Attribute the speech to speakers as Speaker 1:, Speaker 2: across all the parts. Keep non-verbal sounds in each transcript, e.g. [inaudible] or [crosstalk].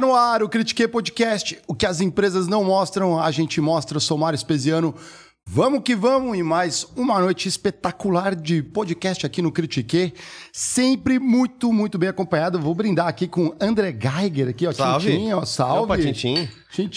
Speaker 1: Tá no ar o Critique Podcast. O que as empresas não mostram, a gente mostra. Eu sou Mário Espesiano. Vamos que vamos em mais uma noite espetacular de podcast aqui no Critique. Sempre muito, muito bem acompanhado. Vou brindar aqui com André Geiger aqui, ó.
Speaker 2: Salve.
Speaker 1: Tintim, ó. Salve.
Speaker 2: Opa, Tintim.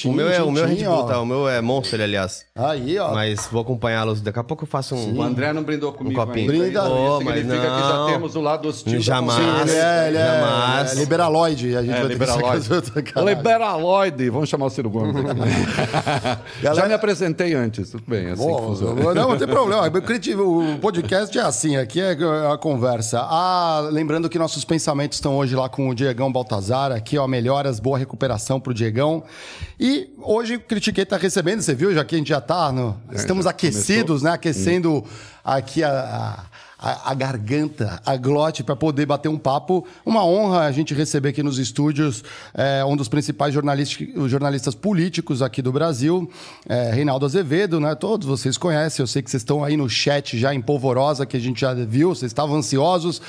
Speaker 2: O meu é, o meu é Red Bull, tá? O meu é Monster, aliás.
Speaker 1: Aí, ó.
Speaker 2: Mas vou acompanhá-los. Daqui a pouco eu faço um...
Speaker 3: O André não brindou comigo
Speaker 2: Um copinho.
Speaker 3: ainda.
Speaker 1: Brinda.
Speaker 2: Oh, mas
Speaker 3: significa que já
Speaker 2: não.
Speaker 3: temos o lado hostil.
Speaker 2: Jamais.
Speaker 1: Sim, ele é, ele é,
Speaker 2: Jamais.
Speaker 1: é liberaloide. A gente
Speaker 3: É,
Speaker 1: vai ter que
Speaker 3: liberaloide.
Speaker 1: sacanagem.
Speaker 3: Liberaloide. Vamos chamar o Ciro Gomes aqui. [laughs]
Speaker 1: Galera-
Speaker 3: Já me apresentei antes, tudo bem, é assim que funciona.
Speaker 1: não, não tem problema. O podcast é assim, aqui é a conversa. Ah, lembrando que nossos pensamentos estão hoje lá com o Diegão Baltazar, aqui, ó, melhoras, boa recuperação pro Diegão. E hoje o Critiquei tá recebendo, você viu, já que a gente já tá no... Estamos aquecidos, né? Aquecendo aqui a... a- a, a garganta, a glote, para poder bater um papo. Uma honra a gente receber aqui nos estúdios é, um dos principais jornalistas, jornalistas políticos aqui do Brasil, é, Reinaldo Azevedo, né? Todos vocês conhecem, eu sei que vocês estão aí no chat já em polvorosa, que a gente já viu, vocês estavam ansiosos.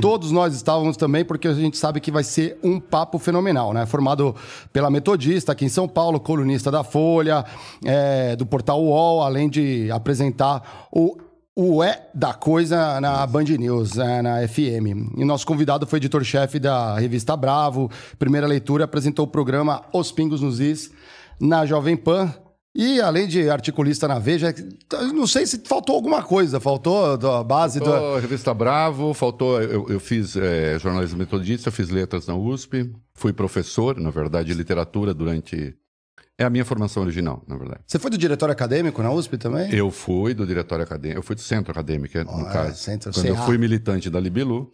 Speaker 1: Todos nós estávamos também, porque a gente sabe que vai ser um papo fenomenal, né? Formado pela Metodista aqui em São Paulo, colunista da Folha, é, do portal UOL, além de apresentar o o É da Coisa na Band News, né, na FM. E nosso convidado foi editor-chefe da revista Bravo. Primeira leitura, apresentou o programa Os Pingos nos Is na Jovem Pan. E além de articulista na Veja, não sei se faltou alguma coisa, faltou da base do.
Speaker 3: Faltou a revista Bravo, faltou. Eu, eu fiz eh, jornalismo metodista, eu fiz letras na USP, fui professor, na verdade, de literatura durante. É a minha formação original, na verdade.
Speaker 1: Você foi do diretório acadêmico na USP também?
Speaker 3: Eu fui do diretório acadêmico, eu fui do centro acadêmico, no
Speaker 1: é,
Speaker 3: caso.
Speaker 1: centro,
Speaker 3: quando eu
Speaker 1: CA.
Speaker 3: fui militante da Libilu.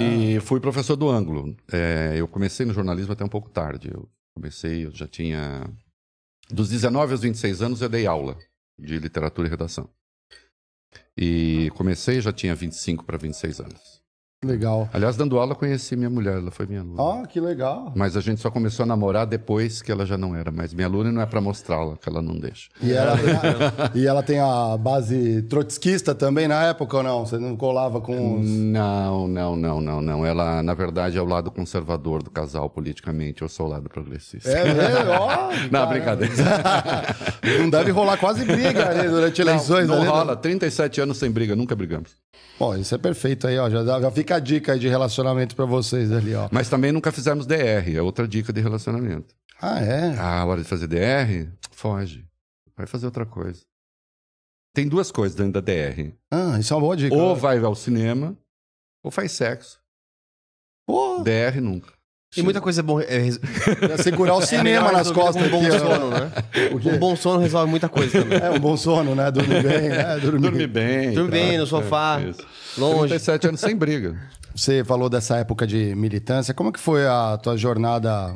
Speaker 3: E fui professor do ângulo. É, eu comecei no jornalismo até um pouco tarde. Eu comecei, eu já tinha. Dos 19 aos 26 anos, eu dei aula de literatura e redação. E comecei, já tinha 25 para 26 anos.
Speaker 1: Legal.
Speaker 3: Aliás, dando aula, conheci minha mulher, ela foi minha aluna.
Speaker 1: Ó, que legal.
Speaker 3: Mas a gente só começou a namorar depois que ela já não era mais minha aluna e não é para mostrá-la, que ela não deixa.
Speaker 1: E ela, tem a, e ela tem a base trotskista também na época ou não? Você não colava com os.
Speaker 3: Não, não, não, não, não. Ela, na verdade, é o lado conservador do casal politicamente. Eu sou o lado progressista.
Speaker 1: É mesmo? Ó, [laughs]
Speaker 3: Não, brincadeira. [laughs]
Speaker 1: Não deve rolar quase briga né, durante eleições.
Speaker 3: não
Speaker 1: ali, né?
Speaker 3: rola. 37 anos sem briga, nunca brigamos.
Speaker 1: Bom, isso é perfeito aí, ó. Já, já fica a dica aí de relacionamento pra vocês ali, ó.
Speaker 3: Mas também nunca fizemos DR, é outra dica de relacionamento.
Speaker 1: Ah, é?
Speaker 3: Ah, a hora de fazer DR, foge. Vai fazer outra coisa. Tem duas coisas dentro da DR.
Speaker 1: Ah, isso é uma boa dica.
Speaker 3: Ou vai ao cinema, ou faz sexo.
Speaker 1: Pô,
Speaker 3: DR nunca.
Speaker 2: E muita coisa. É, res-
Speaker 1: ia [laughs] segurar o
Speaker 2: é
Speaker 1: cinema nas costas
Speaker 2: um bom sono, né? Um bom sono resolve muita coisa também.
Speaker 1: É, um bom sono, né? Dormir bem, né? [laughs] Dormir.
Speaker 3: Dormir bem.
Speaker 2: Dormir bem
Speaker 3: tá?
Speaker 2: no sofá,
Speaker 3: É, isso.
Speaker 2: longe.
Speaker 3: 37 anos sem briga.
Speaker 1: Você falou dessa época de militância. Como que foi a tua jornada,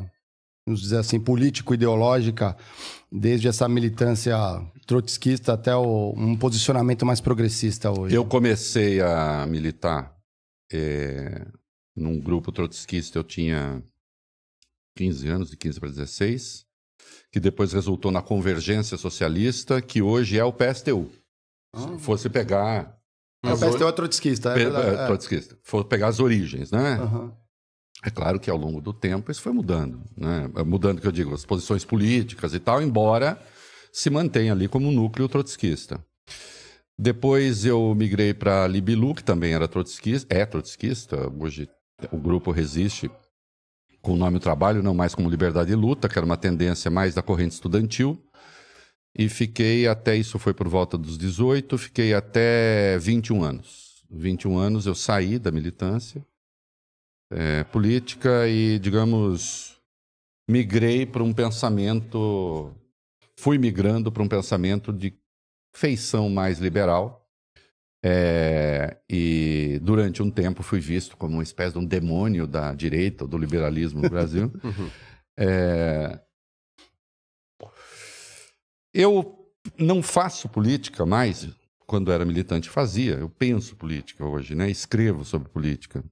Speaker 1: vamos dizer assim, político-ideológica, desde essa militância trotskista até o- um posicionamento mais progressista hoje?
Speaker 3: Eu comecei a militar eh, num grupo trotskista, eu tinha 15 anos, de 15 para 16, que depois resultou na Convergência Socialista, que hoje é o PSTU. Se fosse pegar...
Speaker 1: É, o PSTU é trotskista, é
Speaker 3: Pe-
Speaker 1: verdade.
Speaker 3: eh, trotskista. For pegar as origens, né?
Speaker 1: Aham.
Speaker 3: É claro que ao longo do tempo isso foi mudando, né? Mudando, que eu digo, as posições políticas e tal, embora se mantenha ali como um núcleo trotskista. Depois eu migrei para Libilu, que também era trotskista, é trotskista, hoje o grupo resiste com o nome trabalho, não mais como Liberdade e Luta, que era uma tendência mais da corrente estudantil. E fiquei até, isso foi por volta dos 18, fiquei até 21 anos. 21 anos eu saí da militância é, política e, digamos, migrei para um pensamento, fui migrando para um pensamento de feição mais liberal. É, e durante um tempo fui visto como uma espécie de um demônio da direita, do liberalismo no Brasil. [laughs] É, eu não faço política mais, quando era militante fazia, eu penso política hoje, né? escrevo sobre política.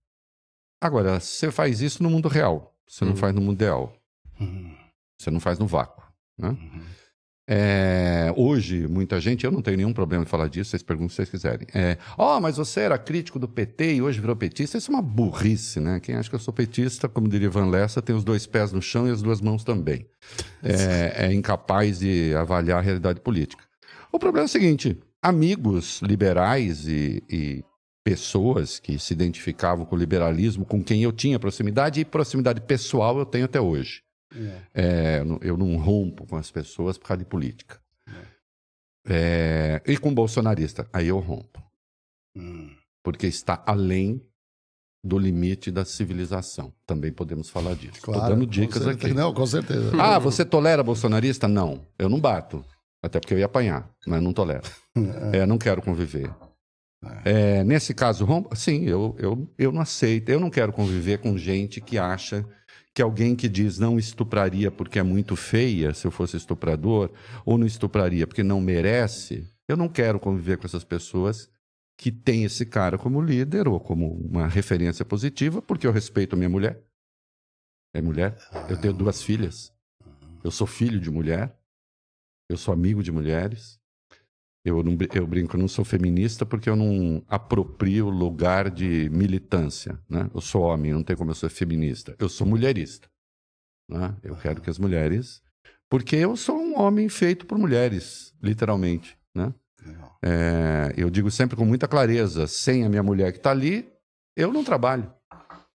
Speaker 3: Agora, você faz isso no mundo real, você não
Speaker 2: Uhum.
Speaker 3: faz no mundo ideal,
Speaker 1: Uhum.
Speaker 3: você não faz no vácuo. Né? É, hoje, muita gente, eu não tenho nenhum problema de falar disso, vocês perguntam se vocês quiserem. É, oh, mas você era crítico do PT e hoje virou petista. Isso é uma burrice, né? Quem acha que eu sou petista, como diria Van Lessa, tem os dois pés no chão e as duas mãos também. É, é incapaz de avaliar a realidade política. O problema é o seguinte: amigos liberais e, e pessoas que se identificavam com o liberalismo, com quem eu tinha proximidade e proximidade pessoal eu tenho até hoje. É, eu não rompo com as pessoas por causa de política. É, e com bolsonarista, aí eu rompo.
Speaker 1: Hum.
Speaker 3: Porque está além do limite da civilização. Também podemos falar disso. Estou
Speaker 1: Claro,
Speaker 3: dando dicas
Speaker 1: certeza.
Speaker 3: aqui.
Speaker 1: Não, com certeza.
Speaker 3: Ah, você tolera bolsonarista? Não, eu não bato. Até porque eu ia apanhar, mas não tolero. [laughs] É, não quero conviver. É, nesse caso, rompo? Sim, eu, eu, eu não aceito. Eu não quero conviver com gente que acha que alguém que diz não estupraria porque é muito feia, se eu fosse estuprador, ou não estupraria porque não merece. Eu não quero conviver com essas pessoas que têm esse cara como líder ou como uma referência positiva, porque eu respeito minha mulher. É mulher. Eu tenho duas filhas. Eu sou filho de mulher. Eu sou amigo de mulheres. Eu, não, eu brinco, eu não sou feminista porque eu não aproprio lugar de militância. Né? Eu sou homem, não tem como eu ser feminista. Eu sou mulherista. Né? Eu quero que as mulheres. Porque eu sou um homem feito por mulheres, literalmente. Né? É, eu digo sempre com muita clareza: sem a minha mulher que está ali, eu não trabalho.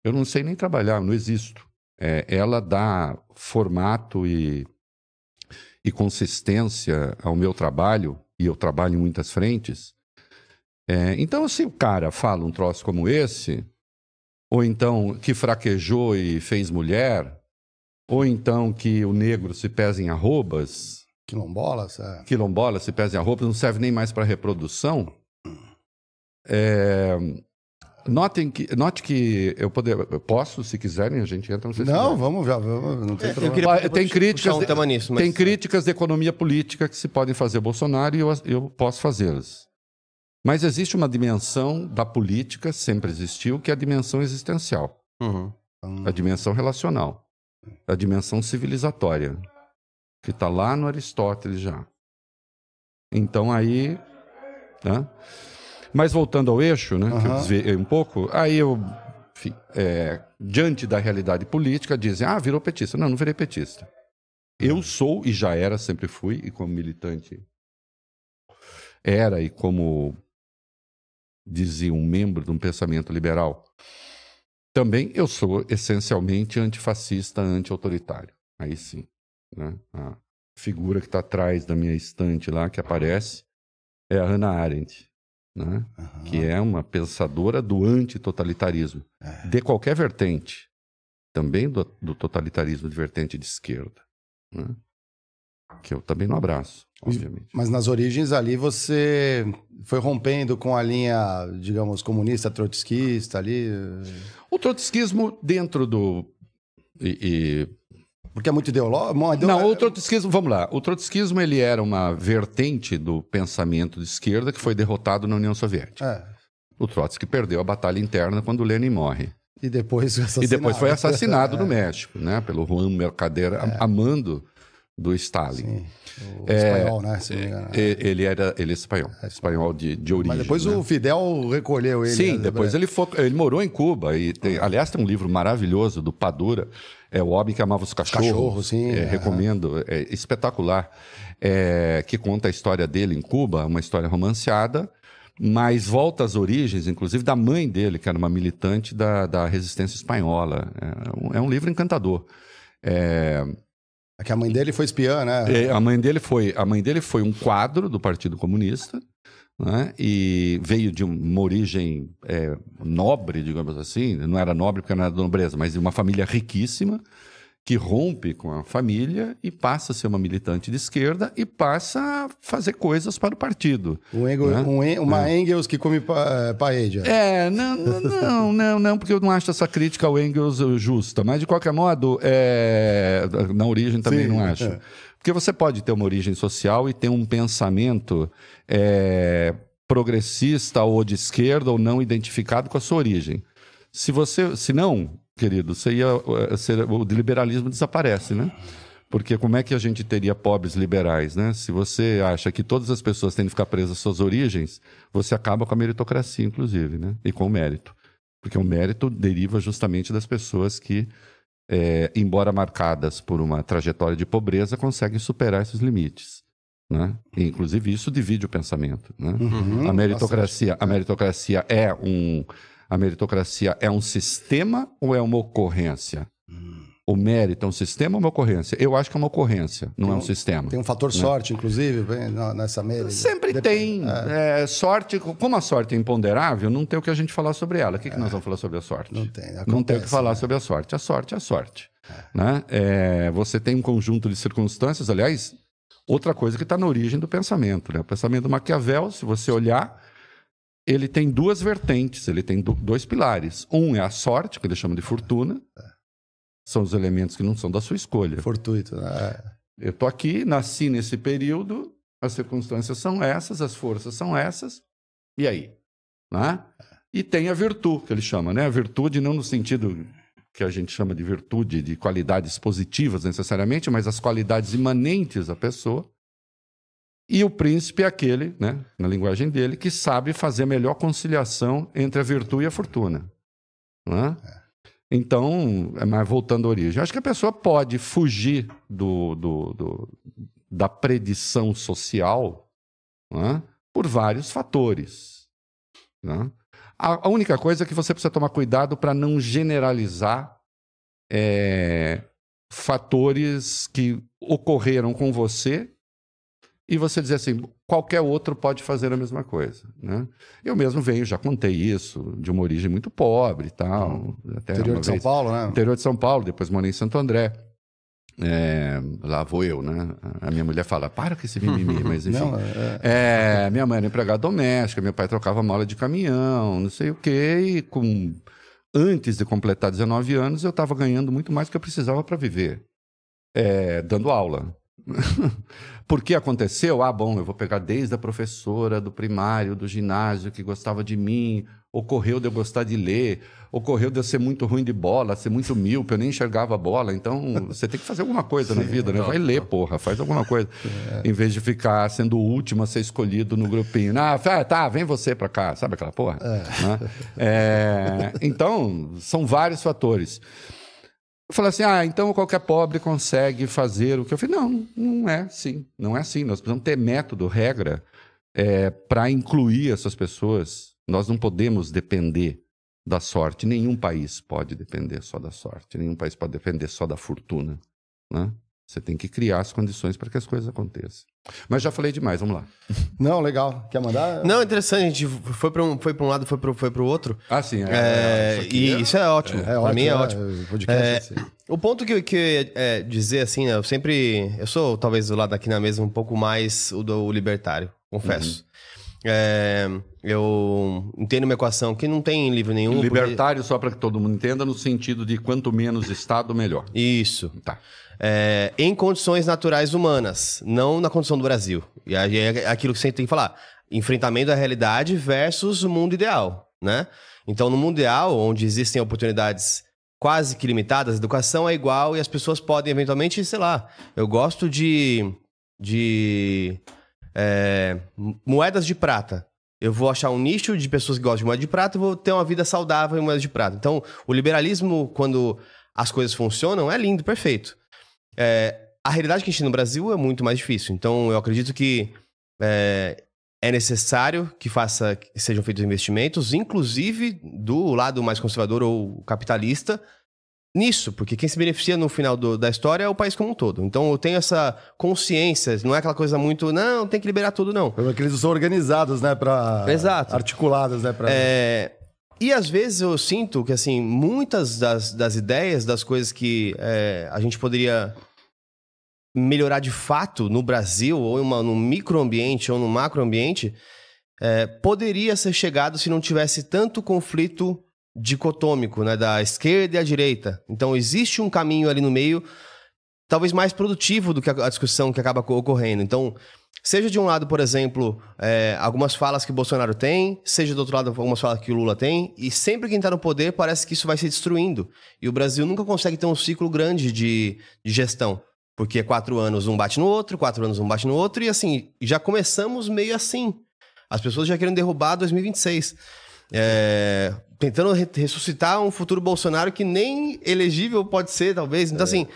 Speaker 3: Eu não sei nem trabalhar, eu não existo. É, ela dá formato e, e consistência ao meu trabalho, e eu trabalho em muitas frentes. É, então, se o cara fala um troço como esse, ou então que fraquejou e fez mulher, ou então que o negro se pesa em arrobas,
Speaker 1: Quilombolas? É.
Speaker 3: quilombola se pesa em arrobas, não serve nem mais para reprodução. É, notem que, note que eu, poder, eu posso, se quiserem, a gente entra no
Speaker 1: Não, vamos já. Vamos, não tem
Speaker 2: É, eu
Speaker 1: problema.
Speaker 2: queria
Speaker 3: Ah, tem críticas
Speaker 2: um
Speaker 3: de-
Speaker 2: nisso, mas...
Speaker 3: Tem críticas de economia política que se podem fazer Bolsonaro e eu, eu posso fazê-las. Mas existe uma dimensão da política, sempre existiu, que é a dimensão existencial,
Speaker 2: Uhum.
Speaker 3: a dimensão relacional, a dimensão civilizatória, que está lá no Aristóteles já. Então aí. Né? Mas voltando ao eixo, né, que eu desviei um pouco, aí eu, enfim, é, diante da realidade política, dizem: ah, virou petista. Não, não virei petista. Eu sou e já era, sempre fui, e como militante era, e como dizia um membro de um pensamento liberal, também eu sou essencialmente antifascista, anti-autoritário. Aí sim. Né? A figura que está atrás da minha estante lá, que aparece, é a Hannah Arendt, né?
Speaker 1: Aham.
Speaker 3: que é uma pensadora do antitotalitarismo,
Speaker 1: É.
Speaker 3: de qualquer vertente, também do, do totalitarismo de vertente de esquerda, né? que eu também não abraço, obviamente.
Speaker 1: Mas nas origens ali você foi rompendo com a linha, digamos, comunista, trotskista ali.
Speaker 3: O trotskismo dentro do... e- e
Speaker 1: Porque é muito ideológico.
Speaker 3: Não, o trotskismo, vamos lá. O trotskismo ele era uma vertente do pensamento de esquerda que foi derrotado na União Soviética.
Speaker 1: É.
Speaker 3: O Trotsky perdeu a batalha interna quando o Lenin morre.
Speaker 1: E depois
Speaker 3: E depois foi assassinado [laughs]
Speaker 1: É.
Speaker 3: no México, né? Pelo Juan Mercader, a- amando do Stalin.
Speaker 1: O espanhol, né? Engano.
Speaker 3: E- Ele era ele é espanhol, espanhol de, de origem.
Speaker 1: Mas depois
Speaker 3: né?
Speaker 1: o Fidel recolheu ele.
Speaker 3: Sim,
Speaker 1: né?
Speaker 3: depois ele, foi, ele morou em Cuba. E tem- aliás, tem um livro maravilhoso do Padura, é O Homem que Amava os Cachorros.
Speaker 1: Cachorros, sim,
Speaker 3: É,
Speaker 1: é.
Speaker 3: Recomendo, é espetacular. É, que conta a história dele em Cuba, uma história romanceada, mas volta às origens, inclusive, da mãe dele, que era uma militante da, da resistência espanhola. É um, é um livro encantador. É,
Speaker 1: É que a mãe dele foi espiã, né?
Speaker 3: é, a mãe dele foi a mãe dele foi um quadro do Partido Comunista né? e veio de uma origem é, nobre digamos assim não era nobre porque não era da nobreza mas de uma família riquíssima que rompe com a família e passa a ser uma militante de esquerda e passa a fazer coisas para o partido
Speaker 1: Um Engel-
Speaker 3: Né?
Speaker 1: um En- uma Engels que come pa, paella.
Speaker 3: é, não, não, não, não, porque eu não acho essa crítica ao Engels eh, justa. Mas, de qualquer modo, é, na origem também
Speaker 1: Sim,
Speaker 3: não acho.
Speaker 1: É.
Speaker 3: Porque você pode ter uma origem social e ter um pensamento é, progressista ou de esquerda ou não identificado com a sua origem. Se você, se não, querido, você ia, ser- o liberalismo desaparece, né? Porque como é que a gente teria pobres liberais, né? Se você acha que todas as pessoas têm que ficar presas às suas origens, você acaba com a meritocracia, inclusive, né? E com o mérito. Porque o mérito deriva justamente das pessoas que, é, embora marcadas por uma trajetória de pobreza, conseguem superar esses limites. Né? E, inclusive, isso divide o pensamento. Né?
Speaker 1: Uhum,
Speaker 3: a meritocracia, a meritocracia é um a meritocracia é um sistema ou é uma ocorrência? O mérito é um sistema ou uma ocorrência? Eu acho que é uma ocorrência, não é um sistema.
Speaker 1: Tem um fator sorte, inclusive, nessa mesa.
Speaker 3: Sempre tem. É, sorte, como a sorte é imponderável, não tem o que a gente falar sobre ela. O que, que nós vamos falar sobre a sorte?
Speaker 1: Não tem,
Speaker 3: Não tem o que
Speaker 1: acontece,
Speaker 3: falar
Speaker 1: né?
Speaker 3: sobre a sorte. A sorte é a sorte. Né? É, você tem um conjunto de circunstâncias, aliás, outra coisa que está na origem do pensamento. Né? O pensamento do Maquiavel, se você olhar, ele tem duas vertentes, ele tem do- dois pilares. Um é a sorte, que ele chama de fortuna. São os elementos que não são da sua escolha.
Speaker 1: Fortuito, né?
Speaker 3: Eu tô aqui, nasci nesse período, as circunstâncias são essas, as forças são essas, e aí? Né? E tem a virtude, que ele chama, né? A virtude não no sentido que a gente chama de virtude, de qualidades positivas necessariamente, mas as qualidades imanentes da pessoa. E o príncipe é aquele, né, na linguagem dele, que sabe fazer a melhor conciliação entre a virtude e a fortuna. Né? Então, é, mas voltando à origem, acho que a pessoa pode fugir do, do- do- da predição social né, por vários fatores. né? A, a única coisa é que você precisa tomar cuidado para não generalizar é, fatores que ocorreram com você e você dizer assim, qualquer outro pode fazer a mesma coisa. Né? Eu mesmo venho, já contei isso, de uma origem muito pobre e tal. Até
Speaker 1: Interior de São
Speaker 3: vez-
Speaker 1: Paulo, né?
Speaker 3: interior de São Paulo, depois morei em Santo André. É, lá vou eu, né? A minha mulher fala, para com esse mimimi, [laughs] mas enfim.
Speaker 1: Não, é-
Speaker 3: É, minha mãe era empregada doméstica, meu pai trocava mala de caminhão, não sei o quê, e com... antes de completar 19 anos, eu estava ganhando muito mais do que eu precisava para viver, é, dando aula. [laughs] Por que aconteceu? Ah, bom, eu vou pegar desde a professora do primário, do ginásio, que gostava de mim, ocorreu de eu gostar de ler, ocorreu de eu ser muito ruim de bola, ser muito míope, eu nem enxergava a bola, então você tem que fazer alguma coisa na vida, né? Vai ler, porra, faz alguma coisa. [laughs] Em vez de ficar sendo o último a ser escolhido no grupinho. Ah, tá, vem você pra cá, sabe aquela porra? Né? É, então, são vários fatores. Falei assim, ah, então qualquer pobre consegue fazer o que eu falei. Não, não é assim. Não é assim. Nós precisamos ter método, regra, para incluir essas pessoas. Nós não podemos depender da sorte. Nenhum país pode depender só da sorte. Nenhum país pode depender só da fortuna. Né? Você tem que criar as condições para que as coisas aconteçam. Mas já falei demais, vamos lá. [laughs]
Speaker 1: Não, legal. Quer mandar?
Speaker 2: Não, interessante, a gente foi para um, foi pra um lado, foi para foi pro outro.
Speaker 3: Ah, sim. É,
Speaker 2: É,
Speaker 3: isso aqui
Speaker 2: e
Speaker 3: é-
Speaker 2: isso é ótimo.
Speaker 1: É
Speaker 2: pra
Speaker 1: ótimo.
Speaker 2: mim é ótimo.
Speaker 1: O podcast
Speaker 2: É,
Speaker 1: é assim.
Speaker 2: O ponto que, eu- que eu ia é, dizer, assim, né, eu sempre. Eu sou, talvez, do lado aqui na mesa, um pouco mais o do libertário, confesso. É, eu entendo uma equação que não tem em livro nenhum. porque-
Speaker 3: Libertário, só para que todo mundo entenda, no sentido de quanto menos Estado, melhor.
Speaker 2: Isso.
Speaker 3: Tá.
Speaker 2: É, em condições naturais humanas, não na condição do Brasil. E aí é aquilo que você tem que falar. Enfrentamento da realidade versus o mundo ideal, né? Então, no mundo ideal, onde existem oportunidades quase que limitadas, educação é igual e as pessoas podem eventualmente, sei lá, eu gosto de, de é, moedas de prata. Eu vou achar um nicho de pessoas que gostam de moeda de prata e vou ter uma vida saudável em moeda de prata. Então, o liberalismo, quando as coisas funcionam, é lindo, perfeito. É, a realidade que a gente tem no Brasil é muito mais difícil. Então, eu acredito que é, é necessário que, faça, que sejam feitos investimentos, inclusive do lado mais conservador ou capitalista, nisso, porque quem se beneficia no final do- da história é o país como um todo. Então, eu tenho essa consciência, não é aquela coisa muito, não, tem que liberar tudo, não.
Speaker 1: Porque eles são organizados, né? Pra...
Speaker 2: Exato.
Speaker 1: Articulados, né? Pra...
Speaker 2: É, e às vezes eu sinto que, assim, muitas das, das ideias, das coisas que é, a gente poderia melhorar de fato no Brasil, ou em uma, num microambiente ou num macroambiente, é, poderia ser chegado se não tivesse tanto conflito dicotômico, né, da esquerda e a direita. Então existe um caminho ali no meio, talvez mais produtivo do que a discussão que acaba co- ocorrendo. Então, seja de um lado, por exemplo, é, algumas falas que o Bolsonaro tem, seja do outro lado, algumas falas que o Lula tem, e sempre quem está no poder parece que isso vai se destruindo. E o Brasil nunca consegue ter um ciclo grande de, de gestão. Porque quatro anos um bate no outro, quatro anos um bate no outro, e assim, já começamos meio assim. As pessoas já querem derrubar 2026. É, tentando re- ressuscitar um futuro Bolsonaro que nem elegível pode ser, talvez. Então, assim,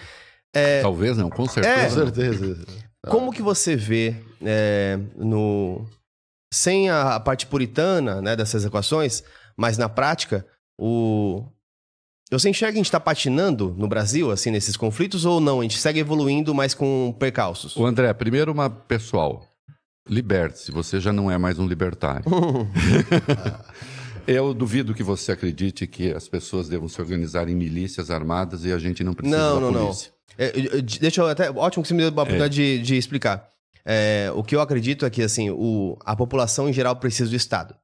Speaker 3: Talvez não, com
Speaker 2: É.
Speaker 3: certeza.
Speaker 1: Com certeza.
Speaker 2: como que você vê é, no sem a, a parte puritana né, dessas equações, mas na prática, o você enxerga que a gente está patinando no Brasil, assim, nesses conflitos, ou não? A gente segue evoluindo, mas com percalços?
Speaker 3: O André, primeiro uma pessoal. Liberte-se, você já não é mais um libertário. [laughs] Eu duvido que você acredite que as pessoas devam se organizar em milícias armadas e a gente não precisa
Speaker 2: Não,
Speaker 3: da
Speaker 2: não, não.
Speaker 3: polícia.
Speaker 2: É, eu- eu- deixa eu até. Ótimo que você me deu a oportunidade de, de explicar. É, o que eu acredito é que assim, o, a população em geral precisa do Estado.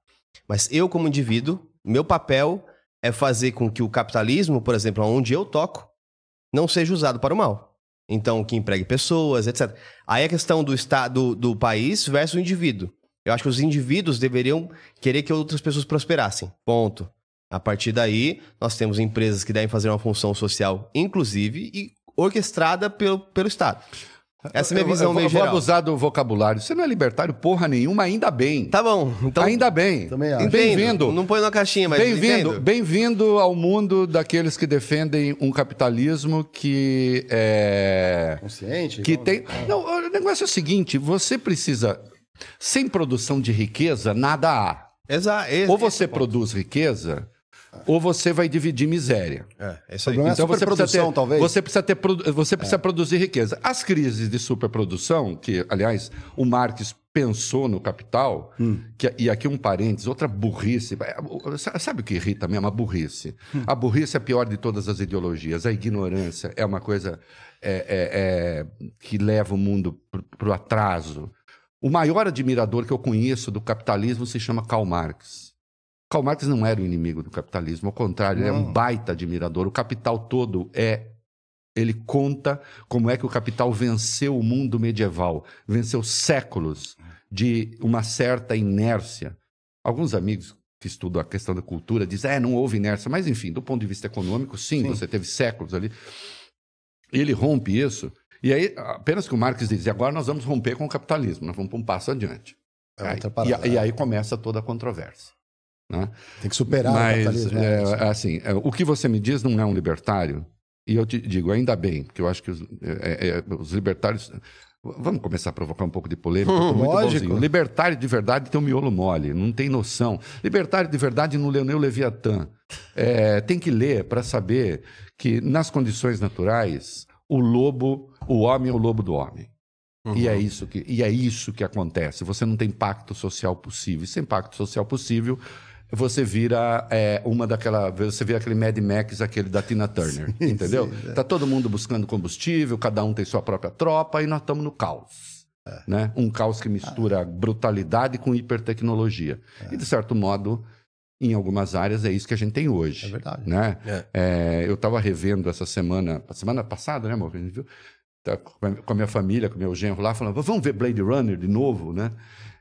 Speaker 2: Mas eu, como indivíduo, meu papel é fazer com que o capitalismo, por exemplo, onde eu toco, não seja usado para o mal. Então, que empregue pessoas, etc. Aí a questão do Estado, do país versus o indivíduo. Eu acho que os indivíduos deveriam querer que outras pessoas prosperassem. Ponto. A partir daí, nós temos empresas que devem fazer uma função social, inclusive, e orquestrada pelo, pelo Estado. Essa é a minha
Speaker 3: Eu-
Speaker 2: visão
Speaker 3: eu,
Speaker 2: meio
Speaker 3: eu vou
Speaker 2: geral.
Speaker 3: abusar do vocabulário. Você não é libertário porra nenhuma, ainda bem.
Speaker 2: Tá bom. Então,
Speaker 3: ainda bem.
Speaker 1: Também acho.
Speaker 3: Bem-vindo.
Speaker 2: Não põe na caixinha, mas
Speaker 3: Bem-vindo, bem-vindo ao mundo daqueles que defendem um capitalismo que é
Speaker 1: Consciente?
Speaker 3: que tem. Não, o negócio é o seguinte: você precisa sem produção de riqueza nada há.
Speaker 2: Exa esse-
Speaker 3: Ou você
Speaker 2: é
Speaker 3: produz riqueza, ou você vai dividir miséria.
Speaker 2: É, é isso aí.
Speaker 1: Problema é
Speaker 3: Então você precisa ter,
Speaker 1: talvez.
Speaker 3: você precisa ter, você precisa produzir riqueza. As crises de superprodução, que aliás o Marx pensou no Capital, que, e aqui um parênteses, outra burrice. É, Sabe o que irrita mesmo? A burrice. A burrice é a pior de todas as ideologias. A ignorância é uma coisa é, é, é, que leva o mundo para o atraso. O maior admirador que eu conheço do capitalismo se chama Karl Marx. Karl Marx não era o inimigo do capitalismo, ao contrário, ele é um
Speaker 1: Não.
Speaker 3: baita admirador. O capital todo é. Ele conta como é que o capital venceu o mundo medieval, venceu séculos de uma certa inércia. Alguns amigos que estudam a questão da cultura dizem, é, não houve inércia, mas enfim, do ponto de vista econômico, sim,
Speaker 1: Sim.
Speaker 3: você teve séculos ali. Ele rompe isso, e aí, apenas que o Marx diz, agora nós vamos romper com o capitalismo, nós vamos para um passo adiante.
Speaker 1: É
Speaker 3: Aí- e, e aí começa toda a controvérsia. Né?
Speaker 1: Tem que superar o
Speaker 3: Mas,
Speaker 1: capitalismo.
Speaker 3: é,
Speaker 1: né?
Speaker 3: assim, é, o que você me diz não é um libertário, e eu te digo, ainda bem, porque eu acho que os, é, é, os libertários. Vamos começar a provocar um pouco de polêmica. muito
Speaker 1: Lógico.
Speaker 3: bonzinho. Libertário de verdade tem um miolo mole, não tem noção. Libertário de verdade não leu nem o Leviatã. É, tem que ler para saber que, nas condições naturais, o lobo, o homem é o lobo do homem. E, é isso que, e é isso que acontece. Você não tem pacto social possível. E sem pacto social possível, você vira é, uma daquela. Você vira aquele Mad Max, aquele da Tina Turner. [laughs] entendeu? Tá todo mundo buscando combustível, cada um tem sua própria tropa, e nós estamos no caos. Né? Um caos que mistura brutalidade com hipertecnologia. E, de certo modo, em algumas áreas, é isso que a gente tem hoje.
Speaker 1: É verdade.
Speaker 3: Né?
Speaker 2: É.
Speaker 3: É, eu estava revendo essa semana, semana passada, né, amor? A gente viu? Tá com a- com a minha família, com o meu genro lá, falando, vamos ver Blade Runner de novo, né?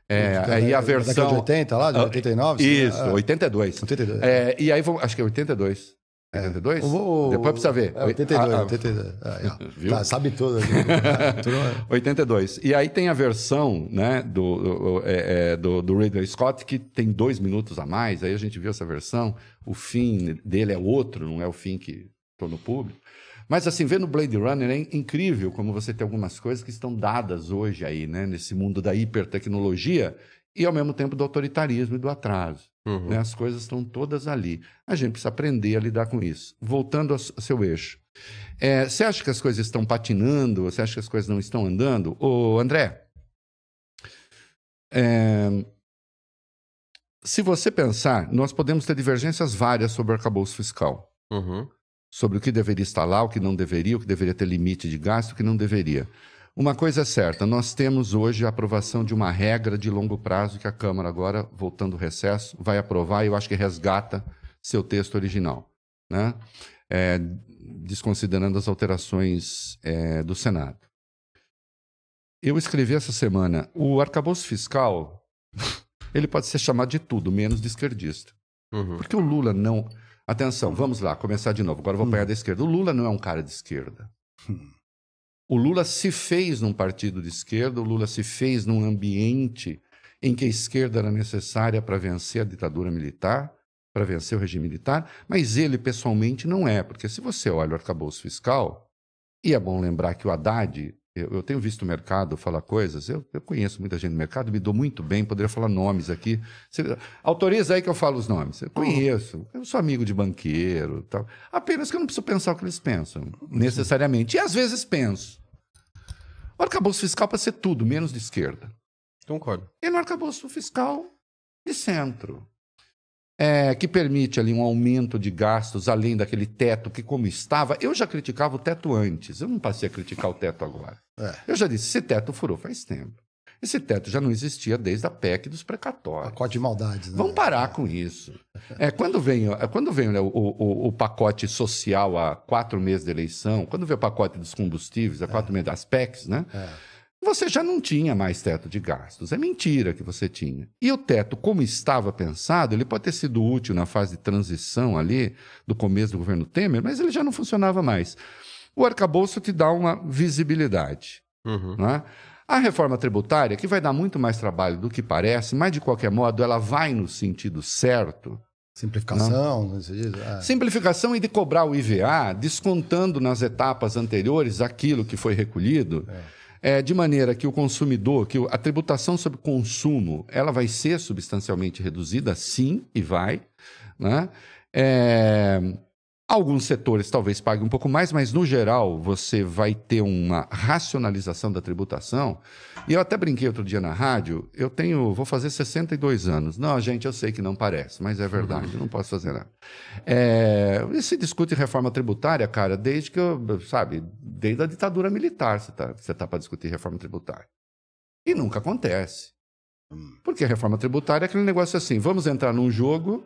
Speaker 3: É, aí a
Speaker 1: Da década
Speaker 3: versão.
Speaker 1: de 80 lá, de
Speaker 3: Ah,
Speaker 1: 89?
Speaker 3: Isso,
Speaker 1: Ah,
Speaker 3: 82.
Speaker 1: 82.
Speaker 3: É, e aí, vamos, acho que é 82. 82?
Speaker 1: Eu vou-
Speaker 3: Depois precisa ver.
Speaker 1: É, 82,
Speaker 3: Ah, ah,
Speaker 1: 82. Aí, ó. [laughs]
Speaker 3: Viu?
Speaker 1: Tá, sabe tudo. aqui. Ah, [laughs] tudo-
Speaker 3: 82. E aí tem a versão né, do, do, é, é, do, do Ridley Scott, que tem dois minutos a mais. Aí a gente viu essa versão. O fim dele é outro, não é o fim que estou no público. Mas assim, vendo Blade Runner é incrível como você tem algumas coisas que estão dadas hoje aí, né? Nesse mundo da hipertecnologia e ao mesmo tempo do autoritarismo e do atraso.
Speaker 2: Uhum.
Speaker 3: né? As coisas estão todas ali. A gente precisa aprender a lidar com isso. Voltando ao seu eixo. É, você acha que as coisas estão patinando? Você acha que as coisas não estão andando? Ô, André, é, se você pensar, nós podemos ter divergências várias sobre o arcabouço fiscal.
Speaker 2: Uhum.
Speaker 3: Sobre o que deveria estar lá, o que não deveria, o que deveria ter limite de gasto, o que não deveria. Uma coisa é certa, nós temos hoje a aprovação de uma regra de longo prazo que a Câmara agora, voltando ao recesso, vai aprovar e eu acho que resgata seu texto original, né? É, desconsiderando as alterações é, do Senado. Eu escrevi essa semana, o arcabouço fiscal, [laughs] ele pode ser chamado de tudo, menos de esquerdista.
Speaker 2: Uhum.
Speaker 3: Porque o Lula não. Atenção, vamos lá, começar de novo. Agora vou apanhar da esquerda. O Lula não é um cara de esquerda. O Lula se fez num partido de esquerda, o Lula se fez num ambiente em que a esquerda era necessária para vencer a ditadura militar, para vencer o regime militar, mas ele pessoalmente não é, porque se você olha o arcabouço fiscal, e é bom lembrar que o Haddad, eu, eu tenho visto o mercado falar coisas, eu, eu, conheço muita gente no mercado, me dou muito bem, poderia falar nomes aqui. Você, autoriza aí que eu falo os nomes. Eu conheço, eu sou amigo de banqueiro, tal. apenas que eu não preciso pensar o que eles pensam, necessariamente. E às vezes penso. O arcabouço fiscal para ser tudo, menos de esquerda.
Speaker 2: Concordo.
Speaker 3: E no arcabouço fiscal de centro. É, que permite ali um aumento de gastos além daquele teto que, como estava, eu já criticava o teto antes, eu não passei a criticar o teto agora. É. Eu já disse: esse teto furou faz tempo. Esse teto já não existia desde a PEC dos precatórios.
Speaker 1: Pacote de maldades. Né?
Speaker 3: Vamos parar com isso. É, quando vem, é, quando vem né, o, o, o, pacote social há quatro meses de eleição, quando vem o pacote dos combustíveis há quatro é. meses das PECs, né? É você já não tinha mais teto de gastos. É mentira que você tinha. E o teto, como estava pensado, ele pode ter sido útil na fase de transição ali, do começo do governo Temer, mas ele já não funcionava mais. O arcabouço te dá uma visibilidade. Uhum. Né? A reforma tributária, que vai dar muito mais trabalho do que parece, mas de qualquer modo ela vai no sentido certo.
Speaker 1: Simplificação, não? Diz,
Speaker 3: é. Simplificação e de cobrar o IVA, descontando nas etapas anteriores aquilo que foi recolhido. É é, de maneira que o consumidor, que a tributação sobre consumo, ela vai ser substancialmente reduzida, sim, e vai. Né? É, alguns setores talvez paguem um pouco mais, mas no geral você vai ter uma racionalização da tributação. E eu até brinquei outro dia na rádio, eu tenho, vou fazer 62 anos. Não, gente, eu sei que não parece, mas é verdade, não posso fazer nada. É, e se discute reforma tributária, cara, desde que eu, sabe, desde a ditadura militar você está você tá para discutir reforma tributária. E nunca acontece. Porque a reforma tributária é aquele negócio assim: vamos entrar num jogo,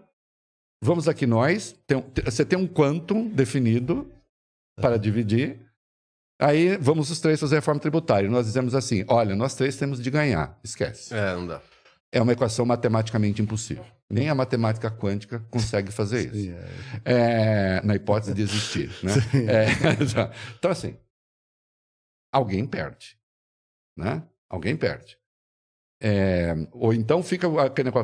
Speaker 3: vamos aqui nós, tem, você tem um quantum definido para dividir, aí vamos os três fazer reforma tributária. Nós dizemos assim: olha, nós três temos de ganhar. Esquece.
Speaker 2: É, não dá.
Speaker 3: É uma equação matematicamente impossível. Nem a matemática quântica consegue fazer [laughs] isso. Sim, é. É, na hipótese de existir. Né? [laughs] É, [laughs] então, assim, alguém perde. Né? Alguém perde. É, ou então fica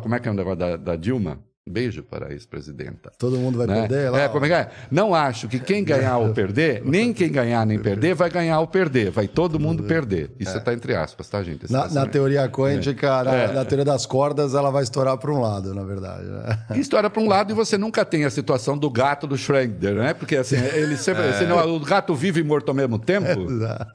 Speaker 3: como é que é o negócio da, da Dilma? Beijo para a ex-presidenta.
Speaker 1: Todo mundo vai
Speaker 3: né?
Speaker 1: perder?
Speaker 3: Lá, é, como é que é? Não acho que quem ganhar ou perder, [laughs] nem quem ganhar nem perder, vai ganhar ou perder. Vai todo mundo perder. Isso está é. entre aspas, tá, gente?
Speaker 1: Na, na, teoria quântica, é. na, é. na, teoria das cordas, ela vai estourar para um lado, na verdade. Né?
Speaker 3: Estoura para um lado e você nunca tem a situação do gato do Schroeder, né? Porque assim, ele sempre. É. Senão, o gato vive e morto ao mesmo tempo.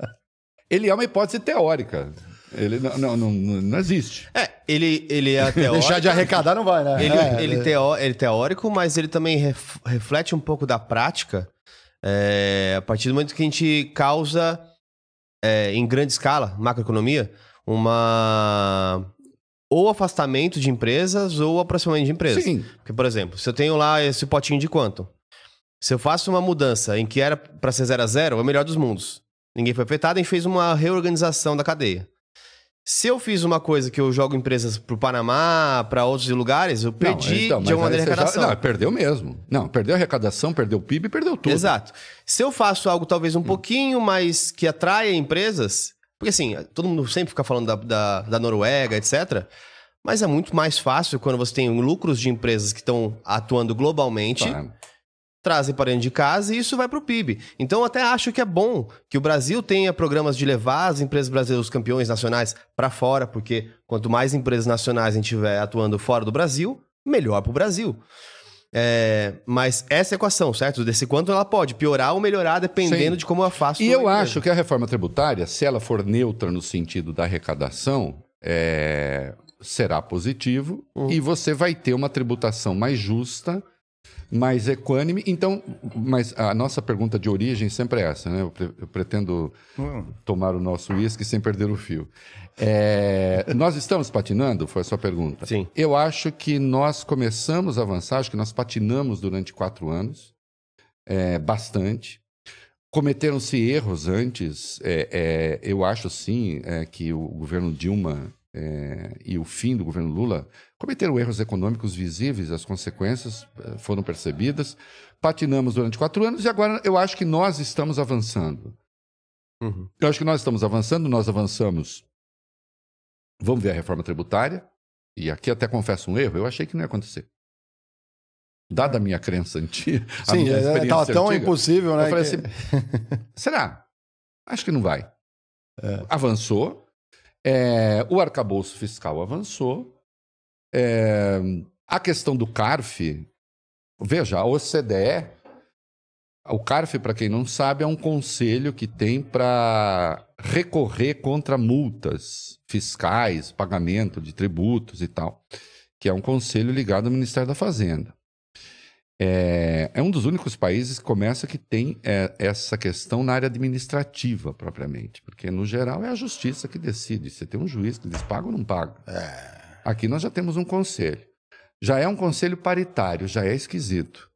Speaker 3: [laughs] ele é uma hipótese teórica. Ele não, não, não, não, existe.
Speaker 2: É, ele, ele é [laughs] teórico.
Speaker 1: Deixar de arrecadar não vai, né?
Speaker 2: Ele,
Speaker 1: é,
Speaker 2: ele, é. Teó, ele é teórico, mas ele também ref, reflete um pouco da prática é, a partir do momento que a gente causa, é, em grande escala, macroeconomia, uma. Ou afastamento de empresas ou aproximamento de empresas. Sim. Porque, por exemplo, se eu tenho lá esse potinho de quanto? Se eu faço uma mudança em que era para ser zero a zero, é o melhor dos mundos. Ninguém foi afetado e fez uma reorganização da cadeia. Se eu fiz uma coisa que eu jogo empresas para o Panamá, para outros lugares, eu perdi então, de alguma maneira a arrecadação.
Speaker 3: Já, não, perdeu mesmo. Não, perdeu a arrecadação, perdeu o PIB, perdeu tudo.
Speaker 2: Exato. Se eu faço algo talvez um hum. pouquinho mais que atraia empresas, porque assim, todo mundo sempre fica falando da, da, da Noruega, etc. Mas é muito mais fácil quando você tem lucros de empresas que estão atuando globalmente. Claro trazem para dentro de casa e isso vai para o PIB. Então, até acho que é bom que o Brasil tenha programas de levar as empresas brasileiras, os campeões nacionais, para fora, porque quanto mais empresas nacionais a gente tiver atuando fora do Brasil, melhor para o Brasil. É, mas essa equação, certo? Desse quanto ela pode piorar ou melhorar dependendo Sim. de como eu faço.
Speaker 3: E eu acho que a reforma tributária, se ela for neutra no sentido da arrecadação, é, será positivo uhum. e você vai ter uma tributação mais justa mais equânime. Então, mas a nossa pergunta de origem sempre é essa, né? Eu, pre eu pretendo hum. tomar o nosso uísque sem perder o fio. É, nós estamos patinando? Foi a sua pergunta.
Speaker 2: Sim.
Speaker 3: Eu acho que nós começamos a avançar, acho que nós patinamos durante quatro anos, é, bastante. Cometeram-se erros antes. É, é eu acho sim é, que o governo Dilma é, e o fim do governo Lula cometeram erros econômicos visíveis, as consequências eh, foram percebidas. Patinamos durante quatro anos e agora eu acho que nós estamos avançando.
Speaker 2: Uhum.
Speaker 3: Eu acho que nós estamos avançando, nós avançamos. Vamos ver a reforma tributária. E aqui até confesso um erro, eu achei que não ia acontecer. Dada a minha crença antiga. a
Speaker 1: Sim,
Speaker 3: minha
Speaker 1: é,
Speaker 3: experiência
Speaker 1: tava tão
Speaker 3: antiga,
Speaker 1: impossível, né?
Speaker 3: Eu falei
Speaker 1: que-
Speaker 3: assim, [laughs] será? Acho que não vai.
Speaker 1: É.
Speaker 3: Avançou. É, o arcabouço fiscal avançou. É, a questão do CARF, veja, a OCDE, o CARF, para quem não sabe, é um conselho que tem para recorrer contra multas fiscais, pagamento de tributos e tal, que é um conselho ligado ao Ministério da Fazenda. É, é um dos únicos países que começa que tem é, essa questão na área administrativa, propriamente. Porque, no geral, é a justiça que decide. Você tem um juiz que diz paga ou não paga. Aqui nós já temos um conselho. Já é um conselho paritário, já é esquisito.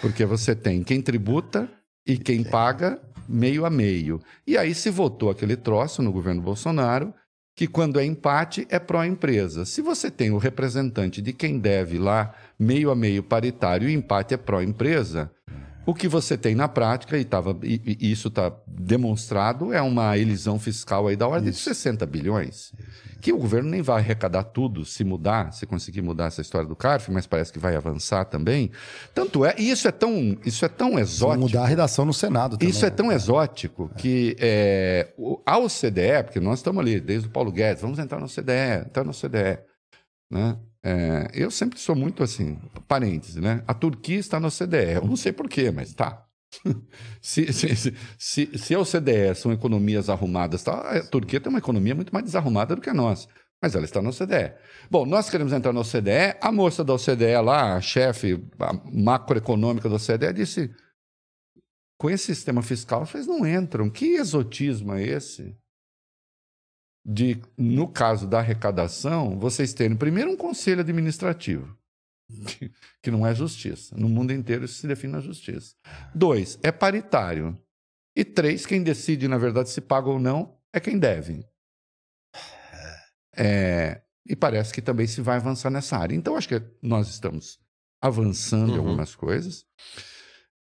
Speaker 3: Porque você tem quem tributa e quem paga meio a meio. E aí se votou aquele troço no governo Bolsonaro que quando é empate é pró-empresa. Se você tem o representante de quem deve lá meio a meio paritário e empate é pró-empresa, o que você tem na prática, e, tava, e, e isso está demonstrado, é uma elisão fiscal aí da ordem de 60 bilhões. Que o governo nem vai arrecadar tudo se mudar, se conseguir mudar essa história do CARF, mas parece que vai avançar também. Tanto é, e isso é tão, isso é tão exótico.
Speaker 1: mudar a redação no Senado também.
Speaker 3: Isso é
Speaker 1: né?
Speaker 3: tão exótico que é, o- a OCDE, porque nós estamos ali desde o Paulo Guedes, vamos entrar na OCDE, entrar na OCDE. Né? É, eu sempre sou muito assim, parêntese, né? A Turquia está na OCDE. Eu não sei porquê, mas tá. [laughs] se, se, se, se, a OCDE são economias arrumadas, tá, a Turquia tem uma economia muito mais desarrumada do que a nossa. Mas ela está na OCDE. Bom, nós queremos entrar na OCDE. A moça da OCDE lá, a chefe macroeconômica da OCDE, disse: com esse sistema fiscal, vocês não entram. Que exotismo é esse? De, no caso da arrecadação, vocês terem primeiro um conselho administrativo, que, que não é justiça. No mundo inteiro isso se define na justiça. Dois, é paritário. E três, quem decide, na verdade, se paga ou não, é quem deve. É, e parece que também se vai avançar nessa área. Então, acho que nós estamos avançando em
Speaker 2: Uhum.
Speaker 3: algumas coisas.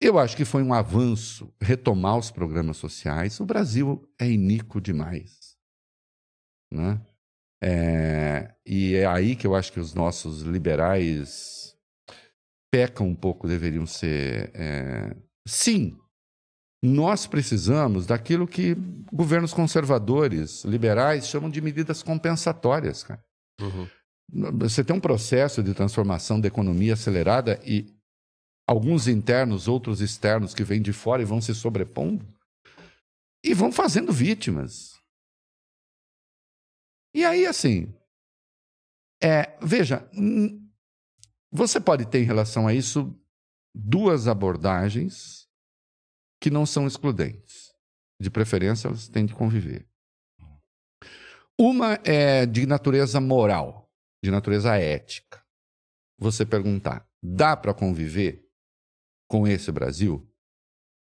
Speaker 3: Eu acho que foi um avanço retomar os programas sociais. O Brasil é iníquo demais. Né? É, e é aí que eu acho que os nossos liberais pecam um pouco, deveriam ser. é, Sim, nós precisamos daquilo que governos conservadores, liberais, chamam de medidas compensatórias, cara.
Speaker 2: Uhum.
Speaker 3: Você tem um processo de transformação da economia acelerada e alguns internos, outros externos que vêm de fora e vão se sobrepondo e vão fazendo vítimas. E aí, assim, é, veja, hum, você pode ter em relação a isso duas abordagens que não são excludentes. De preferência, elas têm de conviver. Uma é de natureza moral, de natureza ética. Você perguntar, dá para conviver com esse Brasil,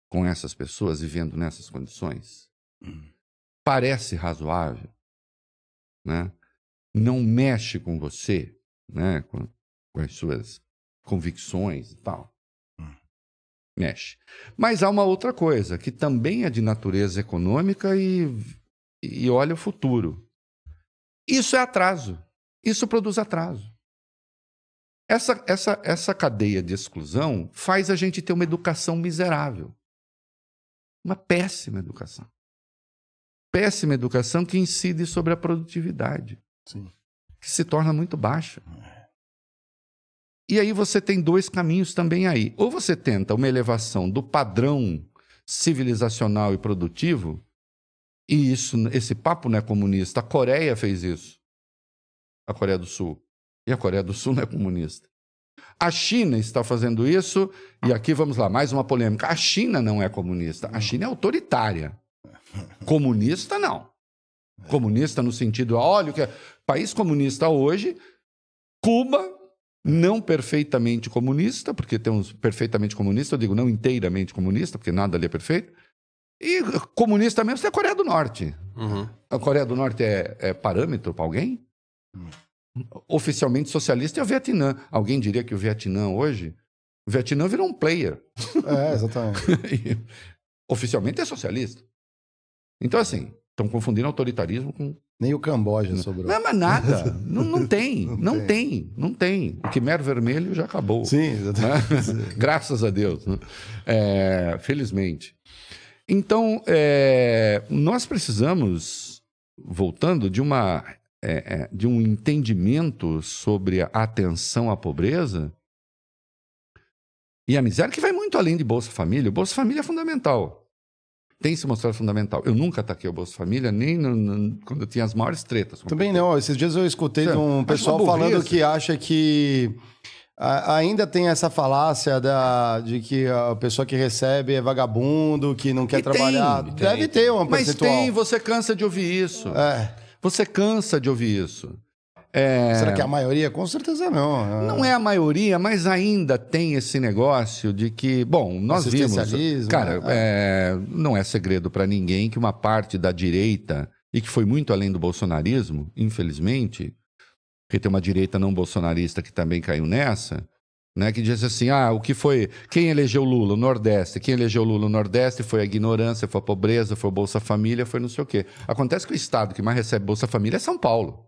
Speaker 3: com essas pessoas vivendo nessas condições? Parece razoável, né? Não mexe com você, né? Com, com as suas convicções e tal. Mexe. Mas há uma outra coisa que também é de natureza econômica e, e olha o futuro. Isso é atraso. Isso produz atraso. Essa, essa, essa cadeia de exclusão faz a gente ter uma educação miserável. Uma péssima educação. Péssima educação que incide sobre a produtividade,
Speaker 1: Sim.
Speaker 3: que se torna muito baixa. E aí você tem dois caminhos também aí. Ou você tenta uma elevação do padrão civilizacional e produtivo, e isso, esse papo não é comunista. A Coreia fez isso. A Coreia do Sul. E a Coreia do Sul não é comunista. A China está fazendo isso, e aqui vamos lá, mais uma polêmica. A China não é comunista, a China é autoritária. Comunista, não. Comunista no sentido, olha, o que é país comunista hoje, Cuba, não perfeitamente comunista, porque temos perfeitamente comunista, eu digo não inteiramente comunista, porque nada ali é perfeito. E comunista mesmo é a Coreia do Norte.
Speaker 2: Uhum.
Speaker 3: A Coreia do Norte é, é parâmetro para alguém? Oficialmente socialista é o Vietnã. Alguém diria que o Vietnã hoje. O Vietnã virou um player.
Speaker 1: É, exatamente. [laughs]
Speaker 3: Oficialmente é socialista. Então, assim, estão confundindo autoritarismo com.
Speaker 1: Nem o Camboja sobrou.
Speaker 3: Não, mas nada. [laughs] não, não tem. Não, tem. Não tem. O Quimer Vermelho já acabou.
Speaker 1: Sim, exatamente.
Speaker 3: né? [laughs] Graças a Deus. né? É, felizmente. Então, é, nós precisamos, voltando, de uma é, é, de um entendimento sobre a atenção à pobreza e à miséria, que vai muito além de Bolsa Família. O Bolsa Família é fundamental. Tem se mostrado fundamental. Eu nunca ataquei o Bolsa Família, nem no- no- quando eu tinha as maiores tretas.
Speaker 1: Também
Speaker 3: PT.
Speaker 1: não. Esses dias eu escutei de um pessoal falando que acha que a- ainda tem essa falácia da, de que a pessoa que recebe é vagabundo, que não quer
Speaker 3: E tem,
Speaker 1: trabalhar.
Speaker 3: tem,
Speaker 1: Deve ter uma
Speaker 3: Mas
Speaker 1: percentual.
Speaker 3: tem, você cansa de ouvir isso.
Speaker 1: É.
Speaker 3: Você cansa de ouvir isso. É,
Speaker 1: Será que é a maioria? Com certeza não.
Speaker 3: Não é a maioria, mas ainda tem esse negócio de que, bom, nós vimos. Cara,
Speaker 1: né?
Speaker 3: é, não é segredo para ninguém que uma parte da direita, e que foi muito além do bolsonarismo, infelizmente, porque tem uma direita não bolsonarista que também caiu nessa, né, que diz assim: ah, o que foi. Quem elegeu Lula? O Nordeste. Quem elegeu Lula? O Nordeste foi a ignorância, foi a pobreza, foi o Bolsa Família, foi não sei o quê. Acontece que o estado que mais recebe Bolsa Família é São Paulo.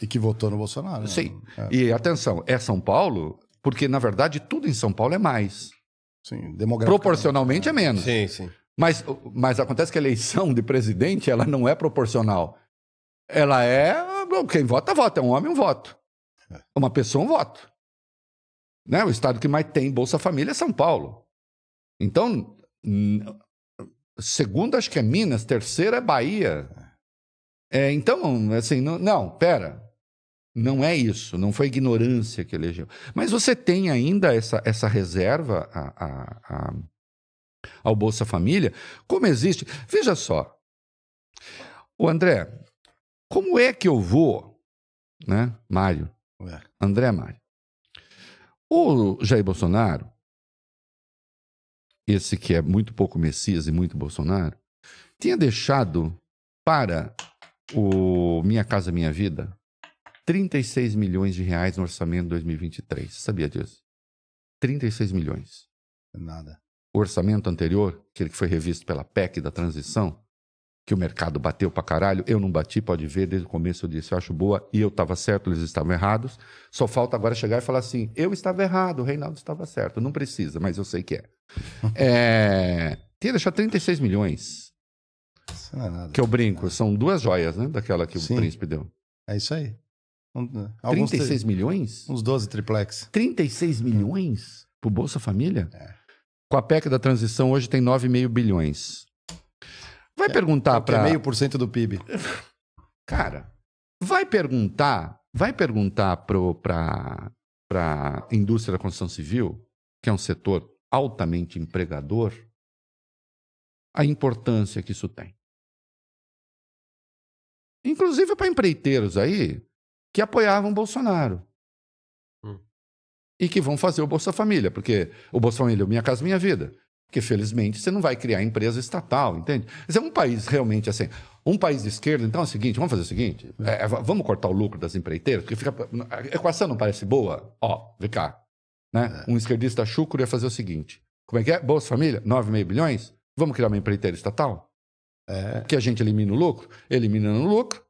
Speaker 1: E que votou no Bolsonaro. né?
Speaker 3: Sim.
Speaker 1: É.
Speaker 3: E atenção, é São Paulo, porque na verdade tudo em São Paulo é mais.
Speaker 1: Sim, demográfico.
Speaker 3: Proporcionalmente é menos.
Speaker 2: Sim, sim.
Speaker 3: Mas, mas acontece que a eleição de presidente ela não é proporcional. Ela é. Quem vota, vota. É um homem, um voto. Uma pessoa, um voto. Né? O estado que mais tem Bolsa Família é São Paulo. Então, segundo acho que é Minas, terceira é Bahia. É, então, assim, não, não, pera. Não é isso, não foi ignorância que elegeu. Mas você tem ainda essa, essa reserva a- a- a- ao Bolsa Família, como existe. Veja só, o André, como é que eu vou, né, Mário,
Speaker 1: É.
Speaker 3: André Mário, o Jair Bolsonaro, esse que é muito pouco Messias e muito Bolsonaro, tinha deixado para o Minha Casa Minha Vida 36 milhões de reais no orçamento de 2023. Você sabia disso? 36 milhões.
Speaker 1: Nada.
Speaker 3: O orçamento anterior, aquele que foi revisto pela PEC da transição, que o mercado bateu pra caralho, eu não bati, pode ver, desde o começo eu disse, eu acho boa, e eu estava certo, eles estavam errados. Só falta agora chegar e falar assim, eu estava errado, o Reinaldo estava certo. Não precisa, mas eu sei que é. [laughs] é tinha deixado 36 milhões,
Speaker 1: Isso não é nada.
Speaker 3: que eu brinco, são duas joias, né, daquela que
Speaker 1: Sim.
Speaker 3: o príncipe deu.
Speaker 1: É isso aí. Um- alguns
Speaker 3: 36
Speaker 1: te-
Speaker 3: milhões?
Speaker 1: Uns 12 triplex.
Speaker 3: 36 milhões pro Bolsa Família?
Speaker 1: É.
Speaker 3: Com a PEC da transição, hoje tem 9,5 bilhões. Vai perguntar
Speaker 1: Que é
Speaker 3: para.
Speaker 1: meio por cento do PIB. [laughs]
Speaker 3: Cara, vai perguntar, vai perguntar para a indústria da construção civil, que é um setor altamente empregador, a importância que isso tem. Inclusive para empreiteiros aí que apoiavam Bolsonaro.
Speaker 2: Hum.
Speaker 3: E que vão fazer o Bolsa Família, porque o Bolsa Família é o Minha Casa Minha Vida. Porque, felizmente, você não vai criar empresa estatal, entende? Mas é um país realmente assim. Um país de esquerda, então é o seguinte: vamos fazer o seguinte: é, v- vamos cortar o lucro das empreiteiras, porque fica, a equação não parece boa? Ó, vem cá. Né? Um esquerdista chucro ia fazer o seguinte: como é que é? Bolsa Família, 9,5 bilhões? Vamos criar uma empreiteira estatal?
Speaker 1: É.
Speaker 3: Que a gente elimina o lucro? Eliminando o lucro.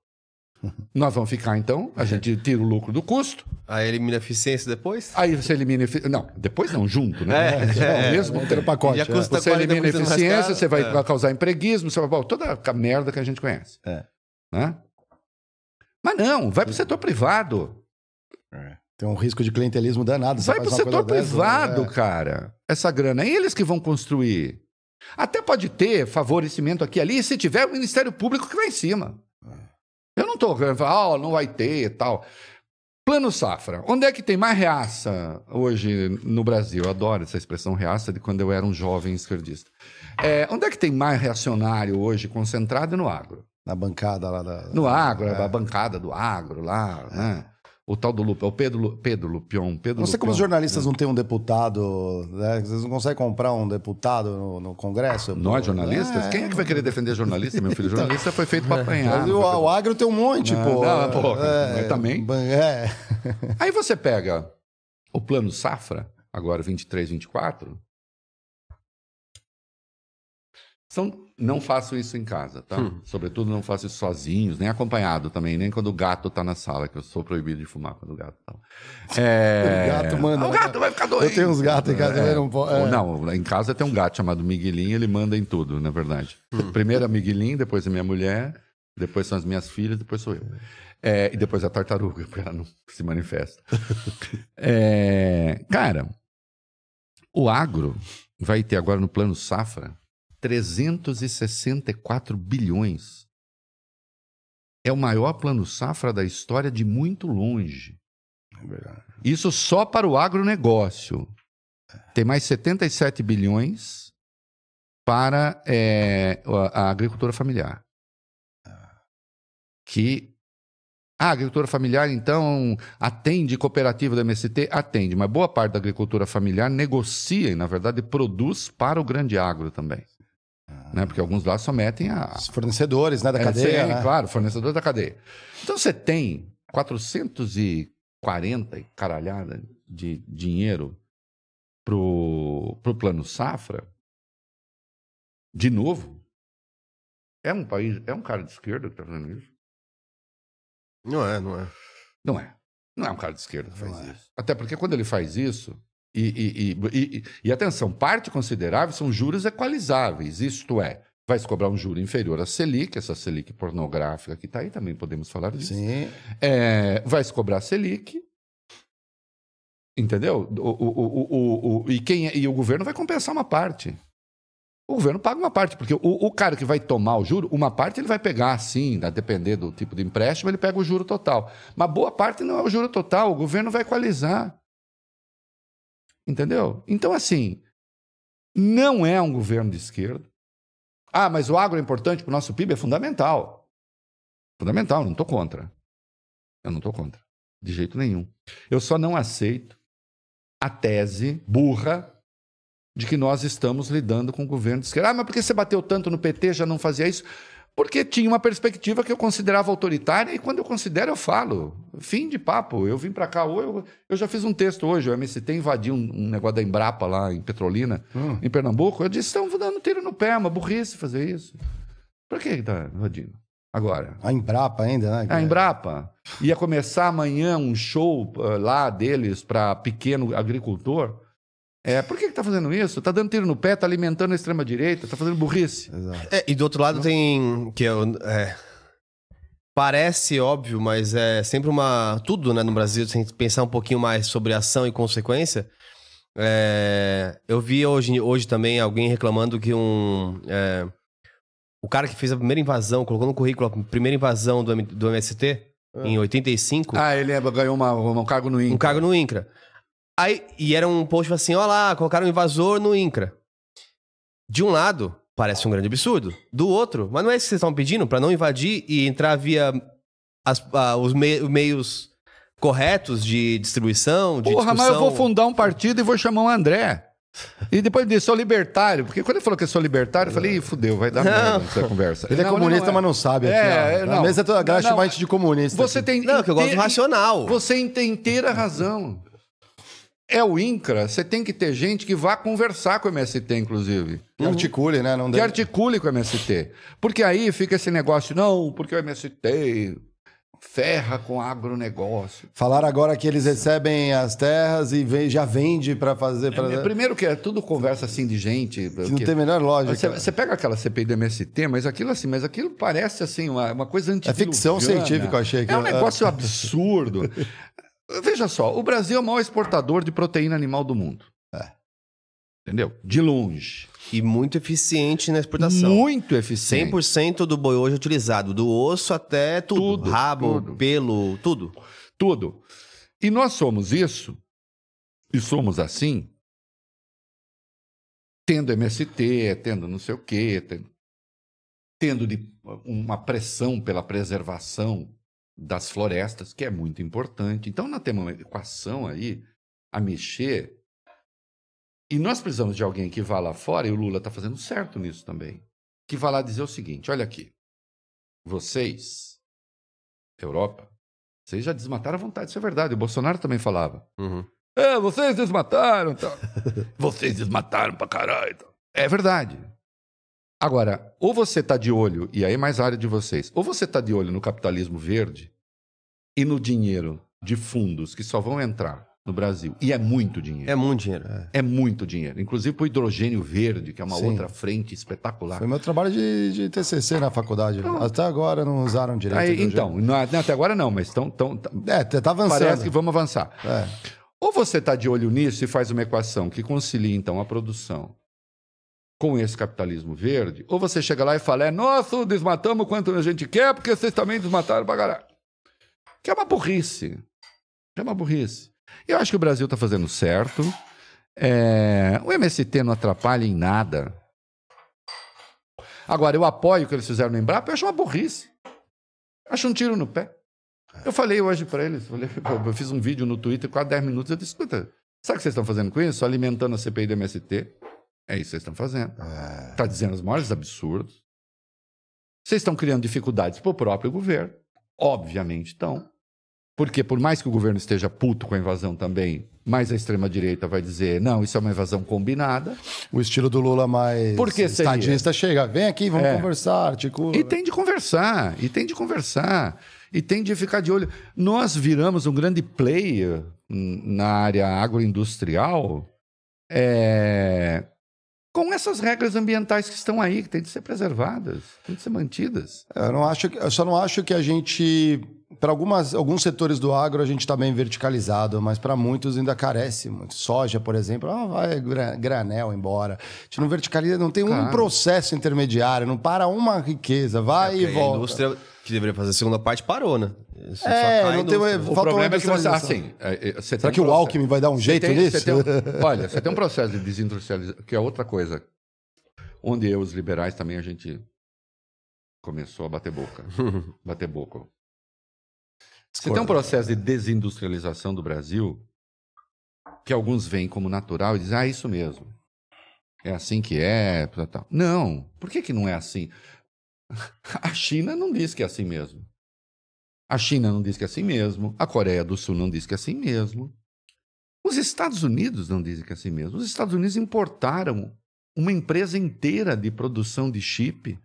Speaker 3: Nós vamos ficar, então, a gente tira o lucro do custo,
Speaker 2: Aí elimina a eficiência depois?
Speaker 3: aí você elimina. efi- Não, depois não, junto, né?
Speaker 2: É,
Speaker 3: o mesmo
Speaker 1: Vamos ter o pacote.
Speaker 2: Já
Speaker 1: é.
Speaker 2: custa
Speaker 3: você
Speaker 2: 40%
Speaker 3: elimina
Speaker 2: mais
Speaker 3: eficiência, você vai
Speaker 2: É.
Speaker 3: causar empreguismo, você vai, bom, toda a merda que a gente conhece.
Speaker 1: É.
Speaker 3: Né? Mas não, vai para o setor privado.
Speaker 1: Tem um risco de clientelismo danado.
Speaker 3: Vai para o setor
Speaker 1: coisa dessa,
Speaker 3: privado,
Speaker 1: né?
Speaker 3: cara. Essa grana. É eles que vão construir. Até pode ter favorecimento aqui e ali, se tiver o Ministério Público que vai em cima. Eu não estou falar, oh, não vai ter e tal. Plano Safra. Onde é que tem mais reaça hoje no Brasil? Eu adoro essa expressão reaça de quando eu era um jovem esquerdista. É, onde é que tem mais reacionário hoje concentrado É no agro?
Speaker 1: Na bancada lá da.
Speaker 3: No agro,
Speaker 1: É.
Speaker 3: a bancada do agro lá, né? O tal do Lupe, é o Pedro, Pedro Lupion. Pedro
Speaker 1: Não sei como os
Speaker 3: Lupion.
Speaker 1: jornalistas não têm um deputado, né? Vocês não conseguem comprar um deputado no, no Congresso?
Speaker 3: Nós, jornalistas?
Speaker 1: É.
Speaker 3: Quem é que vai querer defender jornalista, meu filho? [laughs] Jornalista foi feito para apanhar.
Speaker 1: O, o agro tem um monte,
Speaker 3: Não,
Speaker 1: pô.
Speaker 3: não, pô, mas também.
Speaker 1: É. [laughs]
Speaker 3: Aí você pega o plano Safra, agora 23, 24. São, não faço isso em casa, tá? Sobretudo não faço isso sozinhos, nem acompanhado também, nem quando o gato tá na sala, que eu sou proibido de fumar quando o gato tá. [laughs] É...
Speaker 1: O gato manda.
Speaker 3: Ah, o gato vai ficar doido.
Speaker 1: Eu tenho uns gatos em casa,
Speaker 3: É.
Speaker 1: não é.
Speaker 3: Não, em casa tem um gato chamado Miguelinho, ele manda em tudo, na verdade. Primeiro é Miguelinho, depois é minha mulher, depois são as minhas filhas, depois sou eu. É, e depois a tartaruga, [laughs] porque ela não se manifesta. É, cara, o agro vai ter agora no plano safra 364 bilhões. É o maior plano safra da história de muito longe.
Speaker 1: É.
Speaker 3: Isso só para o agronegócio. Tem mais 77 bilhões para é, a a agricultura familiar. Que a agricultura familiar, então, atende cooperativa da MST? Atende, mas boa parte da agricultura familiar negocia e, na verdade, produz para o grande agro também. Né? Porque alguns lá sometem a,
Speaker 1: Os fornecedores, né, da
Speaker 3: é,
Speaker 1: cadeia, né?
Speaker 3: claro, fornecedor da cadeia. Então você tem 440 e caralhada de dinheiro pro, pro plano safra. De novo, é um país, é um cara de esquerda que está fazendo isso?
Speaker 2: Não é, não é.
Speaker 3: Não é. Não é um cara de esquerda que faz
Speaker 1: Não é.
Speaker 3: isso. Até porque quando ele faz isso, e, e, e, e- atenção, parte considerável são juros equalizáveis, isto é, vai se cobrar um juro inferior à Selic, essa Selic pornográfica que está aí, também podemos falar disso.
Speaker 1: Sim.
Speaker 3: É, vai se cobrar Selic, entendeu? O, o, o, o, e, quem, é- e o governo vai compensar uma parte. O governo paga uma parte, porque o, o cara que vai tomar o juro, uma parte ele vai pegar, sim, a depender do tipo de empréstimo, ele pega o juro total. Mas boa parte não é o juro total, o governo vai equalizar. Entendeu? Então, assim, não é um governo de esquerda. Ah, mas o agro é importante para o nosso PIB? É fundamental. Fundamental, não estou contra. Eu não estou contra. De jeito nenhum. Eu só não aceito a tese burra de que nós estamos lidando com o governo de esquerda. Ah, mas por que você bateu tanto no PT, já não fazia isso? Porque tinha uma perspectiva que eu considerava autoritária e quando eu considero eu falo. Fim de papo. Eu vim para cá hoje, eu, eu já fiz um texto hoje, o MST invadiu um, um negócio da Embrapa lá em Petrolina,
Speaker 1: Hum.
Speaker 3: em Pernambuco. Eu disse, estão dando tiro no pé, é uma burrice fazer isso. Por que está invadindo? Agora,
Speaker 1: A Embrapa ainda, né?
Speaker 3: a Embrapa ia começar amanhã um show ah, lá deles para pequeno agricultor. É, por que está fazendo isso? Está dando tiro no pé, está alimentando a extrema-direita, está fazendo burrice.
Speaker 1: Exato.
Speaker 2: É, e do outro lado tem. Que eu, é, parece óbvio, mas é sempre uma. Tudo né, no Brasil, sem pensar um pouquinho mais sobre ação e consequência. É, eu vi hoje, hoje também alguém reclamando que um. é, o cara que fez a primeira invasão, colocou no currículo a primeira invasão do, M- do MST, em 85.
Speaker 3: Ah, ele é- ganhou uma- um cargo no INCRA.
Speaker 2: Um cargo no INCRA. Aí, e era um post assim, ó lá, colocaram um invasor no INCRA. De um lado, parece um grande absurdo. Do outro, mas não é isso que vocês estão pedindo? Pra não invadir e entrar via as- ah, os me- meios corretos de distribuição, de
Speaker 3: Porra, mas
Speaker 2: discussão?
Speaker 3: eu vou fundar um partido e vou chamar o André. E depois disso, sou libertário. Porque quando ele falou que eu sou libertário, eu falei, Ih, fudeu, vai dar merda essa [laughs] conversa.
Speaker 1: Ele é
Speaker 3: Não,
Speaker 1: comunista,
Speaker 3: não
Speaker 1: mas não sabe. Aqui,
Speaker 3: É,
Speaker 1: ó.
Speaker 3: é, não.
Speaker 1: A mesa toda, a galera
Speaker 3: Não,
Speaker 1: chama a
Speaker 3: não.
Speaker 1: gente de comunista.
Speaker 3: Você
Speaker 1: aqui.
Speaker 3: tem.
Speaker 2: Não, que eu gosto do racional.
Speaker 3: Você tem inteira razão. É o INCRA, você tem que ter gente que vá conversar com o MST, inclusive.
Speaker 1: Que articule, né? Não
Speaker 3: Que
Speaker 1: deve-
Speaker 3: articule com o MST. Porque aí fica esse negócio, não, porque o MST ferra com agronegócio.
Speaker 1: Falaram agora que eles recebem as terras e vem- já vende para fazer. Pra...
Speaker 3: É, Primeiro que é tudo conversa assim de gente.
Speaker 1: Que não tem a menor lógica.
Speaker 3: Você, você pega aquela CPI do MST, mas aquilo assim, mas aquilo parece assim, uma, uma coisa
Speaker 1: É ficção científica, eu achei. Que
Speaker 3: É um negócio absurdo. [laughs] Veja só, o Brasil é o maior exportador de proteína animal do mundo.
Speaker 1: É.
Speaker 3: Entendeu? De longe.
Speaker 2: E muito eficiente na exportação.
Speaker 3: Muito eficiente.
Speaker 2: 100% do boi hoje utilizado, do osso até tudo.
Speaker 3: Tudo,
Speaker 2: Rabo,
Speaker 3: tudo.
Speaker 2: pelo, tudo.
Speaker 3: Tudo. E nós somos isso, e somos assim, tendo MST, tendo não sei o quê, tendo, tendo de- uma pressão pela preservação das florestas, que é muito importante. Então, nós temos uma equação aí a mexer. E nós precisamos de alguém que vá lá fora, e o Lula está fazendo certo nisso também, que vá lá dizer o seguinte: olha aqui, vocês, Europa, vocês já desmataram à vontade, isso é verdade. O Bolsonaro também falava.
Speaker 2: Uhum.
Speaker 3: É, vocês desmataram. Tal. [laughs] vocês desmataram pra caralho. É verdade. Agora, ou você está de olho, e aí é mais a área de vocês, ou você está de olho no capitalismo verde e no dinheiro de fundos que só vão entrar no Brasil. E é muito dinheiro.
Speaker 2: É muito dinheiro.
Speaker 3: É, muito dinheiro. Inclusive para o hidrogênio verde, que é uma
Speaker 1: Sim.
Speaker 3: outra frente espetacular.
Speaker 1: Foi meu trabalho de, de TCC na faculdade. Até agora não usaram direito.
Speaker 3: Aí, então, não, não, até agora não, mas estão. Tão,
Speaker 1: É, tá avançando.
Speaker 3: parece que vamos avançar.
Speaker 1: É.
Speaker 3: Ou você está de olho nisso e faz uma equação que concilia, então, a produção com esse capitalismo verde, ou você chega lá e fala, é nosso, desmatamos quanto a gente quer, porque vocês também desmataram pra caralho. Que é uma burrice. É uma burrice. Eu acho que o Brasil está fazendo certo. É, O MST não atrapalha em nada. Agora, eu apoio o que eles fizeram no Embrapa, eu acho uma burrice. Acho um tiro no pé. Eu falei hoje para eles, [laughs] eu fiz um vídeo no Twitter, quase 10 minutos, eu disse, escuta, sabe o que vocês estão fazendo com isso? Alimentando a CPI do MST. É isso que vocês estão fazendo. Está dizendo os maiores absurdos. Vocês estão criando dificuldades para o próprio governo. Obviamente estão. Porque por mais que o governo esteja puto com a invasão também, mais a extrema-direita vai dizer, não, isso é uma invasão combinada.
Speaker 1: O estilo do Lula mais
Speaker 3: Por que seria?
Speaker 1: estadista chega, vem aqui, vamos
Speaker 3: É.
Speaker 1: conversar, articula.
Speaker 3: E tem de conversar, e tem de conversar, e tem de ficar de olho. Nós viramos um grande player na área agroindustrial é, com essas regras ambientais que estão aí, que têm de ser preservadas, têm de ser mantidas.
Speaker 1: Eu, não acho, eu só não acho que a gente, para algumas alguns setores do agro, a gente está bem verticalizado, mas para muitos ainda carece muito. Soja, por exemplo, ah, vai gra- granel embora. A gente não verticaliza, não tem um
Speaker 3: Claro.
Speaker 1: processo intermediário, não para uma riqueza, vai e
Speaker 2: Porque
Speaker 1: volta.
Speaker 2: A indústria que deveria fazer a segunda parte parou, né? Isso só
Speaker 1: É, não tem-.
Speaker 3: O problema é que você, assim, é, é, você
Speaker 1: Será
Speaker 3: tem
Speaker 1: que o
Speaker 3: processo-
Speaker 1: Alckmin vai dar um jeito
Speaker 3: tem-
Speaker 1: nisso?
Speaker 3: você tem um- olha, você tem um processo de desindustrialização, que é outra coisa, onde eu, os liberais, também a gente começou a bater boca. [laughs] bater boca. Você tem um processo de desindustrialização do Brasil que alguns veem como natural e dizem, ah, isso mesmo. É assim que é. Tal, tal. Não. Por que, que não é assim? [laughs] A China não diz que é assim mesmo. A China não diz que é assim mesmo. A Coreia do Sul não diz que é assim mesmo. Os Estados Unidos não dizem que é assim mesmo. Os Estados Unidos importaram uma empresa inteira de produção de chip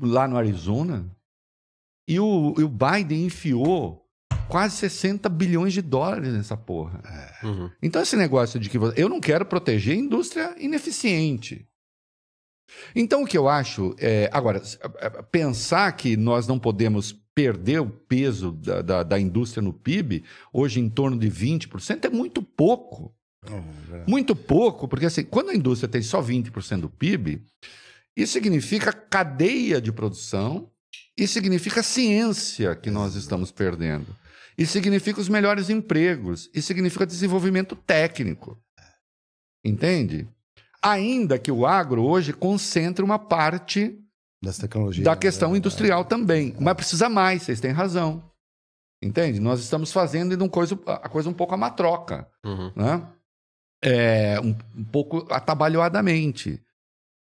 Speaker 3: lá no Arizona e o, e o Biden enfiou quase 60 bilhões de dólares nessa porra.
Speaker 2: Uhum.
Speaker 3: Então, esse negócio de que você- eu não quero proteger a indústria ineficiente. Então, o que eu acho é. Agora, é, é, pensar que nós não podemos perder o peso da, da, da indústria no PIB, hoje em torno de 20%, é muito pouco. Muito pouco, porque assim, quando a indústria tem só 20% do PIB, isso significa cadeia de produção e significa ciência que nós estamos perdendo. E significa os melhores empregos. E significa desenvolvimento técnico. Entende? Ainda que o agro hoje concentre uma parte
Speaker 1: Dessa tecnologia.
Speaker 3: da
Speaker 1: né?
Speaker 3: questão industrial também. Mas precisa mais, vocês têm razão. Entende? Nós estamos fazendo de um coisa, a coisa um pouco a matroca
Speaker 2: Uhum.
Speaker 3: né? É, um, um pouco atabalhoadamente.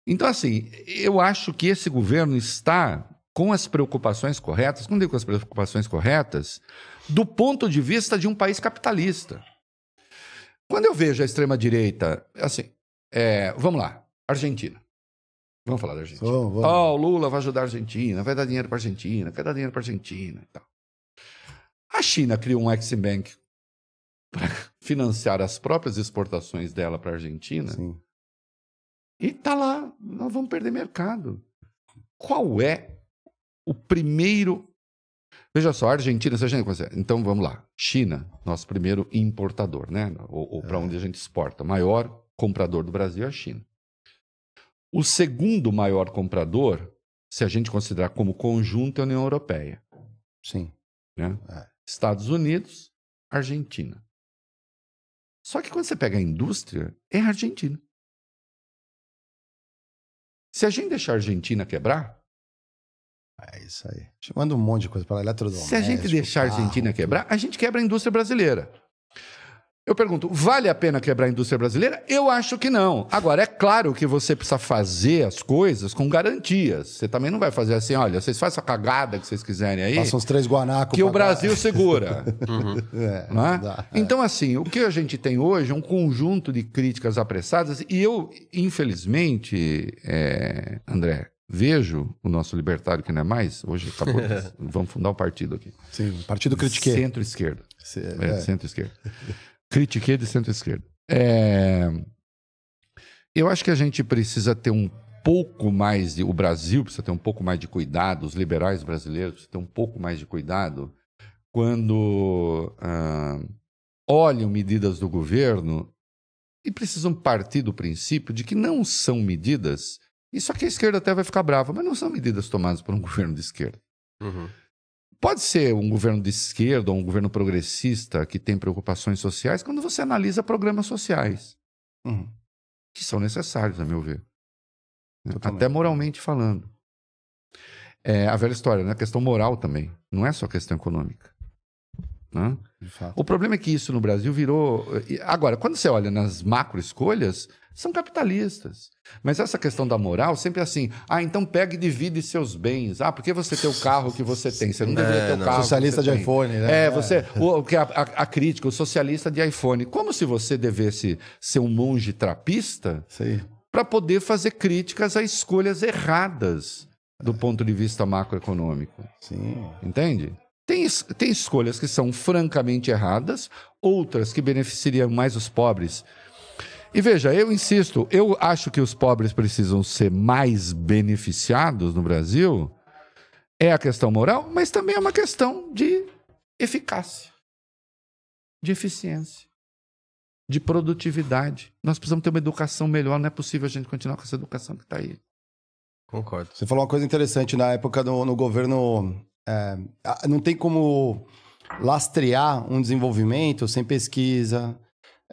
Speaker 3: Então, assim, eu acho que esse governo está com as preocupações corretas, quando eu digo com as preocupações corretas, do ponto de vista de um país capitalista. Quando eu vejo a extrema-direita, assim, é, vamos lá, Argentina. Vamos falar da Argentina.
Speaker 1: Vamos, vamos.
Speaker 3: Ó, o Lula vai ajudar a Argentina, vai dar dinheiro para a Argentina, quer dar dinheiro para a Argentina e tal. A China criou um Ex-Bank para [laughs] financiar as próprias exportações dela para a Argentina
Speaker 1: Sim.
Speaker 3: e tá lá, nós vamos perder mercado. Qual é o primeiro. Veja só, a Argentina, se a gente consegue. Então vamos lá. China, nosso primeiro importador, né? Ou, ou para onde a gente exporta. O maior comprador do Brasil é a China. O segundo maior comprador, se a gente considerar como conjunto, é a União Europeia.
Speaker 1: Sim.
Speaker 3: Né?
Speaker 1: É.
Speaker 3: Estados Unidos, Argentina. Só que quando você pega a indústria, é a Argentina. Se a gente deixar a Argentina quebrar,
Speaker 1: É isso aí. Manda um monte de coisa para. Eletrodoméstico.
Speaker 3: se a gente deixar a
Speaker 1: carro,
Speaker 3: Argentina quebrar, a gente quebra a indústria brasileira. Eu pergunto, vale a pena quebrar a indústria brasileira? Eu acho que não. Agora, é claro que você precisa fazer as coisas com garantias. Você também não vai fazer assim, olha, vocês fazem essa cagada que vocês quiserem aí.
Speaker 1: Passa uns três guanacos.
Speaker 3: Que o. Brasil segura. [laughs]
Speaker 2: Uhum.
Speaker 1: É,
Speaker 3: não é?
Speaker 1: dá, é.
Speaker 3: Então, assim, o que a gente tem hoje é um conjunto de críticas apressadas, e eu, infelizmente, é, André, vejo o nosso libertário, que não é mais, hoje acabou, de- [laughs] vamos fundar um partido aqui.
Speaker 1: Sim, partido critiquei.
Speaker 3: Centro-esquerda.
Speaker 1: Se-
Speaker 3: É,
Speaker 1: é.
Speaker 3: centro-esquerda. Critiquei de centro-esquerda. É, Eu acho que a gente precisa ter um pouco mais de. O Brasil precisa ter um pouco mais de cuidado, os liberais brasileiros precisam ter um pouco mais de cuidado quando ah, olham medidas do governo e precisam partir do princípio de que não são medidas. Isso aqui a esquerda até vai ficar brava, mas não são medidas tomadas por um [laughs] governo de esquerda.
Speaker 2: Uhum.
Speaker 3: Pode ser um governo de esquerda ou um governo progressista que tem preocupações sociais quando você analisa programas sociais,
Speaker 1: Uhum.
Speaker 3: que são necessários, a meu ver.
Speaker 1: Totalmente.
Speaker 3: Até moralmente falando. É a velha história, né? A questão moral também. Não é só questão econômica. Né? O problema é que isso no Brasil virou. Agora, quando você olha nas macro escolhas, são capitalistas. Mas essa questão da moral sempre é assim: ah, então pega e divide seus bens. Ah, por que você tem o carro que você tem? Você não deveria ter o
Speaker 2: não.
Speaker 3: carro.
Speaker 1: Socialista de
Speaker 3: tem.
Speaker 1: iPhone, né?
Speaker 3: É, você. O, o que a, a- a crítica, o socialista de iPhone. Como se você devesse ser um monge trapista para poder fazer críticas a escolhas erradas do ponto de vista macroeconômico.
Speaker 1: Sim.
Speaker 3: Entende? Tem, tem escolhas que são francamente erradas, outras que beneficiariam mais os pobres. E veja, eu insisto, eu acho que os pobres precisam ser mais beneficiados no Brasil. É a questão moral, mas também é uma questão de eficácia, de eficiência, de produtividade. Nós precisamos ter uma educação melhor, não é possível a gente continuar com essa educação que está aí.
Speaker 2: Concordo.
Speaker 1: Você falou uma coisa interessante na época no, no governo. é, não tem como lastrear um desenvolvimento sem pesquisa.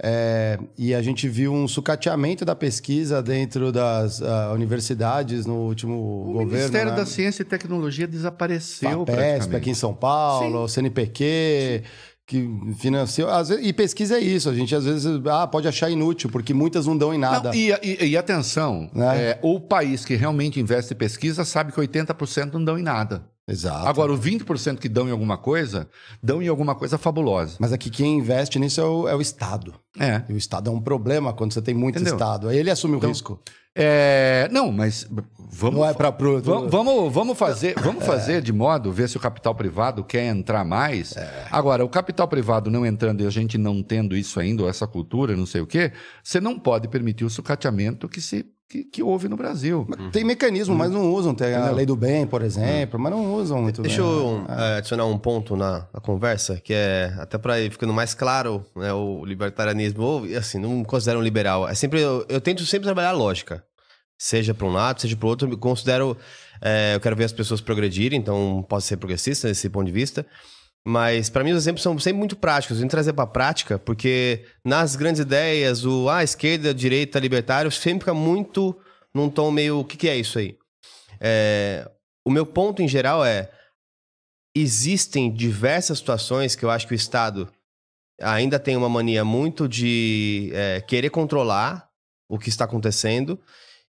Speaker 1: É, e a gente viu um sucateamento da pesquisa dentro das ah, universidades no último
Speaker 3: O
Speaker 1: governo.
Speaker 3: Ministério
Speaker 1: né?
Speaker 3: da Ciência e Tecnologia desapareceu. Praticamente.
Speaker 1: aqui em São Paulo, CNPq, que financiou. às vezes- e pesquisa é isso, a gente às vezes ah, pode achar inútil, porque muitas não dão em nada.
Speaker 3: Não, e, e- e atenção,
Speaker 1: Né?
Speaker 3: é, o país que realmente investe em pesquisa sabe que 80% não dão em nada.
Speaker 1: Exato.
Speaker 3: Agora, os 20% que dão em alguma coisa, dão em alguma coisa fabulosa.
Speaker 1: Mas aqui quem investe nisso é o, é o Estado.
Speaker 3: É.
Speaker 1: E o Estado é um problema quando você tem muito
Speaker 3: Entendeu?
Speaker 1: Estado. Aí ele assume o
Speaker 3: Então,
Speaker 1: risco.
Speaker 3: É, não, mas vamos,
Speaker 1: Não é para pro.
Speaker 3: vamos, vamos, vamos fazer, vamos fazer de modo, ver se o capital privado quer entrar mais. Agora, o capital privado não entrando e a gente não tendo isso ainda, ou essa cultura, não sei o quê, você não pode permitir o sucateamento que, se, que, que houve no Brasil.
Speaker 1: Tem mecanismo, mas não usam. Tem a lei do bem, por exemplo, mas não usam muito
Speaker 2: Deixa
Speaker 1: bem.
Speaker 2: eu eh, adicionar um ponto na, na conversa, que é até para ir ficando mais claro, né, o libertarianismo, ou assim, não me considero um liberal. É sempre, eu, eu tento sempre trabalhar a lógica. Seja para um lado, seja para o outro. Considero. eh, eu quero ver as pessoas progredirem, então posso ser progressista nesse ponto de vista. Mas para mim os exemplos são sempre muito práticos. Tento trazer para a prática, porque nas grandes ideias, o ah, esquerda, direita, libertário, sempre fica muito num tom meio. O que, que é isso aí? É, o meu ponto em geral é existem diversas situações que eu acho que o Estado ainda tem uma mania muito de é, querer controlar o que está acontecendo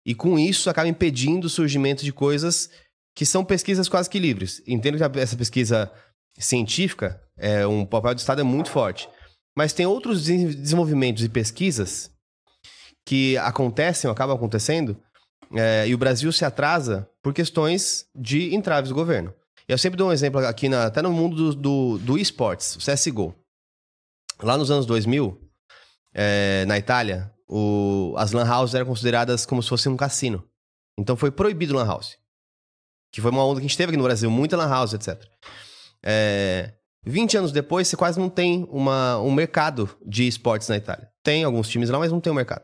Speaker 2: e com isso acaba impedindo o surgimento de coisas que são pesquisas quase que livres. Entendo que essa pesquisa científica, é, um papel do Estado é muito forte. Mas tem outros des- desenvolvimentos e pesquisas que acontecem, acabam acontecendo, é, e o Brasil se atrasa por questões de entraves do governo. Eu sempre dou um exemplo aqui, na- até no mundo do, do, do esportes, o CSGO. Lá nos anos 2000, é, na Itália, o- as lan houses eram consideradas como se fosse um cassino. Então foi proibido lan house. Que foi uma onda que a gente teve aqui no Brasil, muita lan house, etc. É, 20 anos depois, você quase não tem uma, um mercado de esportes na Itália. Tem alguns times lá, mas não tem um mercado.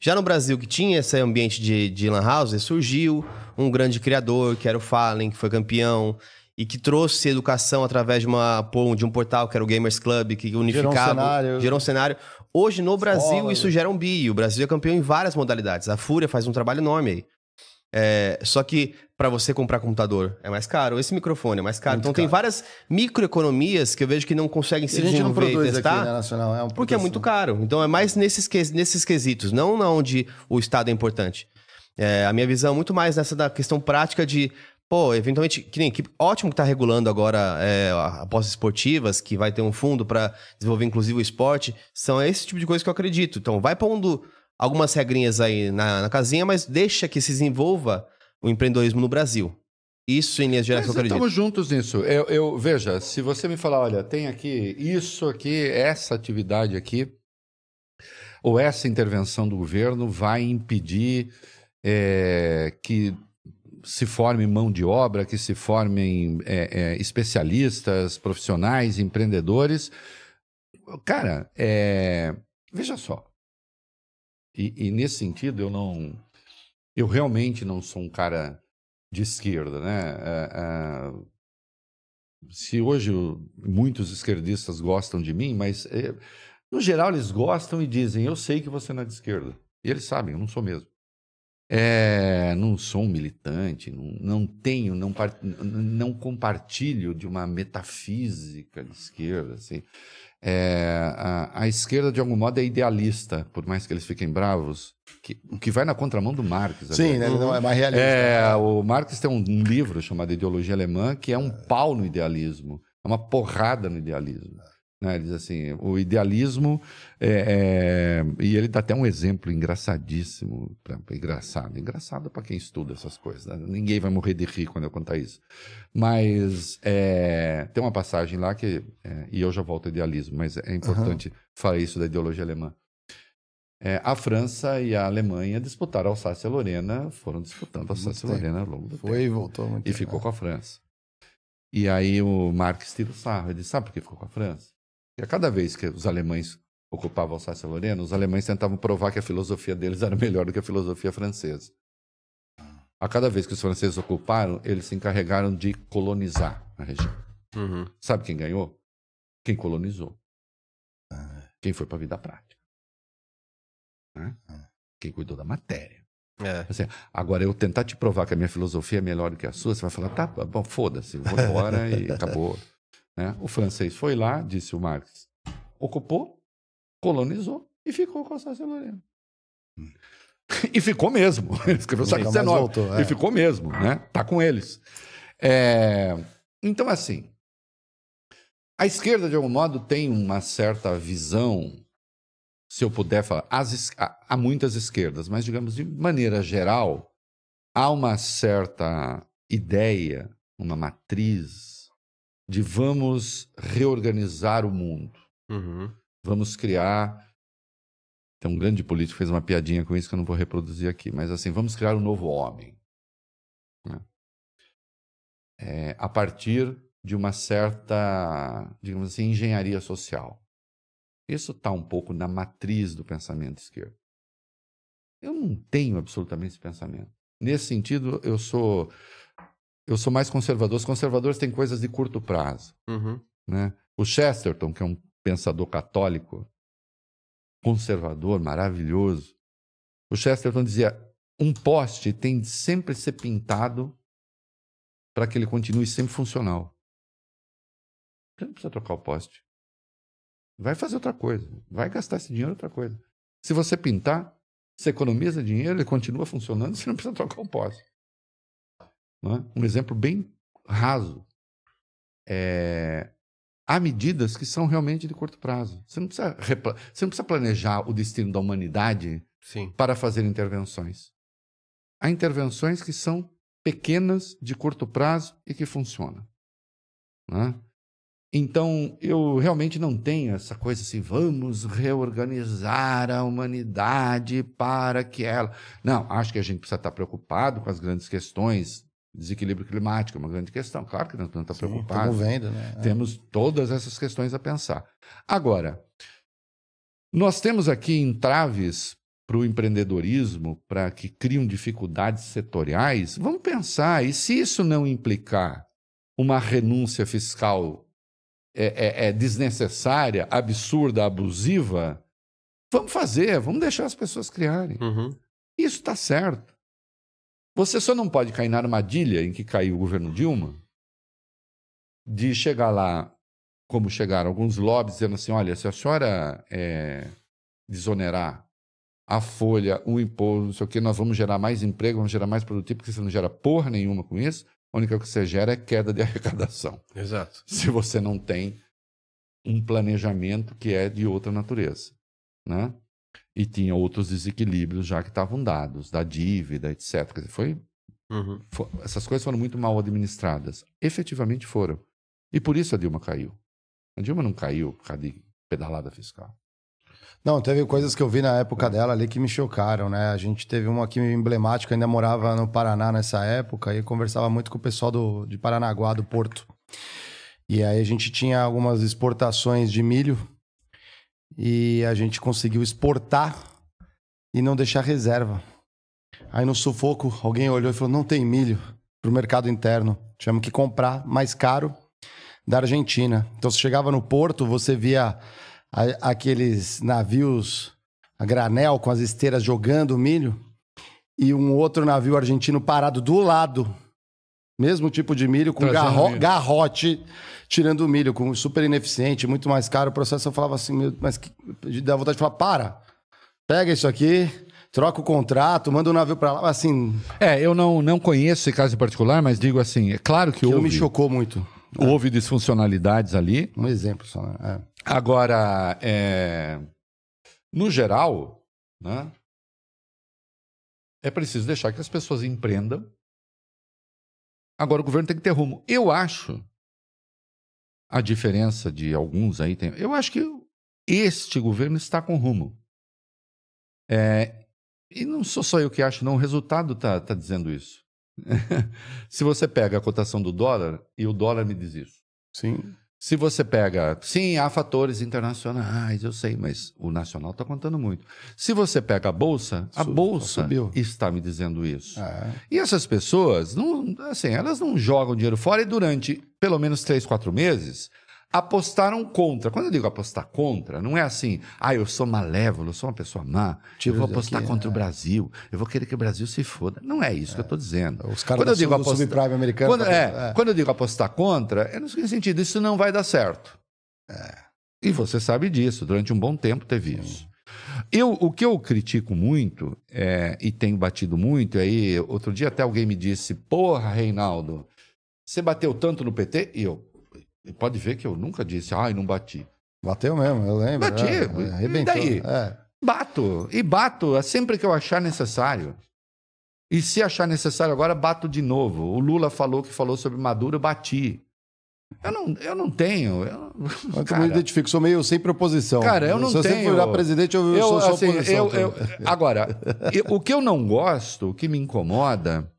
Speaker 2: Já no Brasil, que tinha esse ambiente de, de lan house, surgiu um grande criador, que era o Fallen, que foi campeão, e que trouxe educação através de, uma, de um portal, que era o Gamers Club, que unificava...
Speaker 1: cenário.
Speaker 2: Gerou um cenário. Hoje, no Brasil, isso gera um bi. O Brasil é campeão em várias modalidades. A Fúria faz um trabalho enorme aí. É, só que para você comprar computador é mais caro, esse microfone é mais caro.
Speaker 1: Muito
Speaker 2: então tem
Speaker 1: caro.
Speaker 2: várias microeconomias que eu vejo que não conseguem se desenvolver e testar.
Speaker 1: aqui, né, nacional. É uma
Speaker 2: Porque é muito
Speaker 1: produção.
Speaker 2: caro. Então é mais nesses, nesses quesitos, não na onde o Estado é importante. É, a minha visão é muito mais nessa da questão prática de, pô, eventualmente, que nem que ótimo que tá regulando agora é, apostas esportivas, que vai ter um fundo para desenvolver inclusive o esporte. São esse tipo de coisa que eu acredito. Então vai pondo algumas regrinhas aí na, na casinha, mas deixa que se desenvolva o empreendedorismo no Brasil. Isso em linhas gerais que eu acredito.
Speaker 3: estamos juntos nisso. Eu, eu- veja, se você me falar, olha, tem aqui isso aqui, essa atividade aqui, ou essa intervenção do governo vai impedir é, que se forme mão de obra, que se formem é, é, especialistas, profissionais, empreendedores. Cara, é, veja só. E, e nesse sentido, eu não. Eu realmente não sou um cara de esquerda, né? É, é, se hoje muitos esquerdistas gostam de mim, mas é, no geral eles gostam e dizem: Eu sei que você não é de esquerda. E eles sabem, eu não sou mesmo. É, não sou um militante, não, não tenho, não, não compartilho de uma metafísica de esquerda. Assim. É, a, a esquerda, de algum modo, é idealista, por mais que eles fiquem bravos, que- o que vai na contramão do Marx.
Speaker 1: Sim, né? Não, é mais realista.
Speaker 3: É, o Marx tem um, um livro chamado Ideologia Alemã que é um pau no idealismo, é uma porrada no idealismo. Né? Ele diz assim, o idealismo, é, é, e ele dá até um exemplo engraçadíssimo, pra, engraçado, engraçado para quem estuda essas coisas, né? ninguém vai morrer de rir quando eu contar isso. Mas é, tem uma passagem lá que, é, e eu já volto ao idealismo, mas é importante falar isso da ideologia alemã. É, a França e a Alemanha disputaram a Alsácia-Lorena, foram disputando a Alsácia-Lorena ao longo do tempo.
Speaker 1: Foi e voltou muito.
Speaker 3: E ficou com a França. E aí o Marx tira o sarro. Ele disse, sabe por que ficou com a França? Porque a cada vez que os alemães ocupavam a Alsácia-Lorena, os alemães tentavam provar que a filosofia deles era melhor do que a filosofia francesa. A cada vez que os franceses ocuparam, eles se encarregaram de colonizar a região.
Speaker 2: Uhum.
Speaker 3: Sabe quem ganhou? Quem colonizou. Quem foi para a vida prática. Né? Quem cuidou da matéria.
Speaker 2: É.
Speaker 3: Assim, agora, eu tentar te provar que a minha filosofia é melhor do que a sua, você vai falar, tá, bom, foda-se, vou embora e acabou. [laughs] Né? O francês foi lá, disse o Marx, ocupou, colonizou e ficou com a Alsácia-Lorena. [laughs] E ficou mesmo. [laughs] Ele escreveu século
Speaker 1: mais
Speaker 3: XIX.
Speaker 1: voltou, é.
Speaker 3: E ficou mesmo, né? Tá com eles. É, Então, assim, a esquerda, de algum modo, tem uma certa visão, se eu puder falar, as há muitas esquerdas, mas, digamos, de maneira geral, há uma certa ideia, uma matriz de vamos reorganizar o mundo,
Speaker 2: Uhum.
Speaker 3: vamos criar. Tem um grande político que fez uma piadinha com isso que eu não vou reproduzir aqui, mas assim, vamos criar um novo homem. né? É, a partir de uma certa, digamos assim, engenharia social. Isso está um pouco na matriz do pensamento esquerdo. Eu não tenho absolutamente esse pensamento. Nesse sentido, eu sou eu sou mais conservador. Os conservadores têm coisas de curto prazo.
Speaker 2: Uhum.
Speaker 3: Né? O Chesterton, que é um pensador católico, conservador, maravilhoso, o Chesterton dizia: um poste tem de sempre ser pintado para que ele continue sempre funcional. Você não precisa trocar o poste. Vai fazer outra coisa. Vai gastar esse dinheiro em outra coisa. Se você pintar, você economiza dinheiro, ele continua funcionando, [laughs] você não precisa trocar o poste. É? Um exemplo bem raso. É, há medidas que são realmente de curto prazo. Você não, precisa repla- você não precisa planejar o destino da humanidade
Speaker 2: Sim.
Speaker 3: para fazer intervenções. Há intervenções que são pequenas, de curto prazo e que funcionam. né? Então, eu realmente não tenho essa coisa assim, vamos reorganizar a humanidade para que ela. Não, acho que a gente precisa estar preocupado com as grandes questões. Desequilíbrio climático é uma grande questão. Claro que nós precisamos estar preocupados.
Speaker 1: Estamos vendo, né? É.
Speaker 3: Temos todas essas questões a pensar. Agora, nós temos aqui entraves para o empreendedorismo, para que criam dificuldades setoriais. Vamos pensar, e se isso não implicar uma renúncia fiscal é, é- é desnecessária, absurda, abusiva, vamos fazer, vamos deixar as pessoas criarem.
Speaker 2: Uhum.
Speaker 3: Isso está certo. Você só não pode cair na armadilha em que caiu o governo Dilma de chegar lá, como chegaram alguns lobbies, dizendo assim: olha, se a senhora é, desonerar a folha, o imposto, não sei o que, nós vamos gerar mais emprego, vamos gerar mais produtivo, porque você não gera porra nenhuma com isso. A única que você gera é queda de [laughs] arrecadação.
Speaker 2: Exato.
Speaker 3: Se você não tem um planejamento que é de outra natureza, né? E tinha outros desequilíbrios já que estavam dados, da dívida, etc. Quer dizer, foi,
Speaker 2: Uhum.
Speaker 3: fo- essas coisas foram muito mal administradas. Efetivamente foram. E por isso a Dilma caiu. A Dilma não caiu por causa de pedalada fiscal.
Speaker 1: Não, teve coisas que eu vi na época dela ali que me chocaram, né? A gente teve uma aqui emblemática, ainda morava no Paraná nessa época e conversava muito com o pessoal do, de Paranaguá, do Porto. E aí a gente tinha algumas exportações de milho e a gente conseguiu exportar e não deixar reserva. Aí no sufoco, alguém olhou e falou: não tem milho para o mercado interno. Tivemos que comprar mais caro da Argentina. Então você chegava no porto, você via a- aqueles navios a granel com as esteiras jogando milho e um outro navio argentino parado do lado. Mesmo tipo de milho, com garro-
Speaker 3: milho.
Speaker 1: garrote, tirando o milho, com super ineficiente, muito mais caro. O processo eu falava assim, meu, mas que, dá vontade de falar: para, pega isso aqui, troca o contrato, manda o navio para lá. Assim,
Speaker 3: É, eu não, não conheço esse caso em particular, mas digo assim, é claro que
Speaker 1: aquilo
Speaker 3: houve,
Speaker 1: me chocou muito.
Speaker 3: houve disfuncionalidades ali.
Speaker 1: Um exemplo só, né? É.
Speaker 3: Agora, é, no geral, né, é preciso deixar que as pessoas empreendam. Agora, o governo tem que ter rumo. Eu acho a diferença de alguns aí. Tem, eu acho que este governo está com rumo. É, e não sou só eu que acho, não. O resultado está tá dizendo isso. [laughs] Se você pega a cotação do dólar, e o dólar me diz isso.
Speaker 1: Sim.
Speaker 3: Se você pega. Sim, há fatores internacionais, eu sei, mas o nacional está contando muito. Se você pega a bolsa, a bolsa
Speaker 1: subiu.
Speaker 3: está me dizendo isso.
Speaker 1: É.
Speaker 3: E essas pessoas, não, assim, elas não jogam dinheiro fora e durante pelo menos três, quatro meses apostaram contra. Quando eu digo apostar contra, não é assim, ah, eu sou malévolo, eu sou uma pessoa má, eu vou
Speaker 1: daqui,
Speaker 3: apostar contra
Speaker 1: é.
Speaker 3: o Brasil, eu vou querer que o Brasil se foda. Não é isso que eu estou dizendo.
Speaker 1: Os caras
Speaker 3: Quando
Speaker 1: do,
Speaker 3: eu digo apostar-
Speaker 1: subprime americano.
Speaker 3: Quando,
Speaker 1: tá-
Speaker 3: é, quando eu digo apostar contra, é no seguinte sentido, isso não vai dar certo. E você sabe disso, durante um bom tempo teve isso. Eu, o que eu critico muito, é, e tenho batido muito, aí outro dia até alguém me disse, porra, Reinaldo, você bateu tanto no PT? E eu, e pode ver que eu nunca disse, ai, não bati.
Speaker 1: Bateu mesmo, eu lembro.
Speaker 3: Bati,
Speaker 1: é,
Speaker 3: e
Speaker 1: arrebentou.
Speaker 3: daí?
Speaker 1: É.
Speaker 3: Bato, e bato, é sempre que eu achar necessário. E se achar necessário agora, bato de novo. O Lula falou que falou sobre Maduro, bati. Eu não, eu não tenho. Eu,
Speaker 1: Eu
Speaker 3: cara,
Speaker 1: me identifico, sou meio sem proposição.
Speaker 3: Cara, eu não
Speaker 1: Se você
Speaker 3: tenho-
Speaker 1: for virar presidente, eu,
Speaker 3: eu,
Speaker 1: sou só
Speaker 3: assim,
Speaker 1: oposição.
Speaker 3: eu- eu- [laughs] agora, o que eu não gosto, o que me incomoda,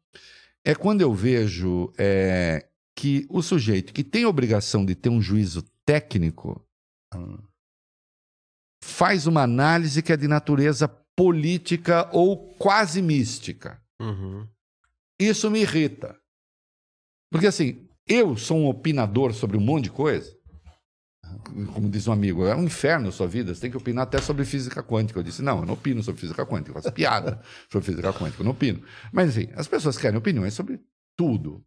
Speaker 3: é quando eu vejo é, que o sujeito que tem a obrigação de ter um juízo técnico
Speaker 1: Hum.
Speaker 3: faz uma análise que é de natureza política ou quase mística.
Speaker 2: Uhum.
Speaker 3: Isso me irrita. Porque assim, eu sou um opinador sobre um monte de coisa. Como diz um amigo, é um inferno a sua vida, você tem que opinar até sobre física quântica. Eu disse, não, eu não opino sobre física quântica, eu faço piada [laughs] sobre física quântica, eu não opino. Mas assim, as pessoas querem opiniões sobre tudo.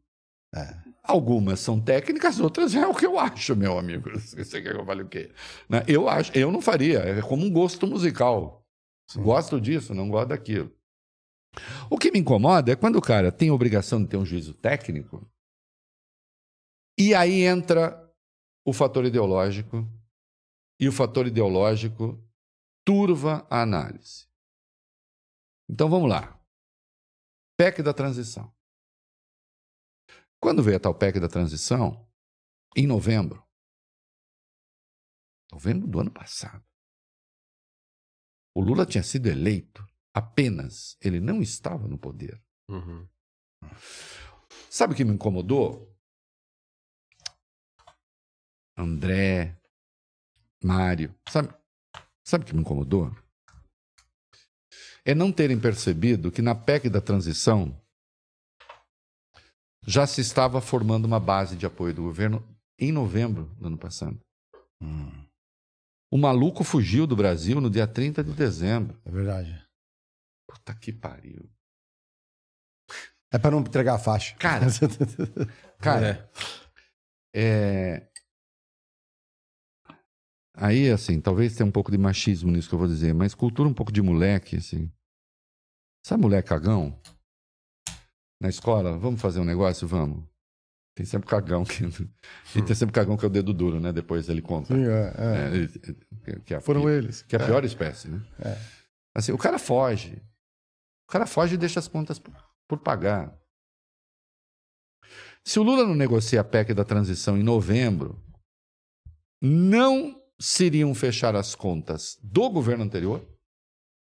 Speaker 3: Algumas são técnicas, outras é o que eu acho, meu amigo. [laughs] Você quer que eu fale o quê? Né? Eu acho, eu não faria, é como um gosto musical. Gosto disso, não gosto daquilo. O que me incomoda é quando o cara tem a obrigação de ter um juízo técnico e aí entra o fator ideológico e o fator ideológico turva a análise. Então vamos lá. PEC da transição. Quando veio a tal PEC da transição, em novembro, novembro do ano passado, o Lula tinha sido eleito apenas, ele não estava no poder.
Speaker 2: Uhum.
Speaker 3: Sabe o que me incomodou? André, Mário, sabe, sabe o que me incomodou? É não terem percebido que na PEC da transição já se estava formando uma base de apoio do governo em novembro do ano passado.
Speaker 1: Hum,
Speaker 3: O maluco fugiu do Brasil no dia 30 de dezembro.
Speaker 1: é verdade.
Speaker 3: Puta que pariu.
Speaker 1: É pra não entregar a faixa.
Speaker 3: Cara, [laughs] cara, é. Aí, assim, talvez tenha um pouco de machismo nisso que eu vou dizer, mas cultura um pouco de moleque, assim. Sabe moleque cagão? Na escola, vamos fazer um negócio? Vamos. Tem sempre cagão que. [laughs] E tem sempre cagão que é o dedo duro, né? Depois ele conta.
Speaker 1: Sim, é, é.
Speaker 3: É, que é a
Speaker 1: Foram
Speaker 3: pi-
Speaker 1: eles.
Speaker 3: Que é a pior espécie, né?
Speaker 1: É.
Speaker 3: Assim, o cara foge. O cara foge e deixa as contas por, por pagar. Se o Lula não negocia a PEC da transição em novembro, não se iriam fechar as contas do governo anterior,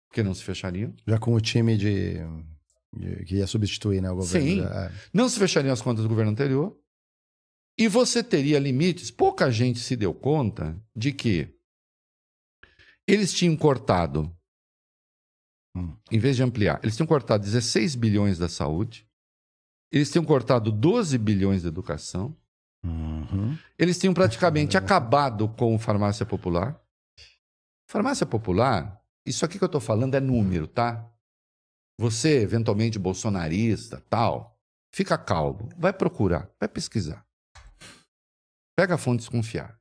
Speaker 3: porque não se fechariam.
Speaker 1: Já com o time de- que ia substituir, né, o governo.
Speaker 3: Sim.
Speaker 1: É.
Speaker 3: Não se fechariam as contas do governo anterior. E você teria limites. Pouca gente se deu conta de que eles tinham cortado,
Speaker 1: Hum.
Speaker 3: em vez de ampliar, eles tinham cortado 16 bilhões da saúde, eles tinham cortado 12 bilhões da educação,
Speaker 1: Uhum.
Speaker 3: eles tinham praticamente acabado com farmácia popular. Farmácia popular, isso aqui que eu estou falando é número, tá? Você, eventualmente bolsonarista, tal, fica calmo, vai procurar, vai pesquisar. Pega fontes confiáveis.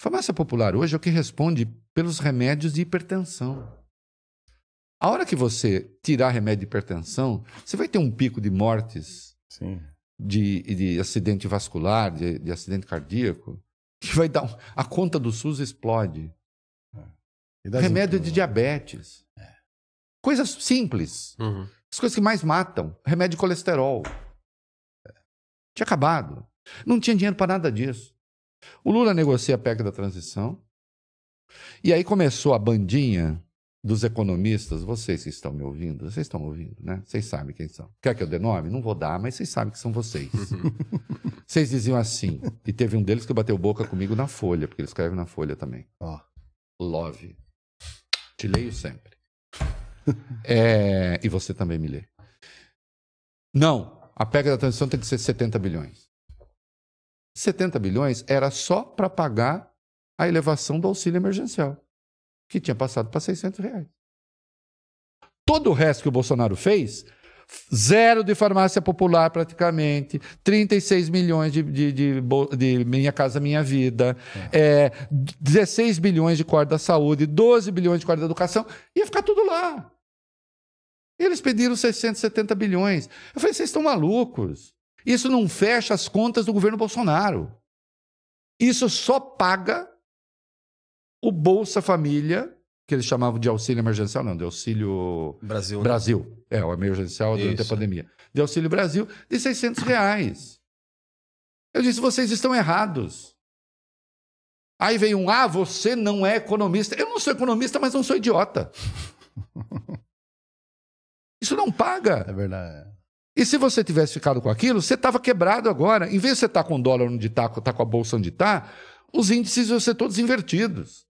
Speaker 3: Farmácia popular hoje é o que responde pelos remédios de hipertensão. A hora que você tirar remédio de hipertensão, você vai ter um pico de mortes de, de acidente vascular, de, de acidente cardíaco, que vai dar. um- a conta do SUS explode.
Speaker 1: Das
Speaker 3: Remédio de diabetes. Coisas simples.
Speaker 2: Uhum.
Speaker 3: As coisas que mais matam. Remédio de colesterol. Tinha acabado. Não tinha dinheiro para nada disso. O Lula negocia a PEC da transição. E aí começou a bandinha dos economistas. Vocês que estão me ouvindo, vocês estão ouvindo, né? Vocês sabem quem são. Quer que eu dê nome? Não vou dar, mas vocês sabem que são vocês. [laughs] vocês diziam assim. E teve um deles que bateu boca comigo na Folha, porque ele escreve na Folha também.
Speaker 1: Ó.
Speaker 3: Love. Te leio sempre. É, e você também me lê. Não, a pega da transição tem que ser 70 bilhões. 70 bilhões era só para pagar a elevação do auxílio emergencial, que tinha passado para 600 reais. Todo o resto que o Bolsonaro fez, zero de farmácia popular praticamente, 36 milhões de, de, de de Minha Casa Minha Vida, é, 16 bilhões de corda da saúde, 12 bilhões de corda da educação, ia ficar tudo lá. Eles pediram 670 bilhões. Eu falei, vocês estão malucos. Isso não fecha as contas do governo Bolsonaro. Isso só paga o Bolsa Família, que eles chamavam de auxílio emergencial, não, de auxílio
Speaker 2: Brasil. né?
Speaker 3: Brasil. É, o emergencial durante
Speaker 2: Isso.
Speaker 3: a pandemia. De auxílio Brasil, de 600 reais. Eu disse, vocês estão errados. Aí veio um, ah, você não é economista. Eu não sou economista, mas não sou idiota. [laughs] Isso não paga.
Speaker 1: É verdade.
Speaker 3: E se você tivesse ficado com aquilo, você estava quebrado agora. Em vez de você estar com o dólar onde está, tá com a bolsa onde está, os índices iam ser todos invertidos.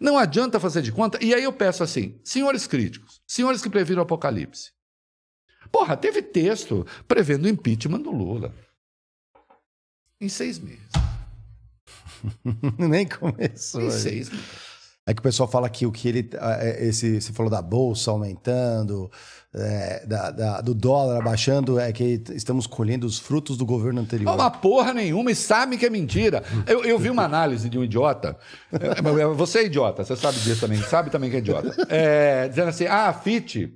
Speaker 3: Não adianta fazer de conta. E aí eu peço assim, senhores críticos, senhores que previram o apocalipse. Porra, teve texto prevendo o impeachment do Lula. Em seis meses. [laughs]
Speaker 1: Nem começou.
Speaker 3: Em
Speaker 1: aí.
Speaker 3: seis meses.
Speaker 1: É que o pessoal fala que o que ele. é, Esse, você falou da bolsa aumentando, é, da- da- do dólar abaixando, é que estamos colhendo os frutos do governo anterior.
Speaker 3: Não, uma porra nenhuma e sabem que é mentira. Eu, eu vi uma análise de um idiota. É, Você é idiota, você sabe disso também, sabe também que é idiota. É, dizendo assim: ah, a FIT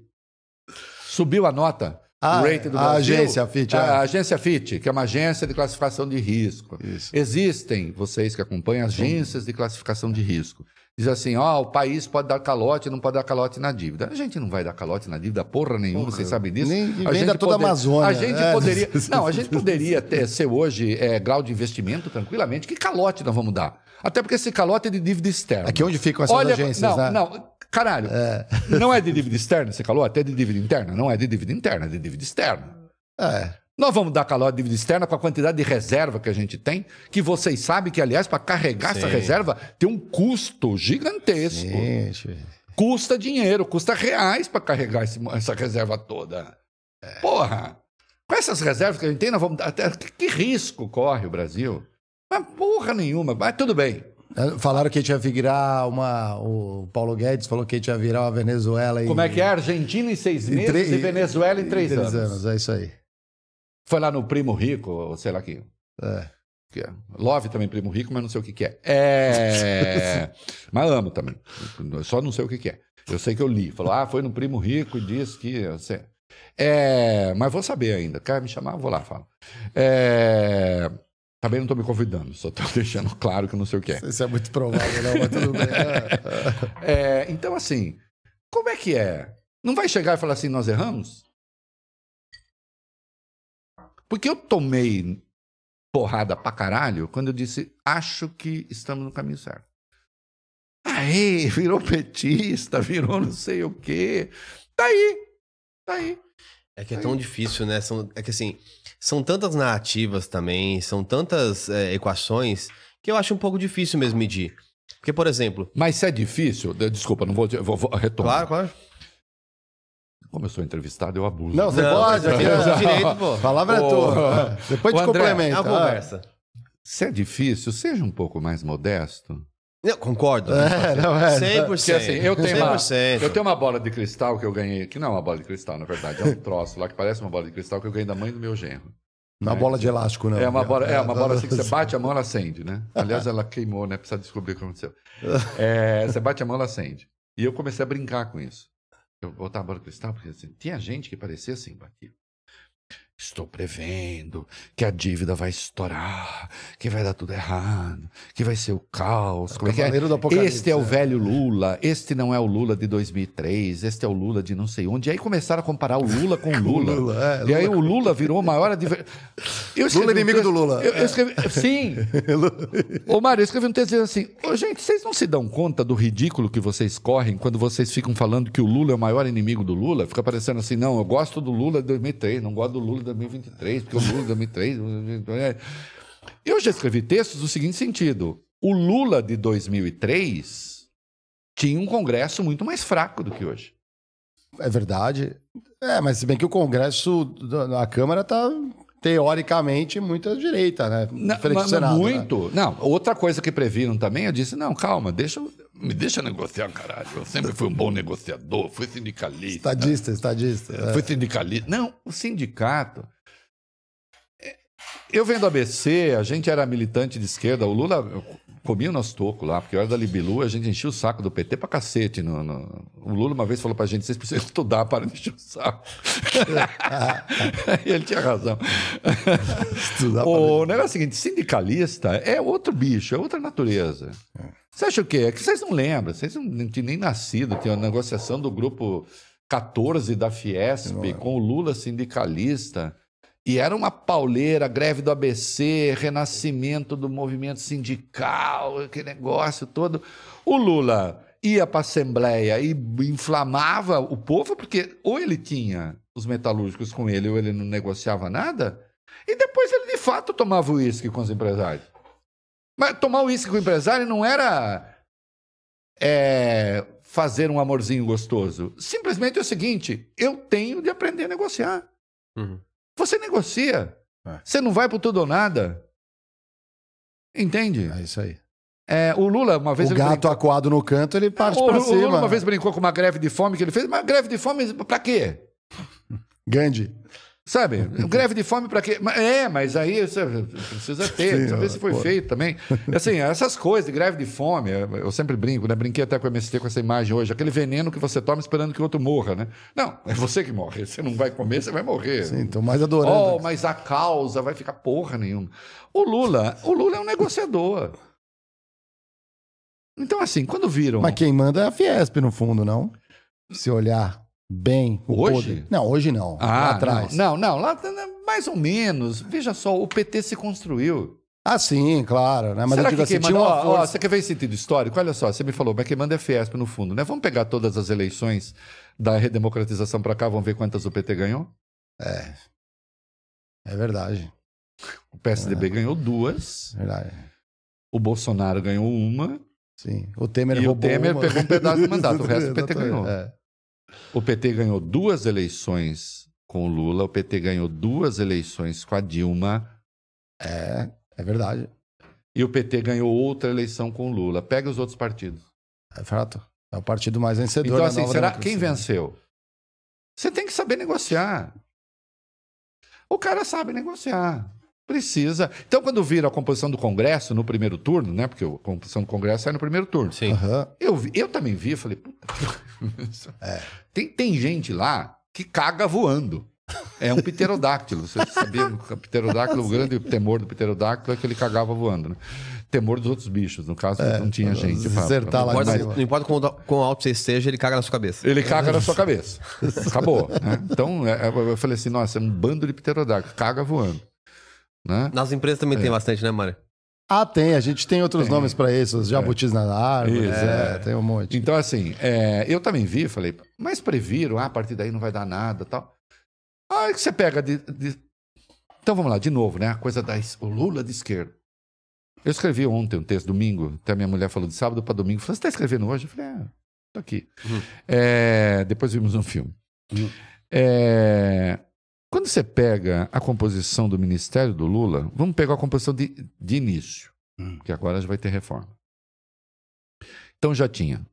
Speaker 3: subiu a nota.
Speaker 1: Ah,
Speaker 3: rating do
Speaker 1: a
Speaker 3: Brasil.
Speaker 1: agência Fitch, é.
Speaker 3: A agência FIT, que é uma agência de classificação de risco.
Speaker 1: Isso.
Speaker 3: Existem, vocês que acompanham, agências de classificação de risco. Diz assim, ó, o país pode dar calote, não pode dar calote na dívida. A gente não vai dar calote na dívida porra nenhuma, vocês sabem disso.
Speaker 1: nem-
Speaker 3: a gente
Speaker 1: da toda a Amazônia.
Speaker 3: A gente
Speaker 1: É.
Speaker 3: poderia... [laughs] Não, a gente poderia ter, ser hoje é, grau de investimento tranquilamente. Que calote nós vamos dar? Até porque esse calote é de dívida externa.
Speaker 1: Aqui onde ficam essas
Speaker 3: Olha,
Speaker 1: agências,
Speaker 3: não,
Speaker 1: né?
Speaker 3: não, caralho. Não é de dívida externa esse calote? É de dívida interna? Não é de dívida interna, é de dívida externa.
Speaker 1: É.
Speaker 3: Nós vamos dar calote de dívida externa com a quantidade de reserva que a gente tem, que vocês sabem que, aliás, para carregar essa
Speaker 2: Sim.
Speaker 3: reserva tem um custo gigantesco.
Speaker 1: Gente.
Speaker 3: Custa dinheiro, custa reais para carregar esse- essa reserva toda. Porra! Com essas reservas que a gente tem, nós vamos dar. até- Que, que risco corre o Brasil? Mas porra nenhuma. Mas tudo bem.
Speaker 1: É, Falaram que a gente ia virar uma. O Paulo Guedes falou que a gente ia virar uma Venezuela em.
Speaker 3: Como é que é? Argentina em seis
Speaker 1: em
Speaker 3: meses
Speaker 1: tre-
Speaker 3: e Venezuela em três,
Speaker 1: em
Speaker 3: anos.
Speaker 1: É isso aí.
Speaker 3: Foi lá no Primo Rico, sei lá que.
Speaker 1: É.
Speaker 3: que é. Love também, Primo Rico, mas não sei o que, que é. É. [laughs] mas amo também. Só não sei o que, que é. Eu sei que eu li. Falou, ah, foi no Primo Rico e disse que. sei. É, mas vou saber ainda. Quer me chamar? Vou lá, falo. É, também não estou me convidando, só estou [laughs] deixando claro que não sei o que é.
Speaker 1: Isso é muito provável, não, mas tudo bem. [laughs] É,
Speaker 3: então, assim, como é que é? Não vai chegar e falar assim, nós erramos? Porque eu tomei porrada pra caralho quando eu disse, acho que estamos no caminho certo. Aí, [laughs] virou petista, virou não sei o quê. Tá aí, tá aí.
Speaker 2: É que é tão difícil, né? São, é que assim, são tantas narrativas também, são tantas é, equações que eu acho um pouco difícil mesmo medir. Porque, por exemplo.
Speaker 3: Mas se é difícil, de- desculpa, não vou, vou, vou retomar.
Speaker 2: Claro, claro.
Speaker 3: Como eu sou entrevistado, eu abuso.
Speaker 1: Não, você
Speaker 2: Não,
Speaker 1: pode. Aqui,
Speaker 2: esse direito, pô.
Speaker 1: A palavra é tua. Depois
Speaker 3: ô,
Speaker 1: te
Speaker 3: André,
Speaker 2: É
Speaker 1: complementa.
Speaker 2: uma conversa.
Speaker 3: Se é difícil, seja um pouco mais modesto.
Speaker 2: Não, concordo.
Speaker 1: É, não é.
Speaker 2: 100%.
Speaker 3: Porque assim, eu tenho, uma,
Speaker 2: 100%.
Speaker 3: eu tenho uma bola de cristal que eu ganhei, que não é uma bola de cristal, na verdade, é um [laughs] troço lá que parece uma bola de cristal que eu ganhei da mãe do meu genro.
Speaker 1: Não é bola de elástico, não.
Speaker 3: É uma bola, é uma bola assim que você [laughs] bate a mão, ela acende, né? Aliás, ela queimou, né? Precisa descobrir o que aconteceu. É, você bate a mão, ela acende. E eu comecei a brincar com isso. Eu botava de cristal, porque assim, tinha gente que parecia assim, batia. Estou prevendo que a dívida vai estourar, que vai dar tudo errado, que vai ser o caos. Como é que é? Este é o
Speaker 1: é.
Speaker 3: velho Lula, este não é o Lula de 2003, este é o Lula de não sei onde. E aí começaram a comparar o Lula com o [laughs] Lula.
Speaker 1: Lula, é,
Speaker 3: e aí o Lula virou o maior. [laughs]
Speaker 1: Lula inimigo do Lula.
Speaker 3: Eu, eu escrevi, sim. [laughs] Ô, Mário, eu escrevi um texto dizendo assim: Ô, gente, vocês não se dão conta do ridículo que vocês correm quando vocês ficam falando que o Lula é o maior inimigo do Lula? Fica parecendo assim: não, eu gosto do Lula de 2003, não gosto do Lula de 2023, porque o Lula de 2003. [laughs] Eu já escrevi textos do seguinte sentido: o Lula de 2003 tinha um Congresso muito mais fraco do que hoje.
Speaker 1: É verdade. É, mas se bem que o Congresso, a Câmara tá teoricamente muito à direita, né?
Speaker 3: Não, mas-
Speaker 1: Senado, né?
Speaker 3: muito. Não, outra coisa que previram também, eu disse, não, calma, deixa, eu- me deixa negociar, caralho. Eu sempre fui um bom negociador, fui sindicalista.
Speaker 1: Estadista, estadista. é.
Speaker 3: Fui sindicalista. Não, o sindicato. é, Eu vendo a ABC, a gente era militante de esquerda, o Lula comia o nosso toco lá, porque hora da Libilu a gente enchia o saco do PT pra cacete. No, no- O Lula uma vez falou pra gente: vocês precisam estudar para de [laughs] encher o saco. e [laughs] ele tinha razão.
Speaker 1: Estudar
Speaker 3: O negócio é o seguinte: sindicalista é outro bicho, é outra natureza. Você acha o quê? É que vocês não lembram, vocês não tinham nem nascido, tinha a negociação do grupo 14 da Fiesp com o Lula sindicalista. E era uma pauleira, greve do ABC, renascimento do movimento sindical, aquele negócio todo. O Lula ia para a Assembleia e inflamava o povo, porque ou ele tinha os metalúrgicos com ele, ou ele não negociava nada, e depois ele de fato tomava uísque com os empresários. Mas tomar uísque com o empresário não era é, fazer um amorzinho gostoso. Simplesmente é o seguinte: eu tenho de aprender a negociar.
Speaker 2: Uhum.
Speaker 3: Você negocia.
Speaker 1: É.
Speaker 3: Você não vai pro tudo ou nada. Entende?
Speaker 1: É isso aí.
Speaker 3: É, o Lula, uma vez.
Speaker 1: o gato
Speaker 3: brincou-
Speaker 1: acuado no canto, ele parte
Speaker 3: o,
Speaker 1: pra
Speaker 3: o Lula
Speaker 1: cima.
Speaker 3: uma vez brincou com uma greve de fome que ele fez, mas greve de fome pra quê?
Speaker 1: Gandhi.
Speaker 3: Sabe? [laughs] Greve de fome para quê? É, mas aí você precisa ter,
Speaker 1: Sim,
Speaker 3: ver se foi
Speaker 1: pô.
Speaker 3: feito também. [laughs] Assim, essas coisas de greve de fome, eu sempre brinco, né? Brinquei até com o MST com essa imagem hoje, aquele veneno que você toma esperando que o outro morra, né? Não, é você que morre. Você não vai comer, você vai morrer.
Speaker 1: Sim, tô mais adorando.
Speaker 3: Oh, mas a causa vai ficar porra nenhuma. O Lula, o Lula é um negociador. Então, assim, quando viram.
Speaker 1: Mas quem manda é a Fiesp, no fundo, não? Se olhar bem. o
Speaker 3: Hoje?
Speaker 1: poder. Não, hoje não.
Speaker 3: Ah,
Speaker 1: lá atrás.
Speaker 3: Não, não, lá mais ou menos. Veja só, o PT se construiu.
Speaker 1: Ah, sim, claro. Né? Mas
Speaker 3: Será
Speaker 1: eu digo
Speaker 3: que quem
Speaker 1: assim, tinha
Speaker 3: manda...
Speaker 1: uma
Speaker 3: ó, ó,
Speaker 1: força.
Speaker 3: você quer ver sentido histórico? Olha só, você me falou, mas quem manda é Fiesp no fundo, né? Vamos pegar todas as eleições da redemocratização para cá, vamos ver quantas o PT ganhou?
Speaker 1: É. É verdade.
Speaker 3: O
Speaker 1: É.
Speaker 3: PSDB ganhou duas,
Speaker 1: Verdade.
Speaker 3: o Bolsonaro ganhou uma,
Speaker 1: Sim. O Temer
Speaker 3: E o
Speaker 1: roubou
Speaker 3: Temer
Speaker 1: uma.
Speaker 3: pegou um pedaço do mandato, o [laughs] resto o PT ganhou.
Speaker 1: é.
Speaker 3: O PT ganhou duas eleições com o Lula, o PT ganhou duas eleições com a Dilma.
Speaker 1: É, é verdade.
Speaker 3: E o PT ganhou outra eleição com o Lula. Pega os outros partidos.
Speaker 1: É fato. É o partido mais vencedor.
Speaker 3: Então,
Speaker 1: da
Speaker 3: assim,
Speaker 1: nova
Speaker 3: será quem venceu? Você tem que saber negociar. O cara sabe negociar. Precisa. Então, quando viram a composição do Congresso no primeiro turno, né? Porque a composição do Congresso é no primeiro turno.
Speaker 2: Sim.
Speaker 1: Aham.
Speaker 3: Eu, vi- eu também vi, falei, puta. tem, tem gente lá que caga voando. É um pterodáctilo. Você sabia que o pterodáctilo, o [laughs] grande temor do pterodáctilo é que ele cagava voando, né? Temor dos outros bichos. No caso, não tinha gente. pra-
Speaker 1: acertar
Speaker 3: pra-
Speaker 1: lá
Speaker 2: Não importa, não importa quão, quão alto você esteja, ele caga na sua cabeça.
Speaker 3: Ele caga na sua [laughs] cabeça. Acabou. né? Então, é, eu falei assim, nossa, é um bando de pterodáctilo. Caga voando. Né?
Speaker 2: Nas empresas também tem bastante, né, Mário?
Speaker 1: Ah, tem. A gente tem outros nomes pra isso. Os jabutis na árvore.
Speaker 3: Isso,
Speaker 1: é,
Speaker 3: é.
Speaker 1: tem um monte.
Speaker 3: Então, assim, é, eu também vi, falei, mas previram, ah, a partir daí não vai dar nada tal. Aí que você pega de, de- Então vamos lá, de novo, né? A coisa da o Lula de esquerda. Eu escrevi ontem um texto, domingo, até minha mulher falou de sábado para domingo. Falou, você está escrevendo hoje? Eu falei, é, tô aqui.
Speaker 2: Uhum.
Speaker 3: É, depois vimos um filme.
Speaker 1: Uhum.
Speaker 3: É, quando você pega a composição do Ministério do Lula, vamos pegar a composição de, de início,
Speaker 1: Hum.
Speaker 3: que agora já vai ter reforma. Então já tinha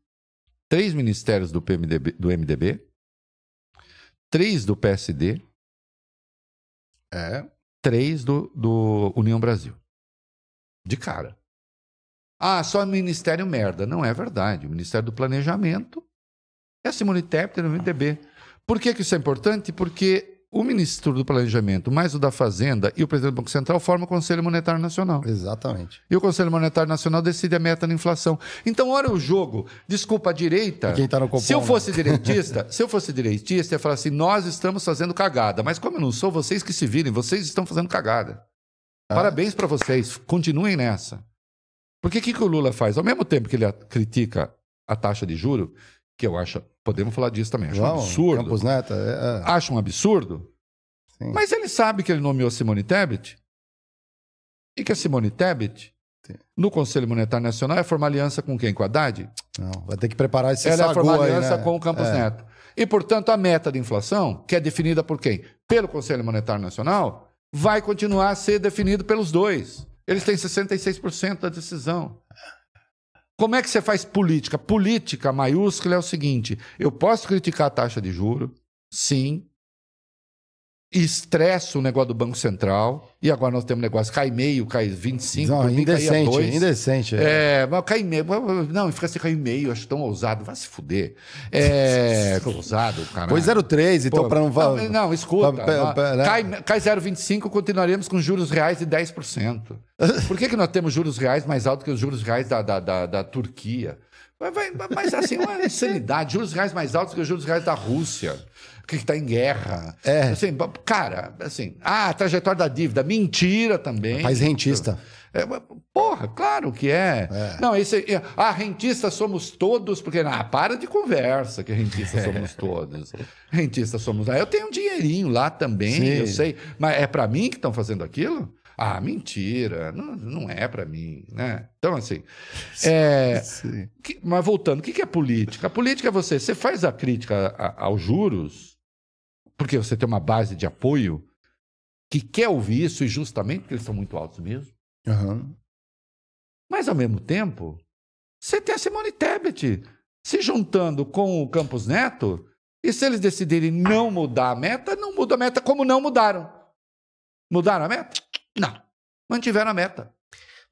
Speaker 3: três ministérios do, PMDB, do MDB, três do PSD,
Speaker 1: É.
Speaker 3: três do, do União Brasil. De cara. Ah, só Ministério merda. Não é verdade. O Ministério do Planejamento é a Simone Tebet do MDB. Por que, que isso é importante? Porque o ministro do Planejamento, mais o da Fazenda e o presidente do Banco Central formam o Conselho Monetário Nacional.
Speaker 1: Exatamente.
Speaker 3: E o Conselho Monetário Nacional decide a meta da inflação. Então, olha o jogo. Desculpa a direita.
Speaker 1: E quem tá no Copom,
Speaker 3: se eu
Speaker 1: né?
Speaker 3: fosse direitista, [laughs] se eu fosse direitista, eu ia falar assim: nós estamos fazendo cagada. Mas como eu não sou, vocês que se virem, vocês estão fazendo cagada.
Speaker 1: Ah.
Speaker 3: Parabéns para vocês. Continuem nessa. Porque o que, que o Lula faz? Ao mesmo tempo que ele critica a taxa de juro, que eu acho, podemos falar disso também, acho um absurdo.
Speaker 1: Campos Neto. É, é.
Speaker 3: Acho um absurdo.
Speaker 1: Sim.
Speaker 3: Mas ele sabe que ele nomeou Simone Tebet e que a Simone Tebet,
Speaker 1: Sim.
Speaker 3: no Conselho Monetário Nacional, é formar aliança com quem? Com a Haddad?
Speaker 1: Não, vai ter que preparar esse
Speaker 3: Ela é formar
Speaker 1: aí,
Speaker 3: aliança
Speaker 1: né?
Speaker 3: com o Campos
Speaker 1: É.
Speaker 3: Neto. E, portanto, a meta de inflação, que é definida por quem? Pelo Conselho Monetário Nacional, vai continuar a ser definido pelos dois. Eles têm 66% da decisão. Como é que você faz política? Política maiúscula é o seguinte: eu posso criticar a taxa de juro, sim. Estresso o negócio do Banco Central. E agora nós temos negócio, cai meio, cai 25,
Speaker 1: Não,
Speaker 3: mim
Speaker 1: indecente,
Speaker 3: dois.
Speaker 1: indecente.
Speaker 3: É, mas cai meio. Não, fica assim, cai meio, acho tão ousado. Vai se fuder. É. [laughs] ousado, cara.
Speaker 1: Foi 0,3, então para não...
Speaker 3: Não, não, escuta.
Speaker 1: Pra- pra- né?
Speaker 3: cai cai 0,25, continuaremos com juros reais de 10%. [laughs] Por que, que nós temos juros reais mais altos que os juros reais da, da, da, da Turquia? Vai- vai- Mas assim, é uma [laughs] insanidade. Juros reais mais altos que os juros reais da Rússia, que está em guerra.
Speaker 1: É.
Speaker 3: Assim, cara, assim, ah, a trajetória da dívida, mentira também.
Speaker 1: País rentista.
Speaker 3: É, porra, claro que é. Não, esse, é, ah, rentista somos todos, porque ah, para de conversa que rentista [laughs] somos todos. Rentista somos. Ah, eu tenho um dinheirinho lá também,
Speaker 1: Sim.
Speaker 3: eu sei. Mas é para mim que estão fazendo aquilo? Ah, mentira, não, não é para mim, né? Então, assim, é,
Speaker 1: Sim.
Speaker 3: que- mas voltando, o que que é política? A política é você, você faz a crítica a- aos juros, porque você tem uma base de apoio que quer ouvir isso, e justamente porque eles são muito altos mesmo.
Speaker 1: Aham.
Speaker 3: Mas, ao mesmo tempo, você tem a Simone Tebet se juntando com o Campos Neto, e se eles decidirem não mudar a meta, não muda a meta como não mudaram. Mudaram a meta? Não. Mantiveram a meta.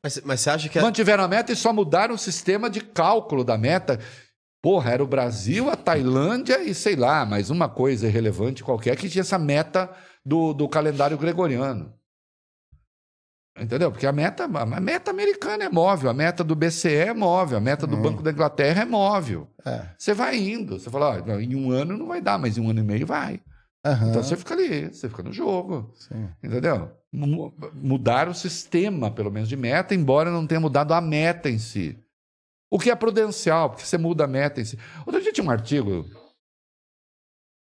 Speaker 2: Mas, mas você acha que. a-
Speaker 3: Mantiveram a meta e só mudaram o sistema de cálculo da meta. Porra, era o Brasil, a Tailândia e sei lá, mais uma coisa irrelevante qualquer que tinha essa meta do, do calendário gregoriano. Entendeu? Porque a meta, a meta americana é móvel, a meta do BCE é móvel, a meta do
Speaker 1: Uhum.
Speaker 3: Banco da Inglaterra é móvel.
Speaker 1: É.
Speaker 3: Você vai indo, você fala, ó, em um ano não vai dar, mas em um ano e meio vai.
Speaker 1: Aham.
Speaker 3: Então você fica ali, você fica no jogo.
Speaker 1: Sim.
Speaker 3: Entendeu? Mu- Mudar o sistema, pelo menos, de meta, embora não tenha mudado a meta em si. O que é prudencial, porque você muda a meta em si. Outro dia tinha um artigo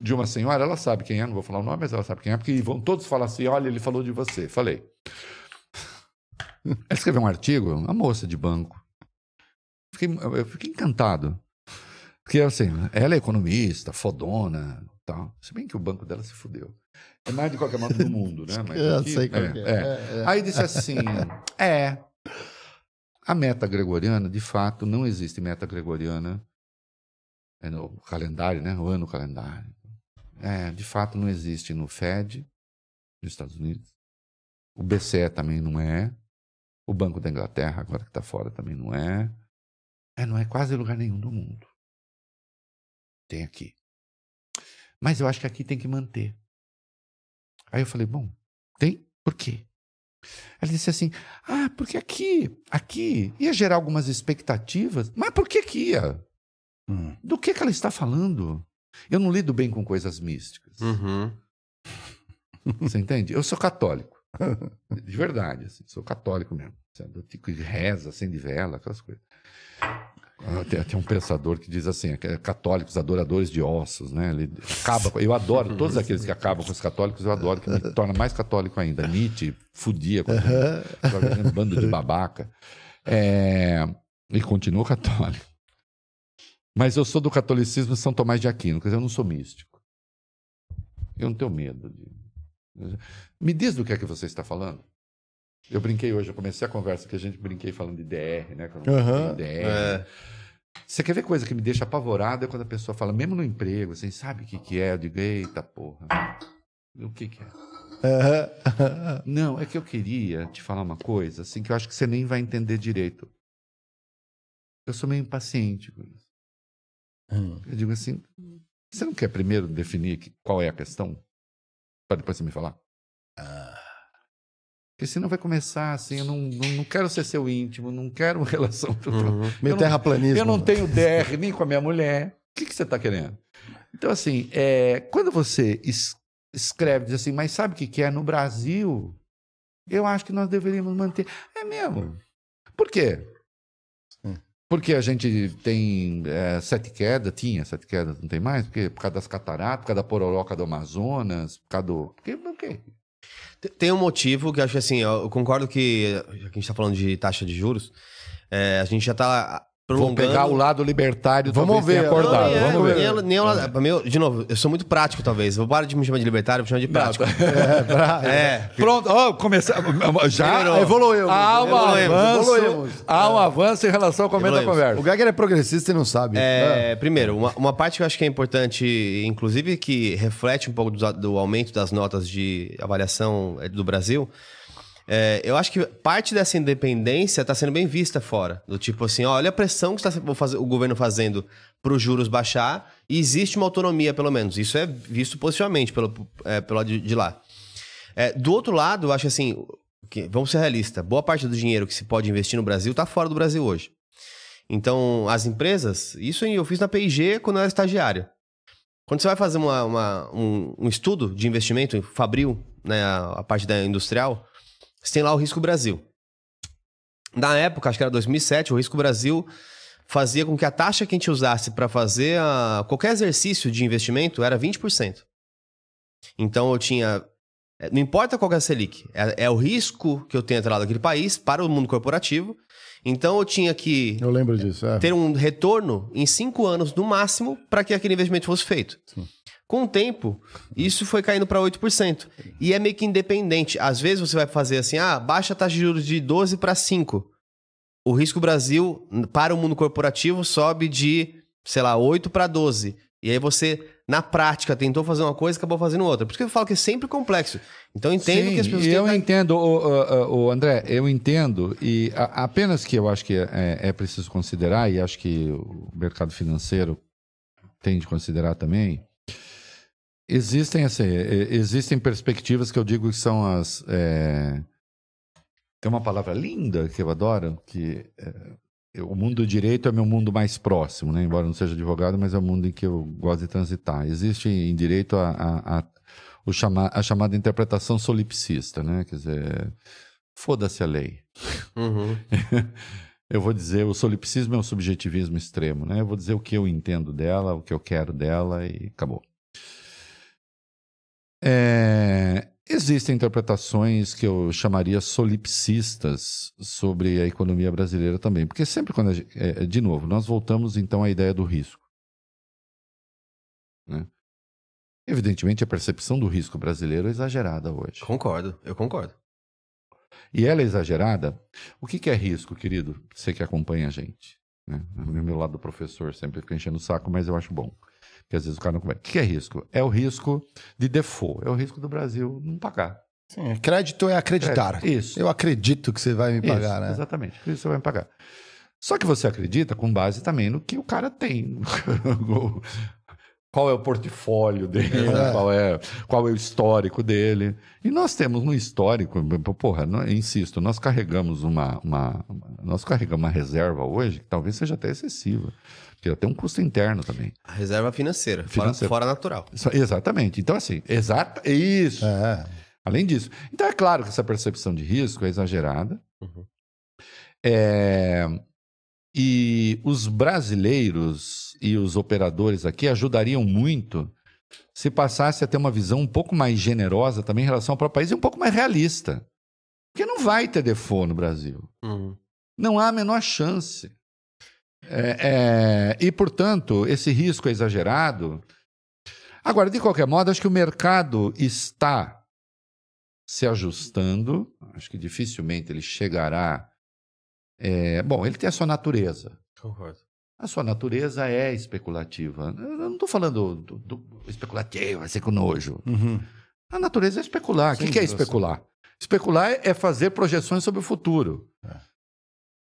Speaker 3: de uma senhora, ela sabe quem é, não vou falar o nome, mas ela sabe quem é, porque vão todos falar assim: olha, ele falou de você. Falei. Ela escreveu um artigo, uma moça de banco. Fiquei, eu fiquei encantado. Porque, assim, ela é economista, fodona, tal. Se bem que o banco dela se fudeu. É mais de qualquer modo do mundo, né? [laughs] Mas
Speaker 1: Eu
Speaker 3: aqui-
Speaker 1: sei qual
Speaker 3: é,
Speaker 1: é.
Speaker 3: é.
Speaker 1: É, é.
Speaker 3: Aí disse assim: [laughs] é. A meta gregoriana, de fato, não existe meta gregoriana é no calendário, né? O ano calendário. É, de fato, não existe no Fed, nos Estados Unidos. O BCE também não é. O Banco da Inglaterra, agora que está fora, também não é. É, não é quase lugar nenhum do mundo. Tem aqui. Mas eu acho que aqui tem que manter. Aí eu falei, bom, tem? Por quê? Ela disse assim: Ah, porque aqui, aqui ia gerar algumas expectativas. Mas por que que ia? Hum. Do que, que ela está falando? Eu não lido bem com coisas místicas.
Speaker 2: Uhum. [laughs]
Speaker 3: Você entende? Eu sou católico. [laughs] De verdade, assim, sou católico mesmo. Eu fico reza, acende vela, aquelas coisas. Ah, tem, tem, um pensador que diz assim, é católicos, adoradores de ossos, né? Ele acaba, eu adoro todos aqueles que acabam com os católicos, eu adoro, que me torna mais católico ainda. Nietzsche fudia com um bando de babaca. É, e continua católico. Mas eu sou do catolicismo São Tomás de Aquino, quer dizer, eu não sou místico. Eu não tenho medo de. Me diz do que é que você está falando. Eu brinquei hoje, eu comecei a conversa que a gente brinquei falando de DR, né?
Speaker 1: Uhum.
Speaker 3: DR. É. Você quer ver coisa que me deixa apavorada é quando a pessoa fala, mesmo no emprego, assim, sabe o que, que é? Eu digo, eita porra. O que, que é? Uhum. [laughs] Não, é que eu queria te falar uma coisa, assim, que eu acho que você nem vai entender direito. Eu sou meio impaciente com isso. Uhum. Eu digo assim, você não quer primeiro definir qual é a questão? Para depois você me falar? Ah. Porque senão vai começar assim, eu não, não, não quero ser seu íntimo, não quero [laughs] relação.
Speaker 1: Uhum. Meio terraplanismo.
Speaker 3: Eu não tenho DR nem com a minha mulher. O que, que você está querendo? Então, assim, é, quando você es, escreve, diz assim, mas sabe o que, que é? No Brasil, eu acho que nós deveríamos manter. É mesmo. Por quê? Porque a gente tem é, sete quedas, tinha sete quedas, não tem mais? Porque, por causa das cataratas, por causa da pororoca do Amazonas, por causa do. Por quê?
Speaker 2: Tem um motivo que acho assim, eu concordo que, já que a gente está falando de taxa de juros, é, a gente já está
Speaker 3: Vou pegar o lado libertário,
Speaker 1: vamos ver, acordado. Não, é,
Speaker 3: vamos ver.
Speaker 2: Nem, nem é. meu, de novo, eu sou muito prático, talvez. Vou parar de me chamar de libertário, vou chamar de prático. [laughs] é,
Speaker 3: pra... [laughs] é. Pronto, oh, começar. Já evoluiu. Há um avanço. Evoluímos. Há um avanço em relação ao começo da conversa.
Speaker 1: O Geiger é progressista e não sabe.
Speaker 2: É, é, Primeiro, uma, uma, parte que eu acho que é importante, inclusive que reflete um pouco do, do aumento das notas de avaliação é, do Brasil é, eu acho que parte dessa independência está sendo bem vista fora. Do tipo assim, olha a pressão que está o governo fazendo para os juros baixar e existe uma autonomia, pelo menos. Isso é visto positivamente pelo, é, pelo lado de, lá. É, do outro lado, eu acho assim, que, vamos ser realistas, boa parte do dinheiro que se pode investir no Brasil está fora do Brasil hoje. Então, as empresas, isso eu fiz na PIG quando eu era estagiário. Quando você vai fazer uma, uma, um, um, estudo de investimento, Fabril, né, a, a parte da industrial, você tem lá o Risco Brasil. Na época, acho que era 2007, o Risco Brasil fazia com que a taxa que a gente usasse para fazer a, qualquer exercício de investimento era 20%. Então eu tinha. É, não importa qual é a Selic, é, é o risco que eu tenho atrelado naquele país para o mundo corporativo. Então eu tinha que.
Speaker 1: Eu lembro disso, é.
Speaker 2: Ter um retorno em cinco anos no máximo para que aquele investimento fosse feito. Sim. Com o tempo, isso foi caindo para 8%. E é meio que independente. Às vezes você vai fazer assim, ah, baixa a taxa de juros de 12 para 5. O risco Brasil para o mundo corporativo sobe de, sei lá, 8 para 12. E aí você, na prática, tentou fazer uma coisa e acabou fazendo outra. Por isso que eu falo que é sempre complexo. Então eu entendo Sim, que as pessoas.
Speaker 3: Eu têm... entendo, o, o, o, André, eu entendo. E a, apenas que eu acho que é, é preciso considerar, e acho que o mercado financeiro tem de considerar também, Existem, assim, existem perspectivas que eu digo que são as. É... Tem uma palavra linda que eu adoro, que é... o mundo do direito é meu mundo mais próximo, né? embora não seja advogado, mas é o mundo em que eu gosto de transitar. Existe em direito a, a, a, o chama... a chamada interpretação solipsista, né? quer dizer, foda-se a lei. Uhum. [laughs] eu vou dizer, o solipsismo é um subjetivismo extremo, né? Eu vou dizer o que eu entendo dela, o que eu quero dela e acabou. É, existem interpretações que eu chamaria solipsistas sobre a economia brasileira também, porque sempre quando, gente, é, de novo, nós voltamos então à ideia do risco. Né? Evidentemente, a percepção do risco brasileiro é exagerada hoje.
Speaker 2: Concordo, eu concordo.
Speaker 3: e ela é exagerada, o que, que é risco, querido? Você que acompanha a gente. Né? O meu lado do professor sempre fica enchendo o saco, mas eu acho bom. Porque às vezes o cara não conversa. O que é risco? É o risco de default, é o risco do Brasil não pagar.
Speaker 1: Sim, crédito é acreditar.
Speaker 3: Crédito, isso.
Speaker 1: Eu acredito que você vai me pagar,
Speaker 3: Isso,
Speaker 1: né?
Speaker 3: Exatamente, isso você vai me pagar. Só que você acredita com base também no que o cara tem. [laughs] qual é o portfólio dele,
Speaker 1: É.
Speaker 3: qual, é, qual é o histórico dele. E nós temos um histórico, porra, nó- insisto, nós carregamos uma, uma, nós carregamos uma reserva hoje que talvez seja até excessiva, porque tem um custo interno também.
Speaker 2: A reserva financeira, fora-
Speaker 3: Financeira.
Speaker 2: Fora, natural.
Speaker 3: Isso- Exatamente. Então, assim, exata, isso.
Speaker 1: É.
Speaker 3: Além disso. Então, é claro que essa percepção de risco é exagerada.
Speaker 2: Uhum.
Speaker 3: É, E os brasileiros e os operadores aqui ajudariam muito se passasse a ter uma visão um pouco mais generosa também em relação ao próprio país e um pouco mais realista. Porque não vai ter default no Brasil.
Speaker 2: Uhum.
Speaker 3: Não há a menor chance. É, é, e, portanto, esse risco é exagerado. Agora, de qualquer modo, acho que o mercado está se ajustando. Acho que dificilmente ele chegará. é, bom, ele tem a sua natureza.
Speaker 2: Concordo.
Speaker 3: A sua natureza é especulativa. Eu não estou falando do, do especulativo, vai ser com nojo.
Speaker 1: Uhum.
Speaker 3: A natureza é especular. O que, que é especular? Especular é fazer projeções sobre o futuro.
Speaker 1: É.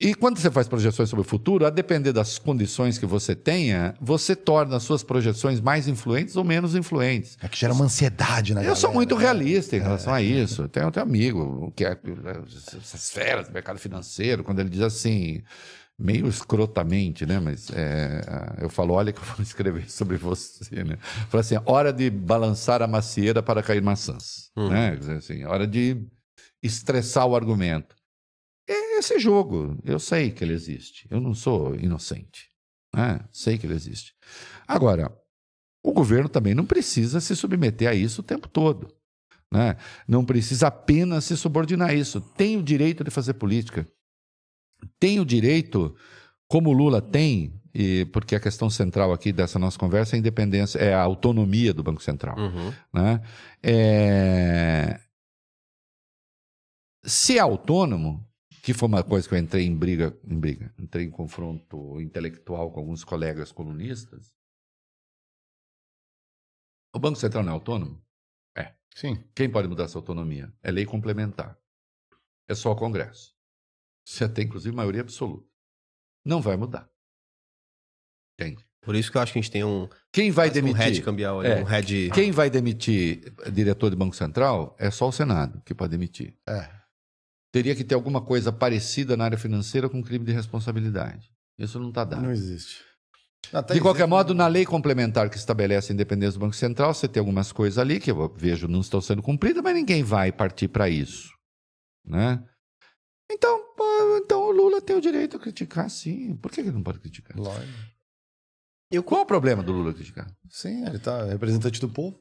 Speaker 3: E quando você faz projeções sobre o futuro, a depender das condições que você tenha, você torna as suas projeções mais influentes ou menos influentes.
Speaker 1: É que gera uma ansiedade na
Speaker 3: Eu
Speaker 1: galera,
Speaker 3: sou muito
Speaker 1: né?
Speaker 3: realista em relação a isso. Tenho até um amigo que é essas feras do mercado financeiro, quando ele diz assim, meio escrotamente, né? Mas é, eu falo, olha que eu vou [laughs] escrever sobre você, né? Fala assim, hora de balançar a macieira para cair maçãs,
Speaker 2: Hum.
Speaker 3: né? Assim, hora de estressar o argumento. Esse jogo, eu sei que ele existe. Eu não sou inocente, né? Sei que ele existe. Agora, o governo também não precisa se submeter a isso o tempo todo. Né? Não precisa apenas se subordinar a isso. Tem o direito de fazer política. Tem o direito, como o Lula tem, e porque a questão central aqui dessa nossa conversa é a independência, é a autonomia do Banco Central.
Speaker 2: Uhum.
Speaker 3: Né? É... Se é autônomo, que foi uma coisa que eu entrei em briga, em briga, entrei em confronto intelectual com alguns colegas colunistas. O Banco Central não é autônomo?
Speaker 1: Sim.
Speaker 3: Quem pode mudar essa autonomia? É lei complementar. É só o Congresso. Você tem, inclusive, maioria absoluta. Não vai mudar. Entende?
Speaker 2: Por isso que eu acho que a gente tem um,
Speaker 3: Quem vai
Speaker 2: quase um
Speaker 3: demitir?
Speaker 2: head cambial ali,
Speaker 3: É.
Speaker 2: um head...
Speaker 3: Quem vai demitir diretor de Banco Central é só o Senado que pode demitir.
Speaker 1: É.
Speaker 3: Teria que ter alguma coisa parecida na área financeira com crime de responsabilidade. Isso não está dado.
Speaker 1: Não existe. Tá
Speaker 3: De qualquer
Speaker 1: existe.
Speaker 3: modo, na lei complementar que estabelece a independência do Banco Central, você tem algumas coisas ali que eu vejo não estão sendo cumpridas, mas ninguém vai partir para isso. Né? Então, então o Lula tem o direito a criticar, sim. Por que ele não pode criticar?
Speaker 1: Lógico.
Speaker 2: Eu,
Speaker 3: Qual o problema do Lula criticar?
Speaker 1: Sim, ele tá representante do povo.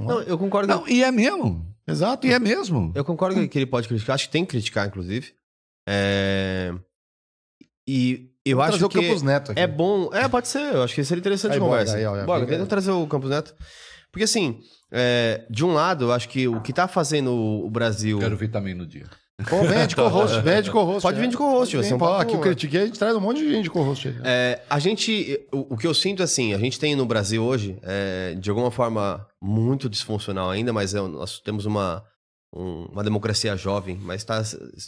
Speaker 1: Não, é?
Speaker 2: eu concordo.
Speaker 3: Não, e é mesmo.
Speaker 1: Exato.
Speaker 3: E é mesmo.
Speaker 2: Eu concordo que ele pode criticar. Acho que tem que criticar, inclusive. É... E eu
Speaker 1: Vou
Speaker 2: acho
Speaker 1: trazer
Speaker 2: que
Speaker 1: o Campos Neto aqui.
Speaker 2: é bom... É, pode ser. Eu acho que seria interessante
Speaker 1: Aí,
Speaker 2: conversa.
Speaker 1: Borga, aí, ó,
Speaker 2: Bora, tenta trazer o Campos Neto. Porque assim, é, de um lado, eu acho que o que tá fazendo o Brasil...
Speaker 3: Quero vir também no dia.
Speaker 1: Pô, vem de co-host, vem de co-host.
Speaker 2: Pode vir de co-host, um papo-
Speaker 1: Aqui o Critiquei, a gente traz um monte de gente de co-host. aí.
Speaker 2: É, a gente, o, o que eu sinto assim, a gente tem no Brasil hoje, é, de alguma forma muito disfuncional ainda, mas é, nós temos uma, um- uma democracia jovem, mas está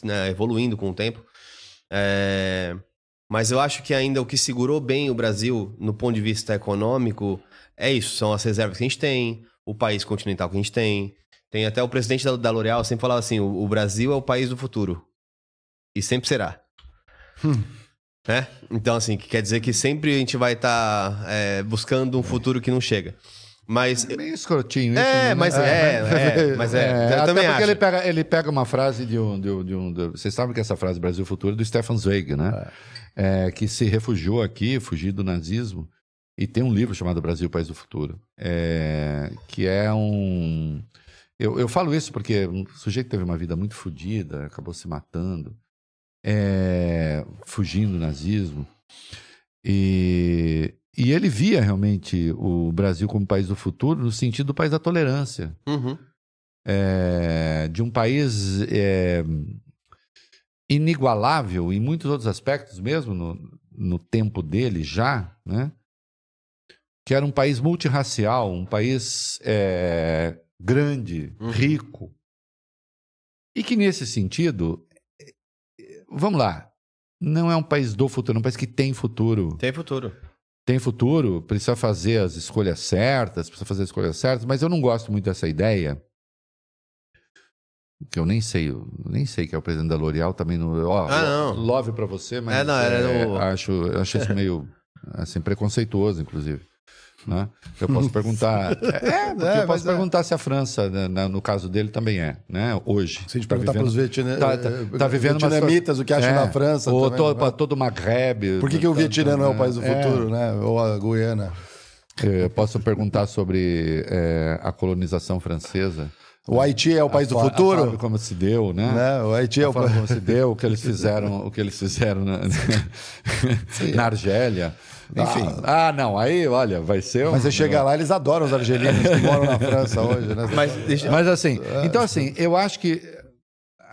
Speaker 2: né, evoluindo com o tempo. É, mas eu acho que ainda o que segurou bem o Brasil no ponto de vista econômico é isso, são as reservas que a gente tem, o país continental que a gente tem. Tem até o presidente da, da L'Oréal sempre falava assim, o, o Brasil é o país do futuro. E sempre será. Né? Então, assim, que quer dizer que sempre a gente vai estar buscando um futuro que não chega. Mas.
Speaker 3: É meio escrotinho isso.
Speaker 2: É,
Speaker 3: né?
Speaker 2: mas é, é, [laughs] mas é. eu
Speaker 3: até
Speaker 2: também
Speaker 3: porque
Speaker 2: acho.
Speaker 3: ele pega, ele pega uma frase de um, de um, de um- de- Vocês sabem que essa frase Brasil Futuro é do Stefan Zweig, né? É, que se refugiou aqui, fugiu do nazismo, e tem um livro chamado Brasil, País do Futuro, é, que é um... Eu, eu falo isso porque um sujeito teve uma vida muito fodida, acabou se matando, é, fugindo do nazismo, e, e ele via realmente o Brasil como país do futuro no sentido do país da tolerância
Speaker 2: Uhum.
Speaker 3: é, de um país é, inigualável em muitos outros aspectos, mesmo no, no tempo dele já, né? que era um país multirracial, um país é, grande,
Speaker 2: Uhum.
Speaker 3: rico. E que nesse sentido, vamos lá, não é um país do futuro, é um país que tem futuro.
Speaker 2: Tem futuro.
Speaker 3: Tem futuro, precisa fazer as escolhas certas, precisa fazer as escolhas certas, mas eu não gosto muito dessa ideia. Que eu nem sei, eu nem sei que é o presidente da L'Oréal também no, ó,
Speaker 2: Ah, não.
Speaker 3: love pra você, mas
Speaker 2: É, não,
Speaker 3: é,
Speaker 2: no-
Speaker 3: acho, acho isso meio assim preconceituoso, inclusive. Né? Eu posso perguntar, [laughs] é,
Speaker 1: É,
Speaker 3: eu posso
Speaker 1: mas é.
Speaker 3: perguntar se a França, né, no caso dele, também é, né? Hoje.
Speaker 1: Se a gente
Speaker 3: Tá
Speaker 1: perguntar para os Vietnã,
Speaker 3: tá, tá,
Speaker 1: eh,
Speaker 3: tá vivendo uma
Speaker 1: vietnamitas o que acham
Speaker 3: é,
Speaker 1: da França.
Speaker 3: Ou
Speaker 1: também,
Speaker 3: todo,
Speaker 1: né?
Speaker 3: todo o Maghreb.
Speaker 1: Por que, que o
Speaker 3: tá-
Speaker 1: Vietnã não é o
Speaker 3: tá-
Speaker 1: país do
Speaker 3: é.
Speaker 1: futuro, né? Ou a Guiana?
Speaker 3: Eu posso perguntar sobre é, a colonização francesa.
Speaker 1: O Haiti é o país do
Speaker 3: A forma
Speaker 1: futuro?
Speaker 3: como se deu, né?
Speaker 1: Né? O Haiti é o país.
Speaker 3: como se deu, o que eles [laughs] fizeram, o que eles fizeram na, na Argélia. Enfim. Ah, não, aí, olha, vai ser um...
Speaker 1: Mas você chega lá, eles adoram os argelinos que moram na França [laughs] hoje, né?
Speaker 2: Mas deixa...
Speaker 3: Mas assim, então assim, eu acho que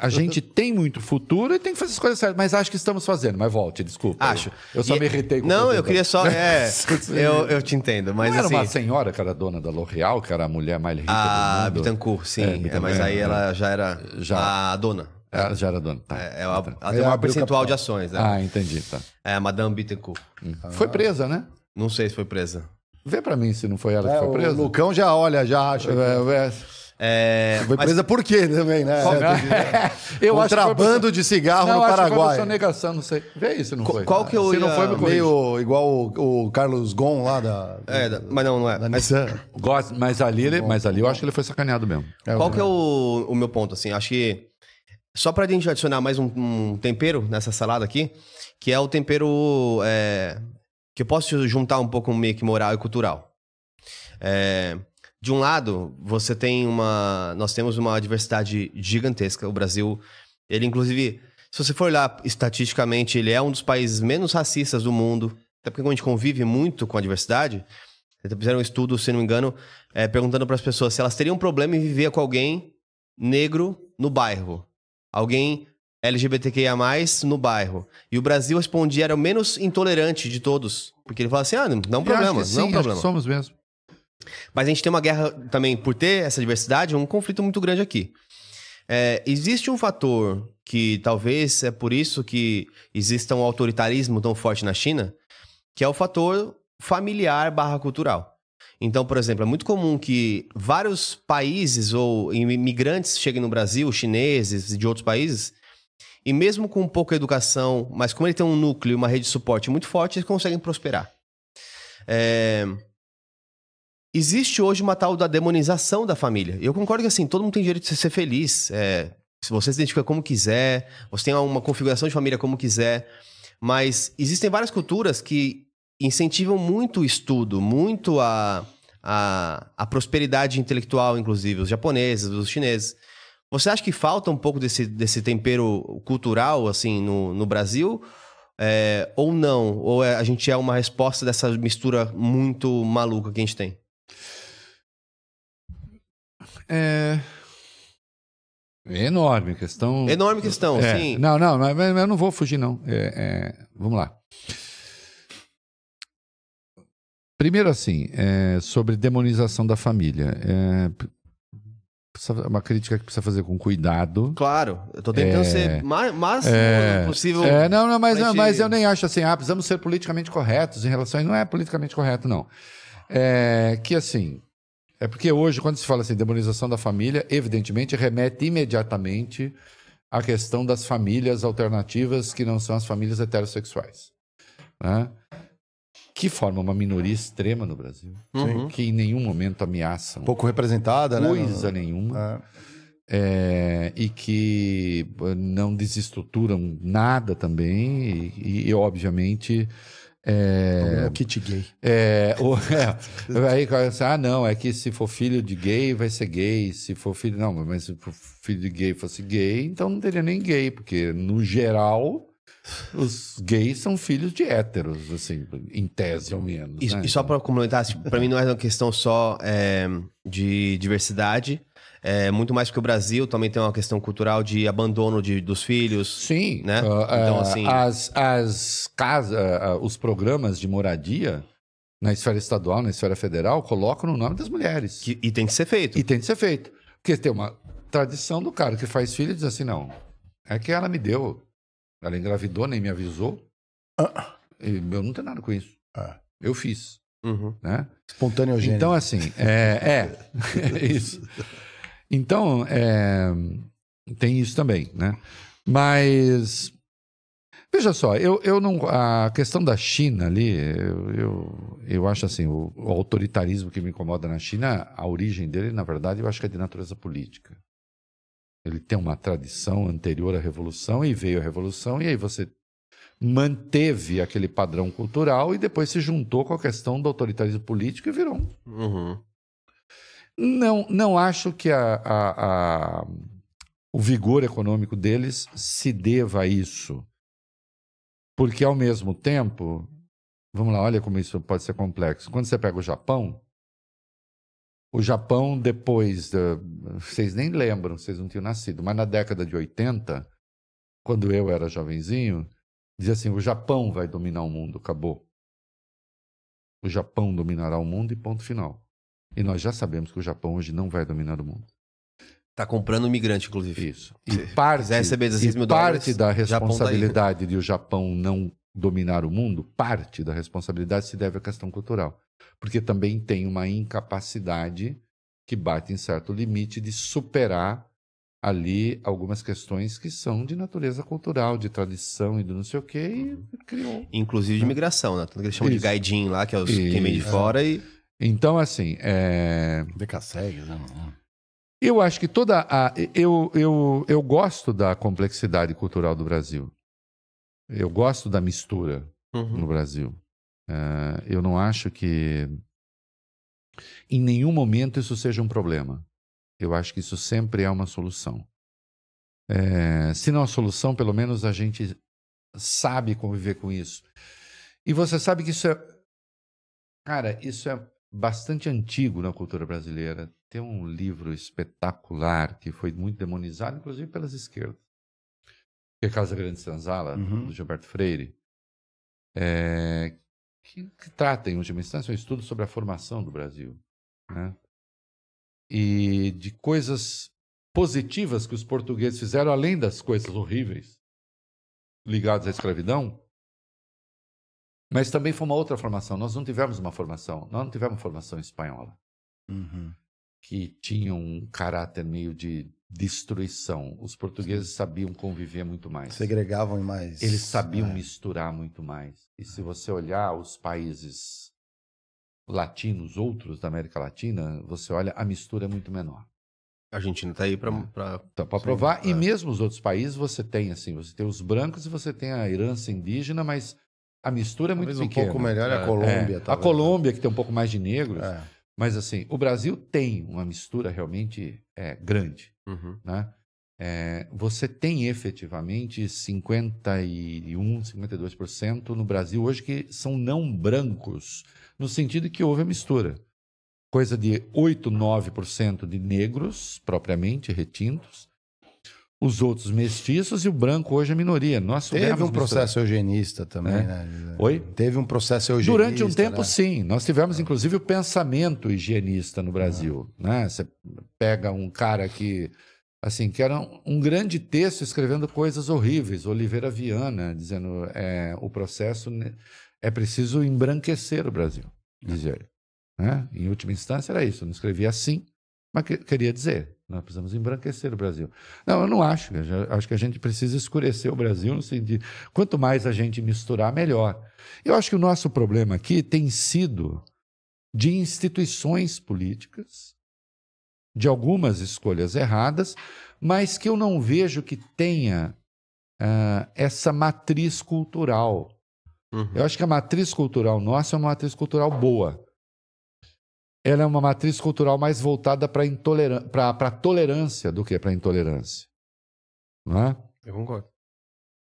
Speaker 3: a gente tem muito futuro e tem que fazer as coisas certas, mas acho que estamos fazendo. Mas volte, desculpa.
Speaker 2: Acho.
Speaker 3: Eu só
Speaker 2: E-
Speaker 3: me irritei com o
Speaker 2: Não, eu queria só. [laughs] É, eu, eu te entendo, mas
Speaker 3: Não era
Speaker 2: assim.
Speaker 3: uma senhora que era dona da L'Oréal, que era a mulher mais rica
Speaker 2: A
Speaker 3: do mundo?
Speaker 2: Bittencourt, sim.
Speaker 3: É,
Speaker 2: É, mas aí
Speaker 3: é,
Speaker 2: ela já era
Speaker 3: Já.
Speaker 2: a dona.
Speaker 3: Ela já era dona. Tá.
Speaker 2: É, ela, ela
Speaker 1: Aí
Speaker 2: tem maior
Speaker 1: abriu
Speaker 2: percentual de ações, né?
Speaker 3: Ah, entendi, tá.
Speaker 2: É a Madame Bittencourt.
Speaker 3: Foi presa, né?
Speaker 2: Não sei se foi presa.
Speaker 3: Vê pra mim se não foi ela
Speaker 1: É,
Speaker 3: que foi
Speaker 1: o
Speaker 3: presa.
Speaker 1: Lucão já olha, já acha.
Speaker 3: É, é,
Speaker 2: É,
Speaker 1: Foi
Speaker 2: mas-
Speaker 1: presa por quê também, né? [laughs] [laughs]
Speaker 3: eu acho que foi
Speaker 1: Contrabando
Speaker 3: por-
Speaker 1: de cigarro
Speaker 3: não,
Speaker 1: no
Speaker 3: acho que foi
Speaker 1: Paraguai.
Speaker 3: sonegação, não sei. Vê isso, não
Speaker 2: Qual-
Speaker 3: foi.
Speaker 2: qual que eu
Speaker 3: Se não
Speaker 2: ia-
Speaker 3: foi, me.
Speaker 1: Meio igual o, o Carlos Gon lá da,
Speaker 2: É, da- mas não, não é.
Speaker 1: da
Speaker 2: Mas
Speaker 3: mas ali, ele- mas ali eu acho que ele foi sacaneado mesmo.
Speaker 2: qual que é o, o meu ponto, assim? Acho que só pra gente adicionar mais um, um tempero nessa salada aqui, que é o tempero é, que eu posso juntar um pouco meio que moral e cultural. É, de um lado, você tem uma. Nós temos uma diversidade gigantesca. O Brasil, ele, inclusive, se você for olhar estatisticamente, ele é um dos países menos racistas do mundo. Até porque a gente convive muito com a diversidade, fizeram um estudo, se não me engano, é, perguntando para as pessoas se elas teriam problema em viver com alguém negro no bairro. Alguém LGBTQIA+, no bairro. E o Brasil respondia, era o menos intolerante de todos. Porque ele falava assim, ah, não, é um problema,
Speaker 3: sim,
Speaker 2: não é um problema.
Speaker 3: somos mesmo.
Speaker 2: Mas a gente tem uma guerra também, por ter essa diversidade, um conflito muito grande aqui. É, existe um fator que talvez é por isso que exista um autoritarismo tão forte na China, que é o fator familiar barra cultural. Então, por exemplo, é muito comum que vários países ou imigrantes cheguem no Brasil, chineses e de outros países, e mesmo com pouca educação, mas como ele tem um núcleo e uma rede de suporte muito forte, eles conseguem prosperar. É, Existe hoje uma tal da demonização da família. Eu concordo que assim, todo mundo tem direito de ser feliz. é, se você se identifica como quiser, você tem uma configuração de família como quiser. Mas existem várias culturas que incentivam muito o estudo, muito a, a, a prosperidade intelectual, inclusive, os japoneses, os chineses. Você acha que falta um pouco desse, desse tempero cultural, assim, no, no Brasil? É, ou não? Ou é- a gente é uma resposta dessa mistura muito maluca que a gente tem?
Speaker 3: É... é enorme questão.
Speaker 2: Enorme questão,
Speaker 3: É,
Speaker 2: sim.
Speaker 3: Não, não, mas mas eu não vou fugir, não. É, é, vamos lá. Primeiro, assim, é, sobre demonização da família. É, precisa- uma crítica que precisa fazer com cuidado.
Speaker 2: Claro, eu tô tentando
Speaker 3: É.
Speaker 2: ser máximo
Speaker 3: É,
Speaker 2: possível.
Speaker 3: É, não, não, mas, não,
Speaker 2: gente-
Speaker 3: mas eu nem acho assim, ah, precisamos ser politicamente corretos em relação a Não é politicamente correto, não. É que assim. É porque hoje, quando se fala assim, demonização da família, evidentemente remete imediatamente à questão das famílias alternativas que não são as famílias heterossexuais. né? Que formam uma minoria extrema no Brasil,
Speaker 2: Uhum.
Speaker 3: que em nenhum momento ameaçam
Speaker 1: Pouco representada, né?
Speaker 3: coisa nenhuma
Speaker 1: É.
Speaker 3: é, e que eh, não desestruturam nada também e, e, obviamente é,
Speaker 1: É o kit gay.
Speaker 3: é, o- é, aí assim, ah não é que se for filho de gay vai ser gay se for filho não mas se for filho de gay fosse gay então não teria nem gay porque no geral os gays são filhos de héteros assim em tese ao menos
Speaker 2: E,
Speaker 3: né?
Speaker 2: e só pra complementar, tipo, pra mim não é uma questão só é, de diversidade, É muito mais porque o Brasil também tem uma questão cultural de abandono de, dos filhos.
Speaker 3: Sim,
Speaker 2: Né?
Speaker 3: ah,
Speaker 2: Então,
Speaker 3: ah,
Speaker 2: assim-
Speaker 3: as, as casas, ah, os programas de moradia na esfera estadual, na esfera federal, colocam no nome das mulheres.
Speaker 2: Que- e tem que ser feito.
Speaker 3: E tem de ser feito. Porque tem uma tradição do cara que faz filho e diz assim: não, é que ela me deu. Ela engravidou, nem me avisou. E eu não tenho nada com isso.
Speaker 1: Ah.
Speaker 3: Eu fiz.
Speaker 2: Uhum.
Speaker 3: Né?
Speaker 1: Espontâneo gênero.
Speaker 3: Então, assim, é, é, [laughs] é isso. Então, é, tem isso também, né? Mas, veja só, eu, eu não, a questão da China ali, eu, eu, eu acho assim, o, o autoritarismo que me incomoda na China, a origem dele, na verdade, eu acho que é de natureza política. Ele tem uma tradição anterior à Revolução e veio a Revolução, e aí você manteve aquele padrão cultural e depois se juntou com a questão do autoritarismo político e virou um
Speaker 2: Uhum.
Speaker 3: não, não acho que a, a- a- o vigor econômico deles se deva a isso. Porque, ao mesmo tempo, vamos lá, olha como isso pode ser complexo. Quando você pega o Japão, o Japão, depois. vocês nem lembram, vocês não tinham nascido, mas na década de 80, quando eu era jovenzinho, dizia assim: o Japão vai dominar o mundo, acabou. O Japão dominará o mundo e ponto final. E nós já sabemos que o Japão hoje não vai dominar o mundo.
Speaker 2: Tá comprando imigrante, inclusive.
Speaker 3: Isso. E
Speaker 2: Se
Speaker 3: parte,
Speaker 2: quiser receber 16 mil
Speaker 3: parte
Speaker 2: dólares,
Speaker 3: da
Speaker 2: tá
Speaker 3: responsabilidade de o Japão não dominar o mundo, parte da responsabilidade se deve à questão cultural. Porque também tem uma incapacidade que bate em certo limite de superar ali algumas questões que são de natureza cultural, de tradição e do não sei o quê, e criou.
Speaker 2: Inclusive de imigração, né? Tanto que eles chamam de
Speaker 3: Isso.
Speaker 2: gaidin lá, que é os quem vem de fora e.
Speaker 3: Então, assim, é,
Speaker 1: Decassegue, né?
Speaker 3: Eu acho que toda a. Eu, eu, eu gosto da complexidade cultural do Brasil. Eu gosto da mistura
Speaker 2: Uhum.
Speaker 3: no Brasil. Eh, eu não acho que em nenhum momento isso seja um problema. Eu acho que isso sempre é uma solução. Eh, se não a solução, pelo menos a gente sabe conviver com isso. E você sabe que isso é. Cara, isso é bastante antigo na cultura brasileira. Tem um livro espetacular que foi muito demonizado, inclusive pelas esquerdas, que é Casa Grande Senzala,
Speaker 1: Uhum.
Speaker 3: do Gilberto Freire, é, que, que trata, em última instância, um estudo sobre a formação do Brasil. Né? E de coisas positivas que os portugueses fizeram, além das coisas horríveis ligadas à escravidão, mas também foi uma outra formação. Nós não tivemos uma formação, nós não tivemos formação espanhola,
Speaker 1: Uhum.
Speaker 3: que tinha um caráter meio de destruição. Os portugueses sabiam conviver muito mais.
Speaker 1: Segregavam mais.
Speaker 3: Eles sabiam
Speaker 1: É.
Speaker 3: misturar muito mais. E se você olhar os países latinos, outros da América Latina, você olha, a mistura é muito menor.
Speaker 2: A Argentina tá aí pra.
Speaker 3: É. Então, para
Speaker 2: Sim,
Speaker 3: provar, e
Speaker 2: é.
Speaker 3: mesmo os outros países você tem assim, você tem os brancos e você tem a herança indígena, mas a mistura é muito
Speaker 1: Talvez um
Speaker 3: pequena.
Speaker 1: pouco melhor é a. Colômbia.
Speaker 3: É, a. Colômbia, que tem um pouco mais de negros,
Speaker 1: É.
Speaker 3: mas assim, o Brasil tem uma mistura realmente é, grande.
Speaker 2: Uhum.
Speaker 3: né? É, você tem efetivamente 51, 52% no Brasil hoje que são não brancos, no sentido que houve a mistura. Coisa de 8, 9% de negros, propriamente retintos, os outros mestiços e o branco hoje é minoria. Nós
Speaker 1: Teve um processo eugenista também,
Speaker 3: É.
Speaker 1: né?
Speaker 3: Oi?
Speaker 1: Teve um processo eugenista.
Speaker 3: Durante um tempo,
Speaker 1: né?
Speaker 3: sim. Nós tivemos, inclusive, o pensamento higienista no Brasil. Né? Você pega um cara que, assim, que era um, um grande texto escrevendo coisas horríveis, Oliveira Viana, dizendo é, o processo é preciso embranquecer o Brasil, dizia ele. Né? Em última instância era isso. Eu não escrevia assim, mas que- queria dizer, nós precisamos embranquecer o Brasil. Não, eu não acho. Eu acho que a gente precisa escurecer o Brasil no sentido. Quanto mais a gente misturar, melhor. Eu acho que o nosso problema aqui tem sido de instituições políticas, de algumas escolhas erradas, mas que eu não vejo que tenha ah, essa matriz cultural.
Speaker 2: Uhum.
Speaker 3: Eu acho que a matriz cultural nossa é uma matriz cultural boa. Ela é uma matriz cultural mais voltada para a tolerância do que para a intolerância. Não é?
Speaker 2: Eu concordo.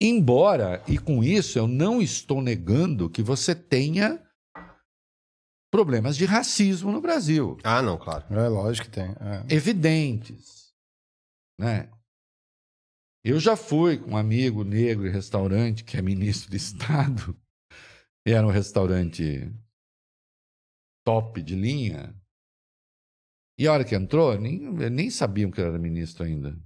Speaker 3: Embora, e com isso eu não estou negando que você tenha problemas de racismo no Brasil,
Speaker 2: Ah, não, claro.
Speaker 1: É lógico que tem. é.
Speaker 3: evidentes, né? Eu já fui com um amigo negro em restaurante que é ministro de Estado, e era um restaurante top de linha. E a hora que entrou, nem, nem sabiam que eu era ministro ainda.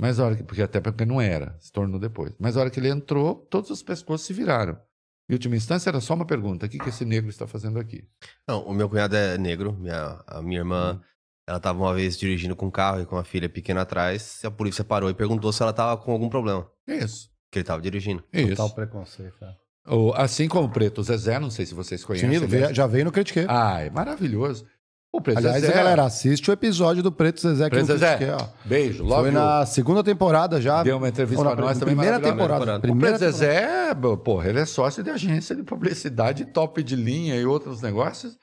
Speaker 3: Mas a hora que, porque até porque não era, se tornou depois. Mas a hora que ele entrou, todos os pescoços se viraram. Em última instância, era só uma pergunta: o que, que esse negro está fazendo aqui?
Speaker 2: Não, o meu cunhado é negro. Minha, a minha irmã, ela tava uma vez dirigindo com um carro e com uma filha pequena atrás. E a polícia parou e perguntou se ela tava com algum problema.
Speaker 3: É isso.
Speaker 2: Que ele tava dirigindo.
Speaker 3: É isso.
Speaker 1: Total preconceito. é.
Speaker 3: O- assim como o Preto Zezé, não sei se vocês conhecem.
Speaker 1: Sim, veio-
Speaker 3: é-
Speaker 1: já veio no Critiquei.
Speaker 3: Ah, é maravilhoso. O Preto
Speaker 1: Aliás,
Speaker 3: Zezé.
Speaker 1: galera, assiste o episódio do Preto Zezé que
Speaker 3: Preto
Speaker 1: eu
Speaker 3: Zezé,
Speaker 1: critiquei, ó.
Speaker 3: beijo. Logo
Speaker 1: Foi na segunda temporada já.
Speaker 3: Deu uma entrevista pra nós também
Speaker 1: Primeira temporada.
Speaker 2: O
Speaker 3: O
Speaker 1: Primeira
Speaker 3: Preto Zezé, porra, ele é sócio de agência de publicidade top de linha e outros negócios.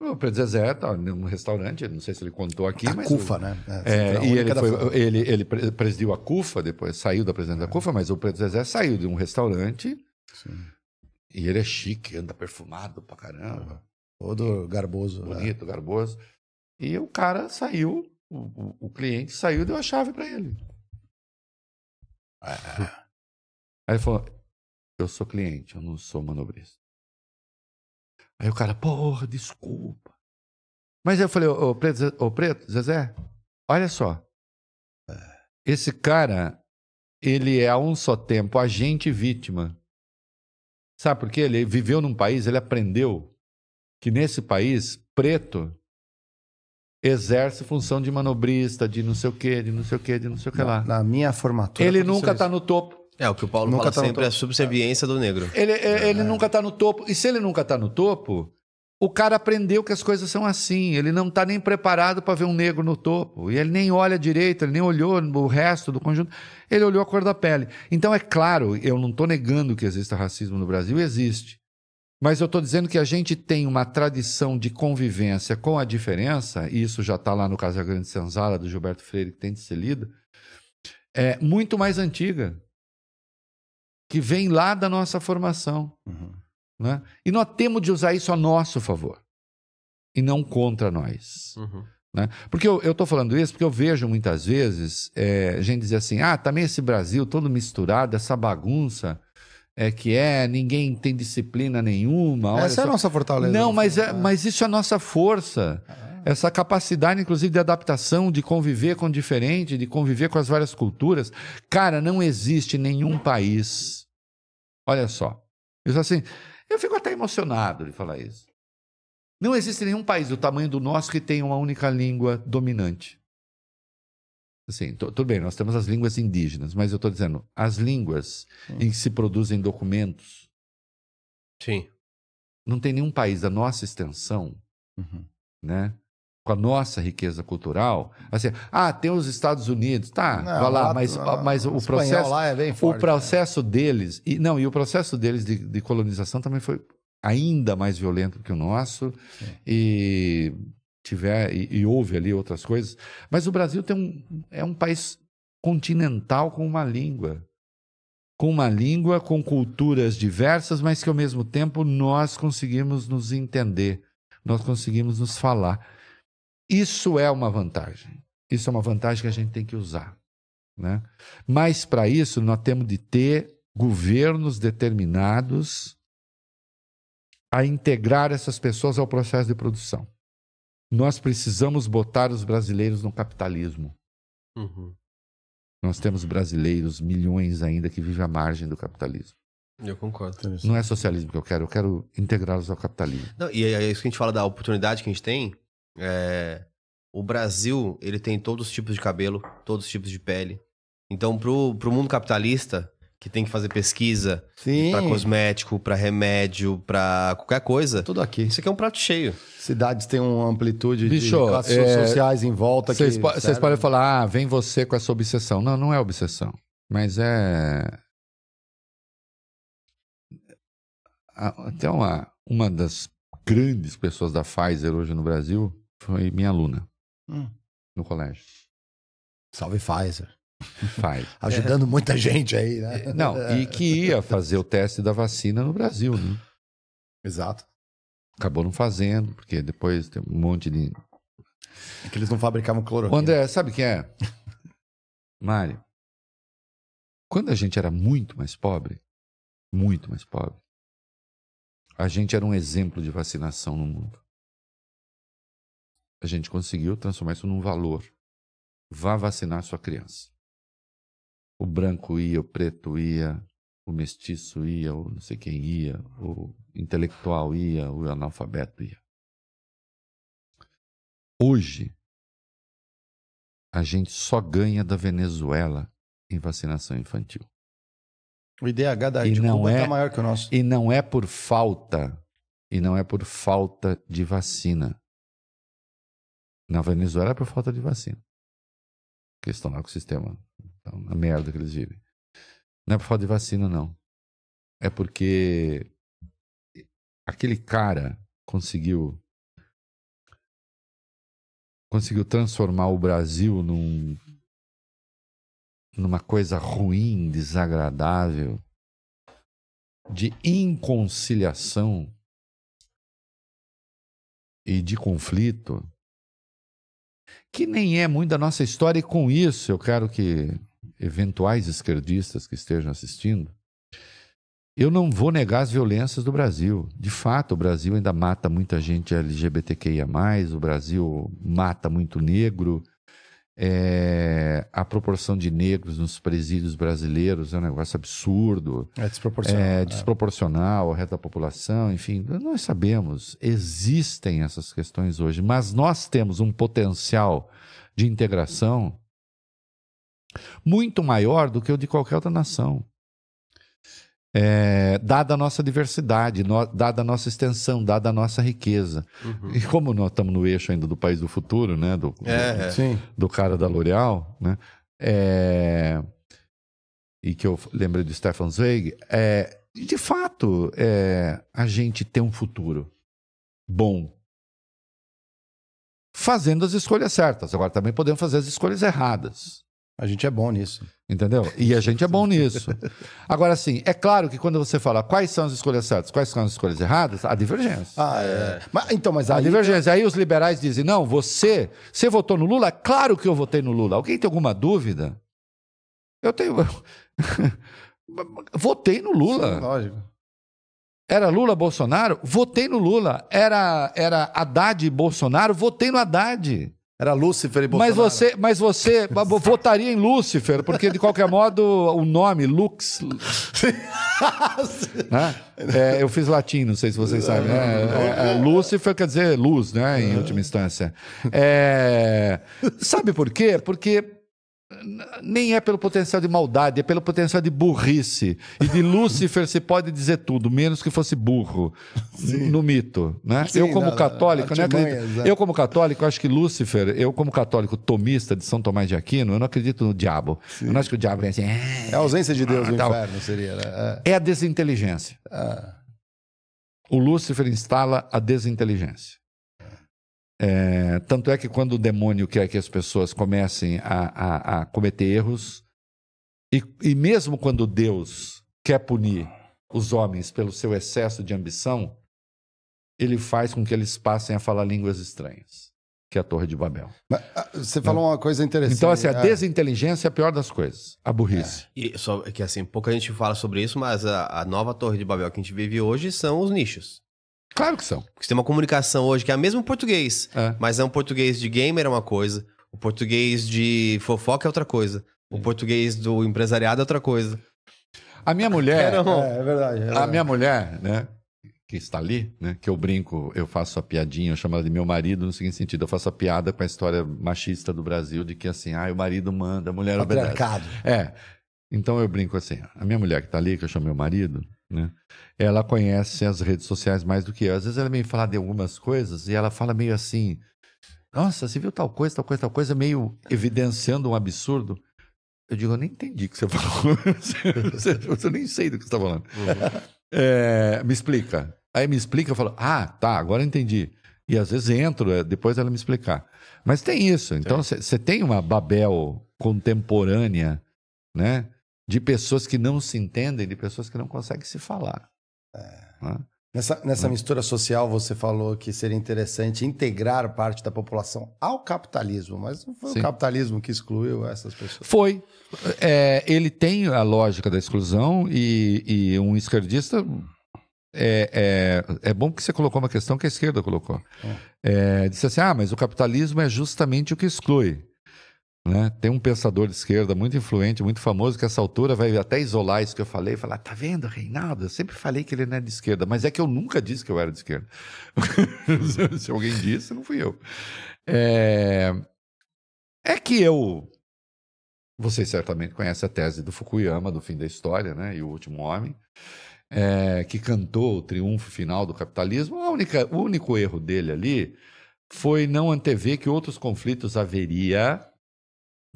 Speaker 3: O Preto Zezé tá num restaurante, não sei se ele contou aqui,
Speaker 1: A
Speaker 3: mas.
Speaker 1: CUFA, né?
Speaker 3: É,
Speaker 1: a
Speaker 3: e ele, foi, ele, ele pre- presidiu a CUFA, depois saiu da presidência da CUFA, mas o Preto Zezé saiu de um restaurante
Speaker 1: Sim.
Speaker 3: E ele é chique, anda perfumado pra caramba,
Speaker 1: Todo garboso. né?
Speaker 3: bonito, garboso. E o cara saiu, o, o- o cliente saiu e deu a chave pra ele. [laughs] Aí ele falou: Eu sou cliente, eu não sou manobrista. Aí o cara, porra, desculpa. Mas eu falei, ô Preto, ô, Preto, Zezé, olha só. Esse cara, ele é a um só tempo agente e vítima. Sabe por quê? Ele viveu num país, ele aprendeu que nesse país, preto exerce função de manobrista, de não sei o quê, de não sei o quê, de não sei o que lá.
Speaker 1: Na, minha formatura.
Speaker 3: Ele nunca está no topo.
Speaker 2: É, o que o Paulo
Speaker 1: Nunca
Speaker 2: fala
Speaker 1: tá no
Speaker 2: sempre é a subserviência do negro.
Speaker 3: Ele, ele nunca está no topo. E se ele nunca está no topo, o cara aprendeu que as coisas são assim. Ele não está nem preparado para ver um negro no topo. E ele nem olha direito, ele nem olhou o resto do conjunto. Ele olhou a cor da pele. Então, é claro, eu não estou negando que exista racismo no Brasil, existe. Mas eu estou dizendo que a gente tem uma tradição de convivência com a diferença, e isso já está lá no Casa Grande Senzala, do Gilberto Freire, que tem de ser lido, é muito mais antiga, que vem lá da nossa formação.
Speaker 1: Uhum.
Speaker 3: Né? E nós temos de usar isso a nosso favor e não contra nós.
Speaker 2: Uhum.
Speaker 3: Né? Porque eu estou falando isso porque eu vejo muitas vezes é, gente dizer assim: ah, também esse Brasil todo misturado, essa bagunça é que é, ninguém tem disciplina nenhuma. olha
Speaker 1: Essa é a
Speaker 3: só."
Speaker 1: nossa fortaleza.
Speaker 3: Não, mas, é,
Speaker 1: né?
Speaker 3: mas isso é a nossa força. Essa capacidade, inclusive, de adaptação, de conviver com o diferente, de conviver com as várias culturas. Cara, não existe nenhum país. Olha só. Eu, sou assim, eu fico até emocionado de falar isso. Não existe nenhum país do tamanho do nosso que tenha uma única língua dominante. Assim, tu- tudo bem, nós temos as línguas indígenas, mas eu estou dizendo, as línguas em que se produzem documentos,
Speaker 2: Sim.
Speaker 3: não tem nenhum país da nossa extensão
Speaker 1: Uhum.
Speaker 3: né? Com a nossa riqueza cultural, assim, ah, tem os Estados Unidos, tá,
Speaker 1: Não,
Speaker 3: vai lá,
Speaker 1: lá-
Speaker 3: mas,
Speaker 1: lá-
Speaker 3: mas o processo,
Speaker 1: é bem
Speaker 3: o
Speaker 1: forte, né?
Speaker 3: processo deles, e não, e o processo deles de, de colonização também foi ainda mais violento que o nosso, e tiver e, e houve ali outras coisas, mas o Brasil tem um, é um país continental com uma língua, com uma língua, com culturas diversas, mas que ao mesmo tempo nós conseguimos nos entender, nós conseguimos nos falar. Isso é uma vantagem. Isso é uma vantagem que a gente tem que usar. Né? Mas para isso nós temos de ter governos determinados a integrar essas pessoas ao processo de produção. Nós precisamos botar os brasileiros no capitalismo.
Speaker 2: Uhum.
Speaker 3: Nós temos brasileiros, milhões ainda, que vivem à margem do capitalismo.
Speaker 2: Eu concordo.
Speaker 3: Não é socialismo que eu quero, eu quero integrá-los ao capitalismo.
Speaker 2: Não, e é isso que a gente fala da oportunidade que a gente tem. É, O Brasil, ele tem todos os tipos de cabelo, todos os tipos de pele. Então, pro, pro mundo capitalista, que tem que fazer pesquisa
Speaker 1: Sim,
Speaker 2: pra cosmético, pra remédio, pra qualquer coisa,
Speaker 1: tudo aqui.
Speaker 2: isso aqui é um prato cheio.
Speaker 1: Cidades têm uma amplitude
Speaker 3: Bicho,
Speaker 1: de classes
Speaker 3: é,
Speaker 1: sociais em volta. que
Speaker 3: Vocês, po- podem falar, ah, vem você com essa obsessão. Não, não é obsessão. Mas é. Até uma, uma das grandes pessoas da Pfizer hoje no Brasil foi minha aluna
Speaker 1: Hum.
Speaker 3: no colégio.
Speaker 1: Salve Pfizer.
Speaker 3: Pfizer. [laughs]
Speaker 1: Ajudando muita gente aí, né?
Speaker 3: Não, e que ia fazer o teste da vacina no Brasil, né?
Speaker 1: Exato.
Speaker 3: Acabou não fazendo, porque depois tem um monte de.
Speaker 1: É que eles não fabricavam cloroquina.
Speaker 3: André, sabe quem é? [laughs] Mário. Quando a gente era muito mais pobre, muito mais pobre, a gente era um exemplo de vacinação no mundo. A gente conseguiu transformar isso num valor. Vá vacinar sua criança. O branco ia, o preto ia, o mestiço ia, o não sei quem ia, o intelectual ia, o analfabeto ia. Hoje, a gente só ganha da Venezuela em vacinação infantil.
Speaker 1: O IDH da
Speaker 3: E
Speaker 1: de
Speaker 3: não
Speaker 1: Cuba
Speaker 3: é-
Speaker 1: tá maior que o nosso.
Speaker 3: E não é por falta, e não é por falta de vacina. Na Venezuela é por falta de vacina. Porque eles estão lá com o sistema, então, na merda que eles vivem. Não é por falta de vacina, não. É porque aquele cara conseguiu conseguiu transformar o Brasil num numa coisa ruim, desagradável, de inconciliação e de conflito, que nem é muito da nossa história, e com isso eu quero que eventuais esquerdistas que estejam assistindo, eu não vou negar as violências do Brasil. De fato, o Brasil ainda mata muita gente LGBTQIA, o Brasil mata muito negro. É, a proporção de negros nos presídios brasileiros é um negócio absurdo
Speaker 1: É desproporcional.
Speaker 3: é,
Speaker 1: É.
Speaker 3: desproporcional ao resto da população, enfim, nós sabemos, existem essas questões hoje, mas nós temos um potencial de integração muito maior do que o de qualquer outra nação. É, dada a nossa diversidade, no- dada a nossa extensão, dada a nossa riqueza. E como nós estamos no eixo ainda do país do futuro, né? Do,
Speaker 2: É, é.
Speaker 1: Sim.
Speaker 3: do cara da L'Oréal, né? É, E que eu lembrei do Stefan Zweig, é, de fato, é, a gente tem um futuro bom. Fazendo as escolhas certas. Agora também podemos fazer as escolhas erradas.
Speaker 1: A gente é bom nisso.
Speaker 3: Entendeu? E a gente é bom nisso. [laughs] Agora, sim, é claro que quando você fala quais são as escolhas certas, quais são as escolhas erradas, há divergência.
Speaker 1: Ah, é. Mas, então, mas
Speaker 3: A
Speaker 1: aí...
Speaker 3: divergência. Aí os liberais dizem: não, você, você votou no Lula? Claro que eu votei no Lula. Alguém tem alguma dúvida? Eu tenho. [laughs] votei no
Speaker 1: Sim,
Speaker 3: Lula.
Speaker 1: lógico.
Speaker 3: Era Lula Bolsonaro? Votei no Lula. Era, era Haddad e Bolsonaro? Votei no Haddad.
Speaker 1: Era Lúcifer e Bolsonaro.
Speaker 3: Mas você, mas você [laughs] votaria em Lúcifer, porque de qualquer modo o nome Lux. [laughs] né? É, eu fiz latim, não sei se vocês sabem. né? É, é, Lúcifer quer dizer luz, né? Em última instância. É, sabe por quê? Porque nem é pelo potencial de maldade, é pelo potencial de burrice. E de [laughs] Lúcifer se pode dizer tudo, menos que fosse burro no mito. Né?
Speaker 1: Sim,
Speaker 3: eu, como
Speaker 1: na
Speaker 3: católico, não
Speaker 1: artimanha,
Speaker 3: acredito. Eu, como católico, acho que Lúcifer, eu, como católico tomista de São Tomás de Aquino, eu não acredito no diabo. Eu não acho que o diabo é assim.
Speaker 1: É a ausência de Deus
Speaker 3: Ah,
Speaker 1: no
Speaker 3: tal.
Speaker 1: inferno, seria, né?
Speaker 3: É a desinteligência.
Speaker 1: É. Ah.
Speaker 3: O Lúcifer instala a desinteligência. É, tanto é que quando o demônio quer que as pessoas comecem a, a- a cometer erros, e, e mesmo quando Deus quer punir os homens pelo seu excesso de ambição, ele faz com que eles passem a falar línguas estranhas, que é a Torre de Babel.
Speaker 1: Mas, ah, você falou uma coisa interessante.
Speaker 3: Então, assim, a
Speaker 1: É.
Speaker 3: desinteligência é a pior das coisas, a burrice.
Speaker 2: E só que assim, pouca gente fala sobre isso, mas a, a nova Torre de Babel que a gente vive hoje são os nichos.
Speaker 3: Claro que são.
Speaker 2: Porque você tem uma comunicação hoje que é o mesmo português,
Speaker 3: É.
Speaker 2: mas é um português de gamer é uma coisa, o português de fofoca é outra coisa, o português do empresariado é outra coisa.
Speaker 3: A minha mulher. [laughs]
Speaker 2: Um-
Speaker 1: É, é verdade. é
Speaker 3: A
Speaker 1: verdade.
Speaker 3: minha mulher, né, que está ali, né, que eu brinco, eu faço a piadinha, eu chamo ela de meu marido no seguinte sentido, eu faço a piada com a história machista do Brasil de que assim, ah, o marido manda, a mulher obedece.
Speaker 1: Patriarcado.
Speaker 3: É. Então eu brinco assim, a minha mulher que está ali, que eu chamo meu marido, né, ela conhece as redes sociais mais do que eu. Às vezes ela vem falar de algumas coisas e ela fala meio assim, nossa, você viu tal coisa, tal coisa, tal coisa, meio evidenciando um absurdo. Eu digo, eu nem entendi o que você [laughs] falou. eu nem sei do que você está falando. É, me explica. Aí me explica, eu falo, ah, tá, agora entendi. E às vezes entro, é, depois ela me explicar. Mas tem isso. Então você tem uma Babel contemporânea, né? De pessoas que não se entendem, de pessoas que não conseguem se falar. né?
Speaker 1: Nessa, nessa mistura social, você falou que seria interessante integrar parte da população ao capitalismo, mas não foi
Speaker 3: Sim.
Speaker 1: o capitalismo que excluiu essas pessoas.
Speaker 3: Foi. É, ele tem a lógica da exclusão e, e um esquerdista. É, é, é bom que você colocou uma questão que a esquerda colocou. É, disse assim: ah, mas o capitalismo é justamente o que exclui. Né? Tem um pensador de esquerda muito influente, muito famoso, que essa altura vai até isolar isso que eu falei e falar: tá vendo, Reinaldo? Eu sempre falei que ele não é de esquerda, mas é que eu nunca disse que eu era de esquerda. [laughs] Se alguém disse, não fui eu. É, é que eu. Vocês certamente conhecem a tese do Fukuyama, do fim da história, né? E o último homem, é, que cantou o triunfo final do capitalismo. Única, o único erro dele ali foi não antever que outros conflitos haveria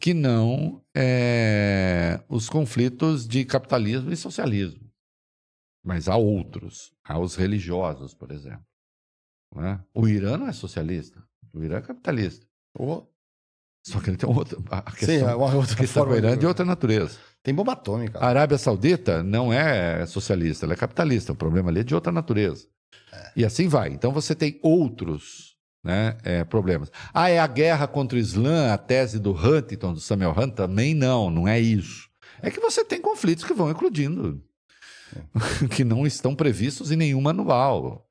Speaker 3: que não é, os conflitos de capitalismo e socialismo. Mas há outros, há os religiosos, por exemplo. né? O Irã não é socialista, o Irã é capitalista.
Speaker 1: Oh,
Speaker 3: Só que ele tem outra. A questão,
Speaker 1: sim, é uma outra
Speaker 3: a questão
Speaker 1: forma.
Speaker 3: com o Irã é
Speaker 1: de-
Speaker 3: de outra natureza.
Speaker 1: Tem bomba atômica.
Speaker 3: A Arábia Saudita não é socialista, ela é capitalista. O problema ali é de outra natureza. E assim vai. Então você tem outros né, é, problemas. Ah, é a guerra contra o Islã, a tese do Huntington, do Samuel Hunt? Também não, não é isso. É que você tem conflitos que vão eclodindo, [laughs] que não estão previstos em nenhum manual.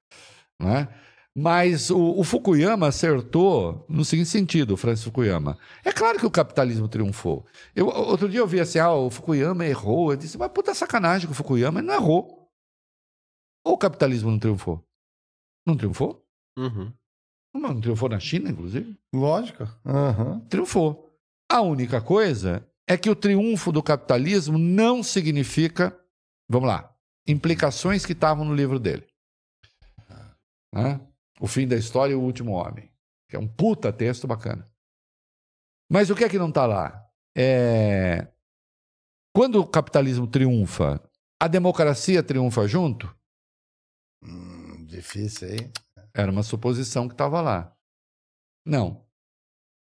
Speaker 3: Né? Mas o, o Fukuyama acertou no seguinte sentido, o Francis Fukuyama. É claro que o capitalismo triunfou. Eu, outro dia eu vi assim, ah, o Fukuyama errou. Eu disse, mas puta sacanagem que o Fukuyama não errou. Ou o capitalismo não triunfou? Não triunfou?
Speaker 2: Uhum.
Speaker 3: Não, triunfou na China, inclusive?
Speaker 1: Lógico. Aham.
Speaker 3: Triunfou. A única coisa é que o triunfo do capitalismo não significa, vamos lá, implicações que estavam no livro dele. Né? O fim da história e o último homem. Que é um puta texto bacana. Mas o que é que não está lá? É... Quando o capitalismo triunfa, a democracia triunfa junto?
Speaker 1: Hum, difícil aí.
Speaker 3: Era uma suposição que estava lá. Não.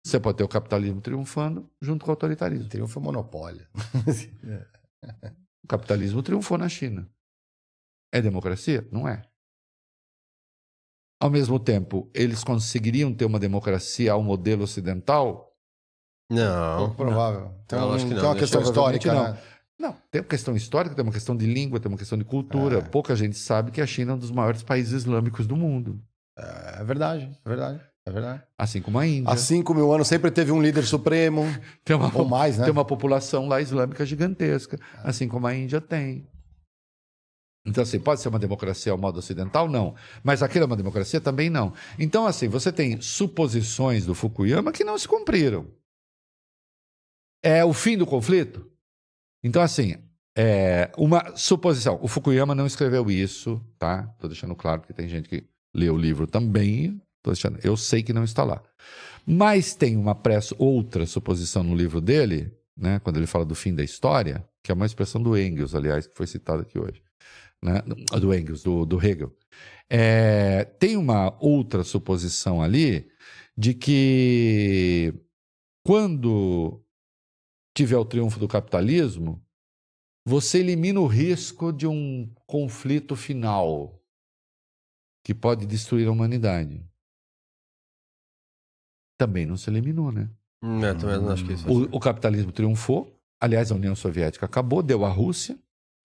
Speaker 3: Você pode ter o capitalismo triunfando junto com o autoritarismo.
Speaker 1: Triunfo é monopólio. [laughs]
Speaker 3: O capitalismo triunfou na China. É democracia? Não é. Ao mesmo tempo, eles conseguiriam ter uma democracia ao modelo ocidental?
Speaker 2: Não.
Speaker 1: Pouco provável. Tem,
Speaker 2: Não,
Speaker 1: um-
Speaker 2: acho que não,
Speaker 1: tem uma
Speaker 2: né?
Speaker 1: questão
Speaker 3: Provavelmente
Speaker 1: histórica,
Speaker 3: não.
Speaker 1: né?
Speaker 3: Não. Tem uma questão histórica, tem uma questão de língua, tem uma questão de cultura.
Speaker 1: É.
Speaker 3: Pouca gente sabe que a China é um dos maiores países islâmicos do mundo.
Speaker 1: É verdade, é verdade. É verdade.
Speaker 3: Assim como a Índia.
Speaker 1: Há cinco mil anos sempre teve um líder supremo, [laughs]
Speaker 3: Tem uma,
Speaker 1: ou mais, né?
Speaker 3: tem uma população lá islâmica gigantesca, assim como a Índia tem. Então, assim, pode ser uma democracia ao modo ocidental? Não. Mas aquilo é uma democracia? Também não. Então, assim, você tem suposições do Fukuyama que não se cumpriram. É o fim do conflito? Então, assim, é uma suposição. O Fukuyama não escreveu isso, tá? Estou deixando claro, porque tem gente que lê o livro também. Eu sei que não está lá. Mas tem uma pressa, outra suposição no livro dele, né, quando ele fala do fim da história, que é uma expressão do Engels, aliás, que foi citada aqui hoje. Né, do Engels, do, do Hegel. É, tem uma outra suposição ali de que quando tiver o triunfo do capitalismo, você elimina o risco de um conflito final que pode destruir a humanidade. Também não se eliminou, né?
Speaker 2: Hum, Eu também não acho que isso.
Speaker 3: O, o capitalismo triunfou. Aliás, a União Soviética acabou, deu a Rússia.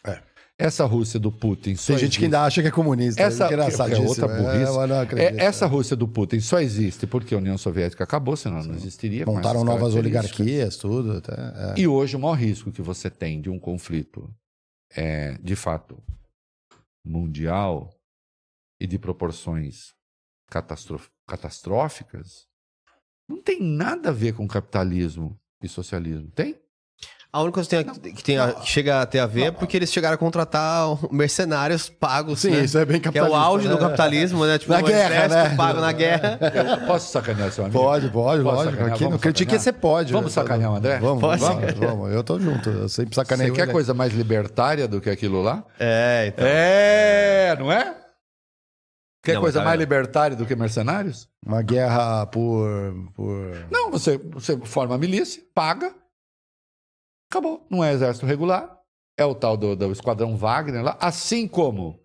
Speaker 1: É.
Speaker 3: Essa Rússia do Putin só
Speaker 1: Tem gente
Speaker 3: existe-
Speaker 1: que ainda acha que é comunista.
Speaker 3: Essa-
Speaker 1: é
Speaker 3: é outra burrice.
Speaker 1: É, acredito.
Speaker 3: É, essa Rússia do Putin só existe porque a União Soviética acabou, senão não existiria.
Speaker 1: Montaram novas oligarquias, tudo. Até, é.
Speaker 3: E hoje o maior risco que você tem de um conflito é, de fato mundial e de proporções catastróficas não tem nada a ver com capitalismo e socialismo. Tem?
Speaker 2: A única coisa que, tem que, tem a- que chega a ter a ver é porque eles chegaram a contratar mercenários pagos,
Speaker 1: Sim,
Speaker 2: né?
Speaker 1: isso é bem
Speaker 2: Que é
Speaker 1: capitalista.
Speaker 2: o auge do
Speaker 1: né?
Speaker 2: capitalismo, né? Tipo,
Speaker 1: Na
Speaker 2: o
Speaker 1: guerra, né?
Speaker 2: pago na guerra. [laughs]
Speaker 3: Eu posso sacanear seu amigo?
Speaker 1: Pode, pode,
Speaker 3: Posso
Speaker 1: lógico. Aqui no Critique você pode.
Speaker 3: Vamos sacanear o André?
Speaker 1: Vamos,
Speaker 2: Pode
Speaker 1: vamos,
Speaker 2: sacanear.
Speaker 1: vamos. Eu tô junto. Eu sempre sacaneio
Speaker 3: Você quer
Speaker 1: ele.
Speaker 3: coisa mais libertária do que aquilo lá?
Speaker 2: É, então.
Speaker 3: É, não é? Quer
Speaker 2: Não,
Speaker 3: coisa
Speaker 2: mas
Speaker 3: mais
Speaker 2: tá-
Speaker 3: libertária do que mercenários?
Speaker 1: Uma guerra por... por...
Speaker 3: Não, você, você forma a milícia, paga, acabou. Não é exército regular, é o tal do, do esquadrão Wagner lá, assim como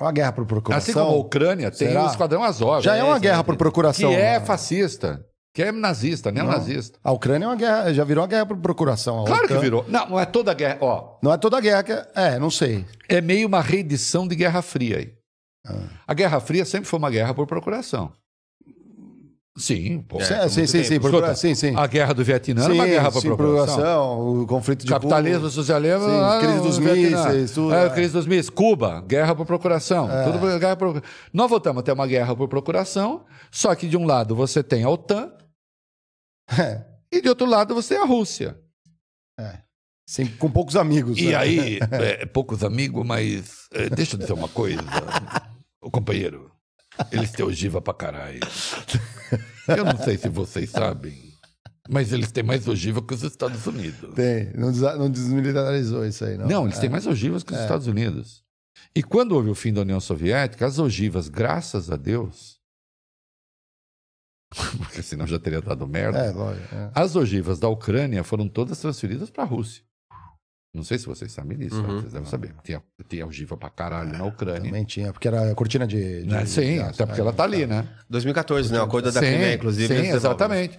Speaker 1: Uma guerra por procuração.
Speaker 3: Assim como a Ucrânia tem
Speaker 1: Será?
Speaker 3: o Esquadrão Azov.
Speaker 1: Já é uma
Speaker 2: sim,
Speaker 1: guerra por procuração.
Speaker 3: Que é
Speaker 1: né?
Speaker 3: fascista, que é nazista, neonazista.
Speaker 1: A Ucrânia é uma guerra, já virou uma guerra por procuração. A
Speaker 3: Claro que
Speaker 1: OTAN-
Speaker 3: virou. Não, não é toda guerra. Ó,
Speaker 1: Não é toda guerra que é. É, não sei.
Speaker 3: é meio uma reedição de Guerra Fria aí.
Speaker 1: Ah.
Speaker 3: A Guerra Fria sempre foi uma guerra por procuração. Sim, pô.
Speaker 1: sim,
Speaker 2: por
Speaker 1: sim, sim, sim,
Speaker 3: Escuta,
Speaker 1: sim, sim.
Speaker 3: A guerra do Vietnã era uma
Speaker 1: Sim,
Speaker 3: guerra por
Speaker 1: sim,
Speaker 3: procuração.
Speaker 1: o conflito de
Speaker 3: Capitalismo,
Speaker 1: Cuba.
Speaker 3: socialismo.
Speaker 1: Sim,
Speaker 3: ah,
Speaker 1: crise dos mísseis, tudo,
Speaker 3: É,
Speaker 1: é.
Speaker 3: crise dos mísseis. Cuba, guerra por procuração. Tudo por guerra por... Nós voltamos a ter uma guerra por procuração, só que de um lado você tem a OTAN
Speaker 1: É,
Speaker 3: e de outro lado você tem a Rússia.
Speaker 1: sim, com poucos amigos.
Speaker 3: E
Speaker 1: né?
Speaker 3: aí, [laughs] é, poucos amigos, mas é, deixa eu dizer uma coisa, o companheiro. Eles têm ogiva pra caralho. Eu não sei se vocês sabem, mas eles têm mais ogiva que os Estados Unidos.
Speaker 1: Tem, não, desa- não desmilitarizou isso aí, não.
Speaker 3: Não, eles
Speaker 1: É.
Speaker 3: têm mais ogivas que os Estados Unidos. E quando houve o fim da União Soviética, as ogivas, graças a Deus, [laughs] porque senão já teria dado merda,
Speaker 1: É, lógico. é.
Speaker 3: as ogivas da Ucrânia foram todas transferidas para a Rússia. Não sei se vocês sabem disso,
Speaker 2: Uhum.
Speaker 3: vocês devem saber. Tinha, tinha ogiva pra caralho na Ucrânia.
Speaker 1: Também tinha, porque era cortina de. de-
Speaker 3: Né? Sim,
Speaker 1: de-
Speaker 3: até porque
Speaker 1: é,
Speaker 3: ela tá ali, né?
Speaker 2: 2014, né? O acordo da Crimeia, inclusive.
Speaker 3: Sim,
Speaker 2: devolvem.
Speaker 3: exatamente.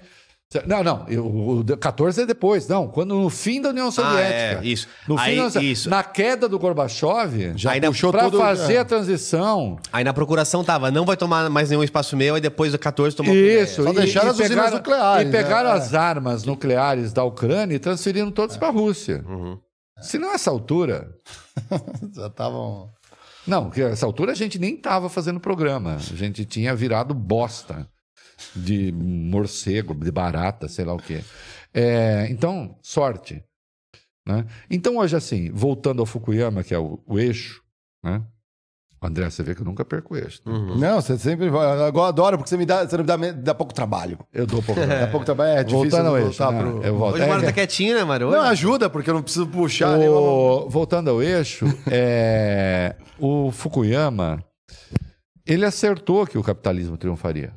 Speaker 3: Não, não, eu- o de- 14 é depois, não, quando no fim da União
Speaker 2: Ah,
Speaker 3: Soviética.
Speaker 2: é, isso.
Speaker 3: No fim
Speaker 2: Aí,
Speaker 3: da União Soviética.
Speaker 2: isso.
Speaker 3: Na queda do Gorbachev,
Speaker 1: Já
Speaker 2: Ainda
Speaker 1: puxou
Speaker 3: para
Speaker 1: todo.
Speaker 3: fazer
Speaker 1: é.
Speaker 3: a transição.
Speaker 2: Aí na procuração tava, não vai tomar mais nenhum espaço meu, aí depois do 14 tomou
Speaker 3: Isso,
Speaker 1: Só
Speaker 3: e,
Speaker 1: deixaram
Speaker 3: e
Speaker 1: as usinas
Speaker 3: pegaram,
Speaker 1: nucleares,
Speaker 3: E pegaram
Speaker 1: né?
Speaker 3: as armas nucleares da Ucrânia e transferiram todas para a Rússia.
Speaker 2: Uhum.
Speaker 3: Se não, essa altura. [laughs]
Speaker 1: Já estavam.
Speaker 3: Não, que essa altura a gente nem estava fazendo programa. A gente tinha virado bosta de morcego, de barata, sei lá o quê. É, então, sorte. Né? Então, hoje, assim, voltando ao Fukuyama, que é o, o eixo, né? André, você vê que eu nunca perco o eixo. né?
Speaker 2: Uhum.
Speaker 1: Não, você sempre vai. Agora adoro, porque você me dá, você me dá, me dá pouco trabalho.
Speaker 3: Eu dou pouco. [laughs]
Speaker 1: Dá pouco trabalho. É difícil
Speaker 3: Voltando ao eixo. né?
Speaker 1: pro.
Speaker 3: Eu volto.
Speaker 2: Hoje o Mário
Speaker 3: É,
Speaker 2: tá quietinho, né, Mário?
Speaker 1: Não, ajuda, porque eu não preciso puxar nenhuma.
Speaker 3: O- voltando ao eixo, [laughs] é, o Fukuyama ele acertou que o capitalismo triunfaria.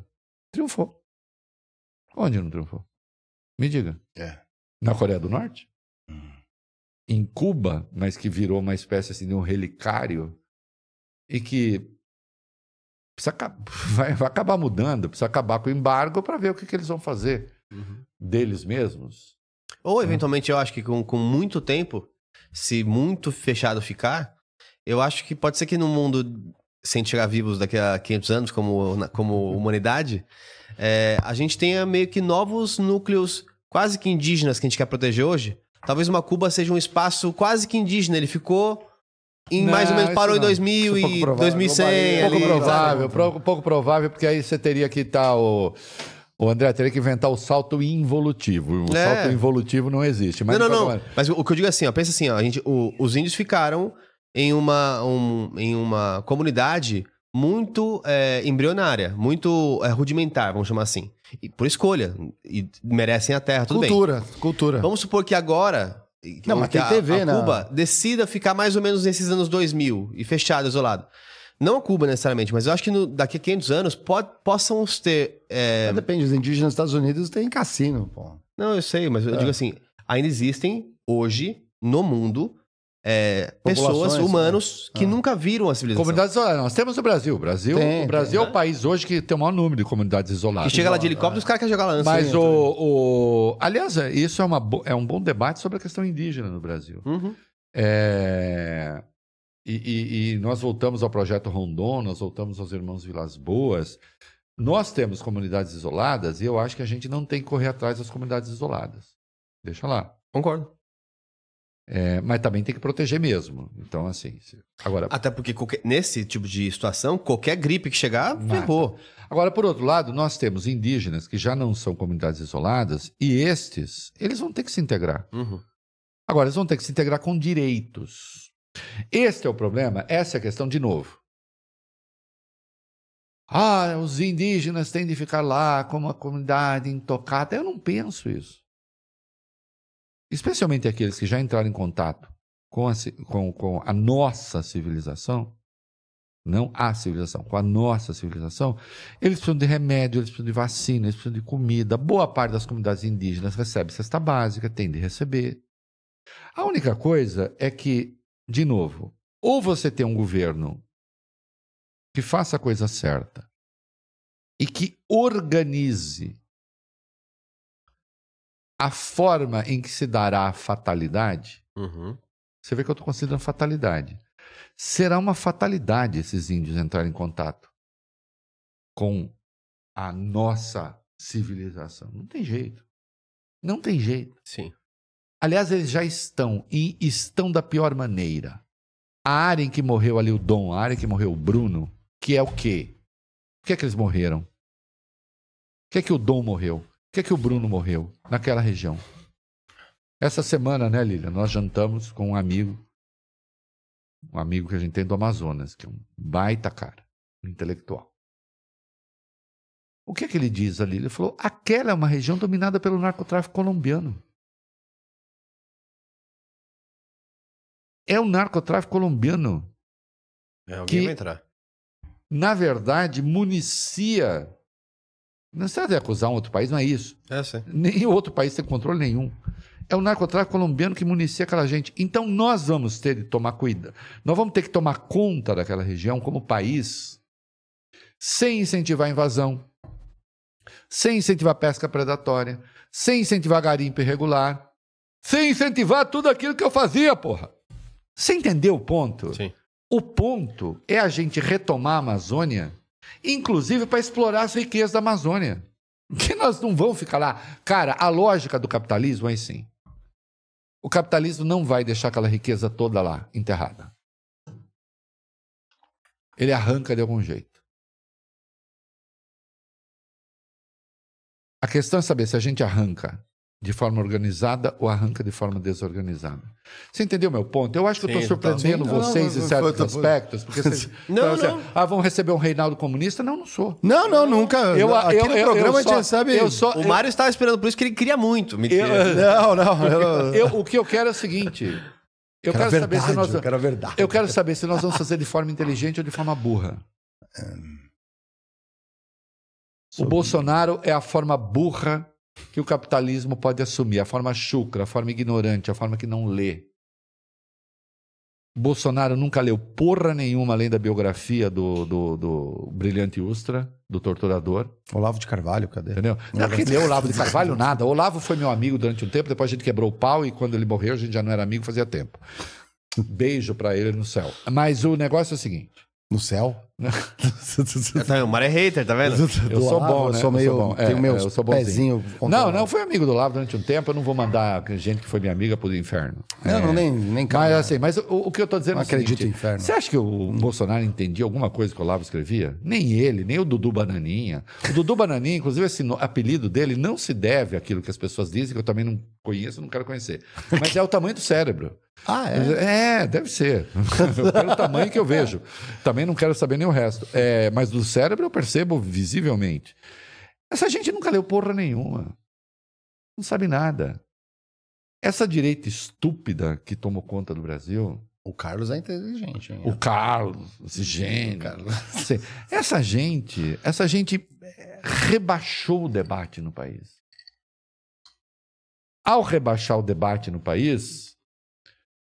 Speaker 3: Triunfou. Onde não triunfou? Me diga.
Speaker 1: É.
Speaker 3: Na Coreia do Norte? Em Cuba, mas que virou uma espécie assim, de um relicário e que precisa, [laughs] vai, vai acabar mudando, precisa acabar com o embargo para ver o que, que eles vão fazer
Speaker 2: Uhum.
Speaker 3: deles mesmos.
Speaker 2: Ou, eventualmente, eu acho que com, com muito tempo, se muito fechado ficar, eu acho que pode ser que no mundo, sem chegar vivos daqui a 500 anos, como, como humanidade, é, a gente tenha meio que novos núcleos quase que indígenas que a gente quer proteger hoje. Talvez uma Cuba seja um espaço quase que indígena. Ele ficou em mais ou menos, parou em
Speaker 3: isso não.
Speaker 2: 2000
Speaker 1: Isso é pouco
Speaker 2: e
Speaker 1: provável.
Speaker 2: 2100.
Speaker 1: Globalismo.
Speaker 3: Pouco
Speaker 2: ali,
Speaker 3: provável, pro- pouco provável, porque aí você teria que estar o. O André teria que inventar o salto involutivo. O
Speaker 2: É.
Speaker 3: salto involutivo não existe. Mas
Speaker 2: não, não, não. Mas o que eu digo é assim, ó, pensa assim, ó, a gente, o- os índios ficaram em uma, um- em uma comunidade muito é, embrionária, muito é, rudimentar, vamos chamar assim. E por escolha. E merecem a terra, tudo bem.
Speaker 1: cultura, cultura.
Speaker 2: Vamos supor que agora. Que-
Speaker 1: Não, mas
Speaker 2: que
Speaker 1: tem
Speaker 2: a,
Speaker 1: TV, né?
Speaker 2: Cuba decida ficar mais ou menos nesses anos 2000 e fechado, isolado. Não a Cuba necessariamente, mas eu acho que no- daqui a 500 anos pod, possam ter. é,
Speaker 1: Depende, os indígenas dos Estados Unidos têm cassino, pô.
Speaker 2: não, eu sei, mas eu
Speaker 1: É.
Speaker 2: digo assim, ainda existem hoje no mundo é, pessoas, humanos, que
Speaker 1: Ah.
Speaker 2: nunca viram a civilização.
Speaker 3: Comunidades isoladas. Nós temos o Brasil. O Brasil,
Speaker 1: Tem,
Speaker 3: o Brasil
Speaker 2: tem.
Speaker 3: é o país hoje que tem o maior número de comunidades
Speaker 2: Que
Speaker 3: isoladas.
Speaker 2: chega lá de helicóptero, os caras querem jogar lança.
Speaker 3: Mas o, o. Aliás, é- isso é, uma, é um bom debate sobre a questão indígena no Brasil.
Speaker 2: Uhum.
Speaker 3: É, E, e- e nós voltamos ao projeto Rondon, nós voltamos aos Irmãos Vilas Boas. Nós temos comunidades isoladas e eu acho que a gente não tem que correr atrás das comunidades isoladas. Deixa lá.
Speaker 2: Concordo.
Speaker 3: É, mas também tem que proteger mesmo. Então, assim. Agora,
Speaker 2: Até porque qualquer- nesse tipo de situação, qualquer gripe que chegar,
Speaker 3: Mata.
Speaker 2: ferrou.
Speaker 3: agora, por outro lado, nós temos indígenas que já não são comunidades isoladas e estes, eles vão ter que se integrar.
Speaker 2: Uhum.
Speaker 3: Agora, eles vão ter que se integrar com direitos. Este é o problema, essa é a questão de novo. Ah, os indígenas têm de ficar lá como uma comunidade intocada. Eu não penso isso. Especialmente aqueles que já entraram em contato com a, com, com a nossa civilização, não a civilização, com a nossa civilização, eles precisam de remédio, eles precisam de vacina, eles precisam de comida. Boa parte das comunidades indígenas recebe cesta básica, tem de receber. A única coisa é que, de novo, ou você tem um governo que faça a coisa certa e que organize a forma em que se dará a fatalidade,
Speaker 2: Uhum.
Speaker 3: você vê que eu estou considerando fatalidade. Será uma fatalidade esses índios entrarem em contato com a nossa civilização. Não tem jeito. Não tem jeito.
Speaker 2: Sim.
Speaker 3: Aliás, eles já estão e estão da pior maneira. A área em que morreu ali o Dom, a área em que morreu o Bruno, que é o quê? Por que é que eles morreram? Por que é que o Dom morreu? Que é que o Bruno morreu naquela região? Essa semana, né, Lília, nós jantamos com um amigo, um amigo que a gente tem do Amazonas, que é um baita cara, um intelectual. O que é que ele diz ali? Ele falou: aquela é uma região dominada pelo narcotráfico colombiano. É o narcotráfico colombiano.
Speaker 2: É, alguém
Speaker 3: Que-
Speaker 2: vai entrar.
Speaker 3: Na verdade, municia. Não se deve acusar um outro país, não é isso.
Speaker 2: É, sim.
Speaker 3: Nem outro país tem controle nenhum. É o narcotráfico colombiano que municia aquela gente. Então nós vamos ter que tomar cuidado. Nós vamos ter que tomar conta daquela região como país, sem incentivar a invasão, sem incentivar a pesca predatória, sem incentivar garimpo irregular, sem incentivar tudo aquilo que eu fazia, porra. Você entendeu o ponto?
Speaker 2: Sim.
Speaker 3: O ponto é a gente retomar a Amazônia, inclusive para explorar as riquezas da Amazônia. Que nós não vamos ficar lá. Cara, a lógica do capitalismo é assim. O capitalismo não vai deixar aquela riqueza toda lá, enterrada. Ele arranca de algum jeito. A questão é saber se a gente arranca de forma organizada ou arranca de forma desorganizada. Você entendeu meu ponto? Eu acho que eu estou surpreendendo vocês
Speaker 1: Sim,
Speaker 3: em
Speaker 1: não,
Speaker 3: certos
Speaker 1: foi-
Speaker 3: aspectos. Porque vocês, [laughs]
Speaker 2: Não,
Speaker 3: você,
Speaker 2: não.
Speaker 3: Ah, vão receber um Reinaldo comunista? Não, não sou.
Speaker 1: Não, não, nunca.
Speaker 3: Eu-
Speaker 1: Aqui
Speaker 3: eu-
Speaker 1: no
Speaker 3: eu-
Speaker 1: programa
Speaker 3: eu
Speaker 1: a gente
Speaker 3: só-
Speaker 1: recebe.
Speaker 3: eu só-
Speaker 2: O Mário estava esperando por isso que ele queria muito. Mentira.
Speaker 3: Eu- [laughs]
Speaker 1: Não, não. Eu,
Speaker 3: Eu- o que eu quero é o seguinte. Eu quero,
Speaker 1: quero
Speaker 3: saber se
Speaker 1: verdade,
Speaker 3: nós.
Speaker 1: eu quero a verdade.
Speaker 3: Eu quero saber se nós vamos fazer de forma inteligente ou de forma burra. O Bolsonaro é a forma burra que o capitalismo pode assumir, a forma chucra, a forma ignorante, a forma que não lê. Bolsonaro nunca leu porra nenhuma além da biografia do, do, do Brilhante Ustra, do torturador.
Speaker 1: Olavo de Carvalho, cadê?
Speaker 3: Entendeu? Não, que leu Olavo de Carvalho, nada. Olavo foi meu amigo durante um tempo, depois a gente quebrou o pau e quando ele morreu a gente já não era amigo fazia tempo. Beijo pra ele no céu. Mas o negócio é o seguinte.
Speaker 1: No céu? [laughs]
Speaker 2: É, o Mário é hater, tá vendo?
Speaker 3: Eu sou bom,
Speaker 1: Eu
Speaker 3: né?
Speaker 1: sou
Speaker 3: Eu
Speaker 1: meio.
Speaker 3: sou bom. É,
Speaker 1: tenho meus
Speaker 3: é, eu sou
Speaker 1: pezinho.
Speaker 3: Não, não, fui amigo do Olavo durante um tempo, eu não vou mandar gente que foi minha amiga pro inferno.
Speaker 1: Não, não, nem, nem
Speaker 3: Mas
Speaker 1: cabe.
Speaker 3: assim, mas o, o que eu tô dizendo
Speaker 1: Não
Speaker 3: é o seguinte,
Speaker 1: acredito no inferno.
Speaker 3: Você acha que o Bolsonaro entendia alguma coisa que o Olavo escrevia? Nem ele, nem o Dudu Bananinha. O Dudu Bananinha, inclusive, esse apelido dele não se deve àquilo que as pessoas dizem, que eu também não conheço, não quero conhecer. Mas é o tamanho do cérebro. [laughs]
Speaker 1: Ah, é?
Speaker 3: É, deve ser. [laughs] Pelo tamanho que eu vejo. Também não quero saber nem o resto. É, mas do cérebro eu percebo visivelmente. Essa gente nunca leu porra nenhuma. Não sabe nada. Essa direita estúpida que tomou conta do Brasil,
Speaker 1: O Carlos é inteligente, hein?
Speaker 3: o Carlos, esse gênio.
Speaker 1: Carlos. [laughs]
Speaker 3: Essa gente, essa gente eh, rebaixou o debate no país. Ao rebaixar o debate no país,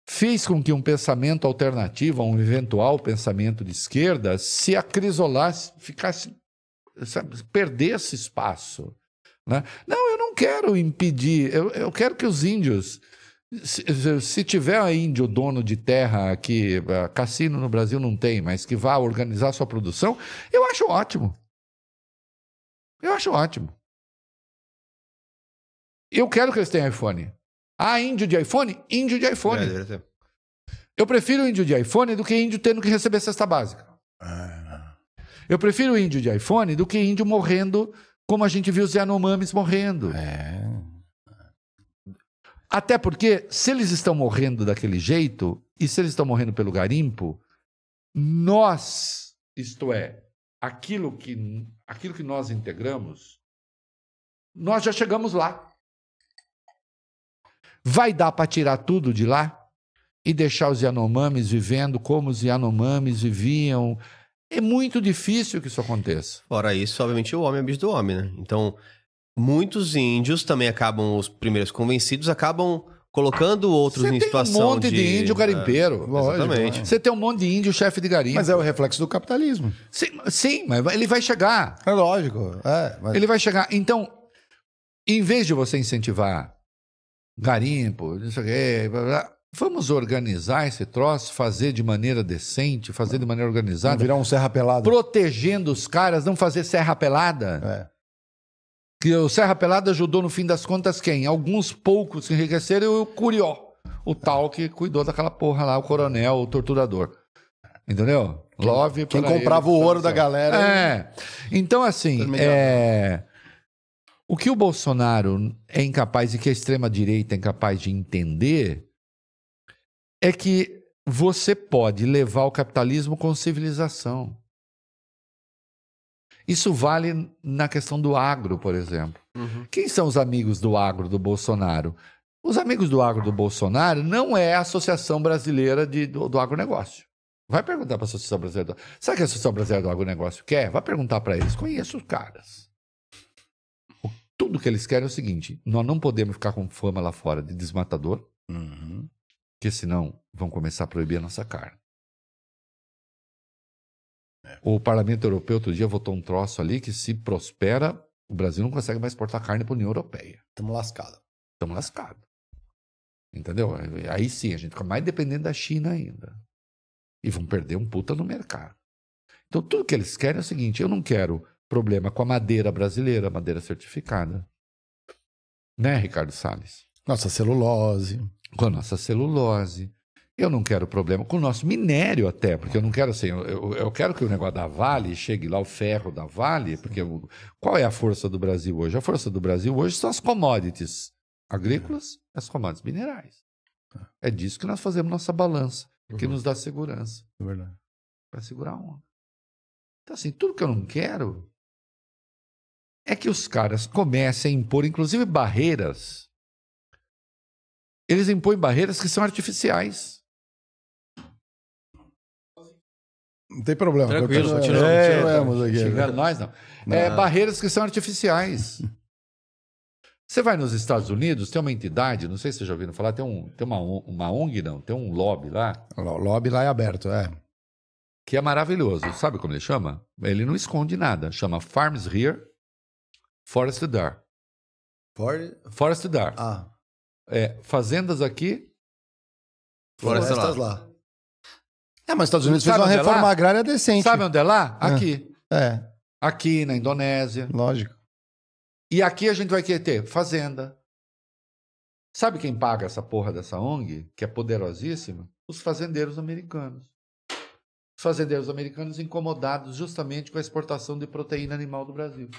Speaker 3: fez com que um pensamento alternativo a um eventual pensamento de esquerda se acrisolasse, ficasse, sabe, perdesse espaço. né? Não, eu não quero impedir, eu, eu quero que os índios. Se, se- tiver índio dono de terra que cassino no Brasil não tem, mas que vá organizar sua produção, eu acho ótimo. Eu acho ótimo. Eu quero que eles tenham iPhone. Ah, índio de iPhone? Índio de iPhone.
Speaker 2: É.
Speaker 3: Eu prefiro índio de iPhone do que índio tendo que receber cesta básica.
Speaker 1: Ah,
Speaker 3: Eu prefiro índio de iPhone do que índio morrendo como a gente viu os Yanomamis morrendo.
Speaker 1: é.
Speaker 3: Até porque, se eles estão morrendo daquele jeito, e se eles estão morrendo pelo garimpo, nós, isto é, aquilo que, aquilo que nós integramos, nós já chegamos lá. Vai dar para tirar tudo de lá e deixar os Yanomamis vivendo como os Yanomamis viviam? É muito difícil que isso aconteça.
Speaker 2: Fora isso, obviamente, o homem é bicho do homem, né? Então, muitos índios também acabam, os primeiros convencidos, acabam colocando outros
Speaker 3: Você
Speaker 2: em
Speaker 3: tem
Speaker 2: situação
Speaker 3: um monte de, índio garimpeiro.
Speaker 1: Lógico,
Speaker 2: Exatamente.
Speaker 1: é.
Speaker 3: Você tem um monte de índio chefe de garimpo.
Speaker 1: Mas é o reflexo do capitalismo.
Speaker 3: Sim, sim, mas ele vai chegar.
Speaker 1: É lógico. É, mas...
Speaker 3: Ele vai chegar. Então, em vez de você incentivar garimpo, não sei o quê, blá, blá, vamos organizar esse troço, fazer de maneira decente, fazer de maneira organizada,
Speaker 1: virar um serra pelado.
Speaker 3: protegendo os caras, não fazer serra pelada.
Speaker 1: É.
Speaker 3: Que o Serra Pelada ajudou, no fim das contas, quem? Alguns poucos se enriqueceram e o Curió, o tal que cuidou daquela porra lá, o coronel, o torturador. Entendeu? Love
Speaker 1: Quem comprava
Speaker 3: ele,
Speaker 1: o ouro da galera.
Speaker 3: É. Então, assim, é... o que o Bolsonaro é incapaz e que a extrema-direita é incapaz de entender é que você pode levar o capitalismo com civilização. Isso vale na questão do agro, por exemplo.
Speaker 2: Uhum.
Speaker 3: Quem são os amigos do agro do Bolsonaro? Os amigos do agro do Bolsonaro não é a Associação Brasileira de, do, do Agronegócio. Vai perguntar para a Associação Brasileira do Sabe o que a Associação Brasileira do Agronegócio quer? Vai perguntar para eles. Conheço os caras. Tudo que eles querem é o seguinte: nós não podemos ficar com fama lá fora de desmatador,
Speaker 1: Uhum.
Speaker 3: porque senão vão começar a proibir a nossa carne. O Parlamento Europeu outro dia votou um troço ali que se prospera, o Brasil não consegue mais exportar carne para a União Europeia.
Speaker 1: Estamos lascados.
Speaker 3: Estamos lascados. Entendeu? Aí sim, a gente fica mais dependente da China ainda. E vão perder um puta no mercado. Então, tudo que eles querem é o seguinte: eu não quero problema com a madeira brasileira, madeira certificada. Né, Ricardo Salles?
Speaker 1: Nossa celulose.
Speaker 3: Com a nossa celulose. Eu não quero problema com o nosso minério até, porque eu não quero assim, eu, eu- quero que o negócio da Vale chegue lá, o ferro da Vale, porque o- qual é a força do Brasil hoje? A força do Brasil hoje são as commodities agrícolas e as commodities minerais. É disso que nós fazemos nossa balança, que
Speaker 2: Uhum.
Speaker 3: nos dá segurança,
Speaker 1: É verdade.
Speaker 3: para segurar a onda. Então assim, tudo que eu não quero é que os caras comecem a impor, inclusive barreiras. Eles impõem barreiras que são artificiais.
Speaker 1: Não tem problema.
Speaker 2: Tranquilo,
Speaker 1: É,
Speaker 2: continua.
Speaker 1: continuamos aqui.
Speaker 3: Xingando nós, não. É,
Speaker 2: Não.
Speaker 3: barreiras que são artificiais. Você vai nos Estados Unidos, tem uma entidade, não sei se vocês já ouviram falar, tem, um, tem uma, uma ONG, não, tem um lobby lá,
Speaker 1: O lobby lá é aberto, é.
Speaker 3: que é maravilhoso. Sabe como ele chama? Ele não esconde nada. Chama Farms Here, Forest There.
Speaker 1: Pode.
Speaker 3: Forest There.
Speaker 1: Ah,
Speaker 3: É, fazendas aqui.
Speaker 2: Floresta
Speaker 1: florestas
Speaker 2: lá.
Speaker 1: lá. É, mas os Estados Unidos fez uma
Speaker 3: é
Speaker 1: reforma
Speaker 3: lá?
Speaker 1: agrária decente.
Speaker 3: Sabe onde é lá?
Speaker 1: É.
Speaker 3: Aqui.
Speaker 1: É,
Speaker 3: Aqui na Indonésia.
Speaker 1: lógico.
Speaker 3: E aqui a gente vai querer ter fazenda. Sabe quem paga essa porra dessa ONG, que é poderosíssima? Os fazendeiros americanos. Os fazendeiros americanos incomodados justamente com a exportação de proteína animal do Brasil.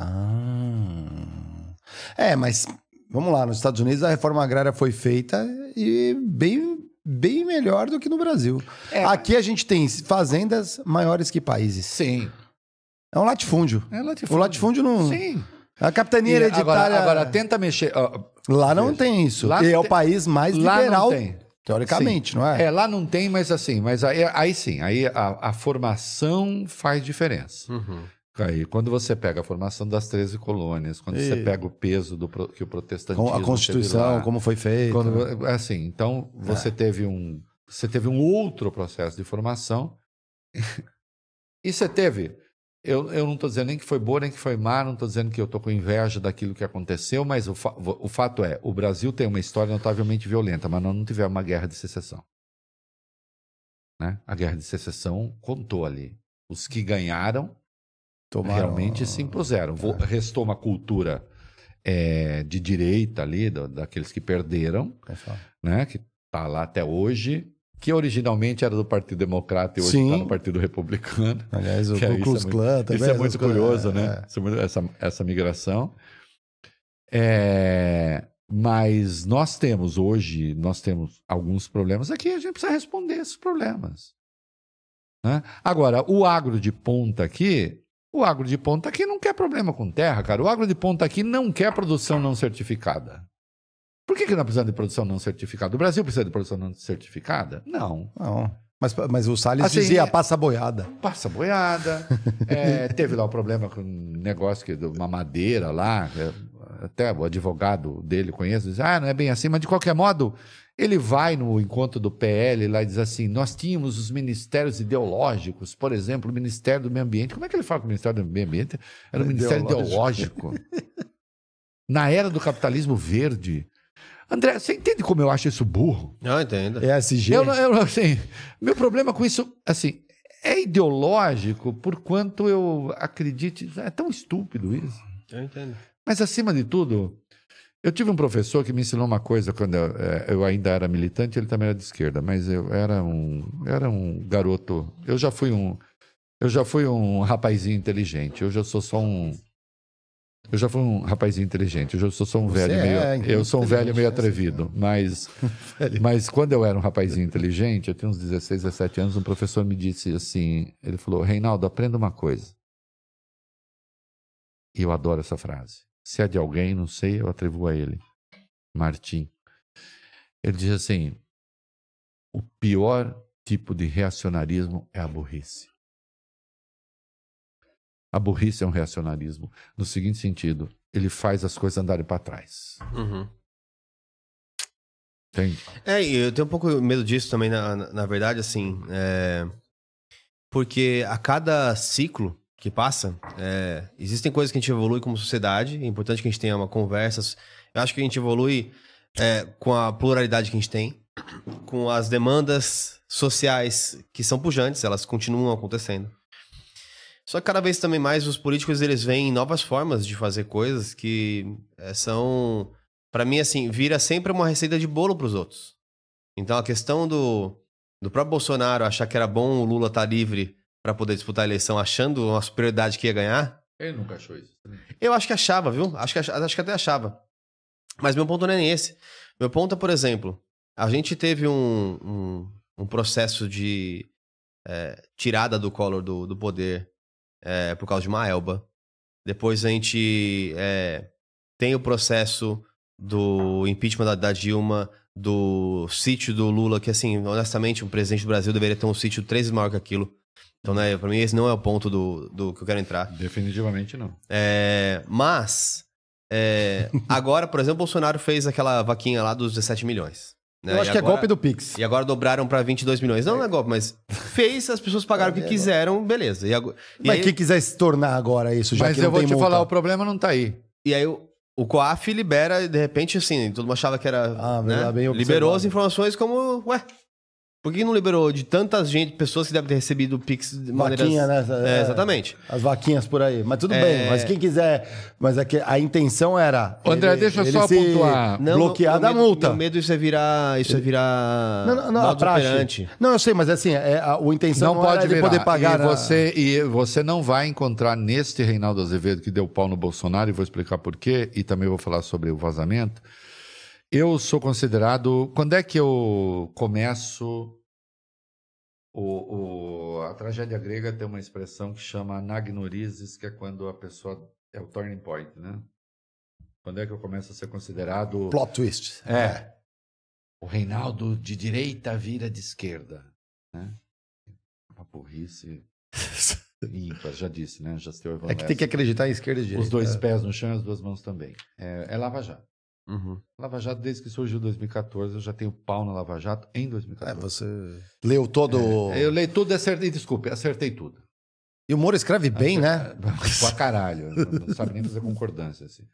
Speaker 1: Ah. É, mas vamos lá, nos Estados Unidos a reforma agrária foi feita e bem, bem melhor do que no Brasil.
Speaker 3: É.
Speaker 1: Aqui a gente tem fazendas maiores que países.
Speaker 3: Sim.
Speaker 1: É um latifúndio.
Speaker 3: É
Speaker 1: O
Speaker 3: latifúndio.
Speaker 1: latifúndio não.
Speaker 3: Sim.
Speaker 1: A capitania
Speaker 3: E
Speaker 1: hereditária.
Speaker 3: agora, agora tenta mexer.
Speaker 1: lá não
Speaker 3: veja,
Speaker 1: tem isso.
Speaker 3: lá
Speaker 1: e é o
Speaker 3: tem-
Speaker 1: país mais
Speaker 3: lá
Speaker 1: liberal,
Speaker 3: não tem.
Speaker 1: teoricamente, não é?
Speaker 3: É, lá não tem, mas assim, mas aí, aí sim, aí a, a formação faz diferença.
Speaker 2: Uhum.
Speaker 3: Quando você pega a formação das 13 colônias, quando você
Speaker 1: E-
Speaker 3: pega o peso do que o protestantismo
Speaker 1: a Constituição,
Speaker 3: lá,
Speaker 1: como foi feito.
Speaker 3: quando, assim, então você teve um você teve um outro processo de formação e você teve eu, eu não estou dizendo nem que foi boa nem que foi má, não estou dizendo que eu estou com inveja daquilo que aconteceu, mas o, fa- o fato é, o Brasil tem uma história notavelmente violenta, mas nós não tivemos uma guerra de secessão. Né? A guerra de secessão contou ali. Os que ganharam
Speaker 1: Tomaram-
Speaker 3: realmente se impuseram. Vo- Restou uma cultura é, de direita ali, da- daqueles que perderam, né, que está lá até hoje, que originalmente era do Partido Democrata e hoje está no Partido Republicano.
Speaker 1: Aliás, o
Speaker 3: é
Speaker 1: Ku Klux
Speaker 3: é
Speaker 1: Klan também.
Speaker 3: Isso é
Speaker 1: essas
Speaker 3: muito curioso,
Speaker 1: é,
Speaker 3: né? É Essa, essa migração. É, mas nós temos hoje, nós temos alguns problemas aqui, a gente precisa responder esses problemas. né? Agora, o agro de ponta aqui, o agro de ponta aqui não quer problema com terra, cara. O agro de ponta aqui não quer produção não certificada. Por que, que nós precisamos de produção não certificada? O Brasil precisa de produção não certificada? Não.
Speaker 1: Não. Mas, mas o Salles
Speaker 3: Assim,
Speaker 1: dizia
Speaker 3: é-
Speaker 1: passa boiada.
Speaker 3: Passa boiada. [laughs] É, teve lá o problema com um negócio que, de uma madeira lá. é, até o advogado dele conheço, diz, ah, não é bem assim, mas de qualquer modo, ele vai no encontro do PL lá e diz assim: nós tínhamos os ministérios ideológicos, por exemplo, o Ministério do Meio Ambiente. Como é que ele fala que o Ministério do Meio Ambiente era um ministério ideológico? [laughs] Na era do capitalismo verde. André, você entende como eu acho isso burro?
Speaker 2: Não, entendo.
Speaker 3: Eu, não- eu, não- assim, meu problema com isso, assim, é ideológico por quanto eu acredite. É tão estúpido isso.
Speaker 2: Eu entendo.
Speaker 3: Mas, acima de tudo, eu tive um professor que me ensinou uma coisa quando eu, eh, eu ainda era militante, ele também era de esquerda, mas eu era um, eu era um garoto. Eu já fui um. Eu já fui um rapazinho inteligente. Eu já sou só um. Eu já fui um rapazinho inteligente. Eu já sou só um
Speaker 1: Você
Speaker 3: velho
Speaker 1: é
Speaker 3: meio. Eu sou um velho meio
Speaker 1: né?
Speaker 3: atrevido. Mas, [laughs] mas quando eu era um rapazinho inteligente, eu tinha uns 16, 17 anos, um professor me disse assim: ele falou, Reinaldo, aprenda uma coisa. E eu adoro essa frase. Se é de alguém, não sei, eu atribuo a ele. Martim. Ele diz assim: o pior tipo de reacionarismo é a burrice. A burrice é um reacionarismo no seguinte sentido: ele faz as coisas andarem para trás.
Speaker 2: Uhum.
Speaker 3: Entende?
Speaker 2: É, eu tenho um pouco medo disso também, na, na, na verdade, assim. é, Porque a cada ciclo que passa, é, existem coisas que a gente evolui como sociedade. É importante que a gente tenha uma conversa. Eu acho que a gente evolui é, com a pluralidade que a gente tem, com as demandas sociais que são pujantes, elas continuam acontecendo. Só que cada vez também mais os políticos eles veem novas formas de fazer coisas que é, são Pra mim, assim, vira sempre uma receita de bolo pros outros. Então, a questão do, do próprio Bolsonaro achar que era bom o Lula estar livre pra poder disputar a eleição, achando uma superioridade que ia ganhar,
Speaker 3: Ele nunca achou isso.
Speaker 2: eu acho que achava, viu? Acho que, ach- acho que até achava. Mas meu ponto não é nem esse. Meu ponto é, por exemplo, a gente teve um, um, um processo de é, tirada do Collor do, do poder é, por causa de uma elba. Depois a gente é, tem o processo do impeachment da, da Dilma, do sítio do Lula, que assim, honestamente, um presidente do Brasil deveria ter um sítio três vezes maior que aquilo. Então, né, pra mim esse não é o ponto do, do que eu quero entrar.
Speaker 3: Definitivamente não.
Speaker 2: É, mas, é, [laughs] agora, por exemplo, o Bolsonaro fez aquela vaquinha lá dos 17 milhões. né?
Speaker 1: Eu acho
Speaker 2: E
Speaker 1: que é
Speaker 2: agora-
Speaker 1: golpe do Pix.
Speaker 2: E agora dobraram pra 22 milhões. Não, não é golpe, mas fez, as pessoas pagaram o que quiseram, beleza. E, ago- e
Speaker 1: Mas
Speaker 2: aí,
Speaker 1: quem quiser se tornar agora isso, já
Speaker 3: Mas
Speaker 1: que
Speaker 3: eu
Speaker 1: não
Speaker 3: vou
Speaker 1: tem
Speaker 3: te
Speaker 1: multa.
Speaker 3: falar, o problema não tá aí.
Speaker 2: e aí o, o COAF libera, e de repente, assim, todo mundo achava que era.
Speaker 1: Ah,
Speaker 2: né?
Speaker 1: bem-.
Speaker 2: Liberou as informações como. Ué. Por que não liberou de tanta gente, pessoas que devem ter recebido o Pix de maneiras.
Speaker 1: Vaquinha, né?
Speaker 2: É, exatamente.
Speaker 1: As vaquinhas por aí. Mas tudo
Speaker 2: É.
Speaker 1: bem. Mas quem quiser... Mas é que a intenção era...
Speaker 3: André, deixa eu
Speaker 1: ele
Speaker 3: só
Speaker 1: se
Speaker 3: pontuar.
Speaker 1: Bloquear
Speaker 2: meu
Speaker 1: da
Speaker 2: medo-
Speaker 1: multa.
Speaker 2: Meu medo isso é virar. Isso é virar.
Speaker 1: Não, não, não,
Speaker 2: operandi.
Speaker 1: Não, eu sei, mas assim, é, a, a intenção
Speaker 3: Não
Speaker 1: não,
Speaker 3: pode virar.
Speaker 1: poder pagar...
Speaker 3: e,
Speaker 1: a-
Speaker 3: você, e você não vai encontrar neste Reinaldo Azevedo que deu pau no Bolsonaro, e vou explicar por quê, e também vou falar sobre o vazamento. Eu sou considerado. Quando é que eu começo. O, o- a tragédia grega tem uma expressão que chama anagnorisis, que é quando a pessoa. É o turning point, né? Quando é que eu começo a ser considerado.
Speaker 1: Plot twist.
Speaker 3: É. O Reinaldo de direita vira de esquerda. Né? Uma burrice [laughs] ímpar, já disse, né? Já se
Speaker 1: É que tem que acreditar em esquerda e direita.
Speaker 3: Os dois
Speaker 1: É.
Speaker 3: pés no chão e as duas mãos também. É, é Lava Jato.
Speaker 2: Uhum.
Speaker 3: Lava Jato, desde que surgiu em 2014, eu já tenho pau na Lava Jato em
Speaker 1: É,
Speaker 3: 2014.
Speaker 1: você leu todo...
Speaker 3: Eu leio tudo e acertei, desculpe, acertei tudo.
Speaker 1: E o Moro escreve bem, né? [laughs]
Speaker 3: Pra caralho. Não, não sabe nem fazer concordância. Assim.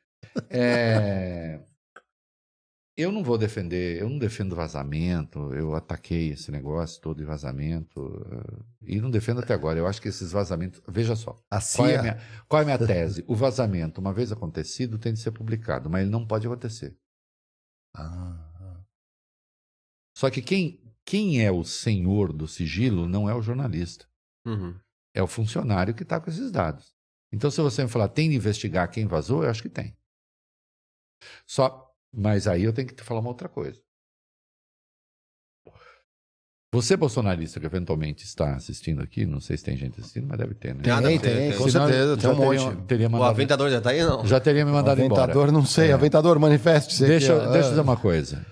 Speaker 3: É, Eu não vou defender, eu não defendo vazamento, eu ataquei esse negócio todo de vazamento, eh, e não defendo até agora. Eu acho que esses vazamentos. Veja só,
Speaker 1: A
Speaker 3: qual é a minha, qual é a minha tese? O vazamento, uma vez acontecido, tem de ser publicado, mas ele não pode acontecer.
Speaker 1: Ah,
Speaker 3: Só que quem, quem é o senhor do sigilo não é o jornalista.
Speaker 2: Uhum.
Speaker 3: É o funcionário que está com esses dados. Então, se você me falar, tem de investigar quem vazou, eu acho que tem. Só, mas aí eu tenho que te falar uma outra coisa. Você, bolsonarista, que eventualmente está assistindo aqui, não sei se tem gente assistindo, mas deve ter, né?
Speaker 2: Tem, Ah,
Speaker 1: tem, tem,
Speaker 2: tem.
Speaker 1: com
Speaker 3: Senão,
Speaker 1: certeza, tem um monte.
Speaker 3: teria, teria
Speaker 2: O
Speaker 3: mandado,
Speaker 2: aventador já tá aí, não?
Speaker 3: já teria me mandado embora.
Speaker 1: Aventador, não sei.
Speaker 3: É.
Speaker 1: Aventador, manifeste-se.
Speaker 3: Deixa,
Speaker 1: aqui,
Speaker 3: deixa eu
Speaker 1: É.
Speaker 3: dizer uma coisa.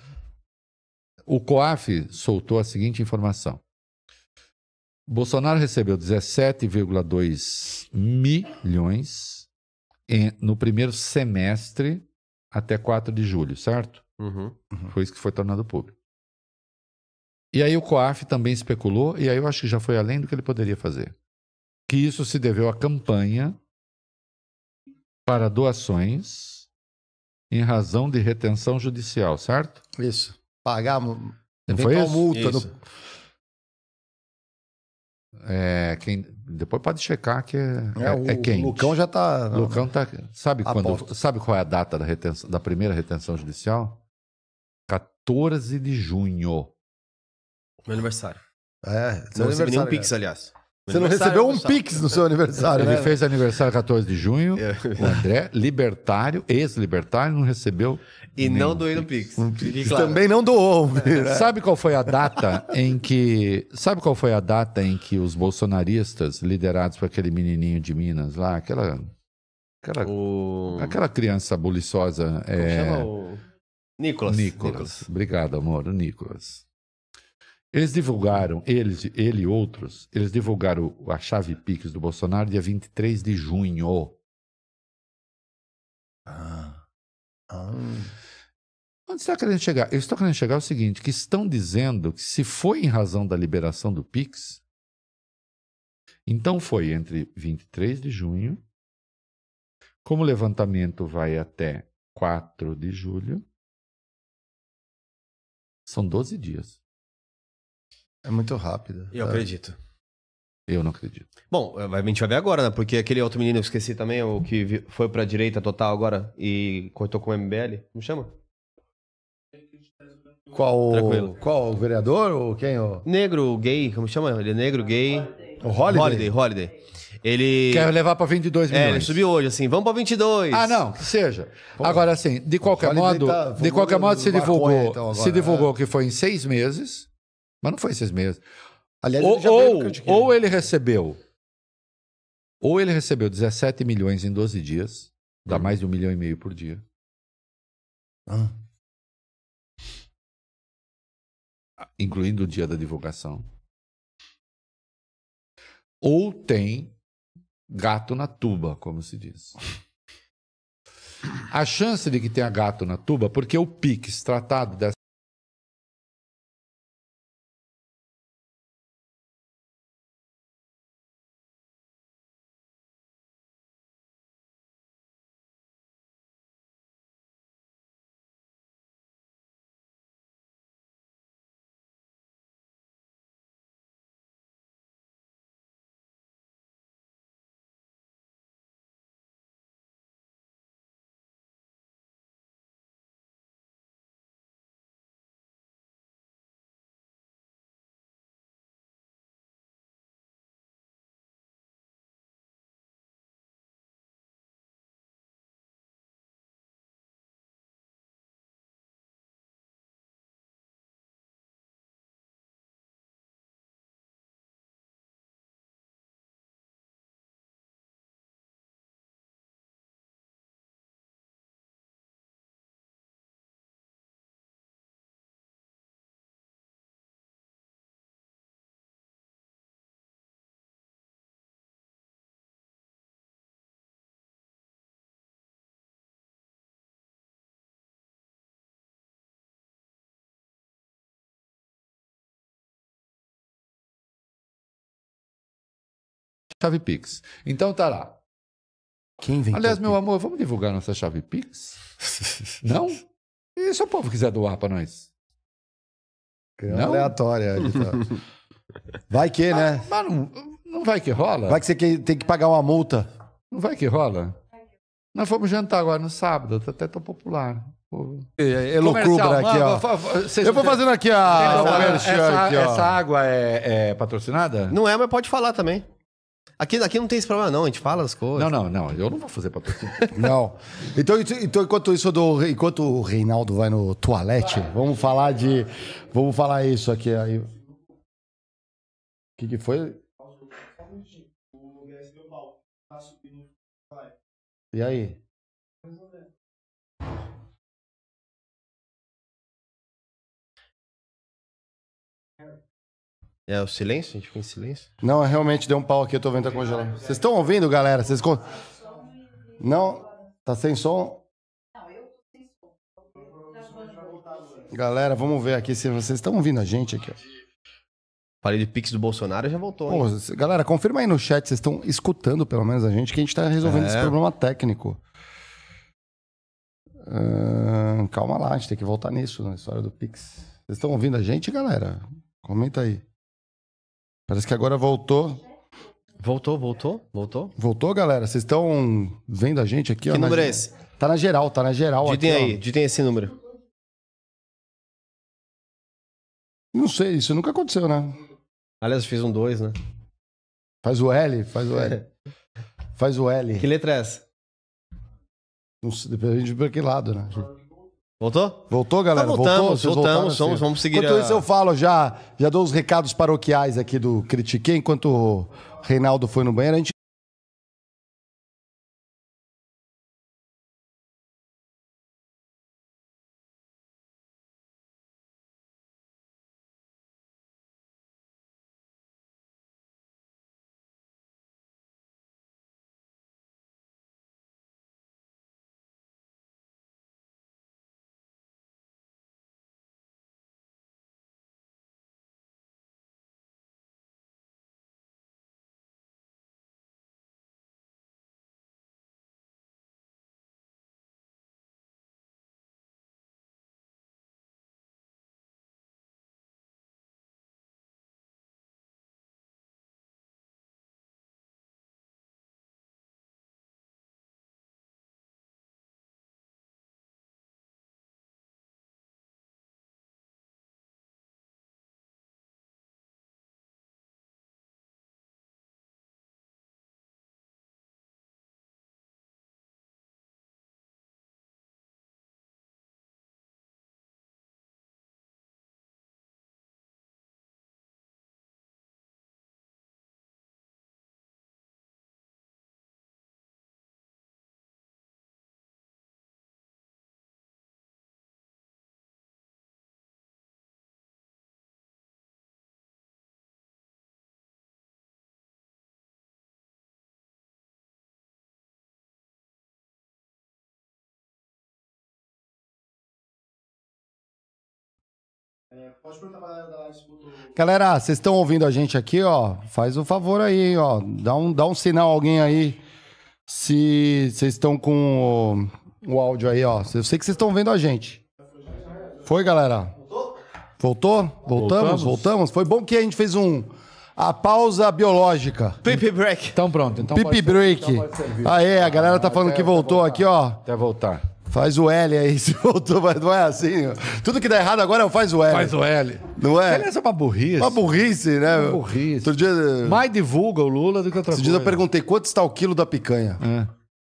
Speaker 3: O COAF soltou a seguinte informação. Bolsonaro recebeu 17,2 milhões em- no primeiro semestre até 4 de julho, certo?
Speaker 2: Uhum.
Speaker 3: Foi isso que foi tornado público. E aí o COAF também especulou, e aí eu acho que já foi além do que ele poderia fazer. Que isso se deveu à campanha para doações em razão de retenção judicial, certo?
Speaker 1: Isso. Pagar
Speaker 3: Não
Speaker 1: eventual multa.
Speaker 2: Isso.
Speaker 1: No...
Speaker 3: É, quem, depois pode checar que é,
Speaker 1: É,
Speaker 3: é,
Speaker 1: o
Speaker 3: é quente.
Speaker 1: Lucão já tá.
Speaker 3: Lucão tá. Sabe, quando, sabe qual é a data da, retenção, da primeira retenção judicial? 14 de junho.
Speaker 2: Meu aniversário.
Speaker 1: É, seu
Speaker 2: Não recebi nenhum
Speaker 1: aniversário,
Speaker 2: pix,
Speaker 1: cara.
Speaker 2: aliás.
Speaker 1: Você não recebeu um pix no seu aniversário,
Speaker 3: Ele
Speaker 1: né?
Speaker 3: fez aniversário 14 de junho.
Speaker 2: É.
Speaker 3: O André, libertário, ex-libertário, não recebeu.
Speaker 2: E não doei no pix. Fique
Speaker 1: Você
Speaker 2: claro.
Speaker 1: Também não doou. né?
Speaker 3: Sabe qual foi a data em que. Sabe qual foi a data em que os bolsonaristas, liderados por aquele menininho de Minas lá, aquela. Aquela,
Speaker 2: O...
Speaker 3: aquela criança buliçosa.
Speaker 2: Como
Speaker 3: é,
Speaker 2: chama o... Nicolas.
Speaker 3: Nicolas. Obrigado, amor. O Nicolas. Eles divulgaram, eles, ele e outros, eles divulgaram a chave Pix do Bolsonaro dia 23 de junho.
Speaker 1: Ah. Ah.
Speaker 3: Onde está querendo chegar? Eu estou querendo chegar ao seguinte, que estão dizendo que se foi em razão da liberação do Pix, então foi entre 23 de junho, como o levantamento vai até 4 de julho, são 12 dias.
Speaker 1: É muito rápido.
Speaker 2: Eu
Speaker 1: É.
Speaker 2: acredito.
Speaker 3: Eu não acredito.
Speaker 2: Bom, a gente vai ver agora, né? Porque aquele outro menino, eu esqueci também, o que foi pra direita total agora e cortou com o MBL. Como chama?
Speaker 1: Qual,
Speaker 2: Tranquilo.
Speaker 1: qual o vereador ou quem? O,
Speaker 2: Negro, gay, como chama? Ele é negro, gay.
Speaker 1: o Holiday?
Speaker 2: Holiday, Holiday. Ele.
Speaker 3: Quer levar para 22
Speaker 2: É,
Speaker 3: milhões.
Speaker 2: ele subiu hoje, assim, vamos pra 22.
Speaker 3: Ah, não, que seja. Agora, assim, de qualquer modo,
Speaker 1: tá-
Speaker 3: de qualquer modo se divulgou,
Speaker 1: então, agora,
Speaker 3: se divulgou que foi em seis meses, mas não foi seis meses.
Speaker 1: Aliás,
Speaker 3: Ou,
Speaker 1: ele
Speaker 3: ou, ou ele recebeu, ou ele recebeu 17 milhões em 12 dias, dá mais de um milhão e meio por dia.
Speaker 1: Ah.
Speaker 3: incluindo o dia da divulgação. Ou tem gato na tuba, como se diz. A chance de que tenha gato na tuba, porque o Pix tratado dessa chave Pix. Então tá lá.
Speaker 1: Quem inventou
Speaker 3: Aliás, meu amor, vamos divulgar nossa chave Pix? [laughs] Não? E se o povo quiser doar para nós?
Speaker 1: É
Speaker 3: Não?
Speaker 1: aleatória. Vai que, né?
Speaker 3: Mas não, não vai que rola?
Speaker 1: Vai que você que- tem que pagar uma multa.
Speaker 3: Não vai que rola? Nós fomos jantar agora no sábado, tá até tô popular. Pô.
Speaker 1: Elocubra aqui, ó. Eu vou fazendo aqui a... o
Speaker 3: essa,
Speaker 1: merchan
Speaker 3: essa-
Speaker 1: aqui, ó.
Speaker 3: essa água é, é patrocinada?
Speaker 2: Não é, mas pode falar também. Aqui, aqui não tem esse problema, não. A gente fala as coisas.
Speaker 3: Não, não, não. Eu não vou fazer patrocínio. [laughs]
Speaker 1: Não. Então, então enquanto isso do, enquanto o Reinaldo vai no toalete, vamos falar de, vamos falar isso aqui aí. O que, que foi? E aí?
Speaker 2: É o silêncio? A gente fica em silêncio?
Speaker 1: Não, realmente deu um pau aqui, eu tô vendo tá congelando. Vocês estão ouvindo, galera? Vocês con- Não? Tá sem som? Galera, vamos ver aqui se vocês estão ouvindo a gente aqui. ó.
Speaker 2: Falei de Pix do Bolsonaro já voltou.
Speaker 1: Pô, galera, confirma aí no chat, vocês estão escutando pelo menos a gente, que a gente tá resolvendo
Speaker 2: É.
Speaker 1: esse problema técnico. Calma lá, a gente tem que voltar nisso, na história do Pix. Vocês estão ouvindo a gente, galera? Comenta aí. Parece que agora voltou.
Speaker 2: Voltou, voltou, voltou.
Speaker 1: Voltou, galera? Vocês estão vendo a gente aqui? ó,
Speaker 2: Que
Speaker 1: na
Speaker 2: número é
Speaker 1: ge-
Speaker 2: esse?
Speaker 1: Tá na geral, tá na geral
Speaker 2: Ditem
Speaker 1: aqui, ó.
Speaker 2: aí, ditem esse número.
Speaker 1: Não sei, isso nunca aconteceu, né?
Speaker 2: Aliás, eu fiz um 2, né?
Speaker 1: Faz o L, faz o L. [laughs] Faz o L.
Speaker 2: Que letra é essa?
Speaker 1: Não sei, Depende de pra que lado, né?
Speaker 2: Voltou?
Speaker 1: Voltou, galera?
Speaker 2: Então
Speaker 1: Voltou?
Speaker 2: voltamos,
Speaker 1: Vocês voltaram,
Speaker 2: voltamos, vamos,
Speaker 1: sim.
Speaker 2: vamos seguir
Speaker 1: Enquanto
Speaker 2: a...
Speaker 1: isso eu falo, já, já dou os recados paroquiais aqui do Critiquei, enquanto o Reinaldo foi no banheiro. A gente Galera, vocês estão ouvindo a gente aqui, ó? Faz o favor aí, ó. Dá um, dá um sinal alguém aí. Se vocês estão com o, o áudio aí, ó. Eu sei que vocês estão vendo a gente. Foi, galera? Voltou? Voltamos?
Speaker 3: Voltamos.
Speaker 1: Voltamos? Foi bom que a gente fez um a pausa biológica.
Speaker 2: Pipi break.
Speaker 3: Então pronto. Então
Speaker 1: Pipi break.
Speaker 3: então.
Speaker 1: Aê, a galera tá falando
Speaker 3: Até-
Speaker 1: que voltou
Speaker 3: voltar.
Speaker 1: aqui, ó.
Speaker 3: Até voltar.
Speaker 1: Faz o L aí, [laughs] se voltou, mas não é assim. ó. Tudo que dá errado agora é o faz o L.
Speaker 3: Faz o L.
Speaker 1: Não é?
Speaker 3: Aliás, é uma burrice.
Speaker 1: Uma burrice, né? meu?
Speaker 3: burrice.
Speaker 1: Outro dia,
Speaker 3: Mais divulga o Lula do que outra
Speaker 1: Esses
Speaker 3: coisa.
Speaker 1: dias eu perguntei quanto está o quilo da picanha.
Speaker 3: É.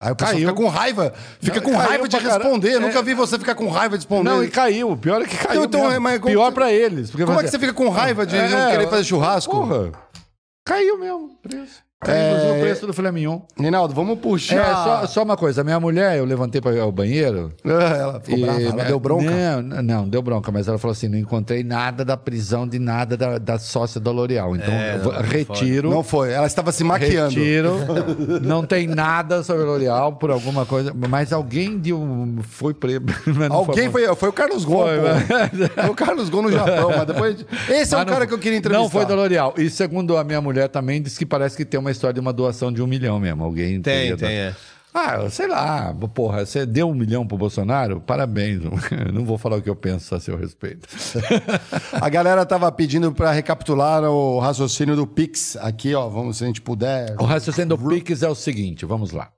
Speaker 1: Aí o pessoal
Speaker 3: Caiu.
Speaker 1: fica com raiva. Fica
Speaker 3: Não,
Speaker 1: com raiva de responder.
Speaker 3: É.
Speaker 1: nunca vi você ficar com raiva de responder.
Speaker 3: Não, e caiu. O pior é que caiu.
Speaker 1: Então, mas como
Speaker 3: pior pra eles.
Speaker 1: Como é que você fica com raiva de não
Speaker 3: É,
Speaker 1: querer fazer churrasco?
Speaker 3: Porra. Caiu mesmo preço.
Speaker 1: É,
Speaker 3: inclusive, o preço do filé mignon.
Speaker 1: Reinaldo, vamos
Speaker 3: É,
Speaker 1: puxar.
Speaker 3: só, só uma coisa. A minha mulher, eu levantei para ir ao banheiro.
Speaker 1: Ah, Ela ficou brava, ela deu bronca.
Speaker 3: Não, não, deu bronca, mas ela falou assim: não encontrei nada da prisão de nada da, da sócia da L'Oréal. Então,
Speaker 2: É, não,
Speaker 3: retiro.
Speaker 1: Não foi, ela estava se maquiando.
Speaker 3: Retiro. não tem nada sobre a L'Oréal por alguma coisa. Mas alguém de um, foi preso. [laughs]
Speaker 1: Alguém foi, foi o Carlos Gon,
Speaker 3: Foi.
Speaker 1: Foi o Carlos Gon no [laughs] Japão, mas depois. Esse é o
Speaker 3: não-
Speaker 1: cara que eu queria entrevistar.
Speaker 3: Não foi da L'Oréal. E segundo a minha mulher também, disse que parece que tem uma história de uma doação de um milhão mesmo. Alguém
Speaker 2: Tem, tem, é.
Speaker 3: Ah, sei lá, porra, você deu um milhão pro Bolsonaro? Parabéns. [laughs] Não vou falar o que eu penso a seu respeito.
Speaker 1: A galera tava pedindo para recapitular o raciocínio do Pix aqui, ó. Vamos, se a gente puder.
Speaker 3: O raciocínio do Pix é o seguinte, vamos lá.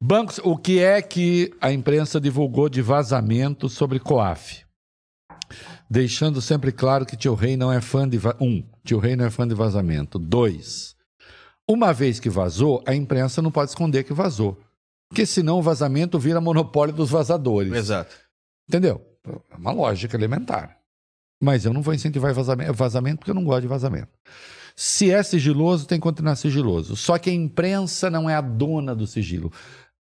Speaker 3: Bancos, o que é que a imprensa divulgou de vazamento sobre Coaf? Deixando sempre claro que tio Rei não é fã de va- um, tio Rei não é fã de vazamento. Dois, uma vez que vazou, a imprensa não pode esconder que vazou, porque senão o vazamento vira monopólio dos vazadores.
Speaker 2: Exato.
Speaker 3: Entendeu? É uma lógica elementar. Mas eu não vou incentivar vazamento, vazamento porque eu não gosto de vazamento. Se é sigiloso, tem que continuar sigiloso. Só que a imprensa não é a dona do sigilo.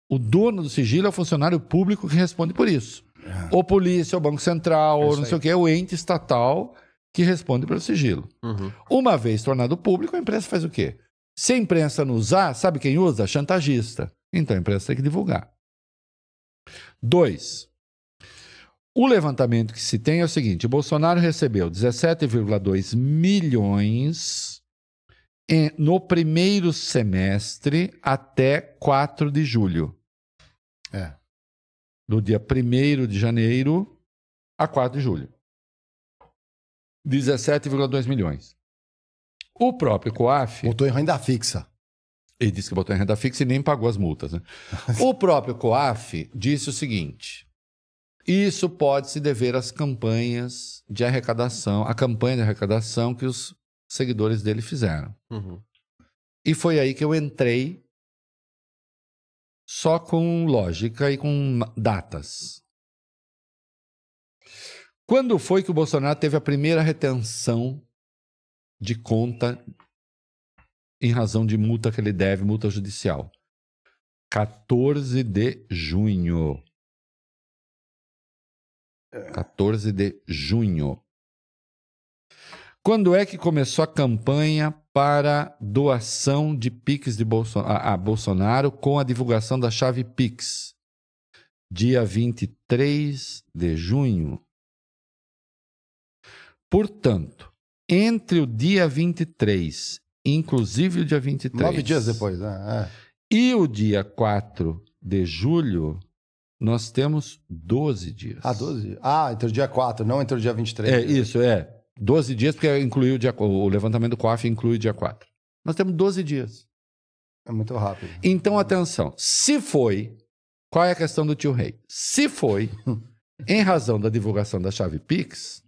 Speaker 3: O dono do sigilo é o funcionário público que responde por isso. Ou polícia, ou Banco Central, ou não sei o que, é o ente estatal que responde pelo sigilo.
Speaker 2: Uhum.
Speaker 3: Uma vez tornado público, a imprensa faz o quê? Se a imprensa não usar, sabe quem usa? Chantagista. Então a imprensa tem que divulgar. Dois. O levantamento que se tem é o seguinte: Bolsonaro recebeu 17,2 milhões no primeiro semestre até 4 de julho.
Speaker 1: É.
Speaker 3: Do dia 1 de janeiro a 4 de julho. 17,2 milhões. O próprio COAF.
Speaker 1: Botou em renda fixa.
Speaker 3: Ele disse que botou em renda fixa e nem pagou as multas. Né? [laughs] o próprio COAF disse o seguinte: isso pode se dever às campanhas de arrecadação, a campanha de arrecadação que os seguidores dele fizeram.
Speaker 2: Uhum.
Speaker 3: E foi aí que eu entrei só com lógica e com datas. Quando foi que o Bolsonaro teve a primeira retenção de conta em razão de multa que ele deve, multa judicial? 14 de junho. 14 de junho. Quando é que começou a campanha para doação de Pix de Bolso a, a Bolsonaro com a divulgação da chave Pix? Dia 23 de junho. Portanto, entre o dia 23, inclusive o dia 23,
Speaker 1: Nove dias depois, né?
Speaker 3: e o dia 4 de julho, nós temos 12 dias.
Speaker 1: É. Ah, 12? Ah, entre o dia 4, não entre o dia 23.
Speaker 3: É, isso, é. 12 dias, porque incluiu o, dia, o levantamento do COAF inclui o dia 4. Nós temos 12 dias.
Speaker 1: É muito rápido.
Speaker 3: Então, atenção. Se foi, qual é a questão do tio Rei? Se foi, [laughs] em razão da divulgação da chave Pix,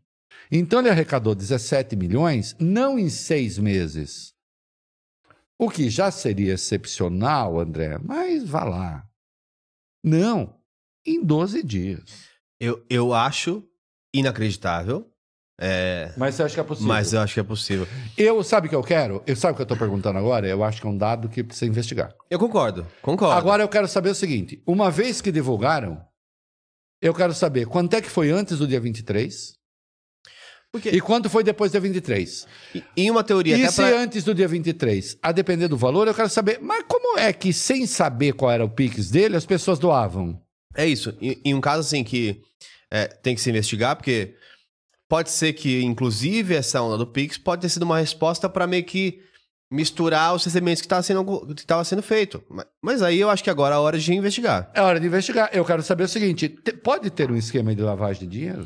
Speaker 3: então ele arrecadou 17 milhões, não em seis meses. O que já seria excepcional, André, mas vá lá. Não, em 12 dias.
Speaker 2: Eu, eu acho inacreditável, é,
Speaker 3: Mas você acha que é possível?
Speaker 2: mas eu acho que é possível.
Speaker 3: Eu, sabe o que eu quero? Eu sabe o que eu estou perguntando agora? Eu acho que é um dado que precisa investigar.
Speaker 2: Eu concordo, concordo.
Speaker 3: Agora eu quero saber o seguinte: uma vez que divulgaram, eu quero saber quanto é que foi antes do dia 23
Speaker 2: Porque,
Speaker 3: e quanto foi depois do dia 23.
Speaker 2: e- em uma teoria,
Speaker 3: E
Speaker 2: até
Speaker 3: se
Speaker 2: pra...
Speaker 3: antes do dia 23, a depender do valor, eu quero saber, mas como é que sem saber qual era o Pix dele, as pessoas doavam?
Speaker 2: É isso. Em, em um caso assim que é, tem que se investigar, porque pode ser que, inclusive, essa onda do Pix pode ter sido uma resposta para meio que misturar os recebimentos que estava sendo, sendo feito. Mas, mas aí eu acho que agora é a hora de investigar.
Speaker 3: É hora de investigar. Eu quero saber o seguinte: te- pode ter um esquema de lavagem de dinheiro?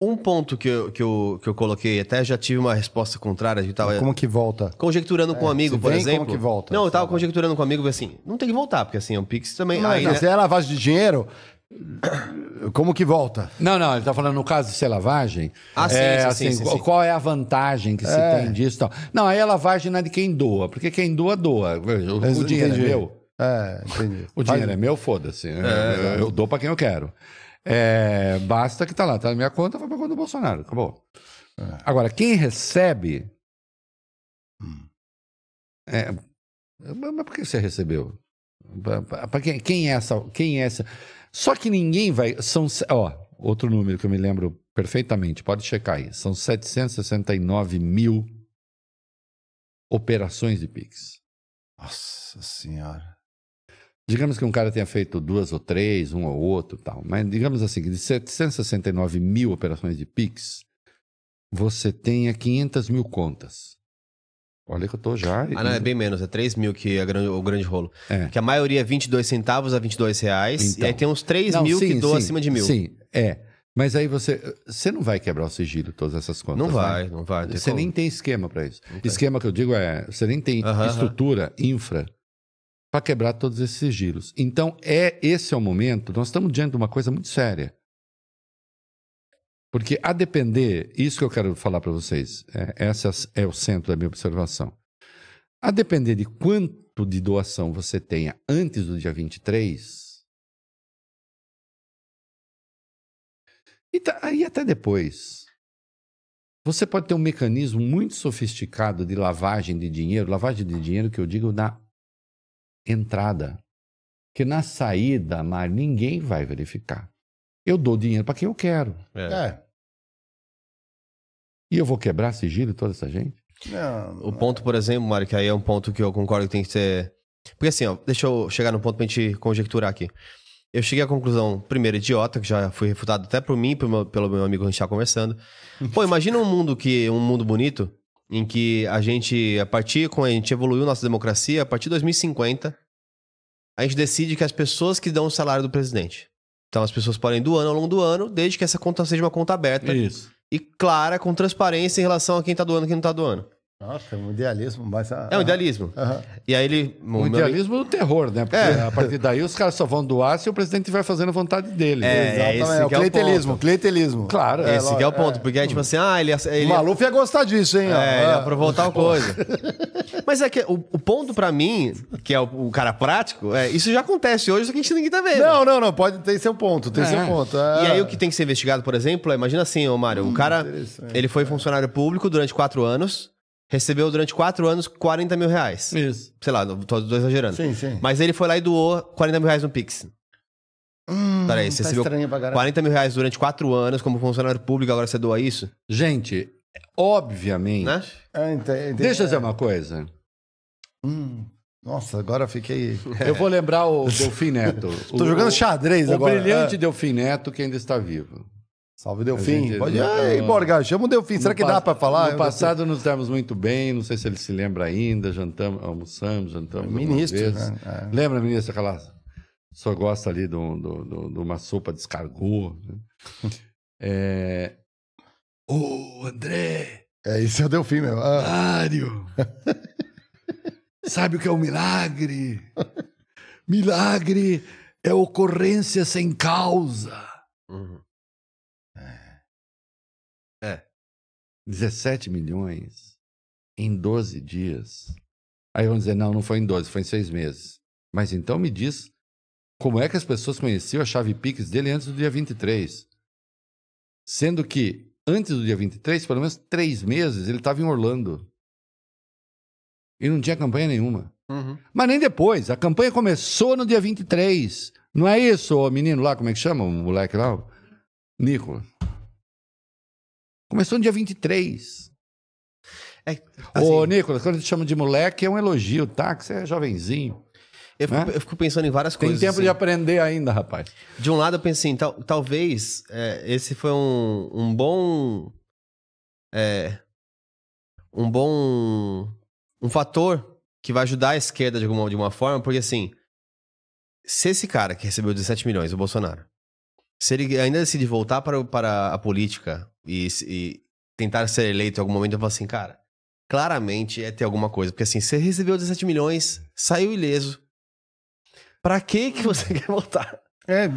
Speaker 2: Um ponto que eu, que eu, que eu coloquei, até já tive uma resposta contrária, a gente tava
Speaker 1: Como que volta?
Speaker 2: conjecturando com um amigo,
Speaker 1: se
Speaker 2: por
Speaker 1: vem,
Speaker 2: exemplo.
Speaker 1: como que volta?
Speaker 2: Não, eu tava
Speaker 1: Sabe?
Speaker 2: conjecturando com um amigo assim, não tem que voltar, porque assim, o Pix também.
Speaker 1: Não,
Speaker 2: aí,
Speaker 1: não,
Speaker 2: né?
Speaker 1: Se é lavagem de dinheiro, como que volta?
Speaker 3: Não, não, ele está falando no caso de ser lavagem.
Speaker 2: Ah, sim,
Speaker 3: é,
Speaker 2: sim,
Speaker 3: assim,
Speaker 2: sim, sim,
Speaker 3: qual, é a vantagem que se
Speaker 1: É.
Speaker 3: tem disso e tal. Não, aí a lavagem não é de quem doa, porque quem doa, doa. O, o dinheiro
Speaker 1: Entendi.
Speaker 3: é meu.
Speaker 1: É, entendi.
Speaker 3: O dinheiro é meu, foda-se. Eu, eu dou para quem eu quero. É, basta que tá lá, tá na minha conta, vai pra conta do Bolsonaro. Acabou. Agora, quem recebe. É, mas por que você recebeu? Para quem, quem é essa? Quem é essa? Só que ninguém vai. São, ó, outro número que eu me lembro perfeitamente, pode checar aí. São 769 mil operações de Pix.
Speaker 1: Nossa senhora.
Speaker 3: Digamos que um cara tenha feito duas ou três, um ou outro tal. Mas digamos assim, que de 769 mil operações de Pix, você tenha 500 mil contas. Olha que eu tô já...
Speaker 2: Ah, não, é bem menos, é 3 mil que é grande- o grande rolo.
Speaker 3: É.
Speaker 2: Que a maioria é 22 centavos a 22 reais,
Speaker 3: Então.
Speaker 2: e aí tem uns 3
Speaker 3: Não,
Speaker 2: mil
Speaker 3: sim,
Speaker 2: que doa
Speaker 3: sim,
Speaker 2: acima de mil.
Speaker 3: Sim, é. Mas aí você... Você não vai quebrar o sigilo, todas essas contas.
Speaker 2: Não vai, não vai. não tem
Speaker 3: Você
Speaker 2: como.
Speaker 3: nem tem esquema para isso.
Speaker 2: Não tem.
Speaker 3: Esquema que eu digo é... Você nem tem
Speaker 2: Aham, aham.
Speaker 3: estrutura, infra, para quebrar todos esses sigilos. Então, é esse é o momento... Nós estamos diante de uma coisa muito séria. Porque a depender, isso que eu quero falar para vocês, é, essa é o centro da minha observação. A depender de quanto de doação você tenha antes do dia 23, e, tá, e até depois, você pode ter um mecanismo muito sofisticado de lavagem de dinheiro, lavagem de dinheiro que eu digo na entrada. Que na saída, mas ninguém vai verificar. Eu dou dinheiro para quem eu quero.
Speaker 2: É.
Speaker 1: É.
Speaker 3: E eu vou quebrar sigilo toda essa gente?
Speaker 1: Não,
Speaker 2: O ponto, por exemplo, Mário, que aí é um ponto que eu concordo que tem que ser. Porque assim, ó, deixa eu chegar no ponto pra gente conjecturar aqui. Eu cheguei à conclusão, primeiro, idiota, que já foi refutado até por mim pelo meu, pelo meu amigo que a gente tá conversando. Pô, imagina um mundo que um mundo bonito, em que a gente, a partir, quando a gente evoluiu nossa democracia, a partir de 2050, a gente decide que as pessoas que dão o salário do presidente. Então as pessoas podem do ano ao longo do ano, desde que essa conta seja uma conta aberta
Speaker 3: Isso.
Speaker 2: e clara, com transparência em relação a quem tá doando e quem não tá doando.
Speaker 1: Nossa, é um idealismo. Mas,
Speaker 2: É um idealismo. E aí ele.
Speaker 4: O idealismo do terror, né? Porque
Speaker 2: É.
Speaker 4: a partir daí os caras só vão doar se o presidente estiver fazendo a vontade dele.
Speaker 2: É,
Speaker 1: Exatamente.
Speaker 2: esse
Speaker 1: É o
Speaker 2: é o
Speaker 1: clientelismo,
Speaker 2: ponto.
Speaker 1: clientelismo.
Speaker 4: Claro.
Speaker 1: É,
Speaker 2: Esse que é o ponto, porque é tipo assim, ah, ele. ele
Speaker 1: O Maluf ia gostar disso, hein?
Speaker 2: É, ele
Speaker 1: Ah.
Speaker 2: aprovou tal coisa. [laughs] Mas é que o, o ponto pra mim, que é o, o cara prático, é isso já acontece hoje, só que a gente ninguém tá vendo.
Speaker 1: Não, não, não. Pode ter seu ponto. Tem
Speaker 4: É.
Speaker 1: seu ponto.
Speaker 2: E
Speaker 1: é.
Speaker 2: aí o que tem que ser investigado, por exemplo, é, imagina assim, ô Mário, o cara, ele foi funcionário público durante quatro anos, recebeu durante quatro anos 40 mil reais.
Speaker 3: Isso.
Speaker 2: Sei lá, tô, tô exagerando.
Speaker 1: Sim, sim.
Speaker 2: Mas ele foi lá e doou 40 mil reais no Pix.
Speaker 1: Hum,
Speaker 2: Peraí, você
Speaker 1: tá
Speaker 2: recebeu
Speaker 1: estranho pra caralho.
Speaker 2: 40 mil reais durante quatro anos como funcionário público, agora você doa isso?
Speaker 3: Gente, obviamente.
Speaker 2: Né?
Speaker 1: É, ente- ente-
Speaker 3: Deixa eu dizer uma coisa.
Speaker 1: Hum, nossa, agora eu fiquei... [laughs]
Speaker 3: Eu vou lembrar o Delfim Neto. [laughs]
Speaker 1: Tô jogando xadrez
Speaker 3: o
Speaker 1: agora.
Speaker 3: brilhante
Speaker 1: É.
Speaker 3: Delfim Neto que ainda está vivo.
Speaker 1: Salve, Delfim.
Speaker 3: gente-
Speaker 1: Pode...
Speaker 3: no-
Speaker 1: Ai,
Speaker 3: no-
Speaker 1: Borga, chama o Delfim. Será que dá pra falar?
Speaker 3: No passado nos demos muito bem, não sei se ele se lembra ainda, jantamos, almoçamos, jantamos.
Speaker 1: Ministro,
Speaker 3: vezes.
Speaker 1: né? É.
Speaker 3: Lembra, ministro, aquela. Senhor gosta ali de uma sopa de escargot. né? [laughs] É... Ô, André,
Speaker 1: É, esse é o Delfim mesmo. Ah,
Speaker 3: Mário, [laughs] sabe o que é um milagre? Milagre é ocorrência sem causa.
Speaker 2: Uhum.
Speaker 3: 17 milhões em 12 dias. Aí vão dizer, não, não foi em 12, foi em seis meses. Mas então me diz como é que as pessoas conheciam a chave Pix dele antes do dia 23. Sendo que antes do dia 23, pelo menos três meses, ele estava em Orlando. E não tinha campanha nenhuma.
Speaker 2: Uhum.
Speaker 3: Mas nem depois. A campanha começou no dia 23. Não é isso, o menino lá, como é que chama? O moleque lá? Nicolas. Começou no dia 23.
Speaker 2: É,
Speaker 3: Ô,
Speaker 2: assim,
Speaker 3: Nicolas, quando a gente chama de moleque, é um elogio, tá? Que você é jovenzinho.
Speaker 2: eu, fico,
Speaker 3: né?
Speaker 2: eu fico pensando em várias
Speaker 3: Tem
Speaker 2: coisas.
Speaker 3: tempo
Speaker 2: assim.
Speaker 3: de aprender ainda, rapaz.
Speaker 2: De um lado, eu penso assim, tal- talvez é, esse foi um, um bom. é, um bom. Um fator que vai ajudar a esquerda de alguma, de uma forma, porque assim. Se esse cara que recebeu 17 milhões, o Bolsonaro, se ele ainda decide voltar para, para a política e, se- e tentar ser eleito em algum momento, eu falo assim, cara, claramente é ter alguma coisa. Porque assim, você recebeu 17 milhões, saiu ileso. Pra que que você [laughs] quer voltar?
Speaker 1: é, é,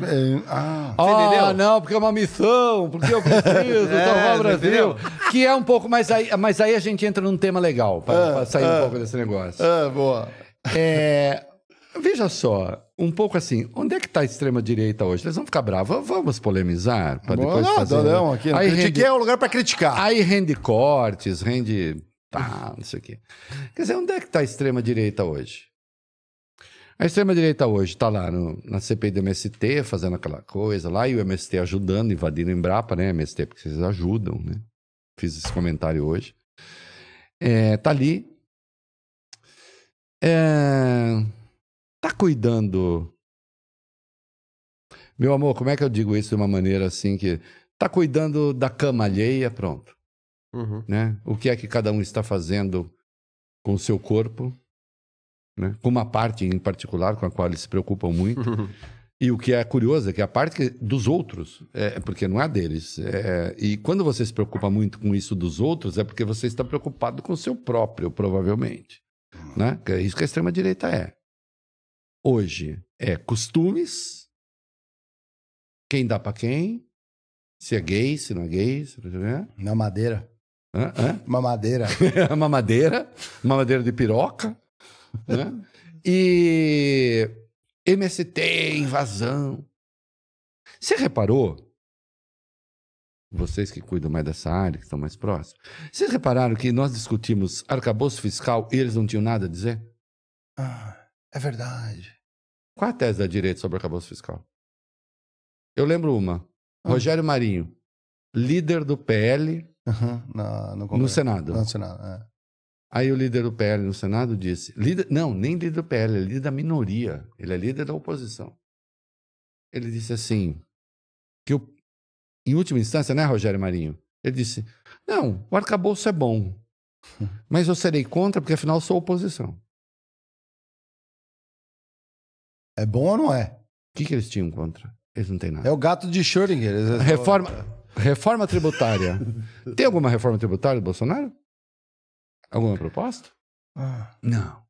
Speaker 1: ah,
Speaker 3: ah, não, porque é uma missão, porque eu preciso [laughs]
Speaker 2: É,
Speaker 3: salvar o
Speaker 2: você
Speaker 3: Brasil. Que é um pouco, mas aí, mas aí a gente entra num tema legal, para
Speaker 1: Ah,
Speaker 3: sair
Speaker 1: ah.
Speaker 3: um pouco desse negócio.
Speaker 1: ah, boa.
Speaker 3: É, veja só, um pouco assim, onde é que está a extrema-direita hoje? Eles vão ficar bravos, vamos polemizar para depois
Speaker 1: não,
Speaker 3: fazer...
Speaker 1: não, aqui.
Speaker 3: Aí rende-
Speaker 1: é o lugar pra criticar.
Speaker 3: Aí rende cortes, rende. Tá, não sei o quê. Quer dizer, onde é que está a extrema-direita hoje? A extrema-direita hoje está lá no- na CPI do MST, fazendo aquela coisa lá, e o MST ajudando, invadindo o Embrapa, né? MST, porque vocês ajudam, né? Fiz esse comentário hoje. É, tá ali. É, tá cuidando. Meu amor, como é que eu digo isso de uma maneira assim que. Tá cuidando da cama alheia, pronto
Speaker 2: Uhum.
Speaker 3: né? O que é que cada um está fazendo com o seu corpo, né? Com uma parte em particular com a qual eles se preocupam muito. [laughs] E o que é curioso é que a parte dos outros, é porque não é deles. é- e quando você se preocupa muito com isso dos outros, é porque você está preocupado com o seu próprio, provavelmente. Né? Que é isso que a extrema-direita é. Hoje é costumes, quem dá para quem, se é gay, se não é gay, se não é.
Speaker 1: Uma madeira.
Speaker 3: Hã? Hã?
Speaker 1: Uma madeira. [laughs]
Speaker 3: uma madeira, uma madeira de piroca, né? E MST, invasão. Você reparou? Vocês que cuidam mais dessa área, que estão mais próximos, vocês repararam que nós discutimos arcabouço fiscal e eles não tinham nada a dizer?
Speaker 1: Ah, é verdade.
Speaker 3: Qual a tese da direita sobre arcabouço fiscal? Eu lembro uma.
Speaker 1: Ah.
Speaker 3: Rogério Marinho, líder do PL
Speaker 1: Uhum, no, no,
Speaker 3: no. Senado.
Speaker 1: No Senado, é.
Speaker 3: Aí o líder do PL no Senado disse: líder, não, nem líder do PL, ele é líder da minoria, ele é líder da oposição. ele disse assim, que o, em última instância, né, Rogério Marinho? Ele disse, não, o arcabouço é bom, [laughs] mas eu serei contra porque afinal sou oposição.
Speaker 1: É bom ou não é?
Speaker 3: O que, que eles tinham contra? Eles não têm nada.
Speaker 1: É o gato de Schrödinger. Eles-
Speaker 3: Reforma, reforma tributária. [laughs] Tem alguma reforma tributária do Bolsonaro? Alguma proposta?
Speaker 1: Ah,
Speaker 3: Não,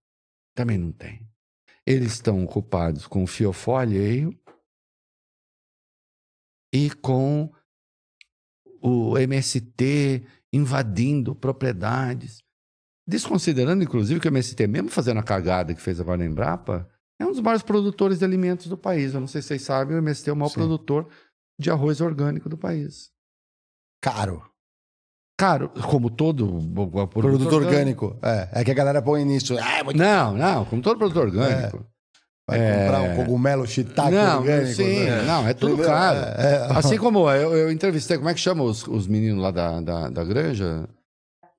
Speaker 3: também não tem. Eles estão ocupados com o fiofó alheio e com o MST invadindo propriedades. Desconsiderando, inclusive, que o MST, mesmo fazendo a cagada que fez agora na Embrapa, é um dos maiores produtores de alimentos do país. Eu não sei se vocês sabem, o MST é o maior
Speaker 1: Sim.
Speaker 3: produtor de arroz orgânico do país.
Speaker 1: Caro.
Speaker 3: Caro, como todo
Speaker 1: Produto orgânico. É, é que a galera põe nisso. Ah, é muito...
Speaker 3: Não, não, como todo produto orgânico.
Speaker 1: Vai comprar um cogumelo shiitake
Speaker 3: não,
Speaker 1: orgânico.
Speaker 3: sim,
Speaker 1: né?
Speaker 3: não, é tudo caro.
Speaker 1: É, é.
Speaker 3: Assim como eu, eu entrevistei, como é que chama os, os meninos lá da, da, da granja?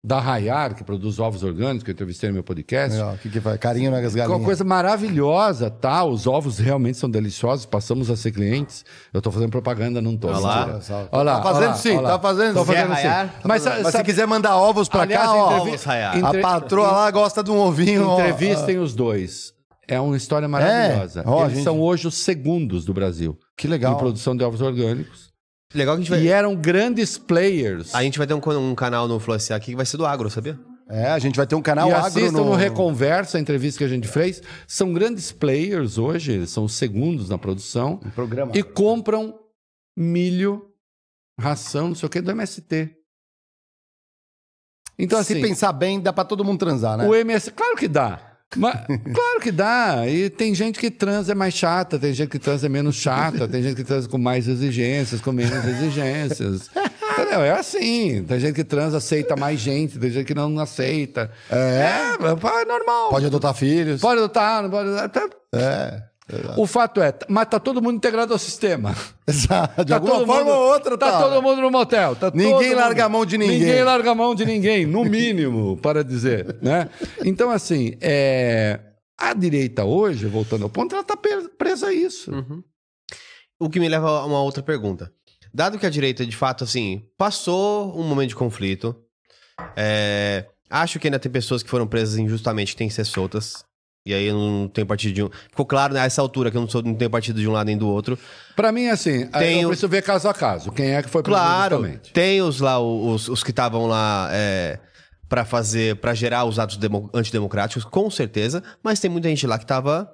Speaker 3: Da Rayar, que produz ovos orgânicos, que eu entrevistei no meu podcast.
Speaker 1: O que que faz? Carinho nas
Speaker 3: Uma
Speaker 1: galinhas.
Speaker 3: coisa maravilhosa, tá? Os ovos realmente são deliciosos, passamos a ser clientes. Eu tô fazendo propaganda, não tô.
Speaker 2: Olha lá.
Speaker 3: Olha lá,
Speaker 1: Tá fazendo
Speaker 3: olha lá,
Speaker 1: sim,
Speaker 3: olha lá.
Speaker 1: tá fazendo
Speaker 3: Tô
Speaker 1: sim.
Speaker 3: fazendo sim.
Speaker 2: raiar?
Speaker 3: Mas,
Speaker 1: Mas se quiser mandar ovos pra
Speaker 3: Aliás,
Speaker 1: cá, ó,
Speaker 3: entrevi-
Speaker 2: Vamos raiar.
Speaker 1: a
Speaker 3: entre-
Speaker 1: patroa lá gosta de um ovinho. ó.
Speaker 3: Entrevistem os dois. É uma história maravilhosa.
Speaker 1: Ó,
Speaker 3: Eles
Speaker 1: gente.
Speaker 3: são hoje os segundos do Brasil
Speaker 1: Que
Speaker 3: em
Speaker 1: legal.
Speaker 3: produção de ovos orgânicos.
Speaker 2: Legal que a gente vai.
Speaker 3: E eram grandes players.
Speaker 2: A gente vai ter um, um canal no Influenciar aqui que vai ser do agro, sabia?
Speaker 1: É, a gente vai ter um canal
Speaker 3: e
Speaker 1: agro
Speaker 3: assistam
Speaker 1: no...
Speaker 3: no Reconversa, a entrevista que a gente fez. São grandes players hoje, eles são os segundos na produção.
Speaker 1: no programa.
Speaker 3: E compram milho, ração, não sei o que, do MST. Então,
Speaker 1: Se
Speaker 3: assim,
Speaker 1: pensar bem, dá pra todo mundo transar, né?
Speaker 3: o MS... Claro que dá. Mas, claro que dá. E tem gente que transa é mais chata, tem gente que transa é menos chata, tem gente que transa com mais exigências, com menos exigências. Entendeu? É assim. Tem gente que transa, aceita mais gente, tem gente que não aceita. É, é, normal.
Speaker 1: Pode adotar filhos.
Speaker 3: Pode adotar, não pode adotar.
Speaker 1: É.
Speaker 3: O fato é, mas tá todo mundo integrado ao sistema. [laughs]
Speaker 1: Exato. De
Speaker 3: Tá
Speaker 1: alguma forma
Speaker 3: mundo-
Speaker 1: ou outra,
Speaker 3: tá.
Speaker 1: tá.
Speaker 3: todo mundo no motel. Tá
Speaker 1: Ninguém
Speaker 3: todo mundo-
Speaker 1: larga a mão de ninguém.
Speaker 3: Ninguém larga a mão de ninguém, no mínimo, para dizer, [laughs] né? Então, assim, é... a direita hoje, voltando ao ponto, ela tá presa a isso.
Speaker 2: O que me leva a uma outra pergunta. Dado que a direita, de fato, assim, passou um momento de conflito, é, acho que ainda tem pessoas que foram presas injustamente que têm que ser soltas. E aí eu não tenho partido de um. Ficou claro nessa altura que eu não, sou, não tenho partido de um lado nem do outro.
Speaker 3: Pra mim, assim,
Speaker 2: Tem
Speaker 3: eu preciso ver caso a caso. Quem é que foi
Speaker 2: Claro, tem os lá, os, os que estavam lá é, para fazer, para gerar os atos demo- antidemocráticos, com certeza, mas tem muita gente lá que tava,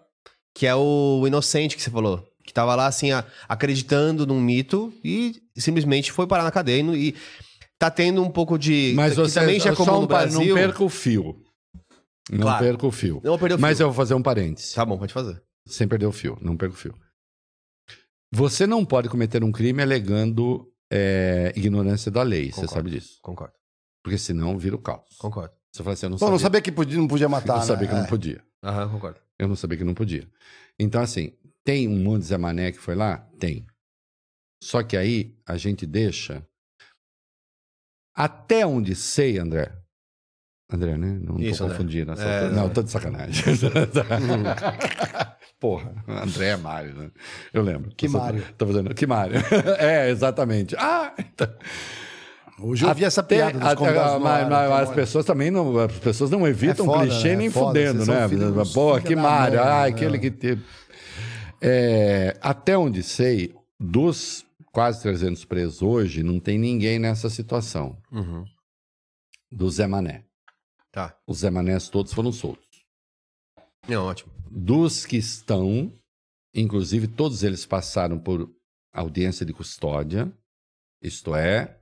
Speaker 2: que é o inocente que você falou, que tava lá assim, a- acreditando num mito e simplesmente foi parar na cadeia e, e tá tendo um pouco de.
Speaker 3: Mas você,
Speaker 2: também já é
Speaker 3: só um
Speaker 2: Brasil.
Speaker 3: não perca o fio. Não
Speaker 2: Claro.
Speaker 3: perca o fio.
Speaker 2: Não vou perder o
Speaker 3: Mas
Speaker 2: fio.
Speaker 3: eu vou fazer um parêntese.
Speaker 2: Tá bom, pode fazer.
Speaker 3: Sem perder o fio, não perca o fio. Você não pode cometer um crime alegando é, ignorância da lei, você
Speaker 2: Concordo.
Speaker 3: sabe disso.
Speaker 2: Concordo.
Speaker 3: Porque senão vira o caos.
Speaker 2: Concordo.
Speaker 3: Você fala assim, eu não
Speaker 1: Pô,
Speaker 3: sabia,
Speaker 1: não sabia que podia, não podia matar,
Speaker 3: eu não sabia
Speaker 1: né?
Speaker 3: que não
Speaker 1: É.
Speaker 3: podia.
Speaker 2: Aham, concordo.
Speaker 3: Eu não sabia que não podia. Então, assim, tem um monte de Zé Mané que foi lá? Tem. Só que aí a gente deixa. Até onde sei, André. André, né? Não
Speaker 2: Isso,
Speaker 3: tô confundindo. nessa
Speaker 2: É, não.
Speaker 3: tô de sacanagem. [laughs] Porra, André é Mário, né? Eu lembro.
Speaker 1: Que
Speaker 3: Tô
Speaker 1: Mário?
Speaker 3: Tô fazendo. Que Mário? [laughs] é, exatamente. Ah, então.
Speaker 1: Hoje eu vi essa
Speaker 3: Até-
Speaker 1: piada dos
Speaker 3: até-
Speaker 1: no
Speaker 3: mas- mas
Speaker 1: que
Speaker 3: as pessoas também não, as pessoas não evitam
Speaker 1: É foda,
Speaker 3: clichê
Speaker 1: né?
Speaker 3: nem
Speaker 1: É foda,
Speaker 3: fudendo, né?
Speaker 1: filha
Speaker 3: que Mário,
Speaker 1: né?
Speaker 3: aquele que teve. É, até onde sei, dos quase 300 presos hoje, não tem ninguém nessa situação.
Speaker 2: Uhum.
Speaker 3: Do Zé Mané.
Speaker 2: Tá.
Speaker 3: Os Zé Manés todos foram soltos.
Speaker 2: Não, ótimo.
Speaker 3: Dos que estão, inclusive todos eles passaram por audiência de custódia, isto é,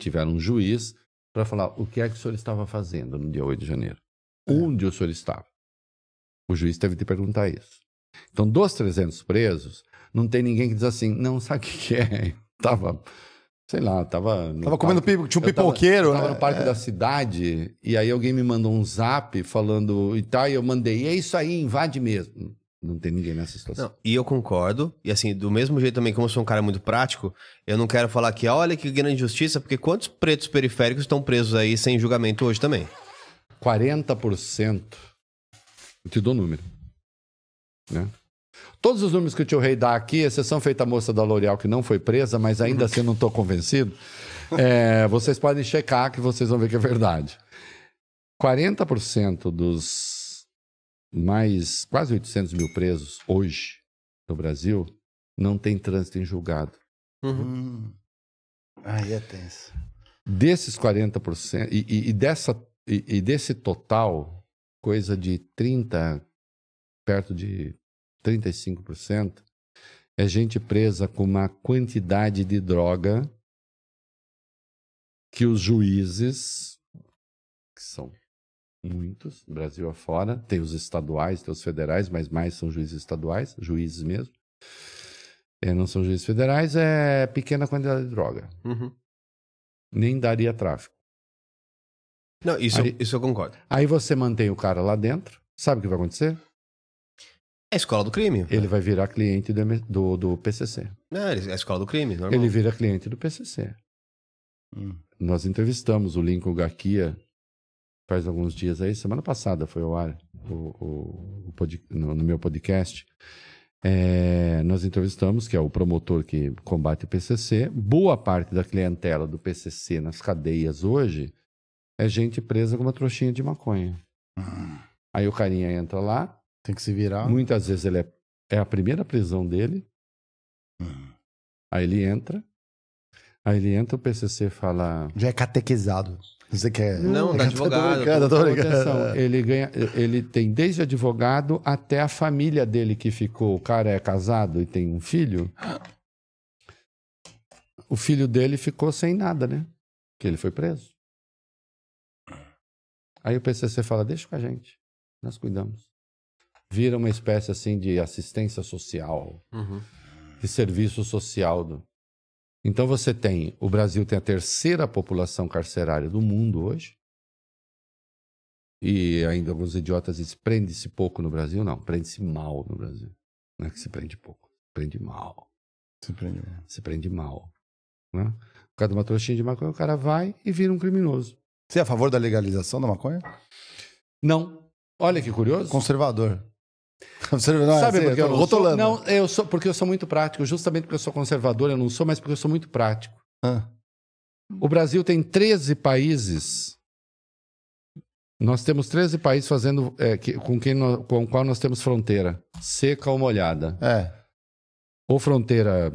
Speaker 3: tiveram um juiz para falar o que é que o senhor estava fazendo no dia 8 de janeiro. Onde o senhor estava? O juiz teve de perguntar isso. Então, dos 300 presos, não tem ninguém que diz assim, não, sabe o que é? [laughs] Tava, sei lá, tava... no
Speaker 1: Tava comendo pipo, tinha um
Speaker 3: eu tava-
Speaker 1: pipoqueiro,
Speaker 3: eu tava
Speaker 1: né?
Speaker 3: no parque
Speaker 1: É.
Speaker 3: da cidade e aí alguém me mandou um zap falando e tal, e eu mandei, e é isso aí, invade mesmo. Não tem ninguém nessa situação.
Speaker 2: Não, e eu concordo. E assim, do mesmo jeito também, como eu sou um cara muito prático, eu não quero falar que, olha que grande injustiça, porque quantos pretos periféricos estão presos aí sem julgamento hoje também?
Speaker 3: 40%, eu te dou número, né? Todos os números que o tio Rei dá aqui, exceção feita a moça da L'Oréal que não foi presa, mas ainda assim eu não estou convencido, é, vocês podem checar que vocês vão ver que é verdade. 40% dos mais quase 800 mil presos hoje no Brasil não tem trânsito em julgado.
Speaker 2: Uhum.
Speaker 1: Hum. Aí é tenso.
Speaker 3: Desses 40%, e, e, e dessa, e, e desse total, coisa de 30, perto de 35%, é gente presa com uma quantidade de droga que os juízes, que são muitos, Brasil afora, tem os estaduais, tem os federais, mas mais são juízes estaduais, juízes mesmo. É, não são juízes federais, é pequena quantidade de droga.
Speaker 2: Uhum.
Speaker 3: Nem daria tráfico.
Speaker 2: Não, isso,
Speaker 3: Aí-
Speaker 2: isso eu concordo.
Speaker 3: Aí você mantém o cara lá dentro, sabe o que vai acontecer?
Speaker 2: É a escola do crime.
Speaker 3: Ele vai virar cliente do, do, do PCC.
Speaker 2: É, é a escola do crime, normal.
Speaker 3: Ele vira cliente do PCC.
Speaker 1: Hum.
Speaker 3: Nós entrevistamos o Lincoln Gaquia faz alguns dias aí, semana passada foi ao ar o, o- o pod- no, no meu podcast. É, nós entrevistamos, que é o promotor que combate o PCC. Boa parte da clientela do PCC nas cadeias hoje é gente presa com uma trouxinha de maconha.
Speaker 1: Hum.
Speaker 3: Aí o carinha entra lá,
Speaker 1: Tem que se virar.
Speaker 3: muitas vezes ele é, é a primeira prisão dele,
Speaker 1: Hum.
Speaker 3: aí ele entra, aí ele entra, o PCC fala...
Speaker 1: Já é catequizado. Você quer.
Speaker 2: Não, [laughs] tá advogado,
Speaker 1: Tô tô
Speaker 3: atenção, ele ganha, ele tem desde advogado até a família dele que ficou, o cara é casado e tem um filho. O filho dele ficou sem nada, né? Que ele foi preso. Aí o PCC fala: "Deixa com a gente. Nós cuidamos". Vira uma espécie assim de assistência social,
Speaker 2: Uhum.
Speaker 3: de serviço social. do- Então você tem, o Brasil tem a terceira população carcerária do mundo hoje. E ainda alguns idiotas dizem, prende-se pouco no Brasil? Não, prende-se mal no Brasil. Não é que se prende pouco, prende mal.
Speaker 1: Se prendeu.
Speaker 3: Se prende mal. Né? Por causa de uma trouxinha de maconha, o cara vai e vira um criminoso.
Speaker 1: Você é a favor da legalização da maconha?
Speaker 3: Não. Olha que curioso.
Speaker 1: Conservador. [laughs] Conservador. Não,
Speaker 3: Sabe
Speaker 1: assim,
Speaker 3: por que eu
Speaker 1: tô
Speaker 3: não sou?
Speaker 1: rotulando.
Speaker 3: Não, eu sou porque eu sou muito prático. Justamente porque eu sou conservador, eu não sou, mas porque eu sou muito prático.
Speaker 1: Ah,
Speaker 3: O Brasil tem 13 países. Nós temos 13 países fazendo é, que- com quem nós- com qual nós temos fronteira, seca ou molhada.
Speaker 1: é,
Speaker 3: Ou fronteira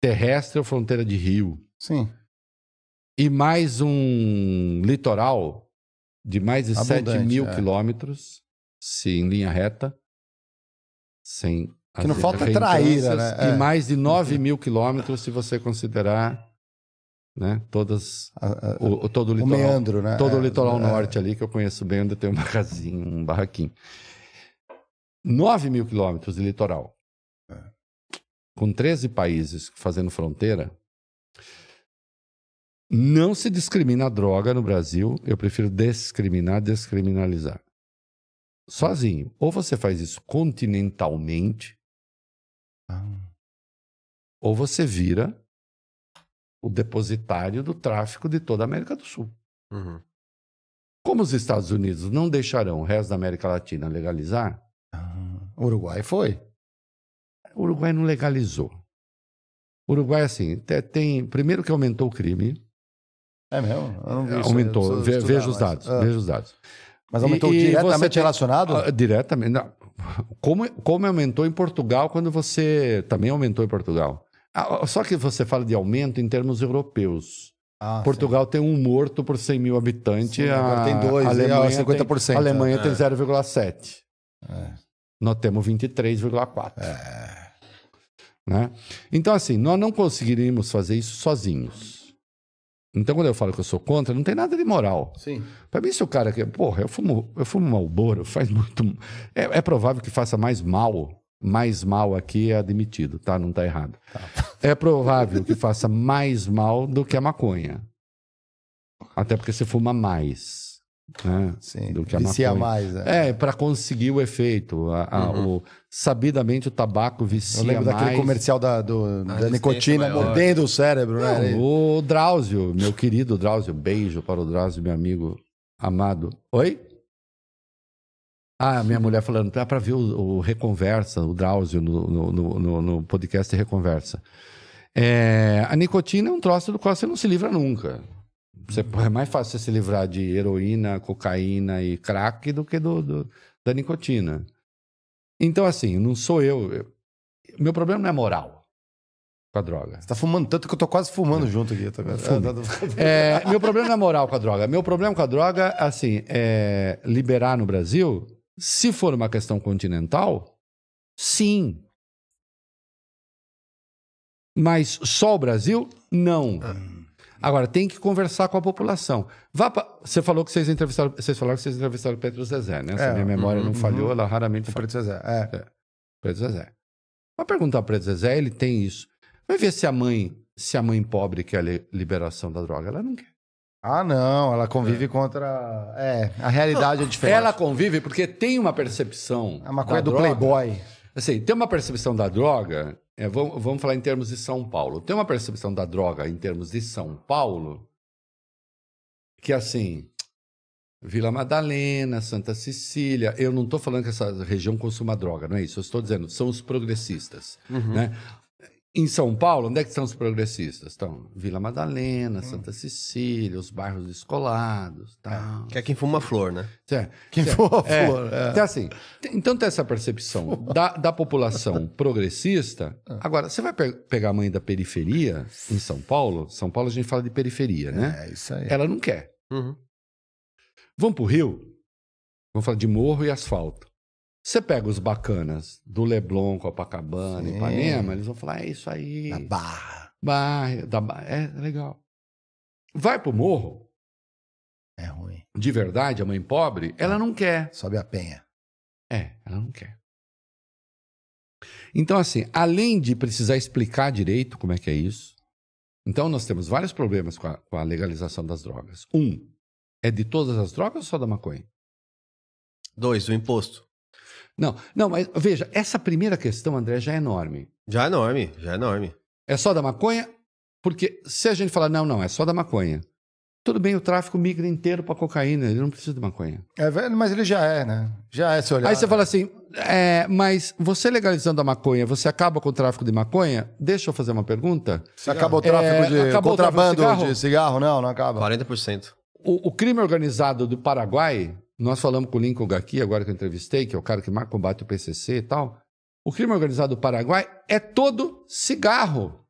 Speaker 3: terrestre ou fronteira de rio.
Speaker 1: sim.
Speaker 3: E mais um litoral de mais de 7
Speaker 1: Abundante,
Speaker 3: mil
Speaker 1: é.
Speaker 3: quilômetros, se em linha reta, sem
Speaker 1: Que não falta traíra, né?
Speaker 3: E
Speaker 1: É.
Speaker 3: mais de 9 mil quilômetros se você considerar né, todas,
Speaker 1: A- a-
Speaker 3: o, o- todo o
Speaker 1: o
Speaker 3: litoral.
Speaker 1: meandro, né?
Speaker 3: Todo
Speaker 1: É,
Speaker 3: o litoral
Speaker 1: é.
Speaker 3: norte ali, que eu conheço bem, onde tem [laughs] uma casinha, um barraquinho. 9 mil quilômetros de litoral.
Speaker 1: É.
Speaker 3: Com 13 países fazendo fronteira. Não se discrimina a droga no Brasil. Eu prefiro discriminar, descriminalizar. Sozinho. Ou você faz isso continentalmente,
Speaker 1: Ah,
Speaker 3: ou você vira o depositário do tráfico de toda a América do Sul.
Speaker 2: Uhum.
Speaker 1: Como
Speaker 3: os Estados Unidos não deixarão o resto da América Latina legalizar,
Speaker 1: ah, Uruguai foi.
Speaker 3: o Uruguai não legalizou. O Uruguai, assim, te- tem. Primeiro que aumentou o crime.
Speaker 1: É mesmo? Eu não vi eu
Speaker 3: aumentou. Ve- veja os dados.
Speaker 1: Ah,
Speaker 3: Veja os dados.
Speaker 1: Mas aumentou
Speaker 3: E-
Speaker 1: diretamente
Speaker 3: tem-
Speaker 1: relacionado?
Speaker 3: Ah, diretamente. Não. Como, como aumentou em Portugal quando você. Também aumentou em Portugal. Ah, Só que você fala de aumento em termos europeus.
Speaker 1: Ah,
Speaker 3: Portugal tem um morto por 100 mil habitantes.
Speaker 1: Sim,
Speaker 3: a-
Speaker 1: tem dois,
Speaker 3: a Alemanha
Speaker 1: 50%,
Speaker 3: Tem, a Alemanha
Speaker 2: é.
Speaker 3: tem 0,7.
Speaker 1: É.
Speaker 3: Nós temos 23,4.
Speaker 1: É.
Speaker 3: Né? Então, assim, nós não conseguiríamos fazer isso sozinhos. Então, quando eu falo que eu sou contra, não tem nada de moral.
Speaker 1: Sim.
Speaker 3: Para mim, se o cara que. Porra, eu fumo, eu fumo Malboro, faz muito. É, é provável que faça mais mal. Mais mal aqui é admitido, tá? Não tá errado. É provável que faça mais mal do que a maconha. Até porque você fuma mais. Né?
Speaker 1: Sim.
Speaker 3: Do que a
Speaker 1: Vicia
Speaker 3: maconha.
Speaker 1: mais. É.
Speaker 3: É, para conseguir o efeito. A- a- o, sabidamente, o tabaco vicia
Speaker 1: Eu lembro
Speaker 3: mais.
Speaker 1: daquele comercial da, do- da
Speaker 2: resistência
Speaker 1: nicotina
Speaker 2: maior.
Speaker 1: mordendo o cérebro, né?
Speaker 3: Não, o Drauzio, meu querido Drauzio, beijo para o Drauzio, meu amigo amado. Oi? Ah, minha mulher falando, dá pra ver o, o Reconversa, o Drauzio no, no, no- no- no podcast Reconversa. É, a nicotina é um troço do qual você não se livra nunca. Você, é mais fácil você se livrar de heroína, cocaína e crack do que do, do- da nicotina. Então, assim, não sou eu. eu- Meu problema não é moral com a droga.
Speaker 1: Você tá fumando tanto que eu tô quase fumando junto aqui. Tá?
Speaker 3: Fume. É, meu problema não é moral com a droga. Meu problema com a droga, assim, é liberar no Brasil, se for uma questão continental, sim. Mas só o Brasil, não. Agora, tem que conversar com a população. Vá pra- Você falou que vocês entrevistaram, vocês falaram que vocês entrevistaram o Pedro Zezé, né? Se
Speaker 1: É,
Speaker 3: minha memória não
Speaker 1: uhum,
Speaker 3: falhou,
Speaker 1: uhum.
Speaker 3: ela raramente
Speaker 1: O. Preto Zezé. É.
Speaker 3: Pedro Zezé. Vai perguntar para o Pedro Zezé, ele tem isso. Vai ver se a mãe, se a mãe pobre quer a li- liberação da droga. Ela não quer.
Speaker 1: Ah, não. Ela convive contra. É, a realidade é diferente.
Speaker 3: Ela convive porque tem uma percepção.
Speaker 1: A maconha
Speaker 3: da
Speaker 1: do
Speaker 3: droga.
Speaker 1: Playboy.
Speaker 3: Assim, tem uma percepção da droga. É, vamos, vamos falar em termos de São Paulo. Tem uma percepção da droga em termos de São Paulo que assim. Vila Madalena, Santa Cecília. Eu não estou falando que essa região consuma droga, não é isso. Eu estou dizendo, são os progressistas. Né? Em São Paulo, onde é que estão os progressistas? Estão Vila Madalena, Santa Cecília, os bairros descolados. Tal.
Speaker 2: Que é quem fuma flor, né?
Speaker 3: Certo.
Speaker 1: Quem
Speaker 3: Certo.
Speaker 1: for a
Speaker 3: É.
Speaker 1: flor. é.
Speaker 3: Então, assim, tem- então tem essa percepção da, da população [laughs] progressista. Agora, você vai pe- pegar a mãe da periferia em São Paulo? São Paulo a gente fala de periferia, né?
Speaker 1: É isso aí.
Speaker 3: Ela não quer.
Speaker 2: Uhum.
Speaker 3: Vamos pro Rio? Vamos falar de morro e asfalto. Você pega os bacanas do Leblon, Copacabana,
Speaker 1: Sim.
Speaker 3: Ipanema, eles vão falar, é isso aí.
Speaker 1: Na barra.
Speaker 3: Bairro, da ba- é legal. Vai pro morro,
Speaker 1: É ruim.
Speaker 3: de verdade, a mãe pobre, ela não quer.
Speaker 1: Sobe a penha.
Speaker 3: É, ela não quer. Então, assim, além de precisar explicar direito como é que é isso, então nós temos vários problemas com a, com a legalização das drogas. Um, é de todas as drogas ou só da maconha?
Speaker 2: Dois, o imposto.
Speaker 3: Não, não, mas veja, essa primeira questão, André, já é enorme.
Speaker 2: Já é enorme, já é enorme.
Speaker 3: É só da maconha? Porque se a gente falar, não, não, é só da maconha. Tudo bem, o tráfico migra inteiro para cocaína, ele não precisa de maconha.
Speaker 1: É velho, mas ele já é, né? Já é, se olhar.
Speaker 3: Aí você fala assim, é, mas você legalizando a maconha, você acaba com o tráfico de maconha? Deixa eu fazer uma pergunta.
Speaker 1: Você acaba o tráfico
Speaker 3: É,
Speaker 1: de
Speaker 3: acabou o tráfico de
Speaker 1: contrabando
Speaker 3: cigarro?
Speaker 1: de cigarro? Não, não acaba.
Speaker 2: 40%.
Speaker 3: O, o crime organizado do Paraguai, nós falamos com o Lincoln aqui, agora que eu entrevistei, que é o cara que mais combate o PCC e tal. O crime organizado do Paraguai é todo cigarro.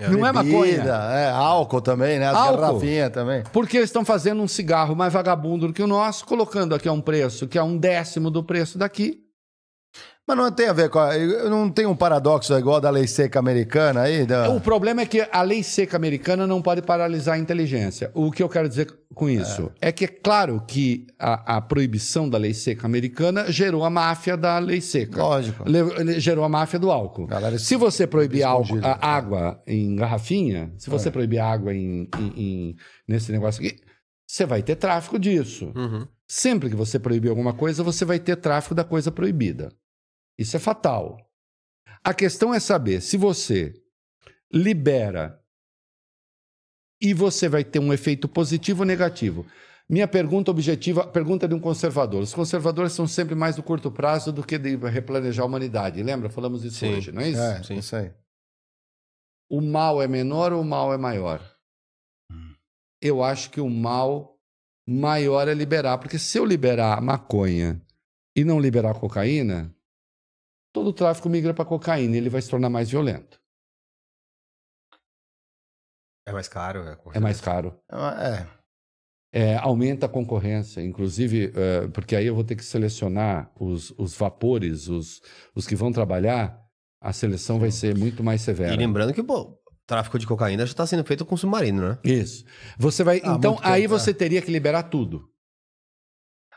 Speaker 3: não é maconha.
Speaker 1: Bebida, É, álcool também, né? As
Speaker 3: Álcool.
Speaker 1: garrafinhas também.
Speaker 3: Porque eles estão fazendo um cigarro mais vagabundo do que o nosso, colocando aqui a um preço que é um décimo do preço daqui.
Speaker 1: Mas não tem a ver com. A, não tem um paradoxo igual da lei seca americana aí? Da...
Speaker 3: O problema é que a lei seca americana não pode paralisar a inteligência. O que eu quero dizer com isso é, que é claro que a, a proibição da lei seca americana gerou a máfia da lei seca.
Speaker 1: Lógico.
Speaker 3: Le- gerou a máfia do álcool.
Speaker 1: Galera
Speaker 3: se você proibir álcool-
Speaker 1: escondido.
Speaker 3: a água em garrafinha, se você proibir água em, em- em- nesse negócio aqui, você vai ter tráfico disso.
Speaker 2: Uhum.
Speaker 3: Sempre que você proibir alguma coisa, você vai ter tráfico da coisa proibida. Isso é fatal. A questão é saber se você libera e você vai ter um efeito positivo ou negativo. Minha pergunta objetiva, pergunta de um conservador. Os conservadores são sempre mais do curto prazo do que de replanejar a humanidade. Lembra? Falamos disso
Speaker 2: Sim.
Speaker 3: hoje, não é isso?
Speaker 1: É,
Speaker 2: Sim.
Speaker 1: isso aí.
Speaker 3: O mal é menor ou o mal é maior? Eu acho que o mal maior é liberar, porque se eu liberar a maconha e não liberar cocaína, todo o tráfico migra para cocaína e ele vai se tornar mais violento.
Speaker 2: É mais caro. É,
Speaker 3: É mais caro.
Speaker 1: É.
Speaker 3: É, aumenta a concorrência, inclusive, é, porque aí eu vou ter que selecionar os, os vapores, os, os que vão trabalhar, a seleção vai ser muito mais severa.
Speaker 2: E lembrando que pô, o tráfico de cocaína já está sendo feito com submarino, né?
Speaker 3: Isso. Você vai.
Speaker 1: Ah,
Speaker 3: então, aí
Speaker 1: tempo,
Speaker 3: você teria que liberar tudo.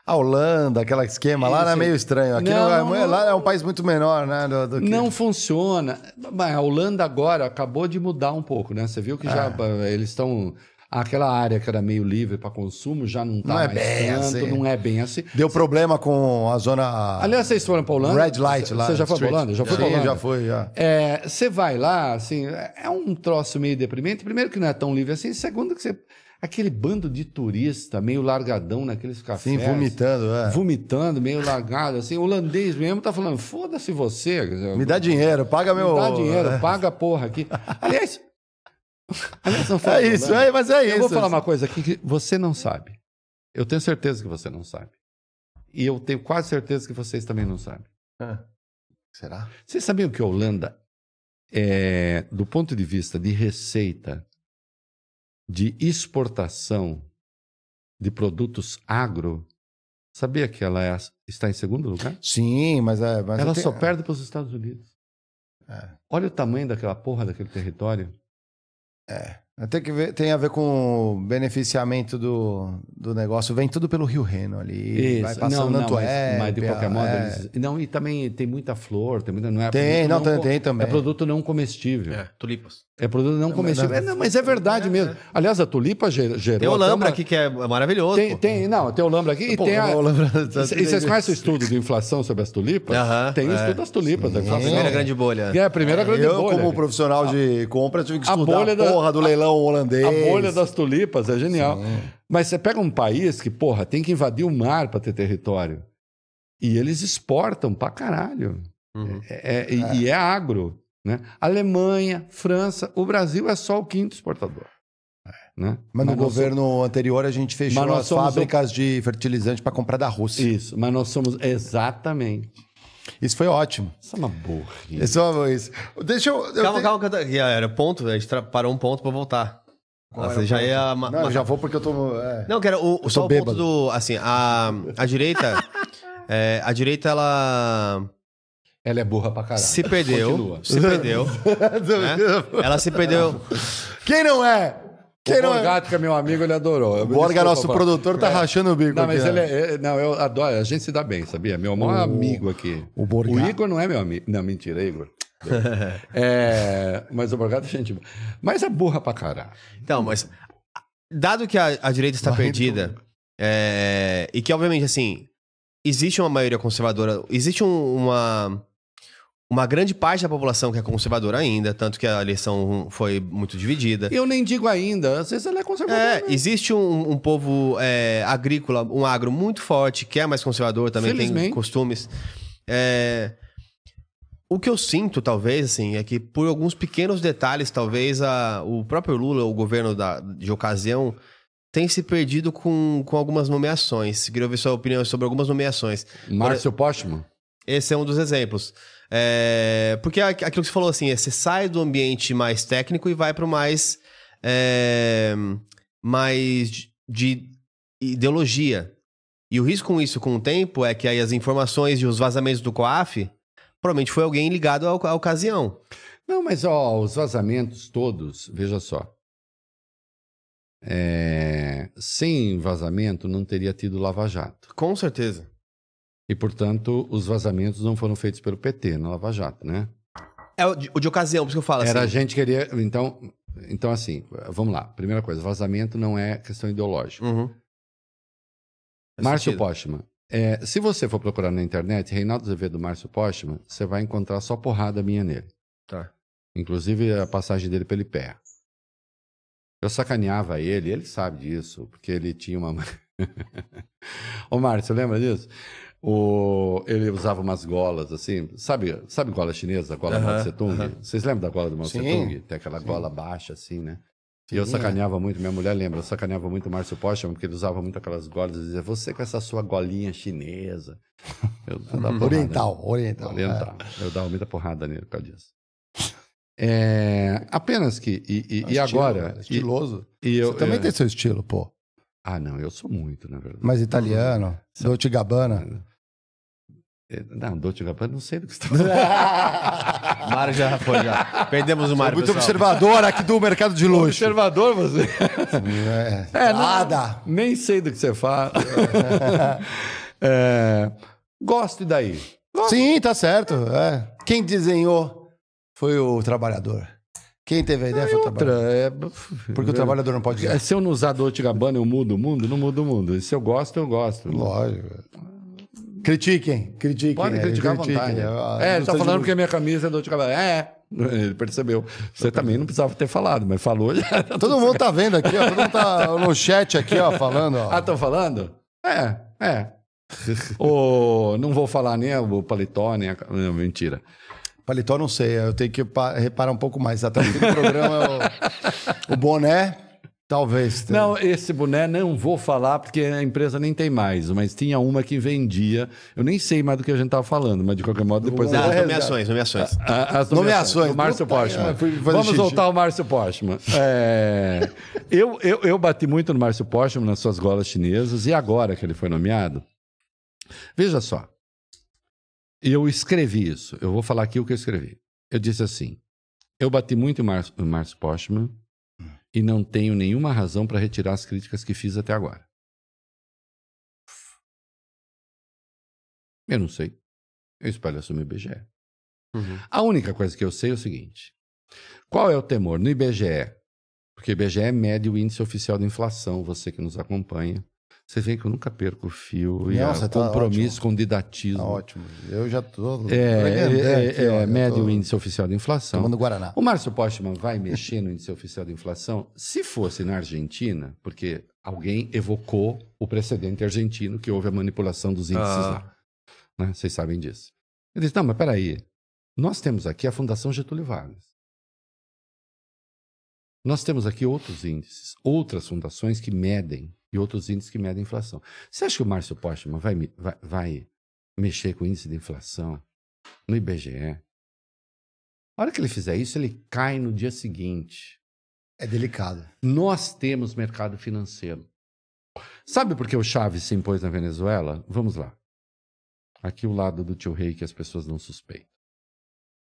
Speaker 1: A Holanda, aquele esquema lá,
Speaker 3: Isso
Speaker 1: é
Speaker 3: aí.
Speaker 1: meio estranho. Aqui
Speaker 3: Não,
Speaker 1: não,
Speaker 3: não,
Speaker 1: é,
Speaker 3: não.
Speaker 1: lá é um país muito menor, né? Do, do que-
Speaker 3: Não funciona. Mas a Holanda agora acabou de mudar um pouco, né? Você viu que já
Speaker 1: É.
Speaker 3: eles estão. Aquela área que era meio livre para consumo já não está
Speaker 1: Não é bem
Speaker 3: tanto,
Speaker 1: assim.
Speaker 3: não é bem assim.
Speaker 1: Deu problema com a zona.
Speaker 3: Aliás, vocês foram para Holanda?
Speaker 1: Red Light lá.
Speaker 3: Você já foi para. Holanda? Já foi
Speaker 1: Sim,
Speaker 3: para Holanda?
Speaker 1: já fui, já.
Speaker 3: É, você vai lá, assim, é um troço meio deprimente. Primeiro que não é tão livre assim, segundo que você aquele bando de turista meio largadão naqueles cafés.
Speaker 1: Sim, vomitando, é.
Speaker 3: Vomitando, meio largado, assim. O holandês mesmo tá falando, foda-se você.
Speaker 1: Me dá dinheiro, paga meu...
Speaker 3: Me dá dinheiro, paga a porra aqui. Aliás... [laughs] aliás não
Speaker 1: É isso, é, mas é isso.
Speaker 3: Eu vou falar uma coisa aqui que você não sabe. Eu tenho certeza que você não sabe. E eu tenho quase certeza que vocês também não sabem.
Speaker 1: Será?
Speaker 3: Vocês sabiam que a Holanda, é, do ponto de vista de receita, de exportação de produtos agro, sabia que ela é- está em segundo lugar?
Speaker 1: Sim, mas é... Mas
Speaker 3: ela
Speaker 1: tenho-
Speaker 3: só perde para os Estados Unidos.
Speaker 1: É.
Speaker 3: Olha o tamanho daquela porra daquele território.
Speaker 1: Tem, que ver, tem a ver com o beneficiamento do, do negócio. Vem tudo pelo Rio Reno ali. vai passando
Speaker 3: não, não,
Speaker 1: Antuérpia.
Speaker 3: mas, mas de qualquer modo,
Speaker 1: é.
Speaker 3: eles- não, e também tem muita flor, tem muita, não é
Speaker 1: Tem,
Speaker 3: produto
Speaker 1: não, tem,
Speaker 3: co-
Speaker 1: tem também.
Speaker 3: É produto não comestível.
Speaker 2: É, tulipas.
Speaker 3: É produto não comestível. É, não, mas é verdade mesmo. Aliás, a tulipa ge- gerou.
Speaker 2: Tem o Lambra
Speaker 3: uma-
Speaker 2: aqui que é maravilhoso.
Speaker 3: Tem, tem, não, tem o Lambra aqui e
Speaker 1: Pô,
Speaker 3: tem a.
Speaker 1: eu lembro- [laughs]
Speaker 3: E vocês conhecem o estudo de inflação sobre as tulipas?
Speaker 2: Aham,
Speaker 3: tem o
Speaker 2: é.
Speaker 3: estudo das tulipas. da inflação.
Speaker 2: Primeira grande bolha.
Speaker 3: É a primeira grande
Speaker 1: Eu,
Speaker 3: bolha.
Speaker 1: como profissional de compra, tive que
Speaker 3: A
Speaker 1: estudar a,
Speaker 3: bolha da-
Speaker 1: porra do leilão holandês.
Speaker 3: A bolha das tulipas é genial. Mas você pega um país que, porra, tem que invadir o mar para ter território. E eles exportam pra caralho.
Speaker 2: Uhum.
Speaker 3: É- é- e- E é agro. Né? Alemanha, França, o Brasil é só o quinto exportador. Né?
Speaker 1: Mas no
Speaker 3: nós
Speaker 1: governo anterior a gente fechou
Speaker 3: Mas
Speaker 1: as
Speaker 3: somos
Speaker 1: fábricas de fertilizante para comprar da Rússia.
Speaker 3: somos- Isso, mas nós somos exatamente.
Speaker 1: Isso foi ótimo.
Speaker 3: Isso é uma burrice.
Speaker 1: Isso é isso. Deixa eu. eu
Speaker 2: Calma,
Speaker 1: te-
Speaker 2: calma, que era ponto, a gente parou um ponto pra voltar.
Speaker 1: O
Speaker 2: já
Speaker 1: ponto?
Speaker 2: ia.
Speaker 1: Não, eu
Speaker 2: ma-
Speaker 1: já vou porque eu tô. é.
Speaker 2: Não, que era o,
Speaker 1: Eu
Speaker 2: só o ponto do. Assim, a, a direita. [laughs] é, a direita, ela
Speaker 3: Ela é burra pra caralho.
Speaker 2: se perdeu.
Speaker 3: Continua.
Speaker 2: Se perdeu. [laughs] né? Ela se perdeu.
Speaker 1: Quem não é? Quem
Speaker 3: o
Speaker 1: não é?
Speaker 3: Borgato, que é meu amigo, ele adorou. Eu-
Speaker 1: O Borga, nosso
Speaker 3: falar.
Speaker 1: produtor, tá rachando o bico.
Speaker 3: Não, mas
Speaker 1: aqui,
Speaker 3: ele
Speaker 1: né?
Speaker 3: é, é- Não, eu adoro. A gente se dá bem, sabia? Meu maior amigo aqui.
Speaker 1: o Borgato.
Speaker 3: O Igor não é meu amigo. Não, mentira, Igor. [laughs] É, mas o Borgato é gente. Mas é burra pra caralho.
Speaker 2: Então, mas. Dado que a, a direita está perdida. é, e que, obviamente, assim. Existe uma maioria conservadora. Existe um- uma. Uma grande parte da população que é conservadora ainda, tanto que a eleição foi muito dividida.
Speaker 3: Eu nem digo ainda, às vezes ela é conservadora.
Speaker 2: É,
Speaker 3: né?
Speaker 2: existe um, um povo é, agrícola, um agro muito forte, que é mais conservador, também tem
Speaker 3: Felizmente.
Speaker 2: costumes. É, o que eu sinto, talvez, assim, é que por alguns pequenos detalhes, talvez a, o próprio Lula, o governo da, de ocasião, tem se perdido com, com algumas nomeações. Queria ouvir sua opinião sobre algumas nomeações.
Speaker 3: Márcio Postman?
Speaker 2: Esse é um dos exemplos. É, porque aquilo que você falou assim, é, você sai do ambiente mais técnico e vai para o mais, é, mais de- de ideologia. E o risco com isso, com o tempo, é que aí as informações e os vazamentos do COAF, provavelmente foi alguém ligado à, à ocasião.
Speaker 3: Não, mas ó, os vazamentos todos, veja só. É, sem vazamento não teria tido Lava Jato.
Speaker 2: Com certeza.
Speaker 3: E, portanto, os vazamentos não foram feitos pelo PT na Lava Jato, né?
Speaker 2: É o de, o de ocasião, por isso que eu falo
Speaker 3: Era a
Speaker 2: assim.
Speaker 3: gente queria. Então, então, assim, vamos lá. Primeira coisa, vazamento não é questão ideológica.
Speaker 2: Uhum. Faz
Speaker 3: Márcio
Speaker 2: sentido.
Speaker 3: Postman. é, se você for procurar na internet, Reinaldo Azevedo Márcio Postman, você vai encontrar só porrada minha nele.
Speaker 2: Tá.
Speaker 3: Inclusive a passagem dele pelo IPEA. Eu sacaneava ele, ele sabe disso, porque ele tinha uma. [laughs] Ô, Márcio, lembra disso? O... Ele usava umas golas assim, sabe, sabe gola chinesa, gola
Speaker 2: Aham,
Speaker 3: Mao Tse Tung? Vocês lembram da gola do Mao Tse
Speaker 1: Sim.
Speaker 3: Tung? Tem aquela gola baixa assim, né? E eu
Speaker 1: Sim,
Speaker 3: sacaneava muito, minha mulher lembra, eu sacaneava muito o Márcio Postman, porque ele usava muito aquelas golas e dizia, você com essa sua golinha chinesa. Eu, eu dava porrada
Speaker 1: Oriental, oriental.
Speaker 3: Oriental. Eu dava muita porrada nele por causa disso. É, apenas que. E, e-
Speaker 1: É.
Speaker 3: e
Speaker 1: Estilo,
Speaker 3: agora.
Speaker 1: é Estiloso.
Speaker 3: E, e eu,
Speaker 1: Você também
Speaker 3: é-
Speaker 1: tem seu estilo, pô.
Speaker 3: Ah, não, eu sou muito, na verdade.
Speaker 1: Mais italiano, Dolce Gabbana.
Speaker 3: É, Não, Dolce Gabbana, não sei do que você está falando. [laughs]
Speaker 2: O Mário já foi, já. Perdemos o Mário,
Speaker 1: Muito
Speaker 2: pessoal.
Speaker 1: observador aqui do mercado de luxo.
Speaker 3: Observador você.
Speaker 1: É,
Speaker 3: É, não-
Speaker 1: nada.
Speaker 3: Nem sei do que você fala. [laughs] É, gosto e daí?
Speaker 1: Sim, tá certo. é. Quem desenhou foi o trabalhador. Quem teve a ideia foi o
Speaker 3: Outra,
Speaker 1: trabalhador.
Speaker 3: é...
Speaker 1: Porque o trabalhador não pode
Speaker 3: É, Se eu não usar Dolce Gabbana, eu mudo o mundo? Não mudo o mundo. E se eu gosto, eu gosto.
Speaker 1: Lógico. Critiquem, critiquem.
Speaker 3: Pode
Speaker 1: é,
Speaker 3: criticar à
Speaker 1: critiquem,
Speaker 3: vontade.
Speaker 1: é, a
Speaker 3: É, ele tá
Speaker 1: de
Speaker 3: falando
Speaker 1: luxo.
Speaker 3: que a minha camisa é Dolce Gabbana. É, Ele percebeu. Você também não precisava ter falado, mas falou já. [laughs]
Speaker 1: Todo mundo tá vendo aqui, ó. Todo mundo tá no chat aqui, ó, falando, ó.
Speaker 3: Ah, estão falando? É, é. o, não vou falar nem o paletó, nem a... Não, mentira.
Speaker 1: Paletó não sei, eu tenho que pa- reparar um pouco mais. Até o fim do programa, o, o boné, talvez.
Speaker 3: Não, esse boné não vou falar porque a empresa nem tem mais, mas tinha uma que vendia. Eu nem sei mais do que a gente estava falando, mas de qualquer modo depois...
Speaker 2: Não,
Speaker 3: eu-
Speaker 2: as nomeações, nomeações.
Speaker 3: A- As
Speaker 1: Nomeações.
Speaker 3: O Márcio Postman.
Speaker 1: é, fazer
Speaker 3: Vamos
Speaker 1: xixi.
Speaker 3: voltar ao Márcio Postman. É, eu, eu, eu bati muito no Márcio Postman nas suas golas chinesas e agora que ele foi nomeado, veja só. Eu escrevi isso. Eu vou falar aqui o que eu escrevi. Eu disse assim: eu bati muito em Márcio Postman e não tenho nenhuma razão para retirar as críticas que fiz até agora. Eu não sei. Eu espero assumir o IBGE.
Speaker 2: Uhum.
Speaker 3: A única coisa que eu sei é o seguinte: qual é o temor? No IBGE, porque o IBGE mede o índice oficial de inflação, você que nos acompanha. Você vê que eu nunca perco o fio e o
Speaker 1: tá
Speaker 3: compromisso
Speaker 1: ótimo.
Speaker 3: com o didatismo.
Speaker 1: Tá ótimo. Eu já tô.
Speaker 3: É, é,
Speaker 1: Aqui,
Speaker 3: é,
Speaker 1: ó,
Speaker 3: é, mede
Speaker 1: tô
Speaker 3: o índice oficial de inflação.
Speaker 1: Tomando Guaraná.
Speaker 3: O Márcio Postman vai mexer no índice oficial de inflação? Se fosse na Argentina, porque alguém evocou o precedente argentino que houve a manipulação dos índices
Speaker 2: Ah.
Speaker 3: lá. Né? Vocês sabem disso. Ele disse, não, mas peraí. Nós temos aqui a Fundação Getúlio Vargas. Nós temos aqui outros índices, outras fundações que medem e outros índices que medem a inflação. Você acha que o Márcio Postman vai, vai, vai mexer com o índice de inflação no IBGE? A hora que ele fizer isso, ele cai no dia seguinte.
Speaker 1: É delicado.
Speaker 3: Nós temos mercado financeiro. Sabe por que o Chaves se impôs na Venezuela? Vamos lá. Aqui o lado do tio Rei que as pessoas não suspeitam.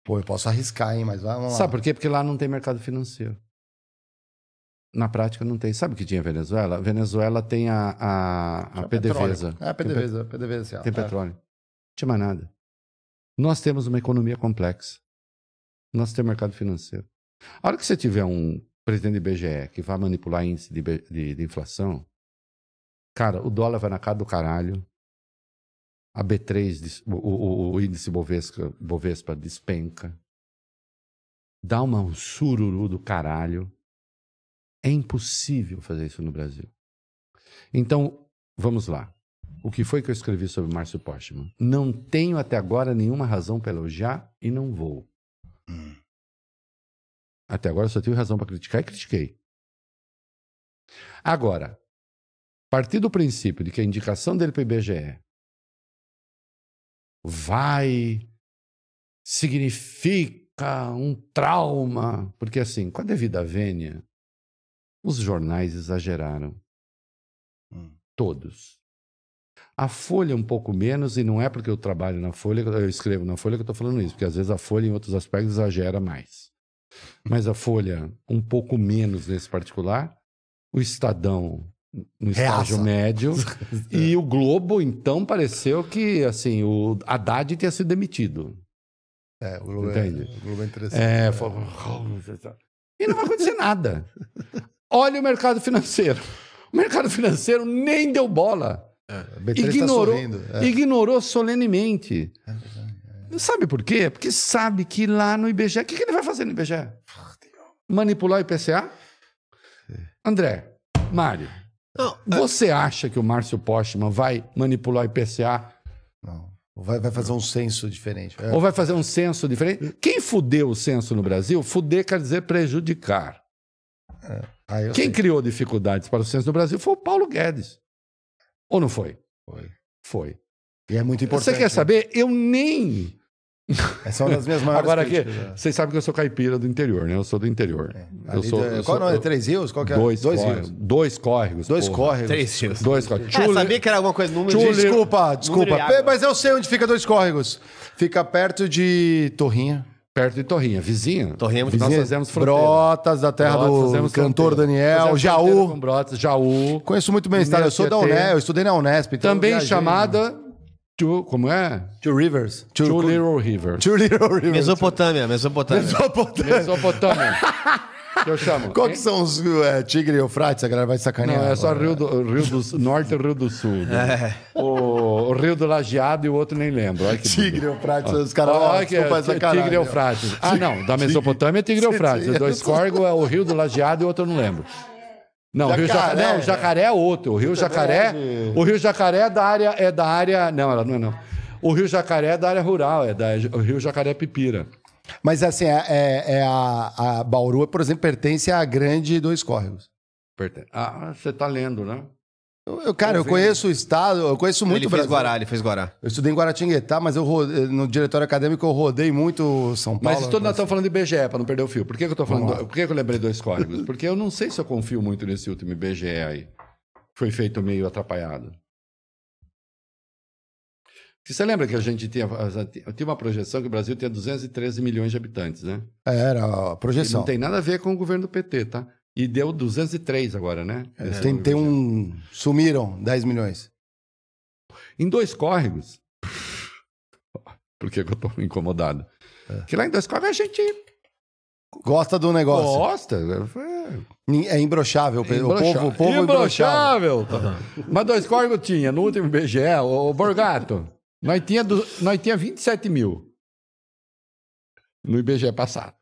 Speaker 1: Pô, eu posso arriscar, hein, mas vamos lá.
Speaker 3: Sabe por quê? Porque lá não tem mercado financeiro. Na prática não tem. Sabe o que tinha a Venezuela? A Venezuela tem a, a, a PDVSA.
Speaker 1: É, PDVSA, PDVSA.
Speaker 3: Tem petróleo. Não tinha mais nada. Nós temos uma economia complexa. Nós temos mercado financeiro. A hora que você tiver um presidente do IBGE que vai manipular índice de, de- de inflação, cara, o dólar vai na cara do caralho. A B3, des- o, o- o índice Bovespa, Bovespa despenca. Dá uma um sururu do caralho. É impossível fazer isso no Brasil. Então, vamos lá. O que foi que eu escrevi sobre Márcio Postman? Não tenho até agora nenhuma razão para elogiar e não vou. Até agora eu só tive razão para criticar e critiquei. Agora, partir do princípio de que a indicação dele para o IBGE vai significa um trauma, porque assim, com a devida vênia, os jornais exageraram.
Speaker 1: Hum.
Speaker 3: Todos. A Folha um pouco menos, e não é porque eu trabalho na Folha, eu escrevo na Folha que eu estou falando isso, porque às vezes a Folha, em outros aspectos, exagera mais. [laughs] Mas a Folha, um pouco menos nesse particular, o Estadão, no estágio
Speaker 1: Reaça.
Speaker 3: médio, [laughs] e o Globo, então, pareceu que assim, o Haddad tinha sido demitido.
Speaker 1: É, o Globo,
Speaker 3: Entende?
Speaker 1: É, o Globo é interessante.
Speaker 3: É, falou, e não vai acontecer nada. [laughs] Olha o mercado financeiro. O mercado financeiro nem deu bola.
Speaker 1: B3 tá
Speaker 3: ignorou,
Speaker 1: sorrindo. É.
Speaker 3: ignorou solenemente. Sabe por quê? Porque sabe que lá no IBGE, o que, que ele vai fazer no IBGE? Manipular o IPCA? André, Mário,
Speaker 2: Não,
Speaker 3: você acha que o Márcio Postman vai manipular o IPCA
Speaker 1: Não. Vai, vai fazer um censo diferente. É.
Speaker 3: ou vai fazer um censo diferente? Quem fudeu o censo no Brasil, fuder quer dizer prejudicar.
Speaker 1: Ah, eu
Speaker 3: Quem
Speaker 1: sei.
Speaker 3: criou dificuldades para o censo no Brasil foi o Paulo Guedes. Ou não foi?
Speaker 1: Foi.
Speaker 3: Foi.
Speaker 1: E é muito importante.
Speaker 3: Você quer saber? Eu nem.
Speaker 1: Essa é uma das minhas maiores
Speaker 3: Agora aqui,
Speaker 1: críticas, é.
Speaker 3: vocês sabem que eu sou caipira do interior, né? Eu sou do interior. Eu
Speaker 1: Ali
Speaker 3: sou,
Speaker 1: do-
Speaker 3: eu
Speaker 1: Qual
Speaker 3: sou-
Speaker 1: o nome?
Speaker 3: eu-
Speaker 1: Três rios? Qual que é?
Speaker 3: Dois,
Speaker 1: Dois
Speaker 3: córregos.
Speaker 1: rios.
Speaker 3: Dois córregos.
Speaker 1: Dois
Speaker 3: porra.
Speaker 1: córregos.
Speaker 2: três rios.
Speaker 3: Dois córregos.
Speaker 2: É,
Speaker 3: Chule-
Speaker 2: sabia que era alguma coisa, número
Speaker 3: Chule-
Speaker 2: de...
Speaker 1: Desculpa, desculpa.
Speaker 2: Número de.
Speaker 1: Mas eu sei onde fica Dois Córregos. Fica perto de Torrinha.
Speaker 3: Perto de Torrinha, vizinha.
Speaker 2: Torrinha é muito-
Speaker 3: Nós
Speaker 1: Vizinha,
Speaker 3: fazemos fronteira.
Speaker 1: Brotas, da terra
Speaker 3: Brotas,
Speaker 1: do cantor
Speaker 3: fronteira.
Speaker 1: Daniel,
Speaker 3: fronteira
Speaker 1: Jaú.
Speaker 3: Com Brotas, Jaú.
Speaker 1: Conheço muito bem a história. Eu sou da. Unesp, eu estudei na Unesp. então
Speaker 3: Também chamada. Two, como é?
Speaker 1: Two Rivers. Two,
Speaker 3: Two Little River.
Speaker 1: Two Little Rivers.
Speaker 2: Mesopotâmia, Mesopotâmia.
Speaker 1: Mesopotâmia.
Speaker 3: Mesopotâmia. [laughs] que eu chamo.
Speaker 1: Qual que são os é, Tigre e Eufrates? A galera vai sacanear.
Speaker 3: Não, é só. Rio do, Rio do Norte e Rio do Sul. né? O Rio do Lajeado e o outro nem lembro. Olha que
Speaker 1: Tigre Eufrates, os caras.
Speaker 3: Olha que é. Tigre Eufrates. Ah, não, da Mesopotâmia é Tigre Eufrates. O dois córregos é o Rio do Lajeado e o outro eu não lembro. Não, o Rio
Speaker 1: Jacaré.
Speaker 3: Jacaré, não, o Jacaré é outro. O Rio Jacaré, o Rio Jacaré é da área é da área, não, ela não é não. O Rio Jacaré é da área rural, é da o Rio Jacaré Pipira.
Speaker 1: Mas assim, é, é- é a, a Bauru, por exemplo, pertence à grande dois córregos.
Speaker 3: Pertence. Ah, você tá lendo, né?
Speaker 1: Eu, eu- cara, eu conheço o estado, eu conheço muito
Speaker 2: ele
Speaker 1: o
Speaker 2: fez
Speaker 1: Brasil.
Speaker 2: Guará, ele fez Guará.
Speaker 1: Eu estudei em Guaratinguetá, mas eu no diretório acadêmico eu rodei muito São Paulo.
Speaker 3: Mas nós estamos falando de IBGE, para não perder o fio. Por que, que eu tô falando? Do- por que, que eu lembrei dois códigos? Porque eu não sei se eu confio muito nesse último IBGE aí. Foi feito meio atrapalhado. Você lembra que a gente tinha, tinha uma projeção que o Brasil tinha 213 milhões de habitantes, né?
Speaker 1: Era a
Speaker 3: E
Speaker 1: projeção.
Speaker 3: não tem nada a ver com o governo do PT, tá? E deu 203 agora, né?
Speaker 1: É, tem,
Speaker 3: é
Speaker 1: tem um. Sumiram 10 milhões.
Speaker 3: Em dois córregos. [laughs] Por que, que eu tô incomodado?
Speaker 1: É.
Speaker 3: Que lá em dois córregos a gente
Speaker 1: Gosta do negócio.
Speaker 3: gosta. É,
Speaker 1: É imbrochável. O povo, o povo é imbrochável.
Speaker 3: Imbrochável. Mas dois córregos tinha, no último BGE, o Borgato, nós tinha, du- nós tinha 27 mil no IBGE passado.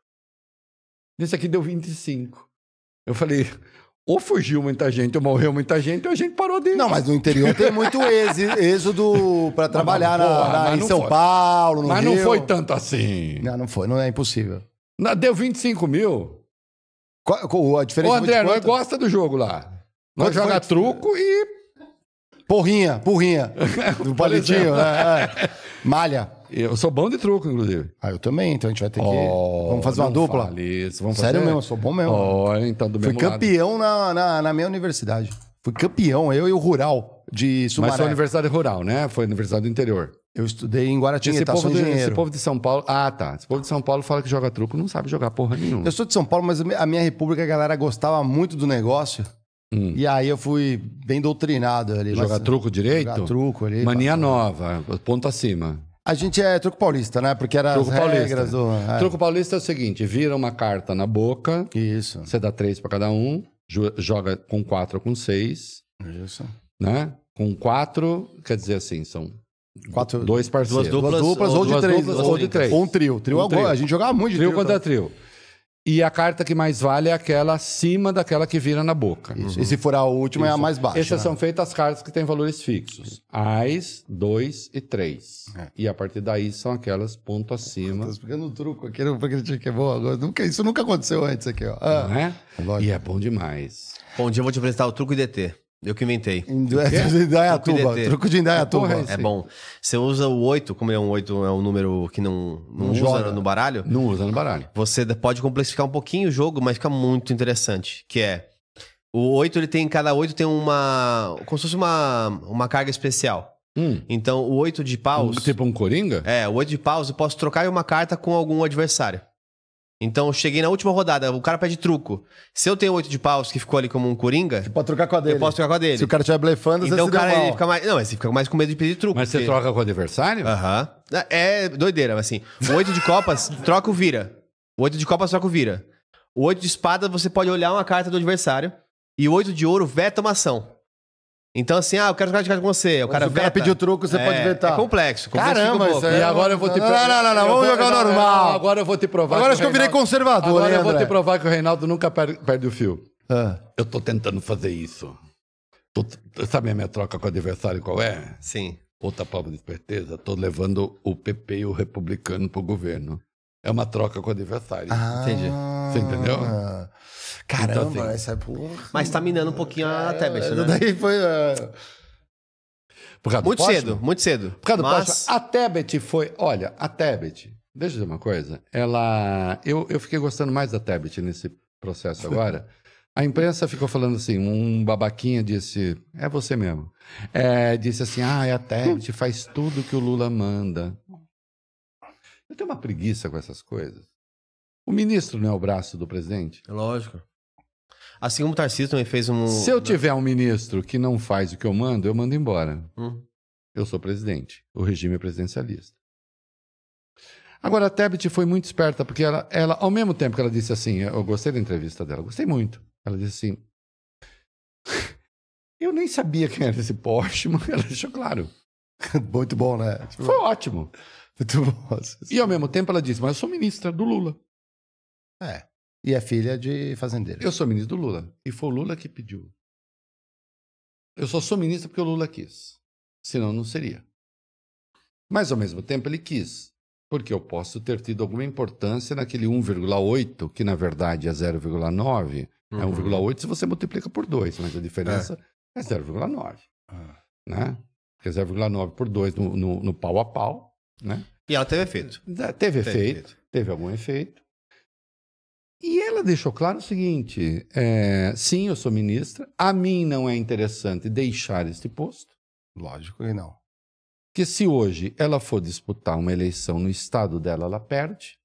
Speaker 3: Nesse aqui deu 25. Eu falei, ou fugiu muita gente, ou morreu muita gente, ou a gente parou de...
Speaker 1: Não, mas no interior tem muito êxodo para trabalhar na-
Speaker 3: porra,
Speaker 1: na-
Speaker 3: mas
Speaker 1: em
Speaker 3: não
Speaker 1: São
Speaker 3: foi.
Speaker 1: Paulo, no
Speaker 3: Mas não
Speaker 1: Rio.
Speaker 3: foi tanto assim.
Speaker 1: Não, não foi. Não é impossível.
Speaker 3: Não, Deu 25 mil.
Speaker 1: Qual- qual- a diferença
Speaker 3: Ô, André, nós gosta do jogo lá. Nós joga truco e
Speaker 1: Porrinha, porrinha. [laughs] Do palitinho, né? É. Malha.
Speaker 3: eu sou bom de truco, inclusive.
Speaker 1: Ah, eu também, então a gente vai ter que.
Speaker 3: Oh,
Speaker 1: vamos fazer uma dupla?
Speaker 3: Isso, vamos
Speaker 1: Sério
Speaker 3: fazer?
Speaker 1: mesmo, eu sou bom mesmo.
Speaker 3: Olha, então do
Speaker 1: Fui
Speaker 3: mesmo
Speaker 1: campeão na, na, na minha universidade. Fui campeão, eu e o Rural de
Speaker 3: Mas
Speaker 1: Sumaré.
Speaker 3: foi universidade rural, né? Foi universidade do interior.
Speaker 1: Eu estudei em Guaratinguetá, sou
Speaker 3: de, esse
Speaker 1: engenheiro.
Speaker 3: povo de São Paulo... Ah, tá. Esse povo de São Paulo fala que joga truco, não sabe jogar porra nenhuma.
Speaker 1: Eu sou de São Paulo, mas a minha república, a galera gostava muito do negócio.
Speaker 3: Hum.
Speaker 1: E aí eu fui bem doutrinado ali.
Speaker 3: Jogar
Speaker 1: Mas-
Speaker 3: truco direito?
Speaker 1: Jogar truco ali.
Speaker 3: Mania nova, ponto acima.
Speaker 1: A gente é truco paulista, né? Porque era
Speaker 3: Truco
Speaker 1: as
Speaker 3: paulista.
Speaker 1: regras do... é.
Speaker 3: Truco paulista é o seguinte, vira uma carta na boca,
Speaker 1: Isso,
Speaker 3: você dá três pra cada um, jo- joga com quatro ou com seis,
Speaker 1: isso.
Speaker 3: né? Com quatro, quer dizer assim, são
Speaker 1: Quatro,
Speaker 3: dois parceiros.
Speaker 2: Duas
Speaker 1: duas duplas ou, de
Speaker 3: duas
Speaker 1: três.
Speaker 3: duplas
Speaker 1: ou,
Speaker 3: ou de três.
Speaker 1: Ou um trio. Trio,
Speaker 3: Um
Speaker 1: agora-
Speaker 3: trio.
Speaker 1: A gente jogava muito de
Speaker 3: Trio
Speaker 1: trio.
Speaker 3: contra trio. E a carta que mais vale é aquela acima daquela que vira na boca.
Speaker 1: Isso. E se for a última, é a mais baixa.
Speaker 3: Essas são feitas as cartas que têm valores fixos. Ais, dois e três.
Speaker 1: É.
Speaker 3: E a partir daí são aquelas ponto acima.
Speaker 1: Tô explicando um truco aqui, não porque que é bom agora. Nunca, isso nunca aconteceu antes aqui, ó. Ah,
Speaker 3: Não é?
Speaker 1: lógico.
Speaker 3: E é bom demais.
Speaker 2: Bom dia, eu vou te apresentar o truco DT. Eu que inventei. [laughs]
Speaker 1: Indaiatuba.
Speaker 2: Truco
Speaker 1: de Indaiatuba.
Speaker 2: É bom. Você usa o 8, como é um 8, é um número que não, não,
Speaker 1: Não
Speaker 2: usa
Speaker 1: joga.
Speaker 2: no baralho.
Speaker 3: Não usa no baralho.
Speaker 2: Você pode complexificar um pouquinho o jogo, mas fica muito interessante. Que é. O 8, ele tem. Cada 8 tem uma. Como se fosse uma, uma carga especial.
Speaker 3: Hum.
Speaker 2: Então, o 8 de paus.
Speaker 3: Tipo um coringa?
Speaker 2: É, o 8 de paus eu posso trocar uma carta com algum adversário. Então, eu cheguei na última rodada, o cara pede truco. Se eu tenho 8 de paus que ficou ali como um coringa,
Speaker 1: Pode trocar com a dele.
Speaker 2: eu posso trocar com a dele.
Speaker 1: Se o cara estiver blefando,
Speaker 2: Então
Speaker 1: você
Speaker 2: o cara
Speaker 1: mal.
Speaker 2: ele fica mais. Não, mas você fica mais com medo de pedir truco.
Speaker 3: Mas você
Speaker 2: porque-
Speaker 3: troca com o adversário?
Speaker 2: Aham. É doideira, mas assim. O 8 [laughs] de copas, troca o vira. O 8 de copas, troca o vira. O 8 de espada, você pode olhar uma carta do adversário. E o 8 de ouro veta uma ação. Então, assim, ah, eu quero jogar de carta com você. O cara
Speaker 1: Se o cara pediu truco, você
Speaker 2: É,
Speaker 1: pode vetar.
Speaker 2: É complexo. complexo
Speaker 1: Caramba, isso
Speaker 2: pouco.
Speaker 1: é-
Speaker 3: E agora eu vou te provar.
Speaker 1: não, não, não, vamos jogar
Speaker 3: não,
Speaker 1: normal.
Speaker 3: não, Agora eu vou te provar.
Speaker 1: Agora acho que eu virei conservador,
Speaker 3: Agora
Speaker 1: hein,
Speaker 3: eu vou te provar que o Reinaldo nunca per- perde o fio.
Speaker 1: Ah.
Speaker 3: Eu tô tentando fazer isso. Sabe a minha troca com o adversário qual é?
Speaker 2: Sim.
Speaker 3: Outra prova de esperteza, tô levando o PP e o republicano pro governo. É uma troca com o adversário.
Speaker 2: Entendi.
Speaker 3: Você entendeu?
Speaker 1: Caramba,
Speaker 3: Então, assim,
Speaker 1: essa é porra.
Speaker 2: Mas tá minando um pouquinho a tablet,
Speaker 1: Essa
Speaker 2: né?
Speaker 1: daí foi. ah,
Speaker 3: Por causa do
Speaker 2: Muito
Speaker 3: Postman?
Speaker 2: cedo, muito cedo.
Speaker 3: Por causa do
Speaker 2: Mas
Speaker 3: Postman. A Tebet foi. Olha, a Tebet, deixa eu dizer uma coisa. Ela. Eu, eu fiquei gostando mais da Tebet nesse processo agora. A imprensa ficou falando assim, um babaquinha disse, é você mesmo, É, disse assim, ah, a Tebet faz tudo que o Lula manda. Eu tenho uma preguiça com essas coisas. O ministro não é o braço do presidente?
Speaker 2: Lógico. Assim como o Tarcísio também fez um.
Speaker 3: Se eu tiver um ministro que não faz o que eu mando, eu mando embora.
Speaker 2: Hum.
Speaker 3: Eu sou presidente. O regime é presidencialista. Agora, a Tebet foi muito esperta, porque ela, ela, ao mesmo tempo que ela disse assim, eu gostei da entrevista dela, gostei muito. Ela disse assim, [laughs] eu nem sabia quem era esse Porsche, mas ela deixou claro. [laughs]
Speaker 1: Muito bom, né? Tipo,
Speaker 3: Foi ótimo. [laughs]
Speaker 1: muito bom.
Speaker 3: E ao mesmo tempo ela disse: Mas eu sou ministra do Lula.
Speaker 1: É. E é filha de fazendeiro.
Speaker 3: Eu sou ministro do Lula. E foi o Lula que pediu. Eu só sou ministro porque o Lula quis. Senão não seria. Mas ao mesmo tempo ele quis. Porque eu posso ter tido alguma importância naquele 1,8, que na verdade é 0,9. É 1,8 se você multiplica por 2, mas a diferença é, 0,9.
Speaker 1: Ah.
Speaker 3: Né? Porque 0,9 por 2 no, no, no pau a pau. Né?
Speaker 2: E ela teve efeito.
Speaker 3: Teve efeito teve algum efeito. E ela deixou claro o seguinte: é, sim, eu sou ministra, a mim não é interessante deixar este posto,
Speaker 1: Lógico que não.
Speaker 3: que se hoje ela for disputar uma eleição no estado dela, ela perde.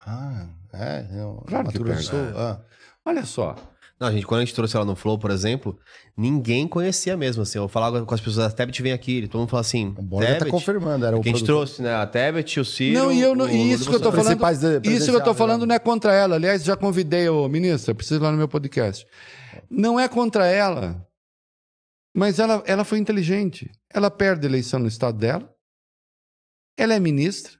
Speaker 1: Ah, é? Eu,
Speaker 3: Claro que perde.
Speaker 1: Sul, ah.
Speaker 3: Olha só,
Speaker 2: Não, gente, quando a gente trouxe ela no Flow, por exemplo, ninguém conhecia mesmo, assim. Eu falava com as pessoas, a Tebet vem aqui, todo mundo fala assim,
Speaker 1: O Borja tá confirmando, era o
Speaker 2: que a gente trouxe, né? A Tebet, o Ciro...
Speaker 3: não, e, eu, não-
Speaker 2: o
Speaker 3: e isso que eu tô falando, isso que eu tô falando não é contra ela. Aliás, já convidei o ministro, preciso ir lá no meu podcast. Não é contra ela, mas ela, ela foi inteligente. Ela perde a eleição no estado dela, ela é ministra,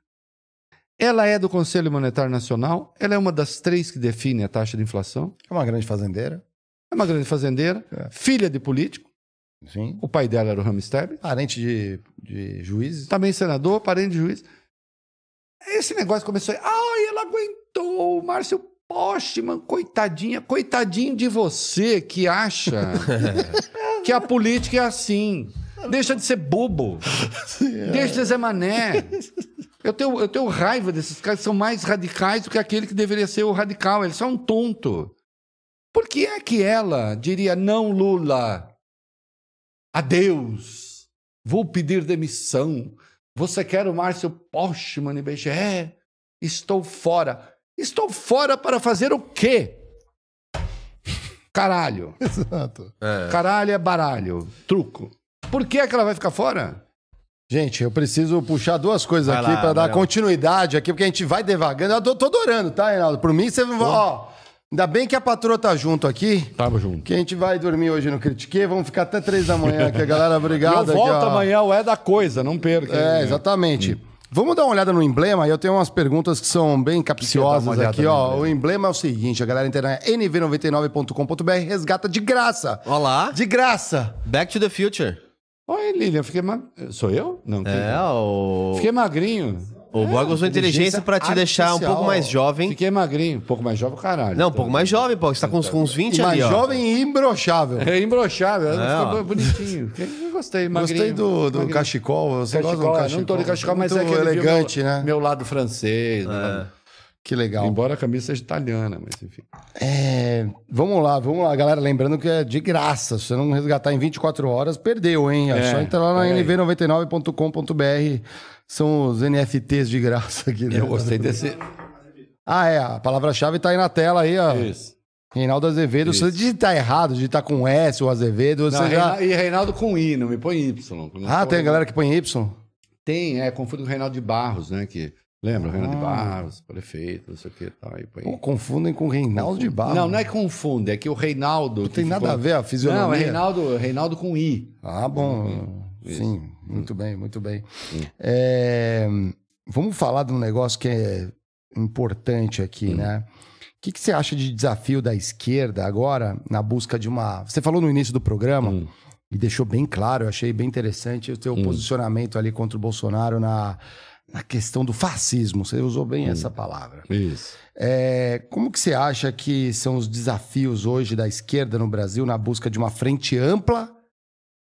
Speaker 3: ela é do Conselho Monetário Nacional, ela é uma das três que define a taxa de inflação,
Speaker 1: É uma grande fazendeira.
Speaker 3: é uma grande fazendeira,
Speaker 1: É.
Speaker 3: filha de político,
Speaker 1: Sim.
Speaker 3: o pai dela era o Ramsteb,
Speaker 1: Parente de, de juízes.
Speaker 3: também senador, parente de juiz. Esse negócio começou. Ai, ela aguentou, o Márcio Postman, coitadinha, coitadinho de você que acha [laughs] que a política é assim. Deixa de ser bobo. [laughs] Deixa de ser mané. Eu tenho, eu tenho raiva desses caras que são mais radicais do que aquele que deveria ser o radical. Ele só é um tonto. Por que é que ela diria não, Lula? Adeus. Vou pedir demissão. Você quer o Márcio Postman e BGE? É, estou fora. Estou fora para fazer o quê? Caralho. [laughs]
Speaker 1: Exato.
Speaker 2: É.
Speaker 3: Caralho é baralho. Truco. Por que, é que ela vai ficar fora?
Speaker 1: Gente, eu preciso puxar duas coisas
Speaker 2: Vai
Speaker 1: aqui para dar continuidade aqui, porque a gente vai devagando. Eu tô, tô adorando, tá, Reinaldo? Por mim, você vai. Ó, ainda bem que a patroa tá junto aqui.
Speaker 3: Tava junto.
Speaker 1: Que a gente vai dormir hoje no Critique, vamos ficar até três da manhã aqui, galera. [laughs] Obrigado.
Speaker 3: Eu volto
Speaker 1: aqui,
Speaker 3: amanhã, o É da Coisa, não perca.
Speaker 1: É, exatamente. Vamos dar uma olhada no emblema. Eu tenho umas perguntas que são bem capciosas aqui, ó.
Speaker 3: emblema?
Speaker 1: O emblema é o seguinte: a galera interna é nv99.com.br resgata de graça.
Speaker 2: Olá,
Speaker 1: De graça.
Speaker 2: Back to the Future.
Speaker 3: Oi, Lilian, fiquei mag... Sou eu? Não.
Speaker 2: É,
Speaker 3: é?
Speaker 2: o...
Speaker 3: Fiquei magrinho.
Speaker 2: O Borg usou inteligência
Speaker 1: inteligência
Speaker 2: pra te deixar um
Speaker 1: artificial.
Speaker 2: pouco mais jovem.
Speaker 3: Fiquei magrinho. Um pouco mais jovem, caralho.
Speaker 2: Não, um pouco mais jovem, pô. Você tá com uns, com uns 20
Speaker 1: E mais
Speaker 2: ali, ó.
Speaker 1: jovem e imbrochável.
Speaker 3: É imbrochável,
Speaker 2: É,
Speaker 3: ficou
Speaker 2: ó.
Speaker 3: bonitinho. [laughs] Eu gostei, magrinho.
Speaker 1: Gostei do, do
Speaker 3: magrinho.
Speaker 1: cachecol. Você
Speaker 3: Cachecol,
Speaker 1: gosta do
Speaker 3: eu
Speaker 1: cachecol?
Speaker 3: não tô de cachecol, mas é
Speaker 1: Muito
Speaker 3: que ele viu
Speaker 1: elegante,
Speaker 3: meu,
Speaker 1: né?
Speaker 3: Meu lado francês. lado-
Speaker 1: Que legal.
Speaker 3: Embora a camisa seja italiana, mas enfim.
Speaker 1: É, vamos lá, vamos lá, galera. Lembrando que é de graça. Se você não resgatar em 24 horas, perdeu, hein? É,
Speaker 3: É,
Speaker 1: só entrar lá na
Speaker 3: pega aí.
Speaker 1: nv99.com.br. São os NFTs de graça aqui. né?
Speaker 3: Eu gostei desse.
Speaker 1: Ah, é. A palavra-chave tá aí na tela aí, ó.
Speaker 3: Isso.
Speaker 1: Reinaldo Azevedo. Se você digitar errado, digitar com S ou Azevedo,
Speaker 3: Não,
Speaker 1: você já.
Speaker 3: Reina- E Reinaldo com I, não me põe Y. Não
Speaker 1: Ah, tem a galera que põe Y?
Speaker 3: Tem, é, confundo com o Reinaldo de Barros, né? Que, lembra? O Reinaldo
Speaker 1: Ah.
Speaker 3: de Barros, prefeito, não sei o que e tal. Aí põe...
Speaker 1: Pô, confundem com Reinaldo de Barro.
Speaker 3: Não, não é confunde, é que o Reinaldo.
Speaker 1: Não tem nada
Speaker 3: ficou-
Speaker 1: a ver a fisionomia.
Speaker 3: Não, é Reinaldo, Reinaldo com I.
Speaker 1: Ah, bom. Sim, muito bem, muito bem. É, vamos falar de um negócio que é importante aqui,
Speaker 3: Hum.
Speaker 1: né? O que, que você acha de desafio da esquerda agora na busca de uma. Você falou no início do programa
Speaker 3: Hum.
Speaker 1: e deixou bem claro, eu achei bem interessante o teu
Speaker 3: Hum.
Speaker 1: posicionamento ali contra o Bolsonaro na, na questão do fascismo. Você usou bem
Speaker 3: Hum.
Speaker 1: essa palavra.
Speaker 3: Isso.
Speaker 1: É, como que você acha que são os desafios hoje da esquerda no Brasil na busca de uma frente ampla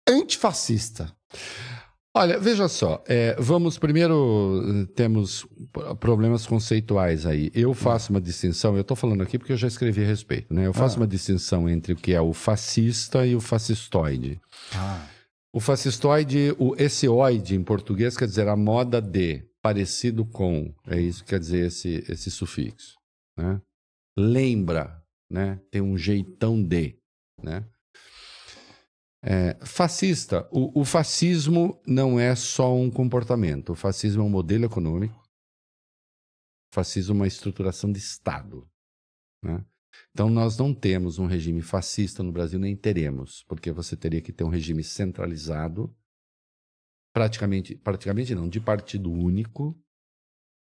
Speaker 1: antifascista?
Speaker 3: Olha, veja só, é, vamos primeiro, eh, temos problemas conceituais aí. Eu faço uma distinção, eu estou falando aqui porque eu já escrevi a respeito, né? Eu faço
Speaker 1: Ah.
Speaker 3: uma distinção entre o que é o fascista e o fascistoide.
Speaker 1: Ah,
Speaker 3: O fascistoide, o esseoide em português quer dizer a moda de, parecido com, é isso que quer dizer esse, esse sufixo, né? Lembra, né? Tem um jeitão de, né? É, fascista, o, o fascismo não é só um comportamento, o fascismo é um modelo econômico, o fascismo é uma estruturação de Estado, né? Então, nós não temos um regime fascista no Brasil, nem teremos, porque você teria que ter um regime centralizado praticamente, praticamente não, de partido único,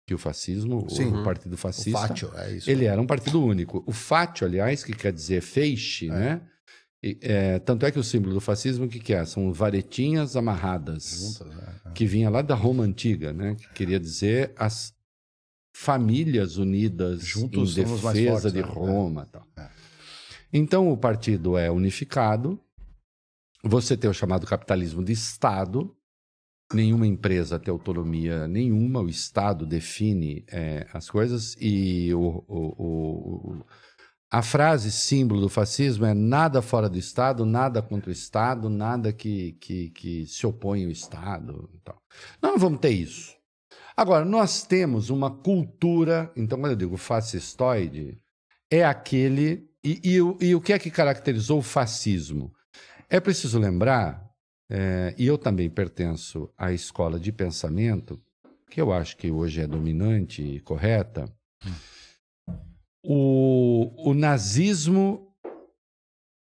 Speaker 3: que o fascismo,
Speaker 1: Sim.
Speaker 3: o partido
Speaker 1: O
Speaker 3: fascista,
Speaker 1: Fátio, é isso.
Speaker 3: ele era um partido único. O fátio, aliás, que quer dizer feixe, né? E, é, tanto é que o símbolo do fascismo, o que, que é? São varetinhas amarradas,
Speaker 1: Juntas, né?
Speaker 3: que vinha lá da Roma Antiga, né? Que queria dizer as famílias unidas
Speaker 1: Juntos
Speaker 3: em defesa
Speaker 1: fortes,
Speaker 3: de
Speaker 1: né?
Speaker 3: Roma. Tal.
Speaker 1: É.
Speaker 3: Então, o partido é unificado, você tem o chamado capitalismo de Estado, nenhuma empresa tem autonomia nenhuma, o Estado define é, as coisas e o, o- o- a frase símbolo do fascismo é nada fora do Estado, nada contra o Estado, nada que, que, que se opõe ao Estado. e tal. Nós não vamos ter isso. Agora, nós temos uma cultura, então quando eu digo fascistoide, é aquele. E, e e o que é que caracterizou o fascismo? É preciso lembrar, é, e eu também pertenço à escola de pensamento, que eu acho que hoje é dominante e correta. O, o nazismo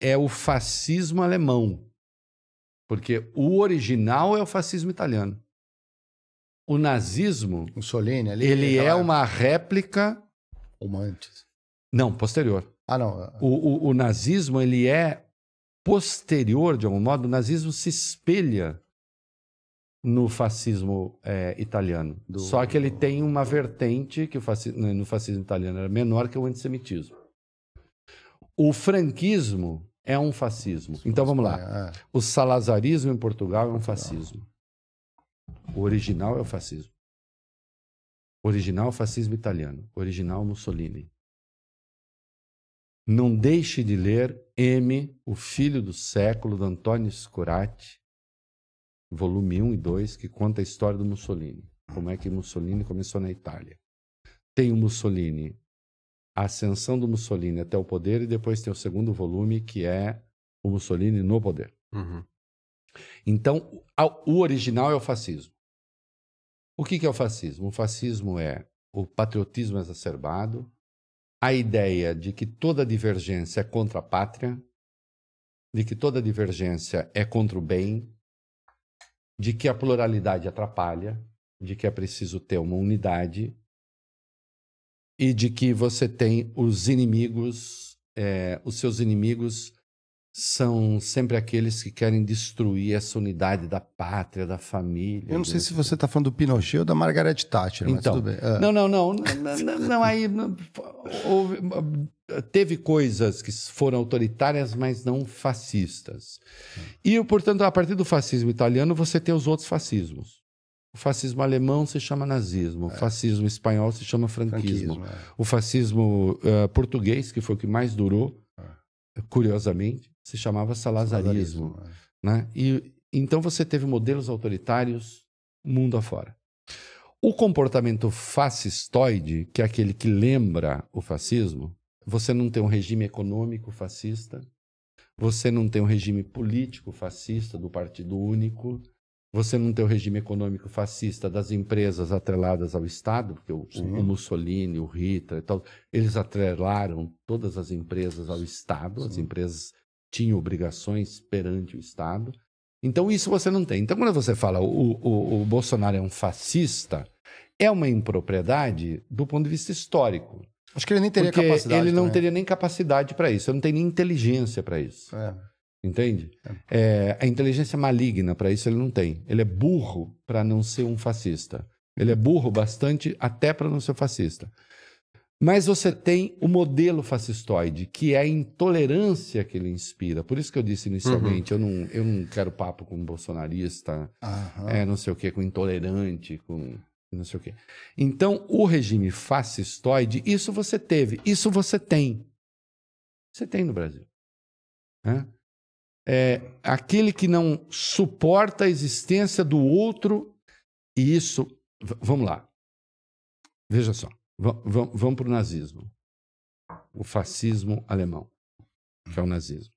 Speaker 3: é o fascismo alemão, porque o original é o fascismo italiano. O nazismo,
Speaker 1: Mussolini ali.
Speaker 3: ele é uma réplica.
Speaker 1: Uma antes.
Speaker 3: Não, posterior.
Speaker 1: Ah, não.
Speaker 3: O, o- o nazismo ele é posterior, de algum modo. O nazismo se espelha no fascismo é, italiano.
Speaker 1: Do-
Speaker 3: Só que ele tem uma vertente que o fasci- no fascismo italiano era menor que o antissemitismo. O franquismo é um fascismo. Então vamos lá.
Speaker 1: É,
Speaker 3: O salazarismo em Portugal é um fascismo. O original é o fascismo. O original é o fascismo italiano. O original é o Mussolini. Não deixe de ler M, O Filho do Século, do Antônio Scurati, volume 1 e 2, que conta a história do Mussolini. Como é que Mussolini começou na Itália. Tem o Mussolini, a ascensão do Mussolini até o poder, e depois tem o segundo volume, que é o Mussolini no poder.
Speaker 2: Uhum.
Speaker 3: Então, o original é o fascismo. O que que é o fascismo? O fascismo é o patriotismo exacerbado, a ideia de que toda divergência é contra a pátria, de que toda divergência é contra o bem, de que a pluralidade atrapalha, de que é preciso ter uma unidade e de que você tem os inimigos, é, os seus inimigos são sempre aqueles que querem destruir essa unidade da pátria, da família.
Speaker 1: Eu não sei
Speaker 3: né?
Speaker 1: se você está falando do Pinochet ou da Margaret Thatcher, mas
Speaker 3: Então,
Speaker 1: tudo bem. É.
Speaker 3: Não, não, não, não, aí houve- teve coisas que foram autoritárias, mas não fascistas. E, portanto, a partir do fascismo italiano, você tem os outros fascismos. O fascismo alemão se chama nazismo, o fascismo espanhol se chama franquismo.
Speaker 1: Franquismo, é.
Speaker 3: O fascismo eh, português, que foi o que mais durou, curiosamente, se chamava salazarismo.
Speaker 1: Salazarismo,
Speaker 3: né? E então você teve modelos autoritários mundo afora. O comportamento fascistoide, que é aquele que lembra o fascismo, você não tem um regime econômico fascista, você não tem um regime político fascista do partido único, você não tem o regime econômico fascista das empresas atreladas ao Estado, porque o, o Mussolini, o Hitler e tal, eles atrelaram todas as empresas ao Estado, as
Speaker 1: Sim.
Speaker 3: empresas tinham obrigações perante o Estado. Então, isso você não tem. Então, quando você fala o, o, o Bolsonaro é um fascista, é uma impropriedade do ponto de vista histórico.
Speaker 1: Acho que ele nem teria
Speaker 3: porque
Speaker 1: capacidade.
Speaker 3: ele não
Speaker 1: também.
Speaker 3: teria nem capacidade para isso, ele não tem nem inteligência para isso.
Speaker 1: É.
Speaker 3: Entende? É, a inteligência maligna para isso ele não tem. Ele é burro para não ser um fascista. Ele é burro bastante até para não ser fascista. Mas você tem o modelo fascistoide, que é a intolerância que ele inspira. Por isso que eu disse inicialmente, eu, não, eu não quero papo com bolsonarista,
Speaker 1: Aham.
Speaker 3: é, não sei o que, com intolerante, com não sei o que. Então, o regime fascistoide, isso você teve, isso você tem. Você tem no Brasil. né? É, aquele que não suporta a existência do outro, e isso. vamos lá. Veja só. Va- va- vamos para o nazismo. O fascismo alemão, que é o nazismo.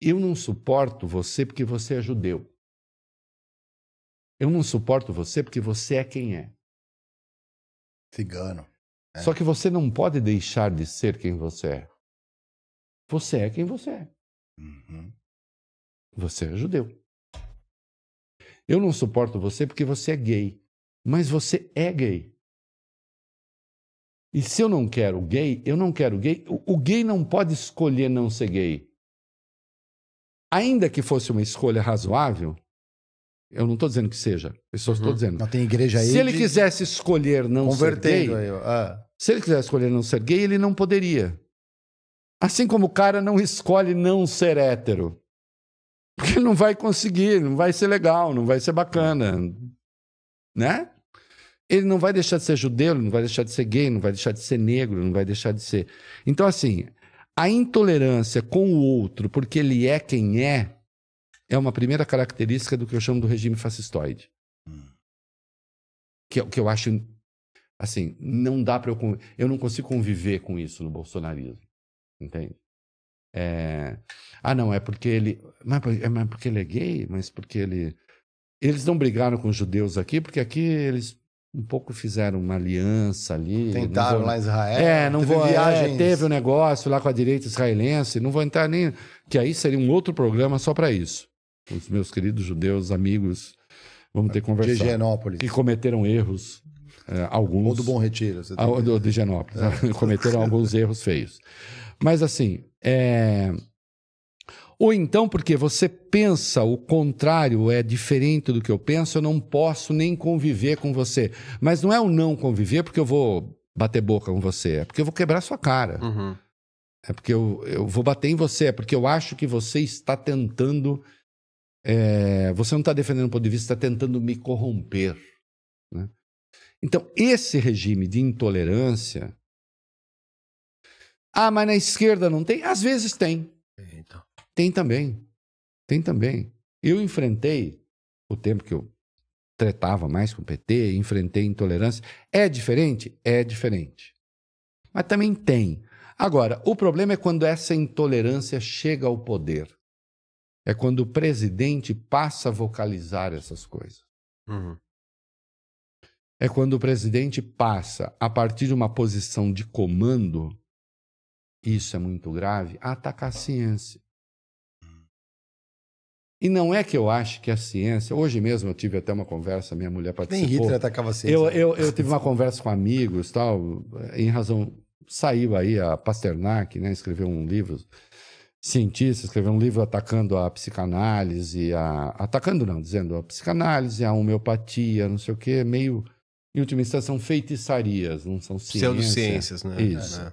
Speaker 3: Eu não suporto você porque você é judeu. Eu não suporto você porque você é quem é.
Speaker 1: Cigano. É.
Speaker 3: Só que você não pode deixar de ser quem você é. Você é quem você é.
Speaker 1: Uhum.
Speaker 3: Você é judeu. Eu não suporto você porque você é gay. Mas você é gay. E se eu não quero gay, eu não quero gay. O, o gay não pode escolher não ser gay. Ainda que fosse uma escolha razoável, eu não estou dizendo que seja, eu só estou
Speaker 2: Uhum.
Speaker 3: dizendo.
Speaker 1: Não tem igreja aí.
Speaker 3: Se ele quisesse escolher não ser gay,
Speaker 1: ó. Ah.
Speaker 3: se ele quisesse escolher não ser gay, ele não poderia. Assim como o cara não escolhe não ser hétero. Porque não vai conseguir, não vai ser legal, não vai ser bacana. Né? Ele não vai deixar de ser judeu, não vai deixar de ser gay, não vai deixar de ser negro, não vai deixar de ser. Então, assim, a intolerância com o outro, porque ele é quem é, é uma primeira característica do que eu chamo do regime fascistoide. Que, é o que eu acho assim, não dá para eu. Eu não consigo conviver com isso no bolsonarismo. Entende? É, Ah, não, é porque ele. Mas, é, mas porque ele é gay? Mas porque ele. Eles não brigaram com os judeus aqui, porque aqui eles um pouco fizeram uma aliança ali.
Speaker 1: Tentaram
Speaker 3: vou-
Speaker 1: lá em Israel.
Speaker 3: É, não
Speaker 1: teve
Speaker 3: vou.
Speaker 1: viagens.
Speaker 3: É, teve um negócio lá com a direita israelense, não vou entrar nem. Que aí seria um outro programa só para isso. Os meus queridos judeus, amigos, vamos ter que
Speaker 1: de. Higienópolis.
Speaker 3: Que cometeram erros, é, alguns.
Speaker 1: Ou do Bom Retiro. Você tem
Speaker 3: Ah,
Speaker 1: que-
Speaker 3: do, de Higienópolis. né? [laughs] Cometeram alguns erros feios. Mas assim, é... ou então porque você pensa o contrário é diferente do que eu penso, eu não posso nem conviver com você. Mas não é o não conviver porque eu vou bater boca com você, é porque eu vou quebrar sua cara.
Speaker 2: Uhum.
Speaker 3: É porque eu, eu vou bater em você, é porque eu acho que você está tentando. é, você não está defendendo o ponto de vista, está tentando me corromper. né? Então, esse regime de intolerância. Ah, mas na esquerda não tem? Às vezes tem.
Speaker 2: Então.
Speaker 3: Tem também. Tem também. Eu enfrentei o tempo que eu tretava mais com o PT, enfrentei intolerância. É diferente? É diferente. Mas também tem. Agora, o problema é quando essa intolerância chega ao poder. É quando o presidente passa a vocalizar essas coisas.
Speaker 2: Uhum.
Speaker 3: É quando o presidente passa, a partir de uma posição de comando, isso é muito grave, a atacar a ciência. E não é que eu acho que a ciência. Hoje mesmo eu tive até uma conversa, minha mulher
Speaker 1: Nem
Speaker 3: participou.
Speaker 1: Hitler atacava a ciência.
Speaker 3: Eu, eu, eu tive uma conversa com amigos, tal, em razão. Saiu aí a Pasternak, né? Escreveu um livro, cientista, escreveu um livro atacando a psicanálise, a, atacando não, dizendo a psicanálise, a homeopatia, não sei o quê, meio. Em última instância, são feitiçarias, não são ciências.
Speaker 2: Pseudociências, né?
Speaker 3: Isso.
Speaker 2: É.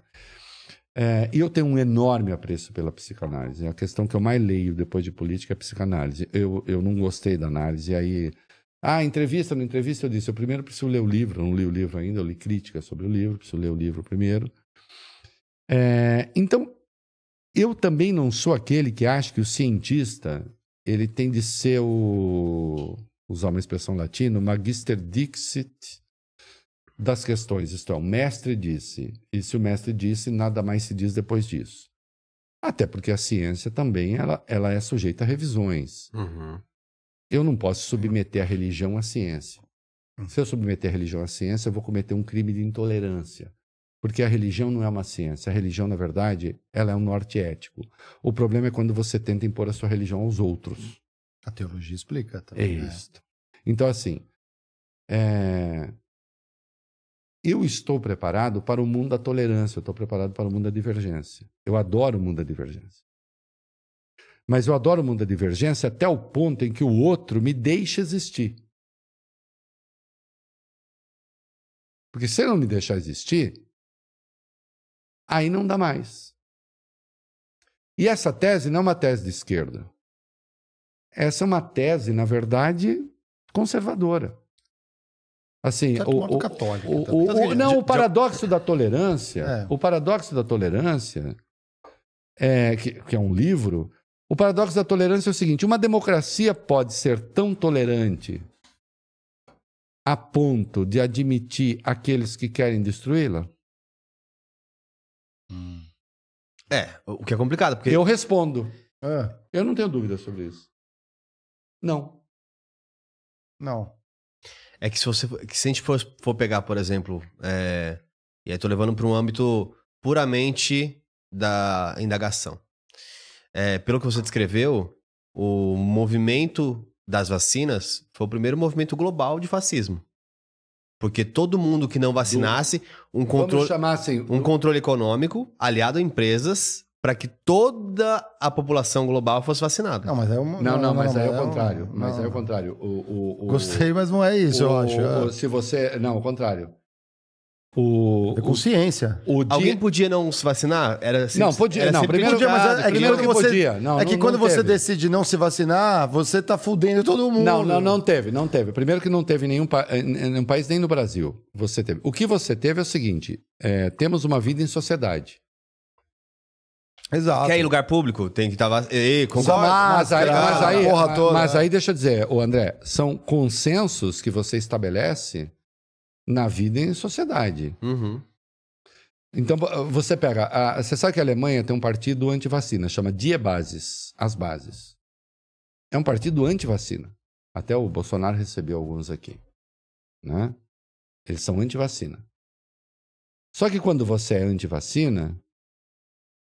Speaker 3: É, e eu tenho um enorme apreço pela psicanálise. A questão que eu mais leio depois de política é psicanálise. Eu, eu não gostei da análise. Aí, ah, entrevista, na entrevista eu disse, eu primeiro preciso ler o livro. Eu não li o livro ainda, eu li críticas sobre o livro, preciso ler o livro primeiro. É, então, eu também não sou aquele que acha que o cientista ele tem de ser o, usar uma expressão latina, magister dixit das questões. Isto é, o mestre disse, e se o mestre disse, nada mais se diz depois disso. Até porque a ciência também ela, ela é sujeita a revisões.
Speaker 2: Uhum.
Speaker 3: Eu não posso submeter a religião à ciência. Se eu submeter a religião à ciência, eu vou cometer um crime de intolerância. Porque a religião não é uma ciência. A religião, na verdade, ela é um norte ético. O problema é quando você tenta impor a sua religião aos outros.
Speaker 1: A teologia explica
Speaker 3: É
Speaker 1: também. né?
Speaker 3: isso. Então, assim, é, eu estou preparado para o mundo da tolerância, eu estou preparado para o mundo da divergência. Eu adoro o mundo da divergência. Mas eu adoro o mundo da divergência até o ponto em que o outro me deixa existir. Porque se ele não me deixar existir, aí não dá mais. E essa tese não é uma tese de esquerda. Essa é uma tese, na verdade, conservadora. Assim,
Speaker 1: certo
Speaker 3: o,
Speaker 1: modo,
Speaker 3: o-
Speaker 1: católica
Speaker 3: o-
Speaker 1: também.
Speaker 3: o-
Speaker 2: Então,
Speaker 3: o- não, o paradoxo da tolerância,
Speaker 1: É.
Speaker 3: o paradoxo da tolerância, é, que, que é um livro, o paradoxo da tolerância é o seguinte: uma democracia pode ser tão tolerante a ponto de admitir aqueles que querem destruí-la?
Speaker 2: É, o que é complicado, porque
Speaker 3: Eu respondo.
Speaker 1: Ah,
Speaker 3: Eu não tenho dúvida sobre isso. Não.
Speaker 1: não.
Speaker 2: É que se você que se a gente for, for pegar, por exemplo, é, e aí tô levando para um âmbito puramente da indagação. É, pelo que você descreveu, o movimento das vacinas foi o primeiro movimento global de fascismo. Porque todo mundo que não vacinasse, um controle,
Speaker 3: chamar assim.
Speaker 2: um controle econômico aliado a empresas para que toda a população global fosse vacinada.
Speaker 1: Não, mas é um,
Speaker 3: Não, não, mas aí é o
Speaker 1: um-
Speaker 3: contrário. Mas
Speaker 1: não.
Speaker 3: aí é o contrário. O, o, o-
Speaker 1: Gostei, mas não é isso, eu acho.
Speaker 3: o-
Speaker 1: É,
Speaker 3: se você. Não, o contrário. O.
Speaker 1: é consciência.
Speaker 3: o, o dia-
Speaker 2: Alguém podia não se vacinar? Era
Speaker 3: Não, podia-
Speaker 2: era
Speaker 3: não, primeiro-
Speaker 1: Podia, mas é, é que
Speaker 3: primeiro
Speaker 1: quando
Speaker 3: que
Speaker 1: você,
Speaker 3: podia. Não,
Speaker 1: é que
Speaker 3: não-
Speaker 1: quando
Speaker 3: não
Speaker 1: você
Speaker 3: teve.
Speaker 1: decide não se vacinar, você tá fudendo todo mundo.
Speaker 3: Não, não, não teve, não teve. Primeiro que não teve nenhum, pa- nenhum país, nem no Brasil. Você teve. O que você teve é o seguinte: é, temos uma vida em sociedade.
Speaker 1: Exato.
Speaker 2: Quer ir em lugar público? Tem que estar. Ei,
Speaker 1: Usa
Speaker 2: concordo.
Speaker 3: Mas aí, mas aí,
Speaker 1: porra toda.
Speaker 3: mas aí deixa eu dizer, o André, são consensos que você estabelece na vida em sociedade.
Speaker 2: Uhum.
Speaker 3: Então, vo- você pega. a- você sabe que a Alemanha tem um partido anti-vacina, chama Die Basis, as bases. É um partido anti-vacina. Até o Bolsonaro recebeu alguns aqui. Né? Eles são anti-vacina. Só que quando você é anti-vacina,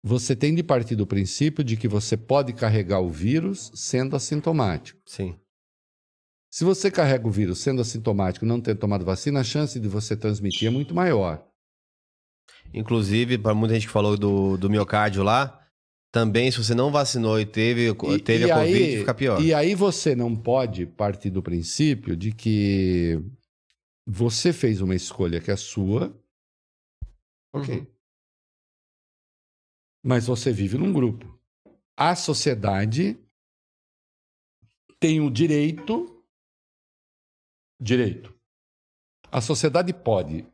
Speaker 3: você tem de partir do princípio de que você pode carregar o vírus sendo assintomático.
Speaker 2: Sim.
Speaker 3: Se você carrega o vírus sendo assintomático não ter tomado vacina, a chance de você transmitir é muito maior.
Speaker 2: Inclusive, para muita gente que falou do, do miocárdio lá, também, se você não vacinou e teve,
Speaker 3: E-
Speaker 2: teve
Speaker 3: e
Speaker 2: a Covid,
Speaker 3: aí-
Speaker 2: fica pior.
Speaker 3: E aí você não pode partir do princípio de que você fez uma escolha que é sua, ok.
Speaker 2: Uhum.
Speaker 3: Mas você vive num grupo. A sociedade tem o direito. Direito. A sociedade pode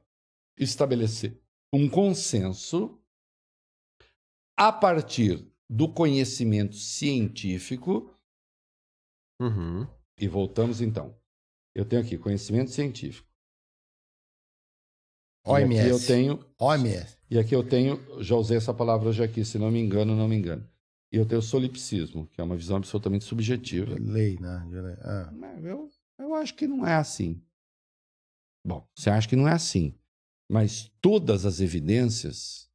Speaker 3: estabelecer um consenso a partir do conhecimento científico.
Speaker 2: Uhum.
Speaker 3: E voltamos então. Eu tenho aqui conhecimento científico. E
Speaker 1: OMS.
Speaker 3: aqui eu tenho
Speaker 1: OMS.
Speaker 3: E aqui eu tenho, já usei essa palavra hoje aqui, se não me engano, não me engano. E eu tenho solipsismo, que é uma visão absolutamente subjetiva.
Speaker 1: Lei, né? Ah.
Speaker 3: Eu, eu acho que não é assim. Bom, você acha que não é assim. Mas todas as evidências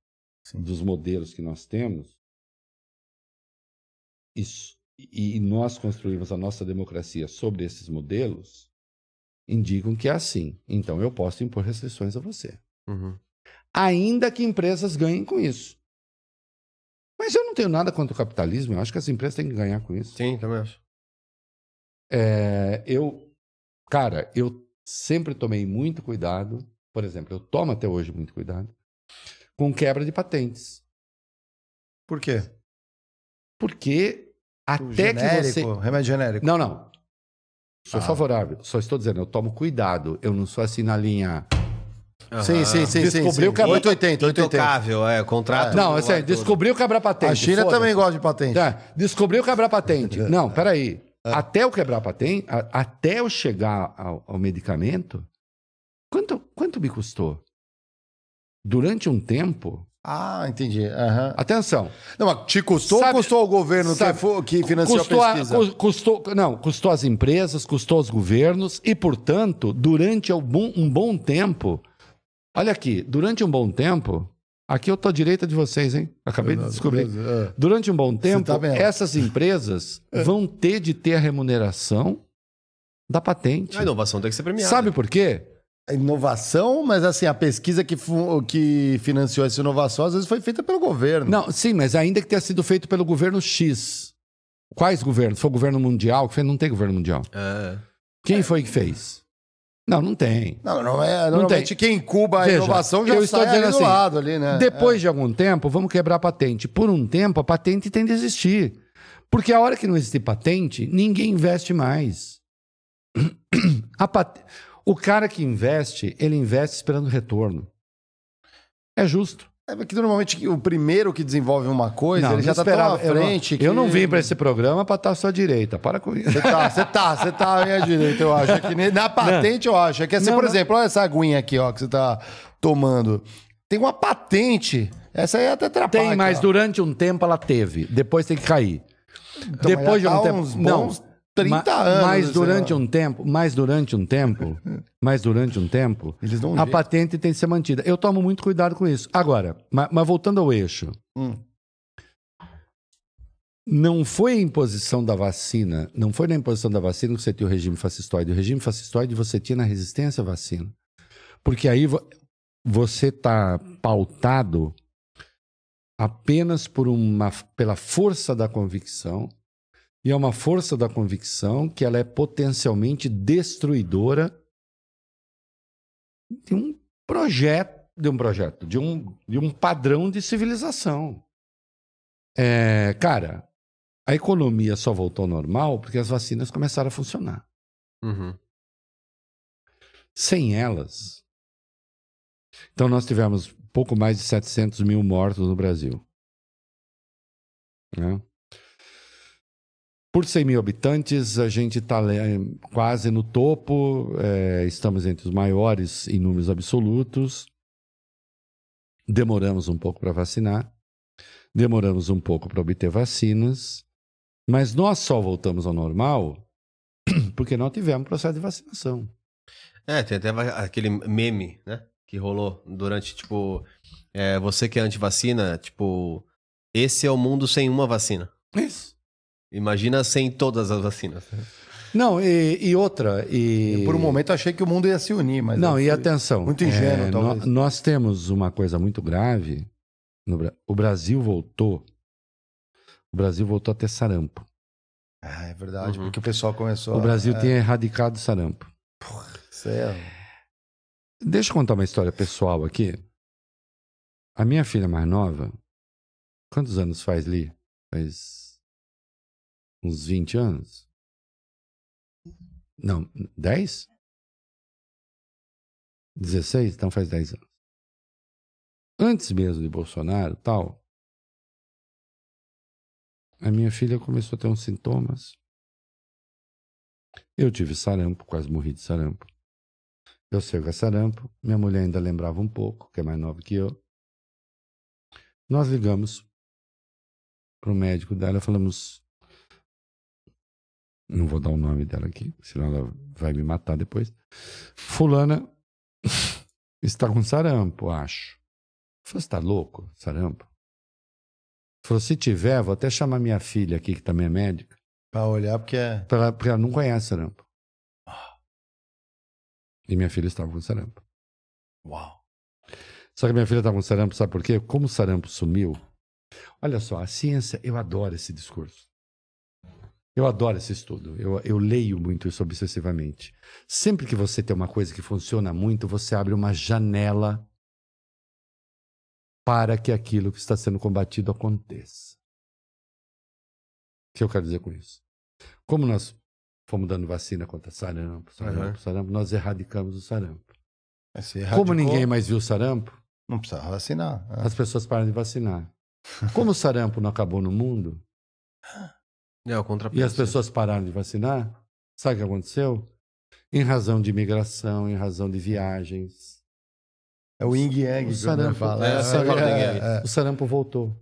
Speaker 1: Sim.
Speaker 3: dos modelos que nós temos, isso, e, e nós construímos a nossa democracia sobre esses modelos, indicam que é assim. Então eu posso impor restrições a você
Speaker 2: Uhum.
Speaker 3: Ainda que empresas ganhem com isso. Mas eu não tenho nada contra o capitalismo, eu acho que as empresas têm que ganhar com isso.
Speaker 2: Sim, também acho.
Speaker 3: É, eu, cara, eu sempre tomei muito cuidado, por exemplo, eu tomo até hoje muito cuidado, com quebra de patentes.
Speaker 1: Por quê?
Speaker 3: Porque até que
Speaker 1: genérico,
Speaker 3: você.
Speaker 1: remédio genérico.
Speaker 3: Não, não. Sou
Speaker 1: Ah.
Speaker 3: favorável. Só estou dizendo, eu tomo cuidado. Eu não sou assim na linha.
Speaker 1: Sim, sim, sim, sim.
Speaker 3: Descobriu
Speaker 1: sim.
Speaker 3: a-
Speaker 1: 880, 880.
Speaker 2: Intocável, é. Contrato.
Speaker 3: não, assim,
Speaker 2: vai tudo.
Speaker 3: descobriu quebrar patente.
Speaker 1: A China também gosta de patente.
Speaker 3: Tá, descobriu quebrar patente. [laughs] Não, peraí. Até eu quebrar patente, a- até eu chegar ao, ao medicamento, quanto, quanto me custou? Durante um tempo.
Speaker 1: Ah, entendi. Aham.
Speaker 3: Atenção.
Speaker 1: Não, mas te custou
Speaker 3: Sabe-
Speaker 1: ou custou ao governo
Speaker 3: sabe-
Speaker 1: que, que financiou
Speaker 3: Custou,
Speaker 1: a
Speaker 3: a-
Speaker 1: pesquisa?
Speaker 3: cu- custou, não, custou às empresas, custou aos governos e, portanto, durante algum- um bom tempo. Olha aqui, durante um bom tempo. Aqui eu tô à direita de vocês, hein? Acabei de descobrir.
Speaker 1: É.
Speaker 3: Durante um bom tempo,
Speaker 1: tá
Speaker 3: essas [laughs] empresas vão ter de ter a remuneração da patente.
Speaker 2: A inovação tem que ser premiada.
Speaker 3: Sabe por quê?
Speaker 1: A Inovação, mas assim, a pesquisa que, que financiou essa inovação às vezes foi feita pelo governo.
Speaker 3: Não, sim, mas ainda que tenha sido feito pelo governo X. Quais governos? Foi o governo mundial que fez? Não tem governo mundial.
Speaker 2: É.
Speaker 3: Quem foi que fez? Não, não tem.
Speaker 1: Não, não é. Normalmente quem incuba a
Speaker 3: Veja,
Speaker 1: inovação já
Speaker 3: eu estou dizendo
Speaker 1: do
Speaker 3: assim,
Speaker 1: lado ali, né?
Speaker 3: Depois de algum tempo, vamos quebrar a patente. Por um tempo, a patente tem de existir. Porque a hora que não existe patente, ninguém investe mais. [clears throat] Pat... O cara que investe, ele investe esperando retorno. É justo.
Speaker 1: É porque normalmente o primeiro que desenvolve uma coisa, ele
Speaker 3: não
Speaker 1: já está tão à frente
Speaker 3: eu
Speaker 1: que...
Speaker 3: não, eu não vim para esse programa para estar à sua direita. Para com isso.
Speaker 1: Você tá, você tá, você tá à minha direita, eu acho. É que nem- na patente, eu acho. É que assim,
Speaker 3: Não,
Speaker 1: por
Speaker 3: não.
Speaker 1: exemplo, olha essa aguinha aqui, ó, que você tá tomando. Tem uma patente. Essa aí é até atrapalha.
Speaker 3: Tem, mas durante um tempo ela teve. Depois tem que cair.
Speaker 1: Então,
Speaker 3: Depois de um
Speaker 1: tá
Speaker 3: tempo.
Speaker 1: uns
Speaker 3: não.
Speaker 1: Bons 30
Speaker 3: Ma-
Speaker 1: anos.
Speaker 3: Mas durante um tempo, [laughs] mas durante um tempo, mas durante um tempo,
Speaker 1: um
Speaker 3: a
Speaker 1: jeito.
Speaker 3: patente tem que ser mantida. Eu tomo muito cuidado com isso. Agora, ma- mas, voltando ao eixo,
Speaker 1: Hum.
Speaker 3: não foi a imposição da vacina, não foi na imposição da vacina que você tinha o regime fascistoide. O regime fascistoide você tinha na resistência à vacina. Porque aí vo- você está pautado apenas por uma, pela força da convicção, e é uma força da convicção que ela é potencialmente destruidora de um projeto, de um projeto, de um, de um padrão de civilização. É, cara, a economia só voltou ao normal porque as vacinas começaram a funcionar.
Speaker 2: Uhum.
Speaker 3: Sem elas. Então, nós tivemos pouco mais de 700 mil mortos no Brasil. Né? Por 100 mil habitantes, a gente está quase no topo, é, estamos entre os maiores em números absolutos. Demoramos um pouco para vacinar, demoramos um pouco para obter vacinas, mas nós só voltamos ao normal [clears throat] porque não tivemos processo de vacinação.
Speaker 2: É, tem até aquele meme, né? Que rolou durante, tipo, é, você que é antivacina, tipo, esse é o mundo sem uma vacina.
Speaker 3: Isso.
Speaker 2: Imagina sem todas as vacinas.
Speaker 3: Não, e, e outra. E...
Speaker 1: Por um momento eu achei que o mundo ia se unir, mas.
Speaker 3: Não, e atenção.
Speaker 1: muito ingênuo,
Speaker 3: é,
Speaker 1: talvez.
Speaker 3: nó- Nós temos uma coisa muito grave. no o Brasil voltou. O Brasil voltou a ter sarampo.
Speaker 1: Ah, é verdade,
Speaker 2: Uhum.
Speaker 1: porque o pessoal começou.
Speaker 3: O Brasil
Speaker 1: a...
Speaker 3: tinha erradicado o sarampo.
Speaker 1: Céu.
Speaker 3: Deixa eu contar uma história pessoal aqui. A minha filha mais nova, quantos anos faz ali? Faz uns 20 anos? Não, 10? 16? Então faz 10 anos. Antes mesmo de Bolsonaro tal, a minha filha começou a ter uns sintomas. Eu tive sarampo, quase morri de sarampo. Eu sei que é sarampo. Minha mulher ainda lembrava um pouco, que é mais nova que eu. Nós ligamos para o médico dela falamos. Não vou dar o nome dela aqui, senão ela vai me matar depois. Fulana [laughs] está com sarampo, acho. Falei, você está louco? Sarampo? Falou, se tiver, vou até chamar minha filha aqui, que também é médica,
Speaker 1: Pra olhar, porque é.
Speaker 3: pra ela- porque ela não conhece sarampo. E minha filha estava com sarampo.
Speaker 1: Uau.
Speaker 3: Só que minha filha estava com sarampo, sabe por quê? Como o sarampo sumiu. Olha só, a ciência, eu adoro esse discurso. Eu adoro esse estudo. Eu, eu leio muito isso obsessivamente. Sempre que você tem uma coisa que funciona muito, você abre uma janela para que aquilo que está sendo combatido aconteça. O que eu quero dizer com isso? Como nós fomos dando vacina contra sarampo, sarampo,
Speaker 2: Uhum.
Speaker 3: sarampo, nós erradicamos o sarampo.
Speaker 1: Mas se
Speaker 3: Como
Speaker 1: erradicou,
Speaker 3: ninguém mais viu sarampo,
Speaker 1: Não precisa vacinar. Ah.
Speaker 3: as pessoas param de vacinar. Como o sarampo não acabou no mundo
Speaker 2: É, o
Speaker 3: e as pessoas pararam de vacinar, sabe o que aconteceu? Em razão de imigração, em razão de viagens,
Speaker 1: É o Ying Yang
Speaker 3: O sarampo.
Speaker 2: É, do Yin Yang.
Speaker 1: é, é.
Speaker 3: o sarampo voltou.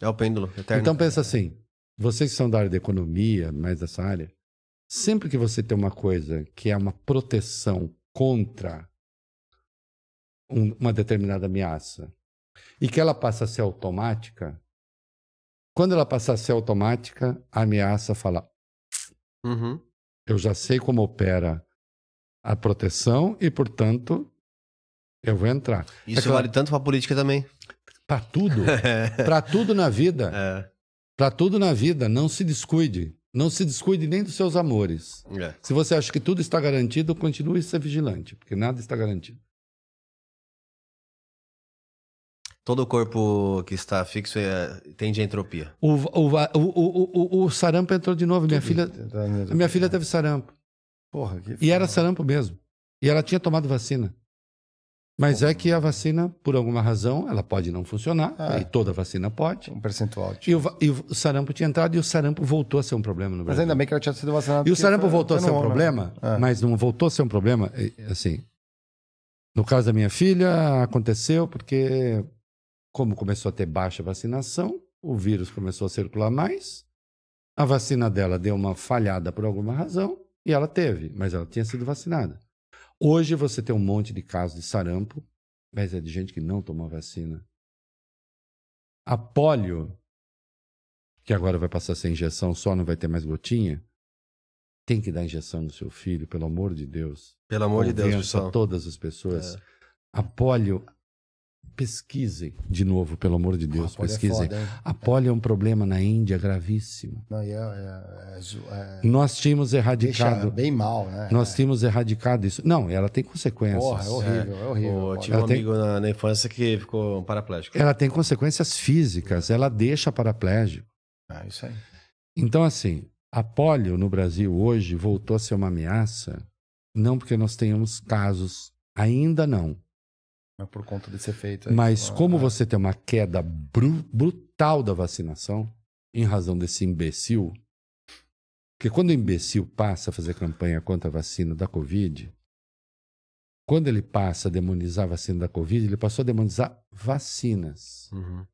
Speaker 2: É o pêndulo, eterno.
Speaker 3: Então pensa assim, vocês que são da área da economia, mais dessa área, sempre que você tem uma coisa que é uma proteção contra um- uma determinada ameaça e que ela passa a ser automática, quando ela passa a ser automática, a ameaça fala:
Speaker 2: Uhum.
Speaker 3: eu já sei como opera a proteção e, portanto, eu vou entrar.
Speaker 2: Isso
Speaker 3: É claro.
Speaker 2: vale tanto pra política também.
Speaker 3: Para tudo, [laughs] para tudo na vida.
Speaker 2: É.
Speaker 3: Para tudo na vida, não se descuide. Não se descuide nem dos seus amores.
Speaker 2: é.
Speaker 3: Se você acha que tudo está garantido, continue a ser vigilante, porque nada está garantido.
Speaker 2: Todo corpo que está fixo é, tende a entropia.
Speaker 3: O, o, o, o, o, o sarampo entrou de novo. Minha filha,
Speaker 1: Tá
Speaker 3: a minha filha teve sarampo.
Speaker 1: Porra, que
Speaker 3: E era sarampo mesmo. E ela tinha tomado vacina. Mas é que a vacina, por alguma razão, ela pode não funcionar.
Speaker 1: Ah.
Speaker 3: E toda vacina pode.
Speaker 1: um percentual.
Speaker 3: E o, e o sarampo tinha entrado e o sarampo voltou a ser um problema no
Speaker 1: Mas
Speaker 3: Brasil.
Speaker 1: ainda bem que ela tinha sido vacinada.
Speaker 3: E o sarampo
Speaker 1: foi-
Speaker 3: voltou a ser um
Speaker 1: homem.
Speaker 3: problema,
Speaker 1: É.
Speaker 3: mas não voltou a ser um problema, assim. No caso da minha filha, aconteceu porque, como começou a ter baixa vacinação, o vírus começou a circular mais, a vacina dela deu uma falhada por alguma razão e ela teve, mas ela tinha sido vacinada. Hoje você tem um monte de casos de sarampo, mas é de gente que não tomou vacina. A polio, que agora vai passar a ser injeção só, não vai ter mais gotinha. Tem que dar injeção no seu filho, pelo amor de Deus.
Speaker 2: Pelo amor de Deus, pessoal.
Speaker 3: todas as pessoas.
Speaker 2: É.
Speaker 3: A polio, pesquisem de novo, pelo amor de Deus,
Speaker 1: é
Speaker 3: pesquisem.
Speaker 1: foda, hein?
Speaker 3: a polio é um problema na Índia gravíssimo.
Speaker 1: Não, é, é- é é-
Speaker 3: Nós tínhamos
Speaker 1: deixa
Speaker 3: erradicado.
Speaker 1: bem mal, né?
Speaker 3: Nós tínhamos erradicado isso. Não, ela tem consequências.
Speaker 1: Porra, é horrível, é, horrível.
Speaker 2: Eu tive
Speaker 3: Ela
Speaker 2: um
Speaker 3: tem-
Speaker 2: amigo na, na infância que ficou paraplégico.
Speaker 3: Ela tem consequências físicas, ela deixa paraplégico.
Speaker 1: É isso aí.
Speaker 3: Então, assim, a polio no Brasil hoje voltou a ser uma ameaça, não porque nós tenhamos casos, ainda não.
Speaker 1: É por conta desse efeito. aí.
Speaker 3: Mas como
Speaker 1: ah,
Speaker 3: você tem uma queda bru- brutal da vacinação, em razão desse imbecil, porque quando o imbecil passa a fazer campanha contra a vacina da Covid, quando ele passa a demonizar a vacina da Covid, ele passou a demonizar vacinas.
Speaker 2: Uhum.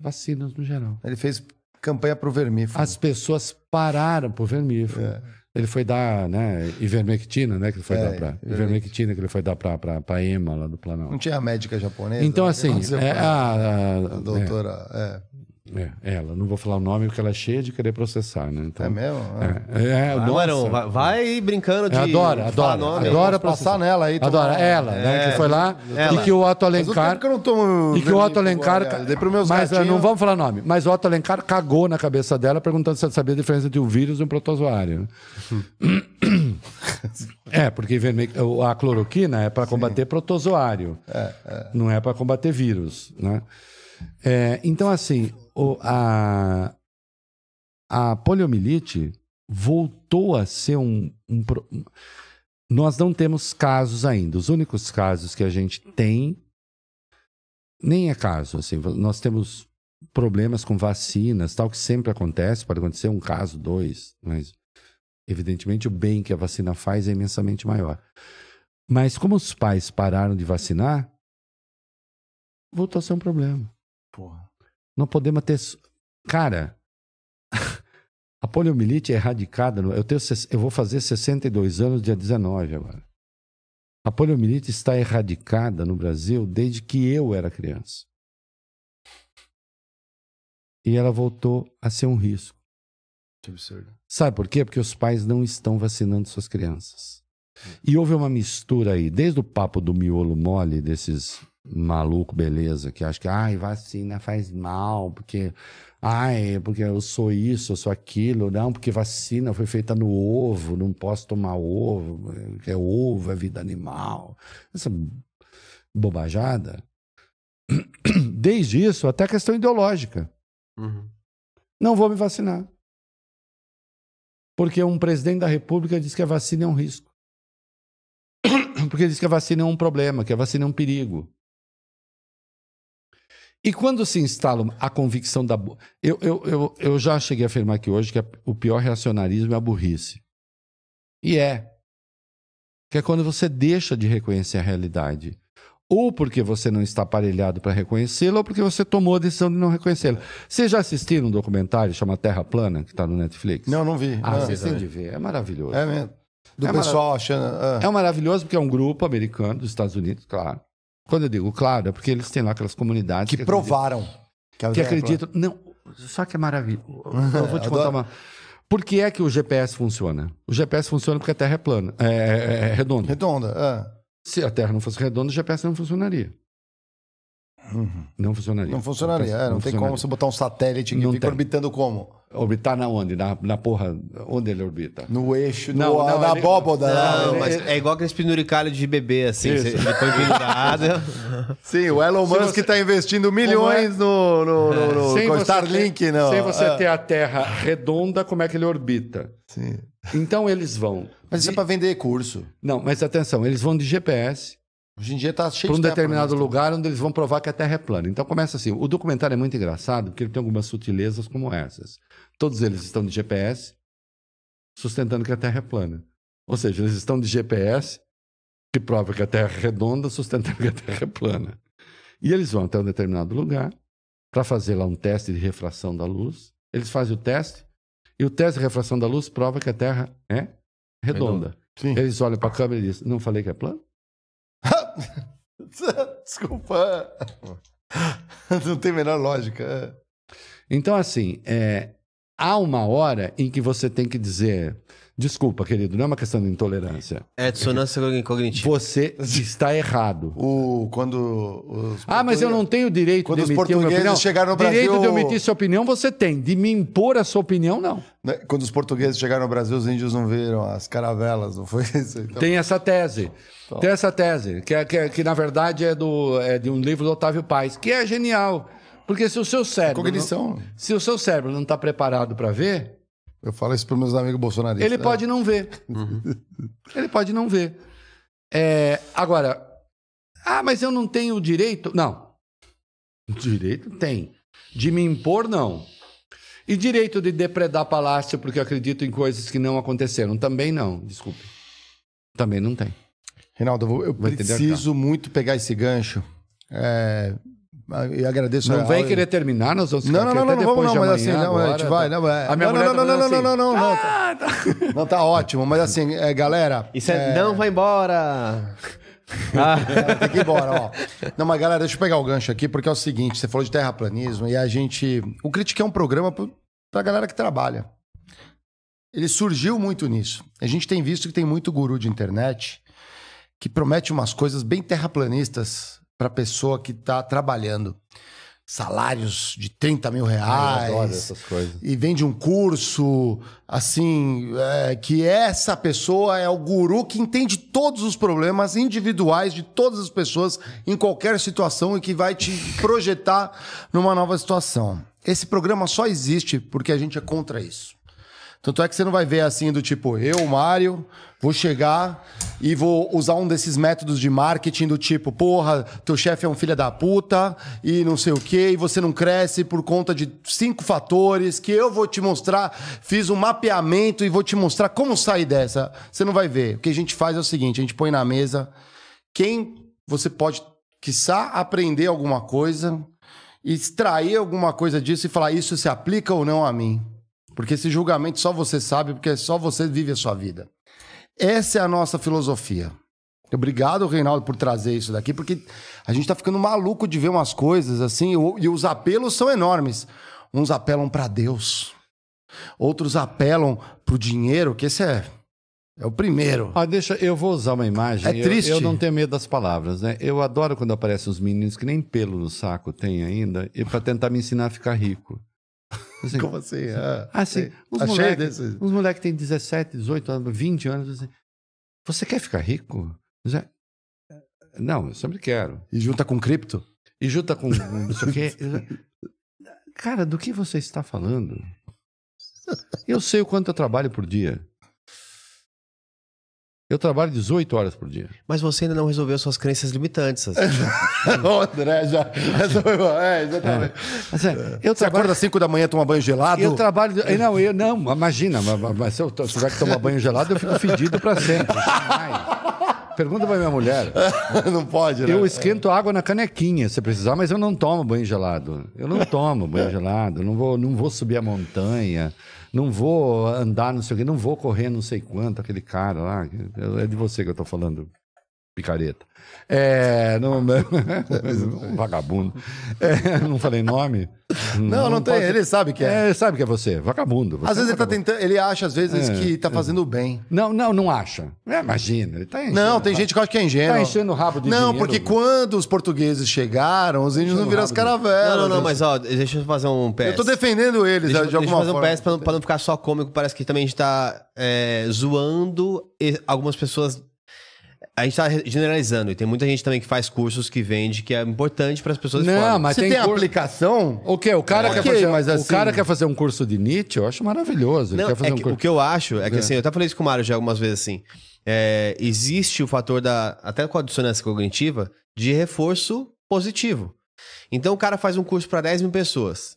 Speaker 3: Vacinas no geral.
Speaker 1: Ele fez campanha pro vermífugo.
Speaker 3: As pessoas pararam por vermífugo.
Speaker 1: É.
Speaker 3: Ele foi dar, né, ivermectina, né, que ele foi
Speaker 1: É,
Speaker 3: dar pra,
Speaker 1: ivermectina.
Speaker 3: que ele foi dar pra, pra, pra EMA lá do
Speaker 1: Não
Speaker 3: Planalto.
Speaker 1: tinha a médica japonesa?
Speaker 3: Então,
Speaker 1: que
Speaker 3: assim, é,
Speaker 1: com
Speaker 3: a, a-
Speaker 1: a doutora. É,
Speaker 3: é, é, ela, não vou falar o nome porque ela é cheia de querer processar, né? Então,
Speaker 1: é, mesmo? É.
Speaker 3: É, é.
Speaker 2: Marão, vai, vai brincando de. De falar
Speaker 3: adoro,
Speaker 2: nome.
Speaker 3: adoro.
Speaker 1: Posso passar nela aí.
Speaker 3: Adora, ela, né,
Speaker 2: É,
Speaker 3: que foi lá
Speaker 2: ela.
Speaker 3: e que o Otto
Speaker 1: um
Speaker 3: Alencar...
Speaker 1: que eu não tomo
Speaker 3: E que o Otto Alencar.
Speaker 1: pros meus
Speaker 3: mas eh,
Speaker 1: gatinhos.
Speaker 3: não vamos falar nome. Mas o Otto Alencar cagou na cabeça dela perguntando se ela sabia a diferença entre um vírus e um protozoário. né? [laughs] é, porque a cloroquina é para combater protozoário. Não é para combater vírus. Né? É, então, assim, o- a, a poliomielite voltou a ser um, um pro- nós não temos casos ainda. Os únicos casos que a gente tem nem é caso, assim, nós temos problemas com vacinas, tal que sempre acontece, pode acontecer um caso, dois, mas evidentemente o bem que a vacina faz é imensamente maior. Mas como os pais pararam de vacinar, voltou a ser um problema. Não podemos ter. Cara, [laughs] a poliomielite é erradicada. no- Eu, tenho, eu vou fazer 62 anos, dia 19 agora. A poliomielite está erradicada no Brasil desde que eu era criança. E ela voltou a ser um risco.
Speaker 1: Que absurdo.
Speaker 3: Sabe por quê? Porque os pais não estão vacinando suas crianças. E houve uma mistura aí, desde o papo do miolo mole, desses maluco beleza, que acham que ai, vacina faz mal, porque ai, porque eu sou isso, eu sou aquilo, não, porque vacina foi feita no ovo, não posso tomar ovo, porque ovo é vida animal. Essa bobajada. [clears throat] Desde isso, até questão ideológica.
Speaker 2: Uhum.
Speaker 3: Não vou me vacinar. Porque um presidente da República diz que a vacina é um risco. [clears throat] Porque diz que a vacina é um problema, que a vacina é um perigo. E quando se instala a convicção da. Eu, eu, eu, eu já cheguei a afirmar aqui hoje que a- o pior reacionarismo é a burrice. E é. Que é quando você deixa de reconhecer a realidade. Ou porque você não está aparelhado para reconhecê-la, ou porque você tomou a decisão de não reconhecê-la. Vocês já assistiram um documentário chamado Terra Plana, que está no Netflix?
Speaker 1: Não, não vi.
Speaker 3: Ah,
Speaker 1: Não.
Speaker 3: vocês têm de ver. É maravilhoso.
Speaker 1: É mesmo. Do
Speaker 3: É
Speaker 1: pessoal achando. ah.
Speaker 3: É um maravilhoso porque é um grupo americano dos Estados Unidos, claro. Quando eu digo claro, é porque eles têm lá aquelas comunidades
Speaker 1: que provaram. a
Speaker 3: acreditam, que acreditam. Não, só que é maravilhoso. Eu vou te [laughs] contar uma. Por que é que o GPS funciona? O GPS funciona porque a Terra é plana, é, é- é redonda.
Speaker 1: Redonda. ah.
Speaker 3: Se a Terra não fosse redonda, o GPS não funcionaria.
Speaker 1: Uhum.
Speaker 3: Não funcionaria.
Speaker 1: Não funcionaria. é, não, tem como você botar um satélite que
Speaker 3: Não
Speaker 1: fica
Speaker 3: tem.
Speaker 1: orbitando como?
Speaker 3: Orbitar na onde? Na, na porra. Onde ele orbita?
Speaker 1: No eixo,
Speaker 3: Não,
Speaker 1: no,
Speaker 3: não,
Speaker 1: na
Speaker 3: ele-
Speaker 1: abóboda.
Speaker 2: Não,
Speaker 1: né?
Speaker 2: mas é igual aqueles penduricalhos de bebê, assim.
Speaker 3: Isso.
Speaker 2: Você pendurado. [laughs]
Speaker 1: Sim, o Elon Musk
Speaker 3: você-
Speaker 1: está investindo milhões no, no, no, no
Speaker 3: Sem você
Speaker 1: Starlink,
Speaker 3: ter,
Speaker 1: não.
Speaker 3: Sem você
Speaker 1: Ah,
Speaker 3: ter a Terra redonda, como é que ele orbita?
Speaker 1: sim.
Speaker 3: Então eles vão.
Speaker 1: Mas isso é para vender curso.
Speaker 3: Não, mas atenção, eles vão de GPS
Speaker 1: Hoje em dia tá cheio
Speaker 3: para um
Speaker 1: de
Speaker 3: determinado
Speaker 1: né?
Speaker 3: lugar onde eles vão provar que a Terra é plana. Então começa assim. O documentário é muito engraçado porque ele tem algumas sutilezas como essas. Todos eles estão de GPS sustentando que a Terra é plana. Ou seja, eles estão de GPS que prova que a Terra é redonda sustentando que a Terra é plana. E eles vão até um determinado lugar para fazer lá um teste de refração da luz. Eles fazem o teste e o teste de refração da luz prova que a Terra é redonda.
Speaker 1: Sim.
Speaker 3: Eles olham para a câmera e dizem: Não falei que é plano? [laughs]
Speaker 1: Desculpa. Não tem a menor lógica.
Speaker 3: Então, assim, é, há uma hora em que você tem que dizer: desculpa, querido, não é uma questão de intolerância.
Speaker 2: É dissonância cognitiva.
Speaker 3: Você está errado.
Speaker 1: O, quando os
Speaker 3: Ah, mas eu não tenho direito
Speaker 1: Quando
Speaker 3: de
Speaker 1: os
Speaker 3: emitir uma
Speaker 1: portugueses
Speaker 3: opinião.
Speaker 1: chegaram no
Speaker 3: direito
Speaker 1: Brasil-
Speaker 3: de omitir sua opinião você tem. De me impor a sua opinião, não.
Speaker 1: Né, Quando os portugueses chegaram no Brasil, os índios não viram as caravelas, não foi isso? Então,
Speaker 3: Tem essa tese. Tem essa tese, que, é, que, é- que na verdade é, do, é de um livro do Otávio Paes, que é genial. Porque se o seu cérebro.
Speaker 1: cognição.
Speaker 3: não- se o seu cérebro não está preparado para ver,
Speaker 1: Eu falo isso para meus amigos bolsonaristas.
Speaker 3: ele pode não ver. Ele pode não ver. É, agora, ah, mas eu não tenho o direito. Não. Direito tem. De me impor, não. E direito de depredar palácio porque eu acredito em coisas que não aconteceram. Também não, desculpe. Também não tem.
Speaker 1: Reinaldo, eu, eu preciso muito pegar esse gancho. É, e agradeço
Speaker 3: Não
Speaker 1: a-
Speaker 3: vem querer terminar, nós vamos
Speaker 1: Não,
Speaker 3: ficar
Speaker 1: não,
Speaker 3: aqui
Speaker 1: não,
Speaker 3: até
Speaker 1: não, vamos não, mas assim, não, a gente vai, não, é. Não, não, não, não, não, não, não, não,
Speaker 3: Ah, tá.
Speaker 1: não, não, tá ótimo, mas assim, é, galera,
Speaker 2: Isso é, não vai embora. [laughs] Ah,
Speaker 1: tem que ir embora, ó. Não, mas galera, deixa eu pegar o gancho aqui, porque é o seguinte, você falou de terraplanismo e a gente, o Critique é um programa pro- pra galera que trabalha. Ele surgiu muito nisso. A gente tem visto que tem muito guru de internet que promete umas coisas bem terraplanistas pra pessoa que tá trabalhando. Salários de 30 mil
Speaker 3: Ah,
Speaker 1: reais.
Speaker 3: eu adoro essas coisas.
Speaker 1: e vende um curso, assim, é, que essa pessoa é o guru que entende todos os problemas individuais de todas as pessoas em qualquer situação e que vai te projetar numa nova situação. Esse programa só existe porque a gente é contra isso. Tanto é que você não vai ver assim do tipo, eu, Mário, vou chegar e vou usar um desses métodos de marketing do tipo, porra, teu chefe é um filho da puta e não sei o quê, e você não cresce por conta de cinco fatores que eu vou te mostrar, fiz um mapeamento e vou te mostrar como sair dessa. Você não vai ver. O que a gente faz é o seguinte, a gente põe na mesa quem você pode, quiçá, aprender alguma coisa, extrair alguma coisa disso e falar isso se aplica ou não a mim. Porque esse julgamento só você sabe, porque só você vive a sua vida. Essa é a nossa filosofia. Obrigado, Reinaldo, por trazer isso daqui, porque a gente tá ficando maluco de ver umas coisas assim, o- e os apelos são enormes. Uns apelam para Deus, outros apelam pro dinheiro, que esse é, é o primeiro.
Speaker 3: Ah, deixa, eu vou usar uma imagem.
Speaker 1: É
Speaker 3: Eu-
Speaker 1: triste.
Speaker 3: Eu, não tenho medo das palavras, né? Eu adoro quando aparecem os meninos que nem pelo no saco tem ainda, e para tentar me ensinar a ficar rico. Assim,
Speaker 1: Como assim?
Speaker 3: Assim,
Speaker 1: sei.
Speaker 3: os
Speaker 1: Tá cheio
Speaker 3: moleques
Speaker 1: desses.
Speaker 3: os moleques têm 17, 18 anos, 20 anos. Assim, você quer ficar rico? Já- Não, eu sempre quero.
Speaker 1: E junta com cripto?
Speaker 3: E junta com com não sei o quê. Eu já- Cara, do que você está falando? Eu sei o quanto eu trabalho por dia. Eu trabalho 18 horas por dia.
Speaker 2: mas você ainda não resolveu suas crenças limitantes. assim. [laughs]
Speaker 1: o André já. Essa foi boa. É, exatamente.
Speaker 3: Mas, é, eu
Speaker 1: Você
Speaker 3: trabalho
Speaker 1: acorda às 5 da manhã, toma banho gelado?
Speaker 3: Eu trabalho. Não, eu, não, imagina, mas, se eu tiver que tomar banho gelado, eu fico fedido para sempre. Pergunta pra minha mulher. [laughs]
Speaker 1: não pode, né?
Speaker 3: Eu esquento água na canequinha, se precisar, mas eu não tomo banho gelado. Eu não tomo banho gelado, não vou, não vou subir a montanha, não vou andar não sei o quê, não vou correr não sei quanto, aquele cara lá. É de você que eu tô falando, picareta. É, não, um [laughs] vagabundo. É, não falei nome.
Speaker 1: Não, não, tem.
Speaker 3: posso-
Speaker 1: Ele sabe que é.
Speaker 3: É, sabe que é você, vagabundo. Você
Speaker 1: Às
Speaker 3: é
Speaker 1: vezes
Speaker 3: um
Speaker 1: ele tá tentando. Ele acha, às vezes,
Speaker 3: É,
Speaker 1: que tá fazendo bem.
Speaker 3: Não, não, não acha. É, imagina, ele tá enchendo.
Speaker 1: Não, tem gente que acha que é ingênuo.
Speaker 3: Tá enchendo o rabo de
Speaker 1: Não,
Speaker 3: dinheiro.
Speaker 1: porque quando os portugueses chegaram, os índios não viram as caravelas.
Speaker 2: Não, não, não, mas ó, deixa eu fazer um PS.
Speaker 1: Eu tô defendendo eles
Speaker 2: Deixa,
Speaker 1: de
Speaker 2: deixa eu
Speaker 1: alguma
Speaker 2: fazer um
Speaker 1: forma.
Speaker 2: PS pra, não- pra não ficar só cômico. Parece que também a gente tá é, zoando algumas pessoas. A gente tá generalizando. E tem muita gente também que faz cursos que vende, que é importante para as pessoas
Speaker 3: Não, mas
Speaker 1: Se tem,
Speaker 3: tem cur-
Speaker 1: aplicação,
Speaker 3: O quê? O cara,
Speaker 1: É.
Speaker 3: quer fazer,
Speaker 1: mas
Speaker 3: o
Speaker 1: assim-
Speaker 3: cara quer fazer um curso de Nietzsche, eu acho maravilhoso.
Speaker 2: Não,
Speaker 3: quer fazer
Speaker 2: é
Speaker 3: um
Speaker 2: que-
Speaker 3: curso.
Speaker 2: O que eu acho é que, assim, eu até falei isso com o Mário já algumas vezes, assim. é, existe o fator da. Até com a dissonância cognitiva, de reforço positivo. Então o cara faz um curso para 10 mil pessoas.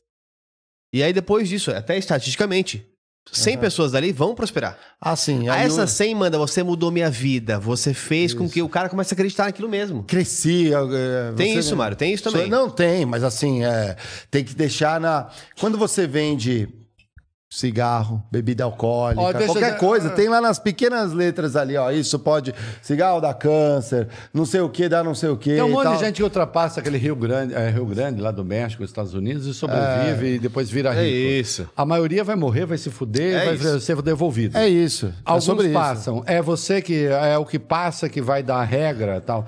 Speaker 2: E aí, depois disso, até estatisticamente, 100 pessoas dali vão prosperar.
Speaker 1: assim,
Speaker 2: A
Speaker 1: aí
Speaker 2: essa
Speaker 1: eu
Speaker 2: 100 manda, você mudou minha vida. Você fez com que o cara comece a acreditar naquilo mesmo.
Speaker 1: cresci. é,
Speaker 2: Tem
Speaker 1: você-
Speaker 2: isso, Mário, tem isso também.
Speaker 1: Não tem, mas assim, é, tem que deixar na. Quando você vende cigarro, bebida alcoólica,
Speaker 3: Ó,
Speaker 1: qualquer
Speaker 3: eu-
Speaker 1: coisa. Tem lá nas pequenas letras ali, ó. Isso pode. Cigarro dá câncer, não sei o que, dá não sei o que.
Speaker 3: Tem um monte de gente que ultrapassa aquele Rio Grande, é, Rio Grande, lá do México, Estados Unidos, e sobrevive e depois vira rico.
Speaker 2: É isso.
Speaker 3: A maioria vai morrer, vai se fuder
Speaker 2: É
Speaker 3: e vai
Speaker 2: isso.
Speaker 3: ser devolvido.
Speaker 1: É isso. é
Speaker 3: Alguns
Speaker 1: isso.
Speaker 3: passam. É você que é o que passa que vai dar a regra tal.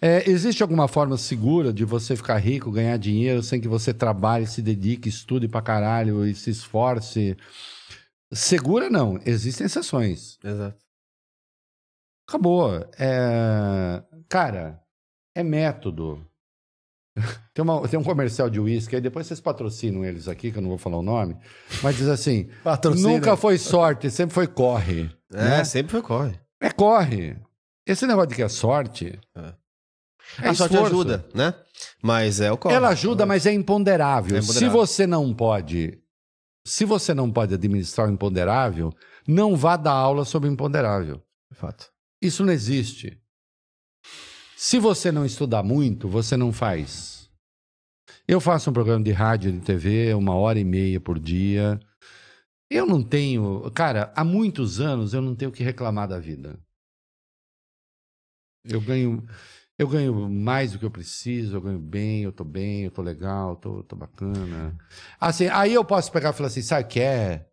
Speaker 3: É, existe alguma forma segura de você ficar rico, ganhar dinheiro sem que você trabalhe, se dedique, estude pra caralho e se esforce? Segura não. Existem exceções.
Speaker 2: Exato.
Speaker 3: Acabou. É... Cara, é método. [laughs] Tem, uma- tem um comercial de uísque, aí depois vocês patrocinam eles aqui, que eu não vou falar o nome, mas diz assim: [laughs]
Speaker 1: Patrocina.
Speaker 3: nunca foi sorte, sempre foi corre.
Speaker 2: É,
Speaker 3: né?
Speaker 2: sempre foi corre.
Speaker 3: É corre. Esse negócio de que é sorte. É
Speaker 2: a sorte
Speaker 3: esforço.
Speaker 2: ajuda, né? Mas é o corre.
Speaker 3: Ela ajuda, mas é imponderável.
Speaker 2: É
Speaker 3: Se
Speaker 2: imponderável.
Speaker 3: você não pode, se você não pode administrar o imponderável, não vá dar aula sobre o imponderável.
Speaker 2: Fato.
Speaker 3: Isso não existe. Se você não estudar muito, você não faz. Eu faço um programa de rádio e de TV, uma hora e meia por dia. Eu não tenho. Cara, há muitos anos eu não tenho o que reclamar da vida. Eu ganho. Eu ganho mais do que eu preciso, eu ganho bem, eu tô bem, eu tô legal, tô, tô bacana. Assim, aí eu posso pegar e falar assim, sabe o que é?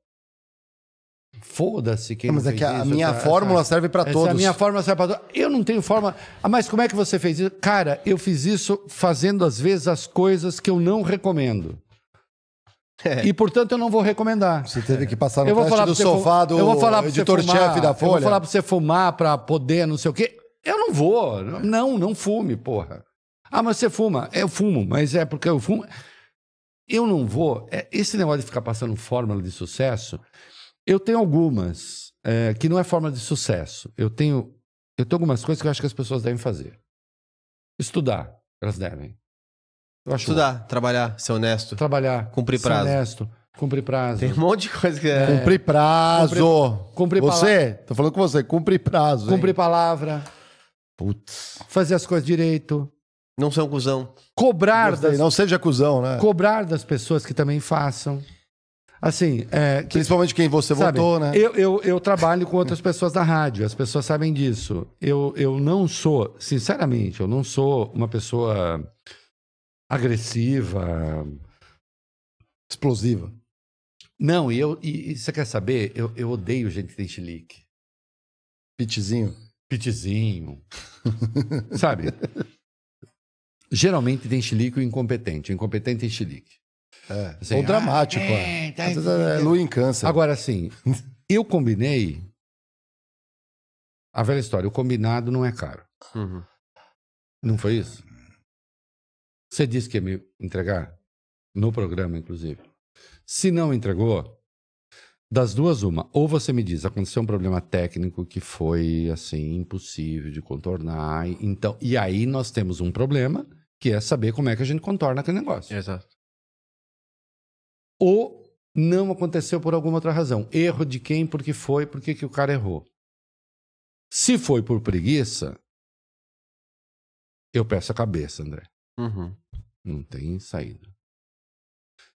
Speaker 3: Foda-se quem
Speaker 1: Não, mas é que a
Speaker 3: isso,
Speaker 1: minha
Speaker 3: essa-
Speaker 1: fórmula serve para todos.
Speaker 3: é a minha fórmula serve pra todos. Eu não tenho forma. Ah, mas como é que você fez isso? Cara, eu fiz isso fazendo, às vezes, as coisas que eu não recomendo. E, portanto, eu não vou recomendar.
Speaker 1: Você teve que passar no
Speaker 3: Eu vou
Speaker 1: teste
Speaker 3: falar
Speaker 1: do sofá do editor-chefe da
Speaker 3: Eu vou
Speaker 1: Folha.
Speaker 3: falar pra você fumar pra poder, não sei o quê. Eu não vou. Não, não fume, porra. Ah, mas você fuma. Eu fumo, mas é porque eu fumo. Eu não vou. É, esse negócio de ficar passando fórmula de sucesso, eu tenho algumas é, que não é fórmula de sucesso. Eu tenho, eu tenho algumas coisas que eu acho que as pessoas devem fazer. Estudar, elas devem. Eu acho
Speaker 2: Estudar, trabalhar, ser honesto.
Speaker 3: bom. Trabalhar.
Speaker 2: Cumprir
Speaker 3: ser
Speaker 2: prazo.
Speaker 3: honesto. Cumprir prazo.
Speaker 2: Tem um monte de coisa que é.
Speaker 1: Cumprir prazo.
Speaker 3: cumprir
Speaker 1: você, tô falando com você, cumprir prazo. hein?
Speaker 3: Cumprir palavra.
Speaker 1: Putz.
Speaker 3: Fazer as coisas direito.
Speaker 2: Não ser um cuzão.
Speaker 3: Cobrar
Speaker 1: Gostei.
Speaker 3: das,
Speaker 1: Não seja cuzão, né?
Speaker 3: cobrar das pessoas que também façam. Assim, é, que-
Speaker 1: Principalmente quem você
Speaker 3: sabe,
Speaker 1: votou, né?
Speaker 3: Eu, eu, eu trabalho com outras pessoas da rádio, as pessoas sabem disso. Eu, eu não sou, sinceramente, eu não sou uma pessoa agressiva.
Speaker 1: Explosiva.
Speaker 3: Não, e, eu, e, e você quer saber? Eu, eu odeio gente que tem chilique.
Speaker 1: Pitizinho.
Speaker 3: Pitizinho. [laughs] sabe? Geralmente tem chilique o incompetente. O incompetente tem chilique.
Speaker 1: É.
Speaker 3: Assim,
Speaker 1: Ou dramático,
Speaker 3: ah,
Speaker 1: é.
Speaker 3: é, tá-
Speaker 1: Às vezes é lua em câncer.
Speaker 3: Agora, assim, eu combinei. A velha história, o combinado não é caro.
Speaker 2: Uhum.
Speaker 3: Não foi isso? Você disse que ia me entregar? No programa, inclusive. Se não entregou, das duas, uma. Ou você me diz, aconteceu um problema técnico que foi, assim, impossível de contornar. e- Então, e aí nós temos um problema, que é saber como é que a gente contorna aquele negócio.
Speaker 2: Exato.
Speaker 3: ou não aconteceu por alguma outra razão. Erro de quem, porque foi, porque que o cara errou. Se foi por preguiça, eu peço a cabeça, André.
Speaker 2: Uhum.
Speaker 3: Não tem saída.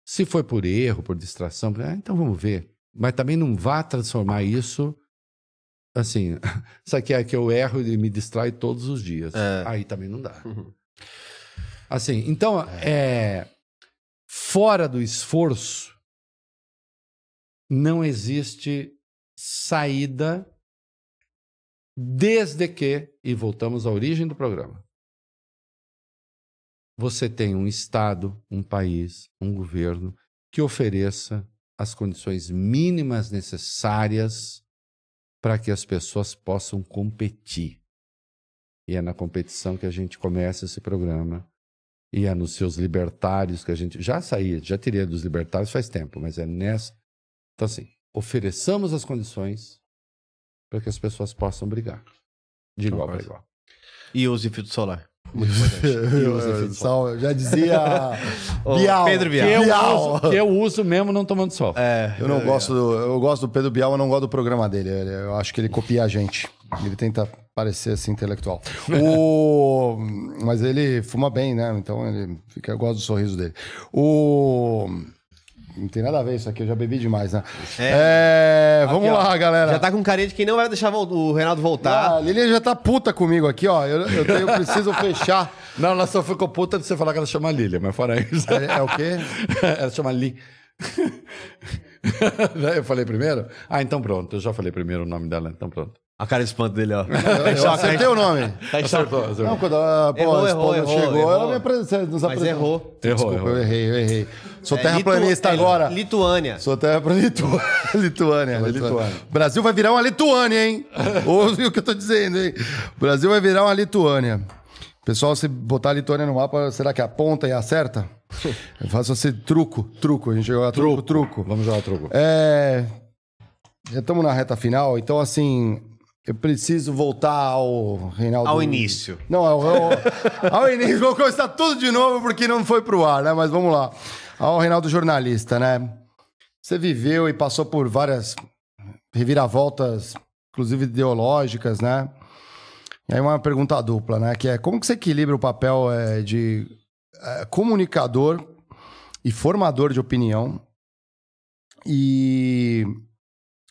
Speaker 3: Se foi por erro, por distração, ah, então vamos ver. Mas também não vá transformar isso assim. [laughs] Isso aqui é que eu erro e me distrai todos os dias.
Speaker 2: É.
Speaker 3: Aí também não dá.
Speaker 2: Uhum.
Speaker 3: Assim, então, é, fora do esforço, não existe saída desde que, e voltamos à origem do programa, você tem um Estado, um país, um governo que ofereça as condições mínimas necessárias para que as pessoas possam competir. E é na competição que a gente começa esse programa e é nos seus libertários que a gente já saía, já teria dos libertários faz tempo, mas é nessa. Então, assim, ofereçamos as condições para que as pessoas possam brigar de igual para igual.
Speaker 2: E use filtro solar. Muito importante. [laughs]
Speaker 1: Sal- já dizia [laughs] Bial.
Speaker 2: Pedro Bial.
Speaker 1: Que eu
Speaker 3: Eu
Speaker 1: uso-
Speaker 3: uso, eu uso mesmo não tomando sol.
Speaker 2: É,
Speaker 1: Eu não gosto do, eu gosto do Pedro Bial, mas não gosto do programa dele. Ele- Eu acho que ele copia a gente. Ele tenta parecer assim intelectual. [laughs] O... Mas ele fuma bem, né? Então ele fica, eu gosto do sorriso dele. O... Não tem nada a ver isso aqui, eu já bebi demais, né? É, vamos
Speaker 2: Aqui, ó.
Speaker 1: lá, galera.
Speaker 2: Já tá com carinha de quem não vai deixar o Reinaldo voltar.
Speaker 1: Ah, a Lilian já tá puta comigo aqui, ó. Eu, eu, tenho- eu preciso fechar. [laughs]
Speaker 3: Não, ela só ficou puta de você falar que ela chama Lilia, mas fora isso.
Speaker 1: É, é o quê? [laughs]
Speaker 3: ela chama Li. [laughs] eu falei primeiro? Ah, então pronto. Eu já falei primeiro o nome dela, então pronto.
Speaker 2: A cara de espanto dele, ó. [laughs]
Speaker 1: Eu acertei o nome.
Speaker 2: Acertou.
Speaker 1: Não, quando a pô,
Speaker 2: Errou,
Speaker 1: a
Speaker 2: errou,
Speaker 1: esposa
Speaker 2: errou,
Speaker 1: chegou,
Speaker 2: errou.
Speaker 1: ela me apresentou. Nos
Speaker 2: Mas
Speaker 1: apresentou.
Speaker 2: errou.
Speaker 3: Errou,
Speaker 1: Desculpa,
Speaker 3: errou.
Speaker 1: eu errei, eu errei. Sou
Speaker 2: É
Speaker 1: terraplanista
Speaker 2: é
Speaker 1: agora.
Speaker 2: Lituânia.
Speaker 1: Sou terraplanista. [laughs] Lituânia. Lituânia.
Speaker 3: Lituânia.
Speaker 1: Brasil vai virar uma Lituânia, hein? [laughs] Ouve o que eu tô dizendo, hein? Brasil vai virar uma Lituânia. Pessoal, se botar a Lituânia no mapa, será que aponta e acerta? Eu faço esse truco, truco. A gente joga truco, truco.
Speaker 3: Vamos jogar truco.
Speaker 1: É... Já estamos na reta final, então assim, eu preciso voltar ao Reinaldo.
Speaker 2: Ao início.
Speaker 1: Não, ao, ao, ao início. Vou começar tudo de novo porque não foi pro ar, né? Mas vamos lá. Ao Reinaldo jornalista, né? Você viveu e passou por várias reviravoltas, inclusive ideológicas, né? E aí uma pergunta dupla, né? Que é como que você equilibra o papel é, de é, comunicador e formador de opinião e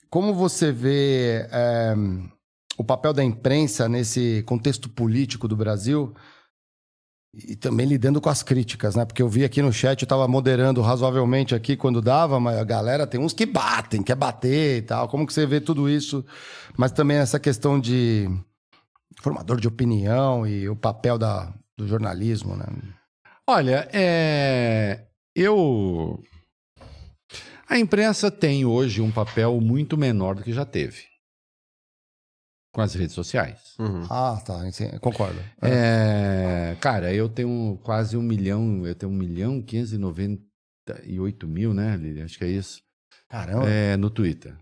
Speaker 1: como você vê é, o papel da imprensa nesse contexto político do Brasil e também lidando com as críticas, né? Porque eu vi aqui no chat, eu estava moderando razoavelmente aqui quando dava, mas a galera tem uns que batem, quer bater e tal. Como que você vê tudo isso? Mas também essa questão de formador de opinião e o papel da, do jornalismo, né?
Speaker 3: Olha, é... eu. A imprensa tem hoje um papel muito menor do que já teve com as redes sociais.
Speaker 2: Uhum.
Speaker 1: Ah, tá, sim, concordo.
Speaker 3: É, cara, eu tenho quase um milhão, eu tenho um milhão quinhentos e noventa e oito mil, né, Lili? Acho que é isso.
Speaker 1: Caramba.
Speaker 3: É, no Twitter.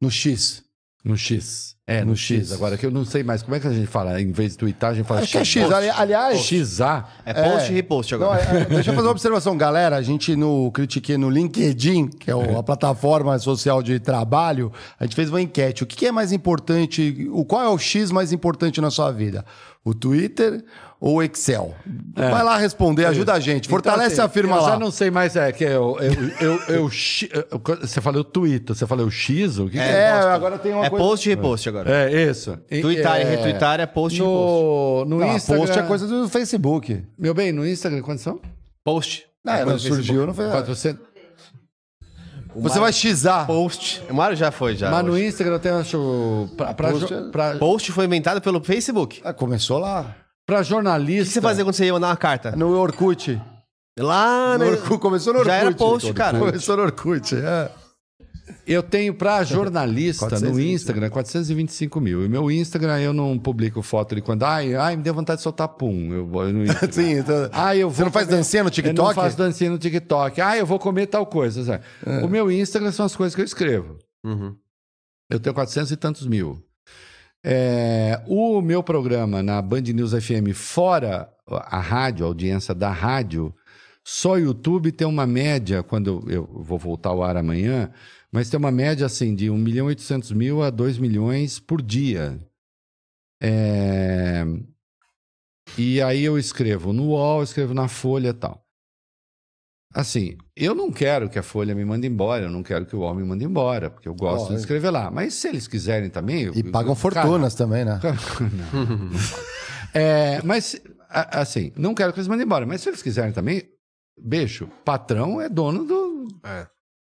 Speaker 1: No X.
Speaker 3: No X. É, no,
Speaker 1: No
Speaker 3: X.
Speaker 1: X.
Speaker 3: Agora que eu não sei mais como é que a gente fala, em vez de twittar, a gente fala
Speaker 1: Acho que é X. Ali- aliás,
Speaker 3: XA.
Speaker 2: É post
Speaker 1: É.
Speaker 2: e repost
Speaker 1: Não,
Speaker 2: agora.
Speaker 1: é, é, deixa eu fazer uma observação, galera. A gente no Critiquei no LinkedIn, que é o- a plataforma social de trabalho, a gente fez uma enquete. O que, que é mais importante? O qual é o X mais importante na sua vida? O Twitter ou o Excel? Vai lá responder, ajuda a gente. Fortalece
Speaker 3: Então,
Speaker 1: a
Speaker 3: assim,
Speaker 1: firma
Speaker 3: eu
Speaker 1: lá.
Speaker 3: já não sei mais, é que eu, eu, eu, eu, [laughs] eu- você falou o Twitter, você falou o X, o que, que
Speaker 1: É, agora tem uma
Speaker 2: É
Speaker 1: coisa.
Speaker 2: post e repost agora.
Speaker 3: É, isso. E-
Speaker 2: Tweetar e
Speaker 3: é,
Speaker 2: retweetar é post e repost.
Speaker 3: No, no
Speaker 1: Não,
Speaker 3: Instagram.
Speaker 1: post é coisa do Facebook.
Speaker 3: Meu bem, no Instagram, quantos são?
Speaker 2: Post.
Speaker 1: Não,
Speaker 2: É
Speaker 1: não
Speaker 2: coisa do
Speaker 1: surgiu, não foi.
Speaker 3: 400.
Speaker 1: Você vai xar.
Speaker 2: Post. O Mário já foi, já.
Speaker 3: Mas no
Speaker 2: hoje.
Speaker 3: Instagram eu tenho, acho. Pra, pra,
Speaker 1: Post é-
Speaker 3: pra,
Speaker 2: Post foi inventado pelo Facebook.
Speaker 1: Ah, começou lá.
Speaker 3: Pra
Speaker 2: O
Speaker 3: jornalista.
Speaker 2: que você fazia quando você ia mandar uma carta?
Speaker 1: No Orkut.
Speaker 2: Lá
Speaker 1: No
Speaker 2: no...
Speaker 1: Orkut. Começou no Orkut.
Speaker 2: Já era post, cara.
Speaker 1: Começou no Orkut, é.
Speaker 3: Eu tenho pra jornalista no
Speaker 1: 425.
Speaker 3: Instagram 425 mil. E meu Instagram eu não publico foto de quando. Ai, ai, me deu vontade de soltar pum. Eu vou no Instagram. [laughs]
Speaker 1: Sim, então...
Speaker 3: Ah, eu
Speaker 1: Você
Speaker 3: vou
Speaker 1: não faz
Speaker 3: comer-
Speaker 1: dancinha no
Speaker 3: Eu não
Speaker 1: TikTok?
Speaker 3: faço dancinha no TikTok. Ah, eu vou comer tal coisa. sabe?
Speaker 1: É.
Speaker 3: O meu Instagram são as coisas que eu escrevo.
Speaker 2: Uhum.
Speaker 3: Eu tenho 400 e tantos mil. É, o meu programa na Band News FM, fora a rádio, a audiência da rádio, só YouTube tem uma média, quando eu vou voltar ao ar amanhã, mas tem uma média assim de 1 milhão e 800 mil a 2 milhões por dia. É, E aí eu escrevo no UOL, escrevo na Folha e tal. Assim, eu não quero que a Folha me mande embora, eu não quero que o UOL me mande embora, porque eu gosto de
Speaker 1: Lógico.
Speaker 3: escrever lá. Mas se eles quiserem também... eu-
Speaker 1: E pagam
Speaker 3: eu-
Speaker 1: fortunas também, né? [laughs]
Speaker 3: é, mas, assim, não quero que eles mandem embora. Mas se eles quiserem também, beijo, patrão é dono do.
Speaker 2: É.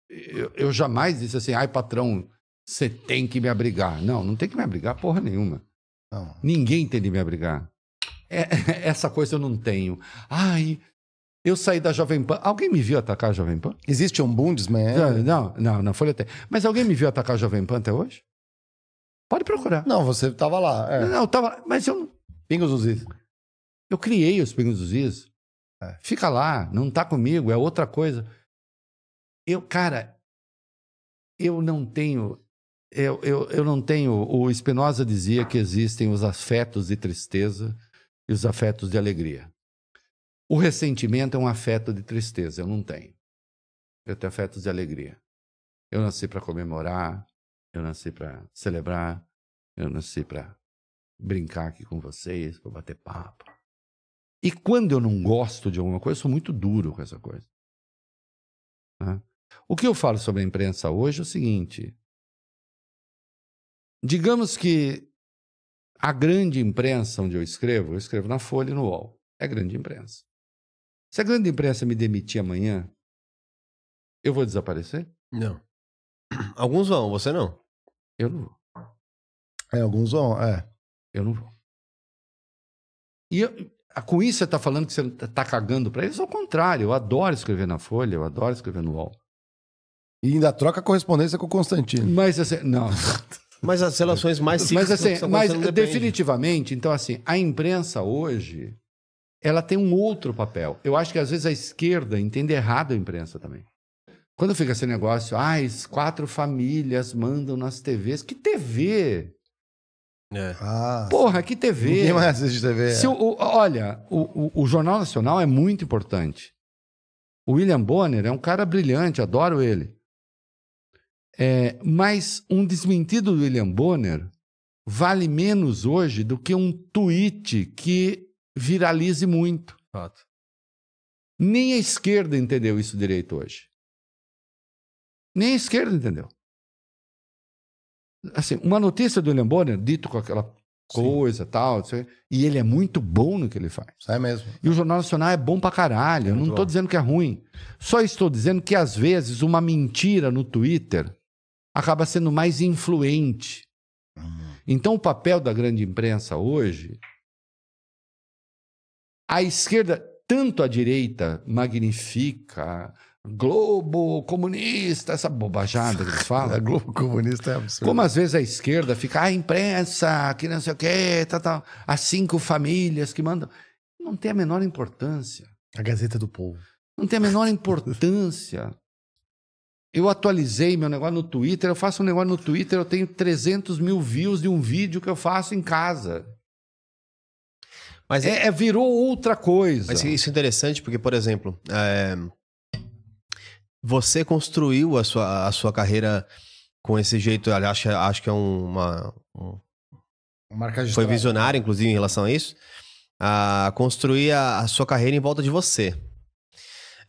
Speaker 3: Eu, eu jamais disse assim, ai, patrão, você tem que me abrigar. Não, não tem que me abrigar porra nenhuma.
Speaker 1: Não.
Speaker 3: Ninguém tem de me abrigar. É- [laughs] essa coisa eu não tenho. Ai, eu saí da Jovem Pan. Alguém me viu atacar a Jovem Pan?
Speaker 1: Existe um Bundesman?
Speaker 3: Não, não, na Folha tem. Mas alguém me viu atacar a Jovem Pan até hoje? Pode procurar.
Speaker 1: Não, você tava lá. É.
Speaker 3: Não, eu tava. Mas eu,
Speaker 1: Pingos dos Is.
Speaker 3: Eu criei os Pingos dos Is.
Speaker 1: É.
Speaker 3: Fica lá, não tá comigo, é outra coisa. Eu, cara, eu não tenho. Eu, eu, eu não tenho. O Spinoza dizia que existem os afetos de tristeza e os afetos de alegria. O ressentimento é um afeto de tristeza, eu não tenho. Eu tenho afetos de alegria. Eu nasci para comemorar, eu nasci para celebrar, eu nasci para brincar aqui com vocês, para bater papo. E quando eu não gosto de alguma coisa, eu sou muito duro com essa coisa. né? O que eu falo sobre a imprensa hoje é o seguinte: digamos que a grande imprensa onde eu escrevo, eu escrevo na Folha e no UOL, é grande imprensa. Se a grande imprensa me demitir amanhã, eu vou desaparecer?
Speaker 2: Não. Alguns vão, você não.
Speaker 3: Eu não vou.
Speaker 1: É, alguns vão, é.
Speaker 3: Eu não vou. E eu- com isso você está falando que você está cagando para eles? Ao contrário, eu adoro escrever na Folha, eu adoro escrever no UOL.
Speaker 1: E ainda troca correspondência com o Constantino.
Speaker 3: Mas assim, não. [laughs]
Speaker 2: Mas as relações mais simples
Speaker 3: mas assim, mas definitivamente, então assim, a imprensa hoje, ela tem um outro papel. Eu acho que às vezes a esquerda entende errado a imprensa também. Quando fica esse negócio, ah, as quatro famílias mandam nas TVs. Que TV?
Speaker 2: É.
Speaker 1: Ah,
Speaker 3: Porra, que TV?
Speaker 1: ninguém mais assiste TV.
Speaker 3: Se o- o- olha, o, o- o Jornal Nacional é muito importante. O William Bonner é um cara brilhante, adoro ele. É, mas um desmentido do William Bonner vale menos hoje do que um tweet que viralize muito.
Speaker 2: Fato.
Speaker 3: Nem a esquerda entendeu isso direito hoje. Nem a esquerda entendeu. Assim, uma notícia do William Bonner, dito com aquela coisa tal, não sei, e ele é muito bom no que ele faz.
Speaker 1: Sai mesmo.
Speaker 3: E o Jornal Nacional é bom pra caralho. Eu não estou dizendo que é ruim. Só estou dizendo que, às vezes, uma mentira no Twitter acaba sendo mais influente. Então, o papel da grande imprensa hoje. A esquerda, tanto a direita, magnifica, Globo, comunista, essa bobajada que eles falam. [laughs]
Speaker 1: Globo Comunista é absurdo.
Speaker 3: Como às vezes a esquerda fica, ah, a imprensa, que não sei o quê, tal, tal, as cinco famílias que mandam. Não tem a menor importância.
Speaker 1: A Gazeta do Povo.
Speaker 3: Não tem a menor importância. Eu atualizei meu negócio no Twitter, eu faço um negócio no Twitter, eu tenho 300 mil views de um vídeo que eu faço em casa.
Speaker 2: Mas, é,
Speaker 3: É, é- virou outra coisa.
Speaker 2: mas isso é interessante porque, por exemplo, é, você construiu a sua, a sua carreira com esse jeito, acho, acho que é um- uma, um-
Speaker 1: Marca
Speaker 2: foi visionário, inclusive, em relação a isso, a construir a, a sua carreira em volta de você.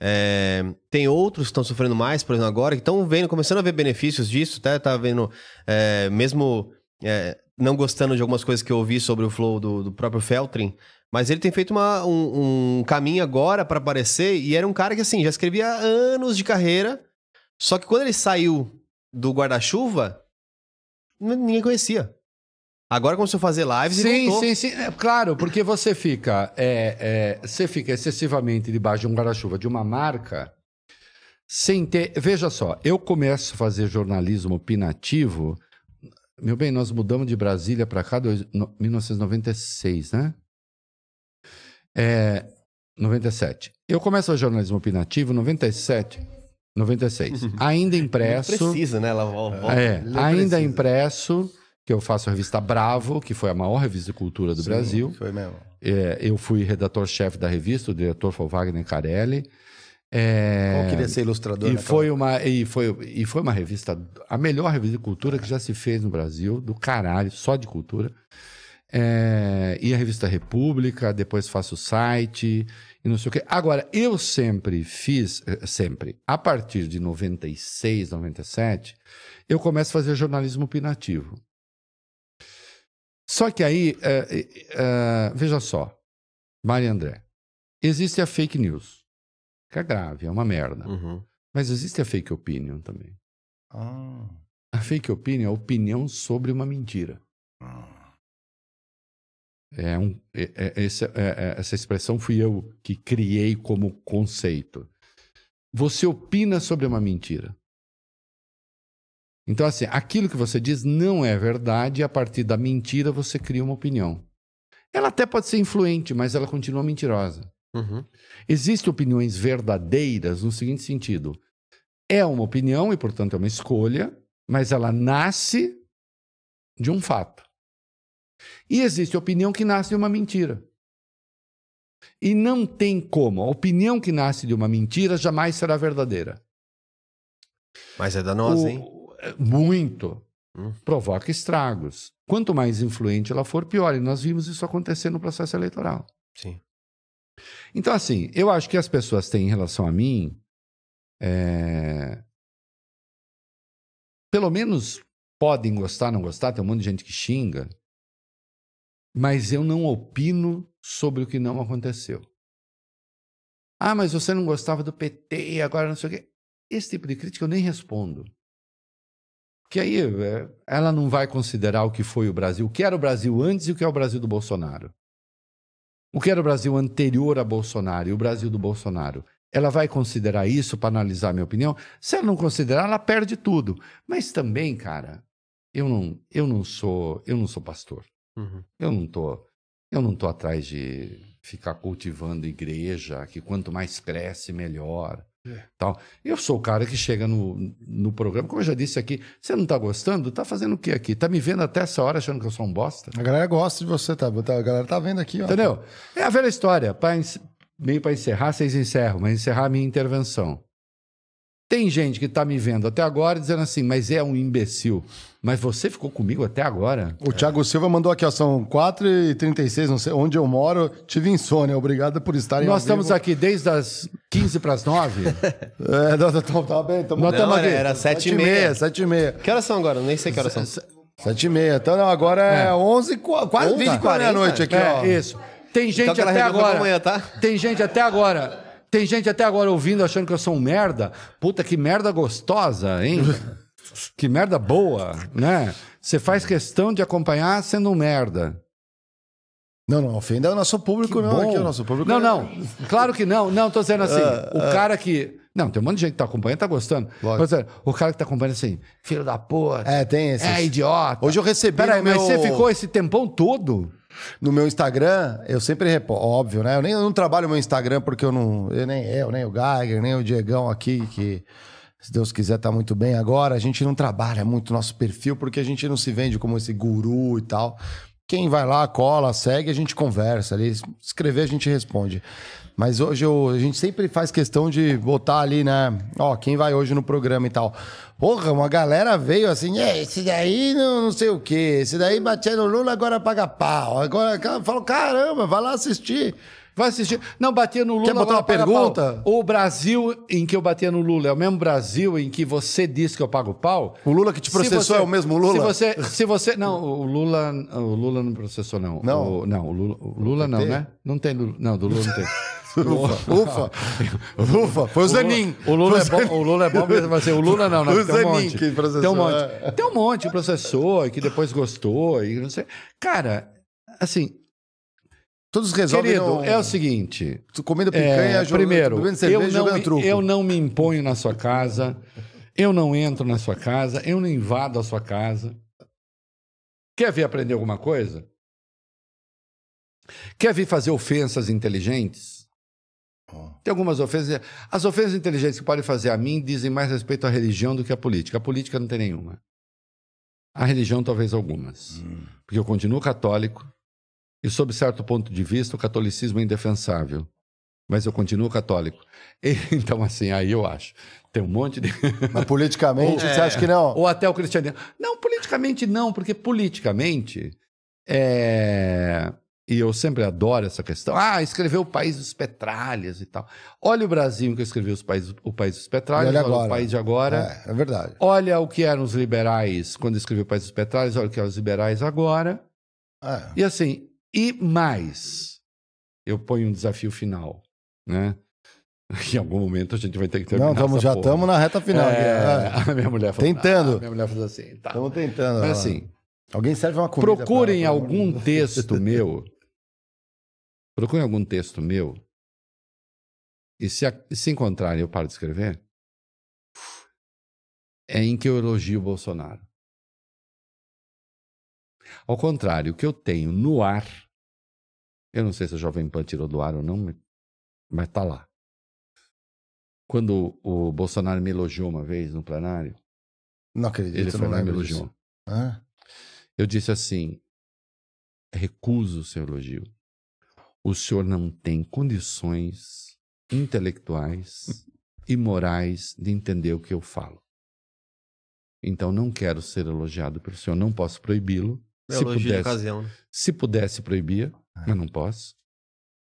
Speaker 2: É, tem outros que estão sofrendo mais, por exemplo, agora, que estão vendo, começando a ver benefícios disso, até tá vendo, é, mesmo é, não gostando de algumas coisas que eu ouvi sobre o flow do, do próprio Feltrin, mas ele tem feito uma- um, um caminho agora para aparecer, e era um cara que, assim, já escrevia há anos de carreira, só que quando ele saiu do guarda-chuva, ninguém conhecia. Agora começou a fazer lives e
Speaker 3: Sim,
Speaker 2: voltou.
Speaker 3: sim, sim. É, claro, porque você fica, é, é, você fica excessivamente debaixo de um guarda-chuva de uma marca sem ter. Veja só, eu começo a fazer jornalismo opinativo. Meu bem, nós mudamos de Brasília para cá em 1996, né? É, 97. Eu começo fazer jornalismo opinativo em 97, 96. Ainda impresso.
Speaker 2: Precisa, né? Ela vol- volta.
Speaker 3: É, ainda
Speaker 1: precisa.
Speaker 3: impresso, que eu faço a revista Bravo, que foi a maior revista de cultura do
Speaker 1: Sim,
Speaker 3: Brasil.
Speaker 1: Foi mesmo.
Speaker 3: É, eu fui redator-chefe da revista, o diretor foi o Wagner Carelli. É,
Speaker 1: Qual queria ser ilustrador?
Speaker 3: e foi, uma, e, foi, e foi uma revista, a melhor revista de cultura que já se fez no Brasil, do caralho, só de cultura. É, e a revista República, depois faço o site e não sei o quê. Agora, eu sempre fiz, eh, sempre, a partir de 96, 97, eu começo a fazer jornalismo opinativo. Só que aí, eh, eh, veja só, Maria André, existe a fake news, que é grave, é uma merda.
Speaker 2: Uhum.
Speaker 3: Mas existe a fake opinion também.
Speaker 1: Ah.
Speaker 3: A fake opinion é a opinião sobre uma mentira. É um, é- é- esse- é- é- essa expressão fui eu que criei como conceito. Você opina sobre uma mentira. Então, assim, aquilo que você diz não é verdade e a partir da mentira você cria uma opinião. Ela até pode ser influente, mas ela continua mentirosa.
Speaker 2: Uhum.
Speaker 3: Existem opiniões verdadeiras no seguinte sentido: é uma opinião e, portanto, é uma escolha, mas ela nasce de um fato. E existe opinião que nasce de uma mentira. E não tem como. A opinião que nasce de uma mentira jamais será verdadeira.
Speaker 2: Mas é danosa,
Speaker 3: O-
Speaker 2: hein?
Speaker 3: Muito.
Speaker 2: Hum.
Speaker 3: Provoca estragos. Quanto mais influente ela for, pior. E nós vimos isso acontecer no processo eleitoral.
Speaker 2: Sim.
Speaker 3: Então, assim, eu acho que as pessoas têm em relação a mim é, pelo menos podem gostar, não gostar, tem um monte de gente que xinga, mas eu não opino sobre o que não aconteceu. Ah, mas você não gostava do PT, agora não sei o quê. Esse tipo de crítica eu nem respondo. Porque aí é, ela não vai considerar o que foi o Brasil, o que era o Brasil antes e o que é o Brasil do Bolsonaro. O que era o Brasil anterior a Bolsonaro e o Brasil do Bolsonaro. Ela vai considerar isso para analisar a minha opinião? Se ela não considerar, ela perde tudo. Mas também, cara, eu não, eu não sou, eu não sou pastor.
Speaker 2: Uhum.
Speaker 3: Eu não tô, eu não tô atrás de ficar cultivando igreja, que quanto mais cresce, melhor. Tal. Eu sou o cara que chega no, no programa, como eu já disse aqui, você não tá gostando? Tá fazendo o que aqui? Tá me vendo até essa hora achando que eu sou um bosta?
Speaker 1: A galera gosta de você, tá? tá- A galera tá vendo aqui, ó.
Speaker 3: Entendeu? É a velha história. Pra, meio para encerrar, vocês encerram, mas encerrar a minha intervenção. Tem gente que tá me vendo até agora dizendo assim, mas é um imbecil. Mas você ficou comigo até agora?
Speaker 1: O Thiago Silva mandou aqui, ó, são 4h36, não sei onde eu moro, tive insônia, obrigado por estarem
Speaker 3: Nós
Speaker 1: ao
Speaker 3: estamos
Speaker 1: vivo.
Speaker 3: aqui desde as 15 para as 9. [laughs]
Speaker 1: É, não, não, tá bem, tamo...
Speaker 3: Nós
Speaker 2: Não,
Speaker 3: estamos
Speaker 2: era,
Speaker 3: aqui.
Speaker 2: era sete e
Speaker 1: 7h30,
Speaker 2: meia.
Speaker 1: 7h30.
Speaker 2: Que horas são agora? Nem sei que horas são.
Speaker 1: 7h30, então não, agora é,
Speaker 3: É.
Speaker 1: 11 quase
Speaker 2: 11,
Speaker 1: 20 para meia-noite aqui, ó.
Speaker 3: É, isso. Tem gente
Speaker 2: Então
Speaker 3: até agora.
Speaker 2: amanhã, tá?
Speaker 3: Tem gente até agora. Tem gente até agora ouvindo achando que eu sou um merda. Puta, que merda gostosa, hein? [laughs] que merda boa, né? Você faz questão de acompanhar sendo um merda.
Speaker 1: Não, não, ofenda o nosso público,
Speaker 3: Que
Speaker 1: não.
Speaker 3: bom.
Speaker 1: Aqui, o nosso público
Speaker 3: Não,
Speaker 1: é-
Speaker 3: não. Claro que não. Não, tô dizendo assim.
Speaker 1: Ah, [laughs]
Speaker 3: o cara que. Não, tem um monte de gente que tá acompanhando, tá gostando. Dizendo, o cara que tá acompanhando assim, filho da porra.
Speaker 1: É, tem esses.
Speaker 3: É idiota.
Speaker 1: Hoje eu recebi
Speaker 3: Peraí,
Speaker 1: no
Speaker 3: mas
Speaker 1: meu-
Speaker 3: você ficou esse tempão todo?
Speaker 1: No meu Instagram, eu sempre repo, óbvio, né? Eu nem eu não trabalho meu Instagram porque eu não. Eu, nem eu, nem o Geiger, nem o Diegão aqui, que se Deus quiser tá muito bem agora. A gente não trabalha muito nosso perfil porque a gente não se vende como esse guru e tal. Quem vai lá, cola, segue, a gente conversa ali. Escrever, a gente responde. Mas hoje eu- a gente sempre faz questão de botar ali, né? Ó, quem vai hoje no programa e tal. Porra, uma galera veio assim, é, esse daí não, não sei o quê, esse daí batia no Lula, agora paga pau. Agora eu falo, caramba, vai lá assistir.
Speaker 3: Vai assistir. Não, batia no Lula.
Speaker 1: Quer botar
Speaker 3: agora
Speaker 1: uma pergunta?
Speaker 3: pau. O Brasil em que eu batia no Lula é o mesmo Brasil em que você disse que eu pago pau?
Speaker 1: O Lula que te processou
Speaker 3: você-
Speaker 1: é o mesmo Lula?
Speaker 3: Se você, [laughs] se você, não, o Lula, o Lula não processou não.
Speaker 1: Não?
Speaker 3: O, não, o Lula, o Lula não, né? Não tem Lula, não, do Lula não tem. [laughs]
Speaker 1: Ufa, ufa, [laughs] ufa. Foi o Zanin.
Speaker 3: O Lula, é
Speaker 1: Foi
Speaker 3: bom, o Lula é bom, mas assim, o Lula não, não.
Speaker 1: O
Speaker 3: tem um
Speaker 1: Zanin
Speaker 3: monte.
Speaker 1: que processou,
Speaker 3: Tem um monte.
Speaker 1: é.
Speaker 3: Tem um monte que processou e que depois gostou e não sei. Cara, assim,
Speaker 1: Todos resolvem.
Speaker 3: querido,
Speaker 1: no-
Speaker 3: é o seguinte,
Speaker 1: Comendo picanha,
Speaker 3: É,
Speaker 1: jogando-
Speaker 3: primeiro,
Speaker 1: bebendo
Speaker 3: eu
Speaker 1: cerveja,
Speaker 3: não,
Speaker 1: jogando truco.
Speaker 3: eu não me imponho na sua casa, eu não entro na sua casa, eu não invado a sua casa. Quer vir aprender alguma coisa? Quer vir fazer ofensas inteligentes? Tem algumas ofensas. As ofensas inteligentes que podem fazer a mim dizem mais respeito à religião do que à política. A política não tem nenhuma. A religião, talvez algumas. Porque eu continuo católico e, sob certo ponto de vista, o catolicismo é indefensável. Mas eu continuo católico. E, [laughs] então, assim, aí eu acho. Tem um monte de. [laughs]
Speaker 1: Mas politicamente, você acha que não?
Speaker 3: Ou até o cristianismo. Não, politicamente não, porque politicamente. É... E eu sempre adoro essa questão. Ah, escreveu o País dos Petralhas e tal. Olha o Brasil em que eu escrevi os países, o País dos Petralhas,
Speaker 1: olha
Speaker 3: olha, o País de agora.
Speaker 1: É, é verdade.
Speaker 3: Olha o que eram os liberais quando eu escrevi o País dos Petralhas, olha o que eram os liberais agora.
Speaker 1: É.
Speaker 3: E assim, e mais, eu ponho um desafio final, né? [laughs] Em algum momento a gente vai ter que terminar
Speaker 1: Não, tamo, já estamos na reta final.
Speaker 3: É,
Speaker 1: aqui, [laughs]
Speaker 3: A minha mulher falou,
Speaker 1: Tentando.
Speaker 3: "Ah", a minha mulher falou assim, tá.
Speaker 1: Estamos tentando.
Speaker 3: Mas assim,
Speaker 1: Alguém serve uma comida.
Speaker 3: procurem
Speaker 1: ela,
Speaker 3: algum texto [laughs] meu. Procurem algum texto meu. E se, se encontrarem, eu paro de escrever. É em que eu elogio o Bolsonaro. Ao contrário, o que eu tenho no ar. Eu não sei se a Jovem Pan tirou do ar ou não, mas- mas tá lá. Quando o Bolsonaro me elogiou uma vez no plenário,
Speaker 1: Não acredito,
Speaker 3: ele foi lá e me elogiou. Eu disse assim: recuso o seu elogio. O senhor não tem condições intelectuais e morais de entender o que eu falo. Então não quero ser elogiado pelo senhor, não posso proibi-lo. Se pudesse,
Speaker 2: ocasião. né?
Speaker 3: se pudesse proibir, mas não posso.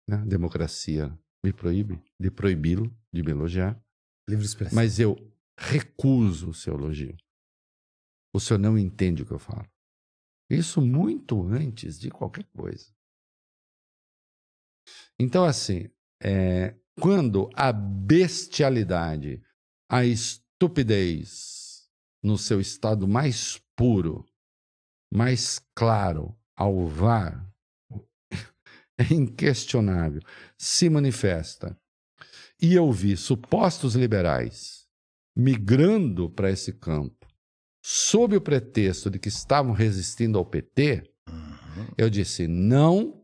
Speaker 3: Né? A democracia me proíbe de proibi-lo de me elogiar.
Speaker 1: Livre expressão.
Speaker 3: Mas eu recuso o seu elogio. o senhor não entende o que eu falo. Isso muito antes de qualquer coisa. Então, assim, é, quando a bestialidade, a estupidez, no seu estado mais puro, mais claro, alvar, [laughs] é inquestionável, se manifesta. E eu vi supostos liberais migrando para esse campo, sob o pretexto de que estavam resistindo ao PT, eu disse não.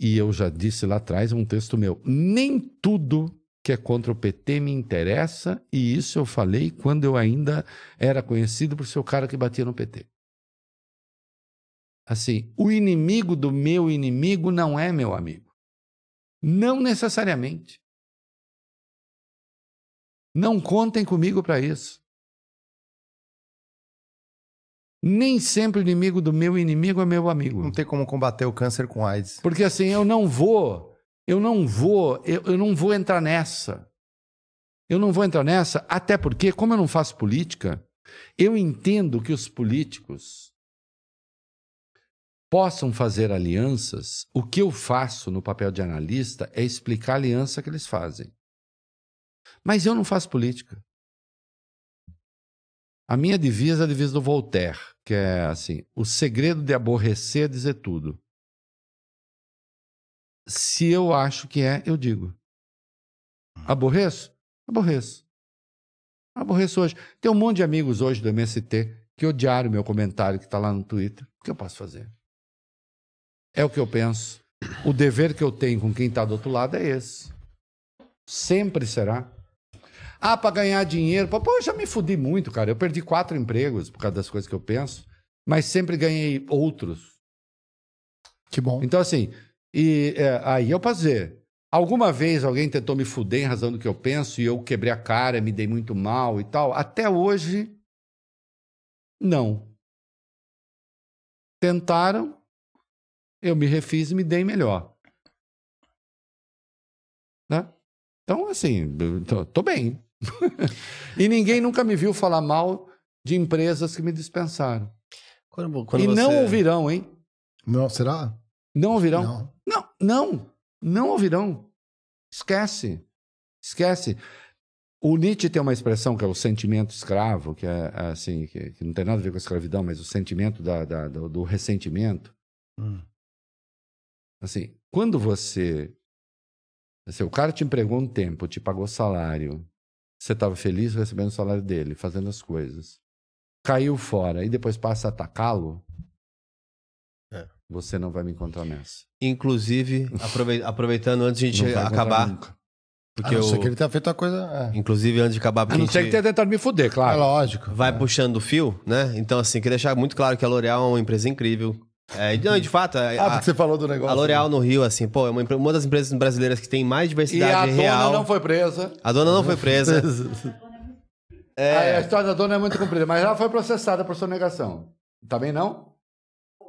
Speaker 3: E eu já disse lá atrás um texto meu: nem tudo que é contra o PT me interessa, e isso eu falei quando eu ainda era conhecido por ser o cara que batia no PT. Assim, o inimigo do meu inimigo não é meu amigo. Não necessariamente. Não contem comigo para isso. Nem sempre o inimigo do meu inimigo é meu amigo.
Speaker 1: Não tem como combater o câncer com AIDS.
Speaker 3: Porque assim, eu não vou, eu não vou, eu, eu não vou entrar nessa. Eu não vou entrar nessa, até porque, como eu não faço política, eu entendo que os políticos possam fazer alianças. O que eu faço no papel de analista é explicar a aliança que eles fazem. Mas eu não faço política. A minha divisa é a divisa do Voltaire, que é assim: o segredo de aborrecer é dizer tudo. Se eu acho que é, eu digo. Aborreço? Aborreço. Aborreço hoje. Tem um monte de amigos hoje do MST que odiaram o meu comentário que está lá no Twitter. O que eu posso fazer? É o que eu penso. O dever que eu tenho com quem está do outro lado é esse. Sempre será. Ah, para ganhar dinheiro. Pô, eu já me fudi muito, cara. Eu perdi quatro empregos por causa das coisas que eu penso, mas sempre ganhei outros.
Speaker 1: Que bom.
Speaker 3: Então, assim, e é, aí eu posso dizer, alguma vez alguém tentou me fuder em razão do que eu penso e eu quebrei a cara, me dei muito mal e tal. Até hoje, não. Tentaram, eu me refiz e me dei melhor. Né? Então, assim, tô, tô bem. [laughs] e ninguém nunca me viu falar mal de empresas que me dispensaram.
Speaker 2: Quando, quando
Speaker 3: e
Speaker 2: você...
Speaker 3: não ouvirão, hein?
Speaker 1: Não, será?
Speaker 3: Não ouvirão.
Speaker 1: Não.
Speaker 3: Não, não, não ouvirão. Esquece. Esquece. O Nietzsche tem uma expressão que é o sentimento escravo, que é assim, que, que não tem nada a ver com a escravidão, mas o sentimento da, da, do, do ressentimento.
Speaker 1: Hum.
Speaker 3: Assim, quando você. Assim, o cara te empregou um tempo, te pagou salário, você estava feliz recebendo o salário dele, fazendo as coisas. Caiu fora e depois passa a atacá-lo.
Speaker 2: É.
Speaker 3: Você não vai me encontrar nessa.
Speaker 2: Inclusive, aprove- aproveitando antes de a
Speaker 3: Não
Speaker 2: gente acabar,
Speaker 3: nunca.
Speaker 2: porque
Speaker 1: a não
Speaker 2: eu...
Speaker 1: que ele tenha feito a coisa. É,
Speaker 2: Inclusive, antes de acabar,
Speaker 3: A
Speaker 2: porque
Speaker 3: não ser que
Speaker 2: gente
Speaker 3: tenha tentado me fuder,
Speaker 1: é
Speaker 3: claro.
Speaker 1: lógico.
Speaker 2: vai puxando o fio, né? Então, assim, queria deixar muito claro que a L'Oréal é uma empresa incrível. É, não, de fato, a,
Speaker 1: Ah, porque você falou do negócio.
Speaker 2: a L'Oréal no Rio, assim, pô, é uma, uma das empresas brasileiras que tem mais
Speaker 3: E
Speaker 2: diversidade
Speaker 3: a dona
Speaker 2: real.
Speaker 3: não foi presa.
Speaker 2: A dona não foi presa. [laughs]
Speaker 3: A história da dona é muito comprida, mas ela foi processada por sonegação. Também não?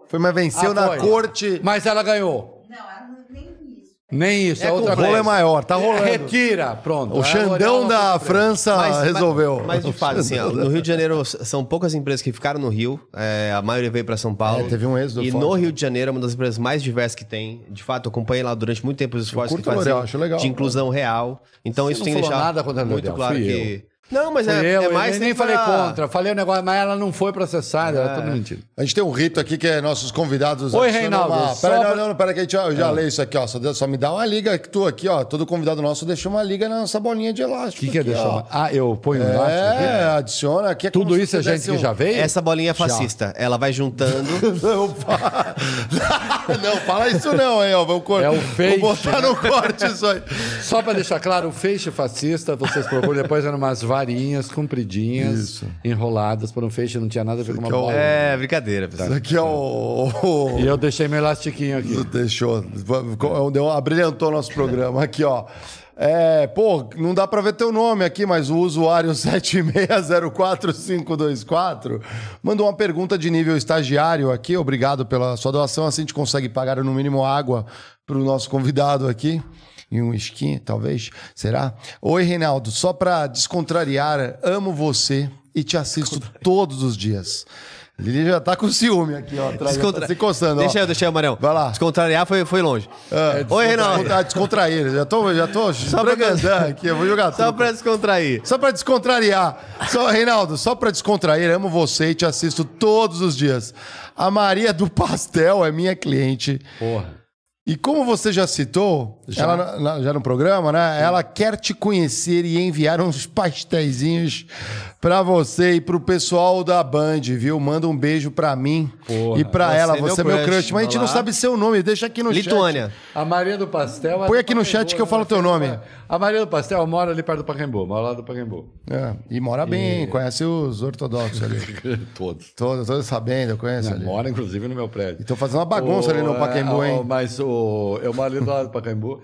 Speaker 1: Foi, mas venceu
Speaker 3: Ah,
Speaker 1: na
Speaker 3: foi.
Speaker 1: corte.
Speaker 3: Mas ela ganhou.
Speaker 5: Não, ela não- nem isso.
Speaker 3: Nem isso, é,
Speaker 1: É
Speaker 3: outra
Speaker 1: o rolo é maior, tá rolando.
Speaker 3: Retira, pronto.
Speaker 1: O Xandão
Speaker 3: não
Speaker 1: da. França
Speaker 2: Mas- mas-
Speaker 1: resolveu.
Speaker 2: Mas, de fato, assim, ó, no Rio de Janeiro são poucas empresas que ficaram no Rio. é, a maioria veio para São Paulo.
Speaker 1: É, teve um êxodo
Speaker 2: E
Speaker 1: forte.
Speaker 2: no Rio de Janeiro é uma das empresas mais diversas que tem. De fato, eu acompanhei lá durante muito tempo os esforços que faziam
Speaker 1: L'Oréal, acho legal.
Speaker 2: de inclusão real. Então
Speaker 3: Você
Speaker 2: isso
Speaker 3: não
Speaker 2: tem que deixar
Speaker 3: nada contra a
Speaker 2: muito claro que... Não, mas é,
Speaker 3: eu,
Speaker 2: é mais...
Speaker 3: eu nem falei
Speaker 2: pra-
Speaker 3: contra. Falei o negócio, mas ela não foi processada, ela tá mentindo.
Speaker 1: A gente tem um rito aqui que é nossos convidados.
Speaker 3: Oi, Reinaldo,
Speaker 1: Uma...
Speaker 3: só
Speaker 1: Pera,
Speaker 3: pra-
Speaker 1: não, não, pera que a gente, eu já leio isso aqui, ó. Só, só me dá uma liga que tu aqui, ó. Todo convidado nosso deixou uma liga na nossa bolinha de
Speaker 3: O
Speaker 1: elástico.
Speaker 3: que, que é deixar? uma- Ah, eu ponho um elástico
Speaker 1: É,
Speaker 3: aqui?
Speaker 1: adiciona. Aqui é
Speaker 3: Tudo isso é gente
Speaker 1: desse
Speaker 3: que
Speaker 1: um-
Speaker 3: já veio?
Speaker 2: Essa bolinha é fascista. Ela vai juntando... [laughs]
Speaker 1: Não, fala... [laughs] não, fala isso não, hein, ó. Vou, cor...
Speaker 3: É o feixe,
Speaker 1: Vou botar no corte isso aí.
Speaker 3: Só para deixar claro, o feixe fascista, vocês procuram depois, eram umas varinhas compridinhas,
Speaker 1: Isso.
Speaker 3: enrolado por um feixe, não tinha nada a ver com uma
Speaker 1: é o-
Speaker 3: bola.
Speaker 2: É, brincadeira, pessoal.
Speaker 1: Isso aqui é o... o-
Speaker 3: E eu deixei meu elastiquinho aqui.
Speaker 1: Deixou. Deu, abrilhantou nosso programa. Aqui, ó. É, pô, não dá pra ver teu nome aqui, mas o usuário [laughs] 7604524 mandou uma pergunta de nível estagiário aqui. Obrigado pela sua doação. Assim a gente consegue pagar no mínimo água pro nosso convidado aqui. E um skin, talvez? Será? Oi, Reinaldo. Só pra descontrariar, amo você e te assisto todos os dias. Lili já tá com ciúme aqui, ó. Atrás, já
Speaker 2: Descontra-
Speaker 1: tá se coçando, ó.
Speaker 2: Deixa eu, deixa eu, Marião.
Speaker 1: Vai lá.
Speaker 2: Descontrariar foi, foi longe.
Speaker 1: Ah,
Speaker 2: Oi, Reinaldo.
Speaker 1: Descontra- Descontrair. Já tô, já tô [laughs]
Speaker 2: pra-
Speaker 1: esfregandando aqui. Eu vou jogar
Speaker 2: Só
Speaker 1: tudo.
Speaker 2: pra descontrair.
Speaker 1: Só pra descontrariar. Só, Reinaldo, só pra descontrair, amo você e te assisto todos os dias. A Maria do Pastel é minha cliente.
Speaker 3: Porra.
Speaker 1: E como você já citou, ela na- já no programa, né? Ela quer te conhecer e enviar uns pastéisinhos pra você e pro pessoal da Band, viu? Manda um beijo pra mim
Speaker 3: Porra,
Speaker 1: e pra ela. Você é meu
Speaker 2: crush.
Speaker 1: crush. Mas a gente não sabe seu nome. Deixa aqui no
Speaker 2: Lituânia.
Speaker 3: A Maria do Pastel.
Speaker 1: Põe
Speaker 3: do
Speaker 1: aqui no chat que eu
Speaker 3: né?
Speaker 1: falo o teu nome.
Speaker 3: A Maria do Pastel mora ali perto do Pacaembu, mora lá do Pacaembu.
Speaker 1: chat. É, e mora bem? Conhece os ortodoxos ali. [laughs]
Speaker 3: Todos.
Speaker 1: Todos, todos sabendo, eu conheço ali.
Speaker 3: Mora, inclusive, no meu prédio.
Speaker 1: Estão fazendo uma bagunça ali no
Speaker 3: O-
Speaker 1: Pacaembu,
Speaker 3: é,
Speaker 1: hein?
Speaker 3: o- Mas o, eu moro ali do lado do Pacaembu.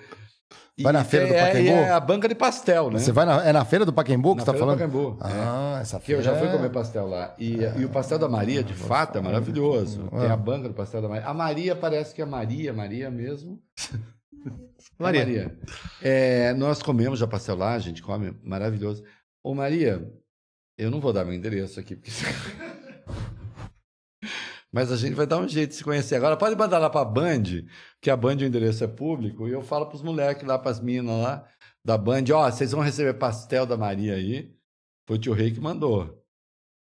Speaker 1: Vai na feira do
Speaker 3: tem- é-
Speaker 1: Pacaembu?
Speaker 3: É, a banca de pastel, né?
Speaker 1: Você vai na, é na feira do Pacaembu que
Speaker 3: Na
Speaker 1: você tá
Speaker 3: feira do
Speaker 1: falando?
Speaker 3: Pacaembu,
Speaker 1: Ah, essa
Speaker 3: Que eu
Speaker 1: feira.
Speaker 3: já fui
Speaker 1: é-
Speaker 3: comer pastel lá. E, e o pastel da Maria, de fato, é maravilhoso. Tem a banca do pastel da Maria. A Maria parece que é Maria, Maria mesmo. [laughs] É
Speaker 2: Maria.
Speaker 3: Maria. É, nós comemos já pastel lá, a gente come, maravilhoso. Ô Maria, eu não vou dar meu endereço aqui, porque... [laughs] [laughs] Mas a gente vai dar um jeito de se conhecer. Agora pode mandar lá pra Band, que a Band o endereço é público, e eu falo pros moleques lá, pras minas lá da Band, ó, vocês vão receber pastel da Maria aí. Foi o tio Rei que mandou.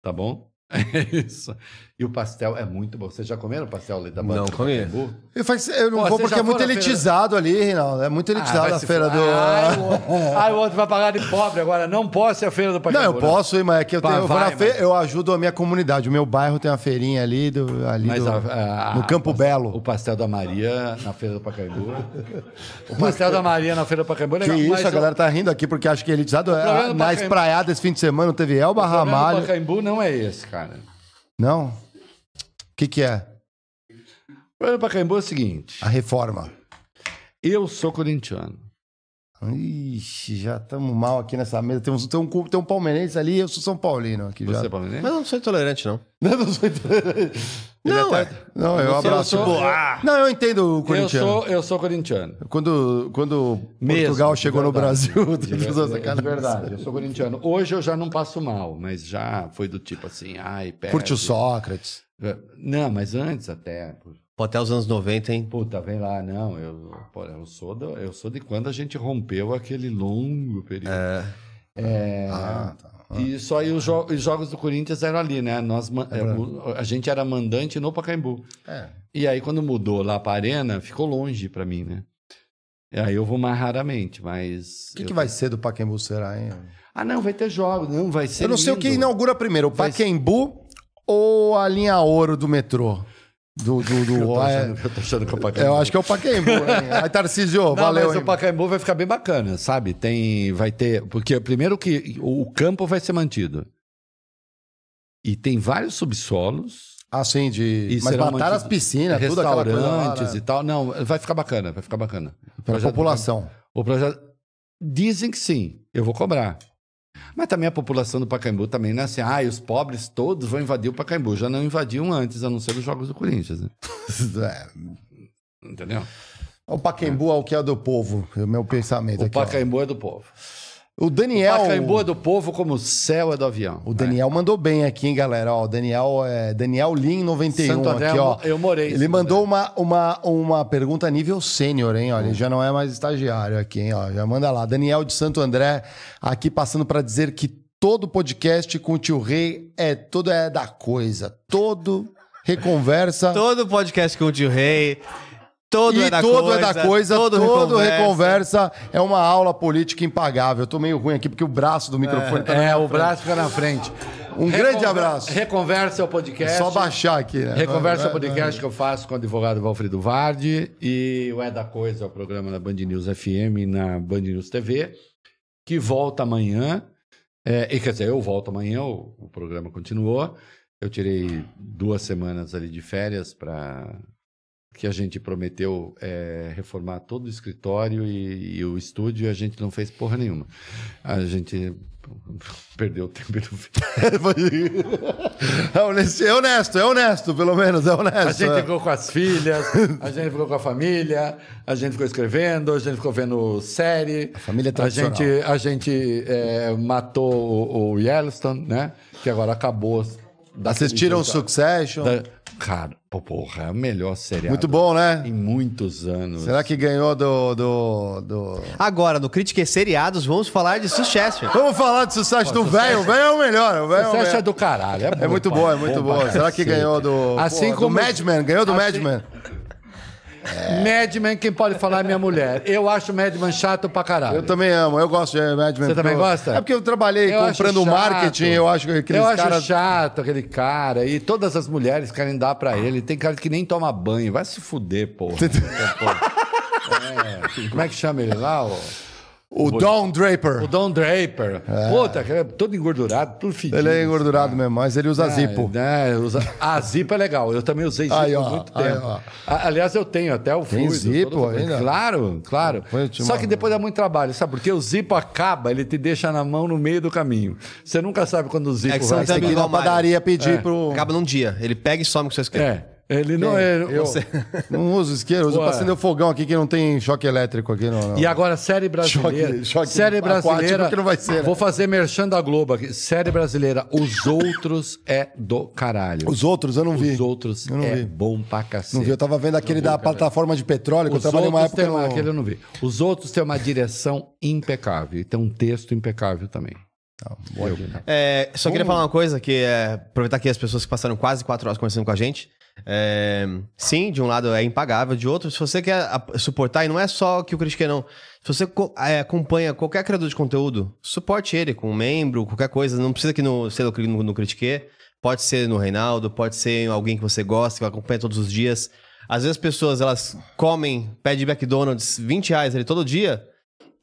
Speaker 3: Tá bom? [laughs] É isso. E o pastel é muito bom. Vocês já comeram pastel ali da?
Speaker 2: Não comi.
Speaker 1: Eu, faz- eu não
Speaker 3: Pô,
Speaker 1: vou
Speaker 3: você
Speaker 1: porque é muito
Speaker 3: na feira-
Speaker 1: elitizado ali, Reinaldo. É muito elitizado
Speaker 3: vai
Speaker 1: a feira do.
Speaker 3: Ai, o outro- Ai, o outro vai pagar de pobre agora. Não posso ir à feira do
Speaker 1: Não,
Speaker 3: Pacaembu.
Speaker 1: eu posso ir, mas é que eu, tenho, eu, vou
Speaker 3: vai,
Speaker 1: feira,
Speaker 3: mas-
Speaker 1: eu ajudo a minha comunidade. O meu bairro tem uma feirinha ali, do, ali
Speaker 3: Mas
Speaker 1: do-
Speaker 3: a- a-
Speaker 1: no Campo
Speaker 3: o
Speaker 1: Belo.
Speaker 3: pastel da Maria na feira do Pacaembu. o pastel da Maria na feira do Pacaembu é
Speaker 1: Que
Speaker 3: legal.
Speaker 1: isso,
Speaker 3: mas
Speaker 1: a
Speaker 3: o-
Speaker 1: galera tá rindo aqui porque acha que é elitizado. É, na
Speaker 3: Pacaembu-
Speaker 1: espraiada esse fim de semana não teve Elba
Speaker 3: o
Speaker 1: Ramalho.
Speaker 3: Pacaembu não é esse, cara.
Speaker 1: Não? O que, que é?
Speaker 3: O problema do Pacaembu é o seguinte.
Speaker 1: A reforma.
Speaker 3: Eu sou corintiano.
Speaker 1: Ixi, já estamos mal aqui nessa mesa. Tem um, tem, um, tem um palmeirense ali eu sou São Paulino aqui já.
Speaker 3: Você é palmeirense?
Speaker 2: Mas eu não sou intolerante, não. [laughs]
Speaker 1: Não, não sou
Speaker 2: Não,
Speaker 1: até-
Speaker 2: é.
Speaker 1: Não, eu
Speaker 3: Você-
Speaker 1: abraço.
Speaker 3: eu sou-
Speaker 1: tipo, Não, eu entendo o
Speaker 3: Eu
Speaker 1: corintiano.
Speaker 3: sou, eu sou corintiano.
Speaker 1: Quando, quando
Speaker 3: Mesmo,
Speaker 1: Portugal
Speaker 3: de
Speaker 1: chegou no
Speaker 3: verdade.
Speaker 1: Brasil, [laughs]
Speaker 3: ver- de
Speaker 1: sacanas.
Speaker 3: verdade, eu sou corintiano. Hoje eu já não passo mal, mas já foi do tipo assim, ai, perde.
Speaker 1: Curte o Sócrates.
Speaker 3: Não, mas antes até.
Speaker 2: Pô, até os anos 90, hein?
Speaker 3: Puta, vem lá, não, eu, pô, eu, sou do, eu sou de quando a gente rompeu aquele longo período. É,
Speaker 1: Ah, tá.
Speaker 3: E só aí os, jo- os jogos do Corinthians eram ali, né? Nós, é, a gente era mandante no Pacaembu.
Speaker 1: É.
Speaker 3: E aí, quando mudou lá pra Arena, ficou longe pra mim, né? E aí eu vou mais raramente, mas.
Speaker 1: O que,
Speaker 3: eu-
Speaker 1: que vai ser do Pacaembu será, hein?
Speaker 3: Ah, não, vai ter jogos, não, vai ser.
Speaker 1: Eu não sei o que
Speaker 3: lindo.
Speaker 1: inaugura primeiro, o Pacaembu ou a linha ouro do metrô? Do, do, do- [laughs]
Speaker 3: Eu tô
Speaker 1: é,
Speaker 3: achando, eu tô achando que é o Pacaembu.
Speaker 1: eu acho que é o Pacaembu, hein? [laughs] Aí, Tarcísio,
Speaker 3: Não,
Speaker 1: valeu,
Speaker 3: mas
Speaker 1: hein?
Speaker 3: o Pacaembu vai ficar bem bacana, sabe? Tem, vai ter, porque primeiro que o, campo vai ser mantido. E tem vários subsolos,
Speaker 1: Ah, sim, de...
Speaker 3: E
Speaker 1: Mas mataram as piscinas, tudo lá,
Speaker 3: restaurantes
Speaker 1: né?
Speaker 3: e tal. Não, vai ficar bacana, vai ficar bacana.
Speaker 1: Pela
Speaker 3: projeto-
Speaker 1: população.
Speaker 3: O projeto dizem que sim, eu vou cobrar. Mas também a população do Pacaembu também não é assim, ah, os pobres todos vão invadir o Pacaembu. Já não invadiam antes, a não ser os jogos do Corinthians, né? [laughs]
Speaker 1: É.
Speaker 3: Entendeu?
Speaker 1: O Pacaembu é o que é do povo, é o meu pensamento
Speaker 3: O
Speaker 1: aqui. ó.
Speaker 3: Pacaembu é do povo.
Speaker 1: O Daniel...
Speaker 3: O Pacaembu é do povo como o céu é do avião.
Speaker 1: O Daniel mandou bem aqui, hein, galera? Ó, o Daniel é Daniel Lin 91
Speaker 3: Santo André,
Speaker 1: aqui, ó.
Speaker 3: eu morei
Speaker 1: Ele mandou uma, uma, uma pergunta a nível sênior, hein?
Speaker 3: Hum.
Speaker 1: Olha, ele já não é mais estagiário aqui, hein? Ó, já manda lá. Daniel de Santo André aqui passando para dizer que todo podcast com o tio Rei é todo é da coisa, todo reconversa.
Speaker 2: Todo podcast com o tio Rei. Todo
Speaker 1: e
Speaker 2: é da
Speaker 1: todo
Speaker 2: coisa.
Speaker 1: é da coisa, todo,
Speaker 2: reconversa.
Speaker 1: reconversa é uma aula política impagável. Eu tô meio ruim aqui porque o braço do microfone tá na
Speaker 3: É, o
Speaker 1: frente.
Speaker 3: braço fica na frente.
Speaker 1: Um grande abraço.
Speaker 3: Reconversa é o podcast.
Speaker 1: É só baixar aqui, né?
Speaker 3: Reconversa é o podcast que eu faço com o advogado Valfrido Vardi e o É da Coisa é o programa da Band News FM na Band News TV, que volta amanhã. É, e, quer dizer, eu volto amanhã, o, o programa continuou. Eu tirei duas semanas ali de férias para que a gente prometeu é, reformar todo o escritório e, e o estúdio e a gente não fez porra nenhuma. A gente perdeu tempo e não fez.
Speaker 1: É honesto, é honesto, é honesto, pelo menos, é honesto.
Speaker 3: A gente
Speaker 1: é.
Speaker 3: ficou com as filhas, a gente ficou com a família, a gente ficou escrevendo, a gente ficou vendo série. A
Speaker 1: família
Speaker 3: a
Speaker 1: tradicional.
Speaker 3: gente, a gente é, matou o, o Yellowstone, né? Que agora acabou.
Speaker 1: Assistiram
Speaker 3: jeito.
Speaker 1: Succession?
Speaker 3: Da- Cara, pô, porra, é a melhor seriado.
Speaker 1: Muito bom, né?
Speaker 3: Em muitos anos.
Speaker 1: Será que ganhou do. do, do...
Speaker 2: Agora, no Critique Seriados, vamos falar de Succession.
Speaker 1: Vamos falar de sucesso do velho. O velho é o melhor. O velho é o
Speaker 3: Você acha
Speaker 1: melhor.
Speaker 3: do caralho. É,
Speaker 1: É muito
Speaker 3: pai.
Speaker 1: bom, é muito
Speaker 3: pra
Speaker 1: bom. Será que ganhou do.
Speaker 3: Assim
Speaker 1: pô,
Speaker 3: como-
Speaker 1: Do Madman? Ganhou do
Speaker 3: Assim-
Speaker 1: Madman?
Speaker 3: Mad Men, quem pode falar é minha mulher. Eu acho Mad Men chato pra caralho.
Speaker 1: Eu também amo, eu gosto de Madman.
Speaker 3: Você também
Speaker 1: eu-
Speaker 3: gosta?
Speaker 1: É porque eu trabalhei
Speaker 3: Eu
Speaker 1: comprando marketing, eu acho que aqueles
Speaker 3: Eu acho
Speaker 1: caras.
Speaker 3: chato aquele cara. E todas as mulheres querem dar pra ele. Tem cara que nem toma banho. Vai se fuder, porra. É, [laughs] Como é que chama ele lá? O,
Speaker 1: O Don Draper.
Speaker 3: o Don Draper. Puta, que é todo engordurado, tudo fedido.
Speaker 1: Ele é engordurado mesmo, mas ele usa zipo.
Speaker 3: É, usa... A Zipo é legal. Eu também usei Zipo
Speaker 1: Aí, ó,
Speaker 3: há muito
Speaker 1: aí,
Speaker 3: tempo.
Speaker 1: ó.
Speaker 3: Aliás, eu tenho até o
Speaker 1: Tem
Speaker 3: fluido.
Speaker 1: Zipo
Speaker 3: todo-
Speaker 1: ainda?
Speaker 3: Claro, claro. Só que depois dá muito trabalho, sabe? Porque o Zipo acaba, ele te deixa na mão no meio do caminho. Você nunca sabe quando o Zipo
Speaker 2: É que você
Speaker 3: vai.
Speaker 2: não tem
Speaker 1: Tem que ir na
Speaker 2: o
Speaker 1: padaria pedir pro.
Speaker 2: Acaba num dia. Ele pega e some com seu isqueiro.
Speaker 3: É. Ele não é.
Speaker 1: Eu [laughs] não uso isqueiro, uso pra acender o fogão aqui que não tem choque elétrico aqui. Não, não.
Speaker 3: E agora, série [laughs] brasileira.
Speaker 1: Choque- choque
Speaker 3: série brasileira.
Speaker 1: que não vai ser, né?
Speaker 3: Vou fazer merchan da Globo aqui. Série brasileira. Os outros é do caralho.
Speaker 1: Os outros eu não vi.
Speaker 3: Os outros
Speaker 1: Eu não
Speaker 3: é
Speaker 1: vi.
Speaker 3: bom pra cacete.
Speaker 1: Não vi, eu tava vendo aquele da plataforma de petróleo, que
Speaker 3: Os
Speaker 1: eu trabalhei uma época
Speaker 3: têm uma,
Speaker 1: no...
Speaker 3: aquele eu não vi. Os outros têm uma direção impecável. E tem um texto impecável também. Eu-
Speaker 2: É, só queria falar uma coisa, que é aproveitar aqui as pessoas que passaram quase quatro horas conversando com a gente. É, sim, de um lado é impagável, de outro, se você quer suportar, e não é só que o Critique não. Se você é, acompanha qualquer criador de conteúdo, suporte ele com um membro, qualquer coisa. Não precisa que no, ser no, no, Critique. Pode ser no Reinaldo, pode ser em alguém que você gosta, que acompanha todos os dias. Às vezes as pessoas, elas comem, pede McDonald's 20 reais ali todo dia,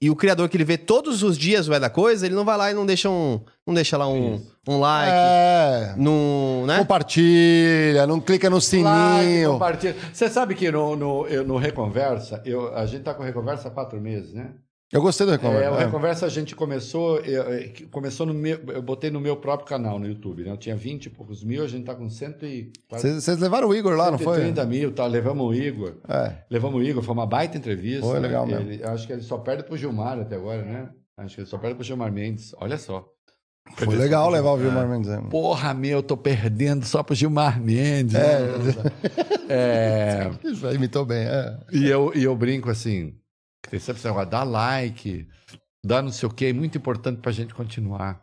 Speaker 2: e o criador que ele vê todos os dias vai da coisa, ele não vai lá e não deixa um, não deixa lá um, um like,
Speaker 1: É...
Speaker 2: num, né?
Speaker 1: Compartilha, não clica no
Speaker 3: Like,
Speaker 1: sininho.
Speaker 3: compartilha. Você sabe que no, no, eu- no Reconversa, eu, a gente tá com Reconversa há quatro meses, né?
Speaker 1: Eu gostei do
Speaker 3: É,
Speaker 1: recomendo.
Speaker 3: o Reconversa a gente começou, eu, eu- começou no meu, eu botei no meu próprio canal no YouTube, né? Eu tinha 20 e poucos mil, a gente tá com 100 e
Speaker 1: Vocês levaram o Igor lá, não foi?
Speaker 3: 130 mil, tá? Levamos o Igor.
Speaker 1: É.
Speaker 3: Levamos o Igor, foi uma baita entrevista.
Speaker 1: Foi legal
Speaker 3: né?
Speaker 1: mesmo.
Speaker 3: Ele- acho que ele só perde pro Gilmar até agora, né? Acho que ele só perde pro Gilmar Mendes. Olha só.
Speaker 1: Foi legal levar o Vilmar Mendes. é.
Speaker 3: Porra, meu, eu tô perdendo só pro Gilmar Mendes.
Speaker 1: É.
Speaker 3: É, [laughs]
Speaker 1: Já imitou bem, é.
Speaker 3: e, eu, e eu brinco assim, negócio, dá like, dá não sei o quê, é muito importante pra gente continuar.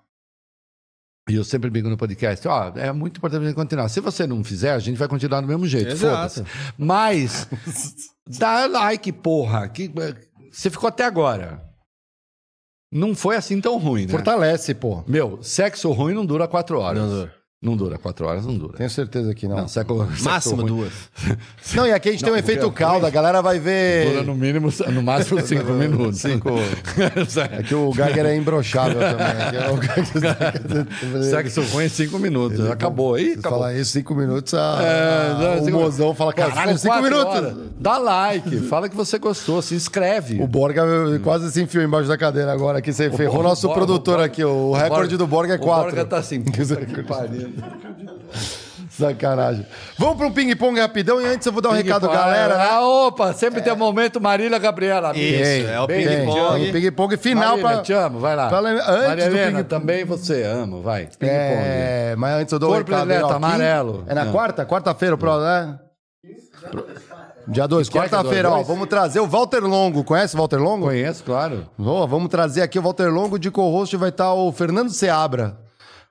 Speaker 3: E eu sempre brinco no podcast, ó, é muito importante pra gente continuar. Se você não fizer, a gente vai continuar do mesmo jeito, foda-se. Mas, [laughs] dá like, porra, que, você ficou até agora. Não foi assim tão ruim, né?
Speaker 1: Fortalece, pô.
Speaker 3: Meu, sexo ruim não dura quatro horas.
Speaker 2: Não dura.
Speaker 3: Não dura quatro horas, não dura.
Speaker 1: Tenho certeza que não.
Speaker 3: Não, sexo, sexo
Speaker 2: Máximo
Speaker 3: ruim
Speaker 2: duas. [laughs]
Speaker 1: Não, e aqui a gente tem um
Speaker 3: Não,
Speaker 1: efeito caldo, a galera vai ver.
Speaker 3: Dura no mínimo, no máximo [laughs] cinco minutos.
Speaker 1: Cinco. [laughs] É que o Geiger é imbrochável também. É o Geiger-
Speaker 3: Sexo ruim em cinco minutos. Acabou aí,
Speaker 1: Se
Speaker 3: acabou.
Speaker 1: falar isso, cinco minutos, a,
Speaker 3: É, não,
Speaker 1: o
Speaker 3: cinco-
Speaker 1: mozão fala, caralho, cinco
Speaker 3: quatro
Speaker 1: minutos.
Speaker 3: horas. Dá like, fala que você gostou, se inscreve.
Speaker 1: O Borga quase se enfiou embaixo da cadeira agora, aqui você ferrou
Speaker 3: Bor-
Speaker 1: nosso
Speaker 3: o Bor-
Speaker 1: produtor
Speaker 3: o
Speaker 1: aqui. O recorde do Borga é
Speaker 3: O
Speaker 1: quatro.
Speaker 3: Borga tá assim, puta que pariu. [laughs]
Speaker 1: Sacanagem. Vamos para um ping-pong rapidão e antes eu vou dar um recado,
Speaker 3: Ping-pong.
Speaker 1: galera.
Speaker 3: Ah, opa, sempre tem um momento Marília Gabriela.
Speaker 2: Isso, é o
Speaker 3: Bem,
Speaker 2: ping-pong.
Speaker 1: ping-pong final para.
Speaker 3: te amo, vai lá.
Speaker 1: pra antes
Speaker 3: Maria
Speaker 1: do
Speaker 3: Helena, também você ama, vai. Ping-pong.
Speaker 1: É, mas antes eu dou um recado. ó, quin-
Speaker 3: amarelo.
Speaker 1: É na
Speaker 3: Não.
Speaker 1: quarta? Quarta-feira o pro, né? Dia 2,
Speaker 3: Que é é
Speaker 1: quarta-feira, ó. Vamos trazer o Walter Longo. Conhece o Walter Longo?
Speaker 3: Conheço, claro.
Speaker 1: Boa, vamos trazer aqui o Walter Longo de co-host vai estar o Fernando Seabra.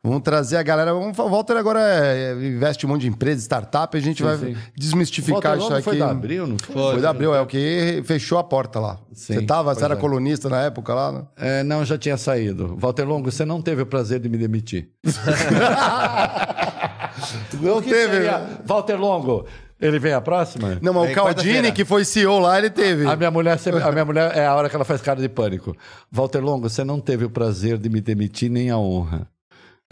Speaker 1: Vamos trazer a galera. Vamos, o Walter agora é- investe em um monte de empresa, startup, e a gente vai
Speaker 3: sim.
Speaker 1: desmistificar
Speaker 3: Walter
Speaker 1: isso
Speaker 3: Longo
Speaker 1: aqui.
Speaker 3: foi da Abril, não foi?
Speaker 1: Foi da Abril, é o que fechou a porta lá.
Speaker 3: Sim,
Speaker 1: você tava, você era
Speaker 3: é.
Speaker 1: colunista na época lá, né?
Speaker 3: É, não, já tinha saído. Walter Longo, você não teve o prazer de me demitir. [laughs]
Speaker 1: Não teve.
Speaker 3: Seria- Walter Longo, ele vem a próxima?
Speaker 1: Não, mas
Speaker 2: É,
Speaker 1: o Caldini, que foi CEO lá, ele teve.
Speaker 3: A minha mulher a minha mulher é a hora que ela faz cara de pânico. Walter Longo, você não teve o prazer de me demitir nem a honra.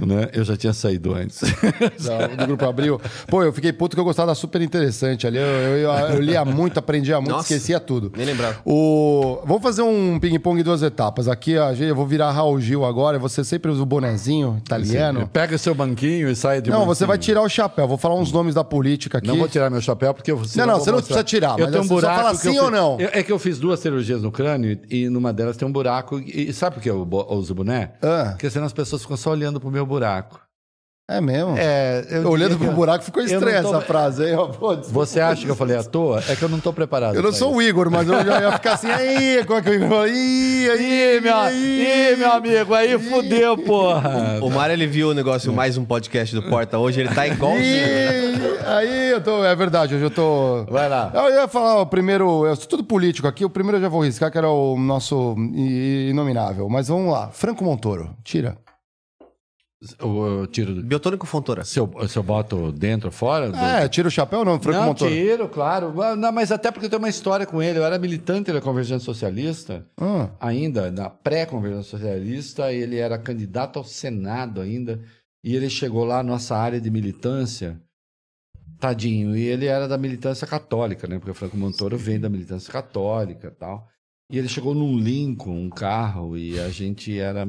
Speaker 3: Né? Eu já tinha saído antes. [laughs]
Speaker 1: da- do Grupo Abril. Pô, eu fiquei puto que eu gostava da super interessante ali. Eu, eu, eu, eu lia muito, aprendia muito,
Speaker 2: Nossa.
Speaker 1: esquecia tudo.
Speaker 2: Nem lembrava.
Speaker 1: O... Vamos fazer um ping-pong em duas etapas. Aqui, ó, eu vou virar Raul Gil agora. Você sempre usa o bonezinho italiano.
Speaker 3: Pega seu banquinho e sai de
Speaker 1: Não, você
Speaker 3: mansinho.
Speaker 1: vai tirar o chapéu. Vou falar uns nomes da política aqui.
Speaker 3: Não vou tirar meu chapéu porque você.
Speaker 1: Não, não, você não
Speaker 3: mostrar.
Speaker 1: precisa tirar,
Speaker 3: Eu
Speaker 1: mas
Speaker 3: tenho um
Speaker 1: você só
Speaker 3: buraco.
Speaker 1: fala sim ou não.
Speaker 3: Eu- é que eu fiz duas cirurgias no crânio e numa delas tem um buraco. E sabe por que eu uso boné?
Speaker 1: Ah,
Speaker 3: Porque senão as pessoas ficam só olhando pro meu buraco.
Speaker 1: é mesmo?
Speaker 3: É, eu
Speaker 1: Olhando pro buraco ficou estranha
Speaker 3: tô-
Speaker 1: essa frase, hein? ó, pô.
Speaker 3: Você acha que eu falei à toa? É que eu não tô preparado.
Speaker 1: Eu não sou
Speaker 3: isso.
Speaker 1: o Igor, mas eu já ia ficar assim, aí, como é que o Igor falou? Ih, aí,
Speaker 3: Ih, meu, ih, meu amigo, aí fudeu, porra.
Speaker 2: O Mário, ele viu o negócio, mais um podcast do Porta hoje, ele tá igualzinho.
Speaker 1: Ih, aí eu tô, é verdade, hoje eu tô...
Speaker 3: Vai lá.
Speaker 1: Eu ia falar o primeiro, eu sou tudo político aqui, o primeiro eu já vou riscar, que era o nosso inominável. Mas vamos lá, Franco Montoro, tira.
Speaker 3: Eu, eu tiro. do-
Speaker 2: Biotônico Fontoura.
Speaker 3: Se eu, se eu boto dentro ou fora? do-
Speaker 1: É, tira o chapéu ou não, Franco
Speaker 3: não,
Speaker 1: Montoro?
Speaker 3: tiro, claro. Não, mas até porque eu tenho uma história com ele. Eu era militante da Convergência Socialista,
Speaker 1: Ah,
Speaker 3: ainda na pré-Convergência Socialista. Ele era candidato ao Senado ainda. E ele chegou lá, nossa área de militância. Tadinho. E ele era da militância católica, né? Porque o Franco Montoro vem da militância católica e tal. E ele chegou num Lincoln, um carro, e a gente era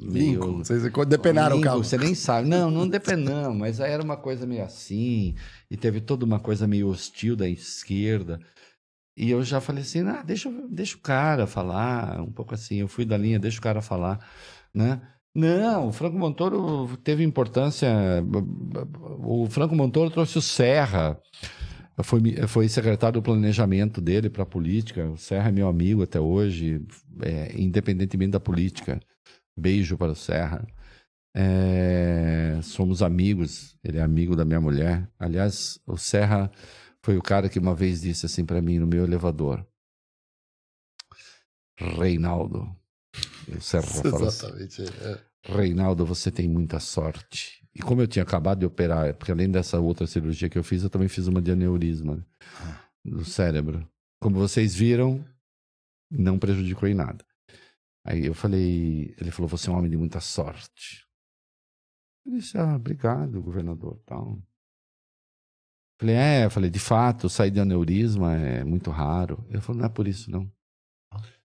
Speaker 3: meio...
Speaker 1: Lincoln, vocês depenaram o carro.
Speaker 3: Você nem sabe. Não, não depenamos, mas aí era uma coisa meio assim, e teve toda uma coisa meio hostil da esquerda. E eu já falei assim, ah, deixa, deixa o cara falar, um pouco assim. Eu fui da linha, deixa o cara falar, né? Não, o Franco Montoro teve importância. O Franco Montoro trouxe o Serra, foi, foi secretário do planejamento dele para a política. O Serra é meu amigo até hoje, é, independentemente da política. Beijo para o Serra. É, somos amigos, ele é amigo da minha mulher. Aliás, o Serra foi o cara que uma vez disse assim para mim no meu elevador: Reinaldo. O Serra falou assim,
Speaker 1: Exatamente. é.
Speaker 3: Reinaldo, você tem muita sorte. E como eu tinha acabado de operar, porque além dessa outra cirurgia que eu fiz, eu também fiz uma de aneurisma né, do cérebro. Como vocês viram, não prejudicou em nada. Aí eu falei, ele falou, você é um homem de muita sorte. Eu disse, ah, obrigado, governador, tal. Falei, é, eu falei, de fato, sair de aneurisma é muito raro. Ele falou, não é por isso, não.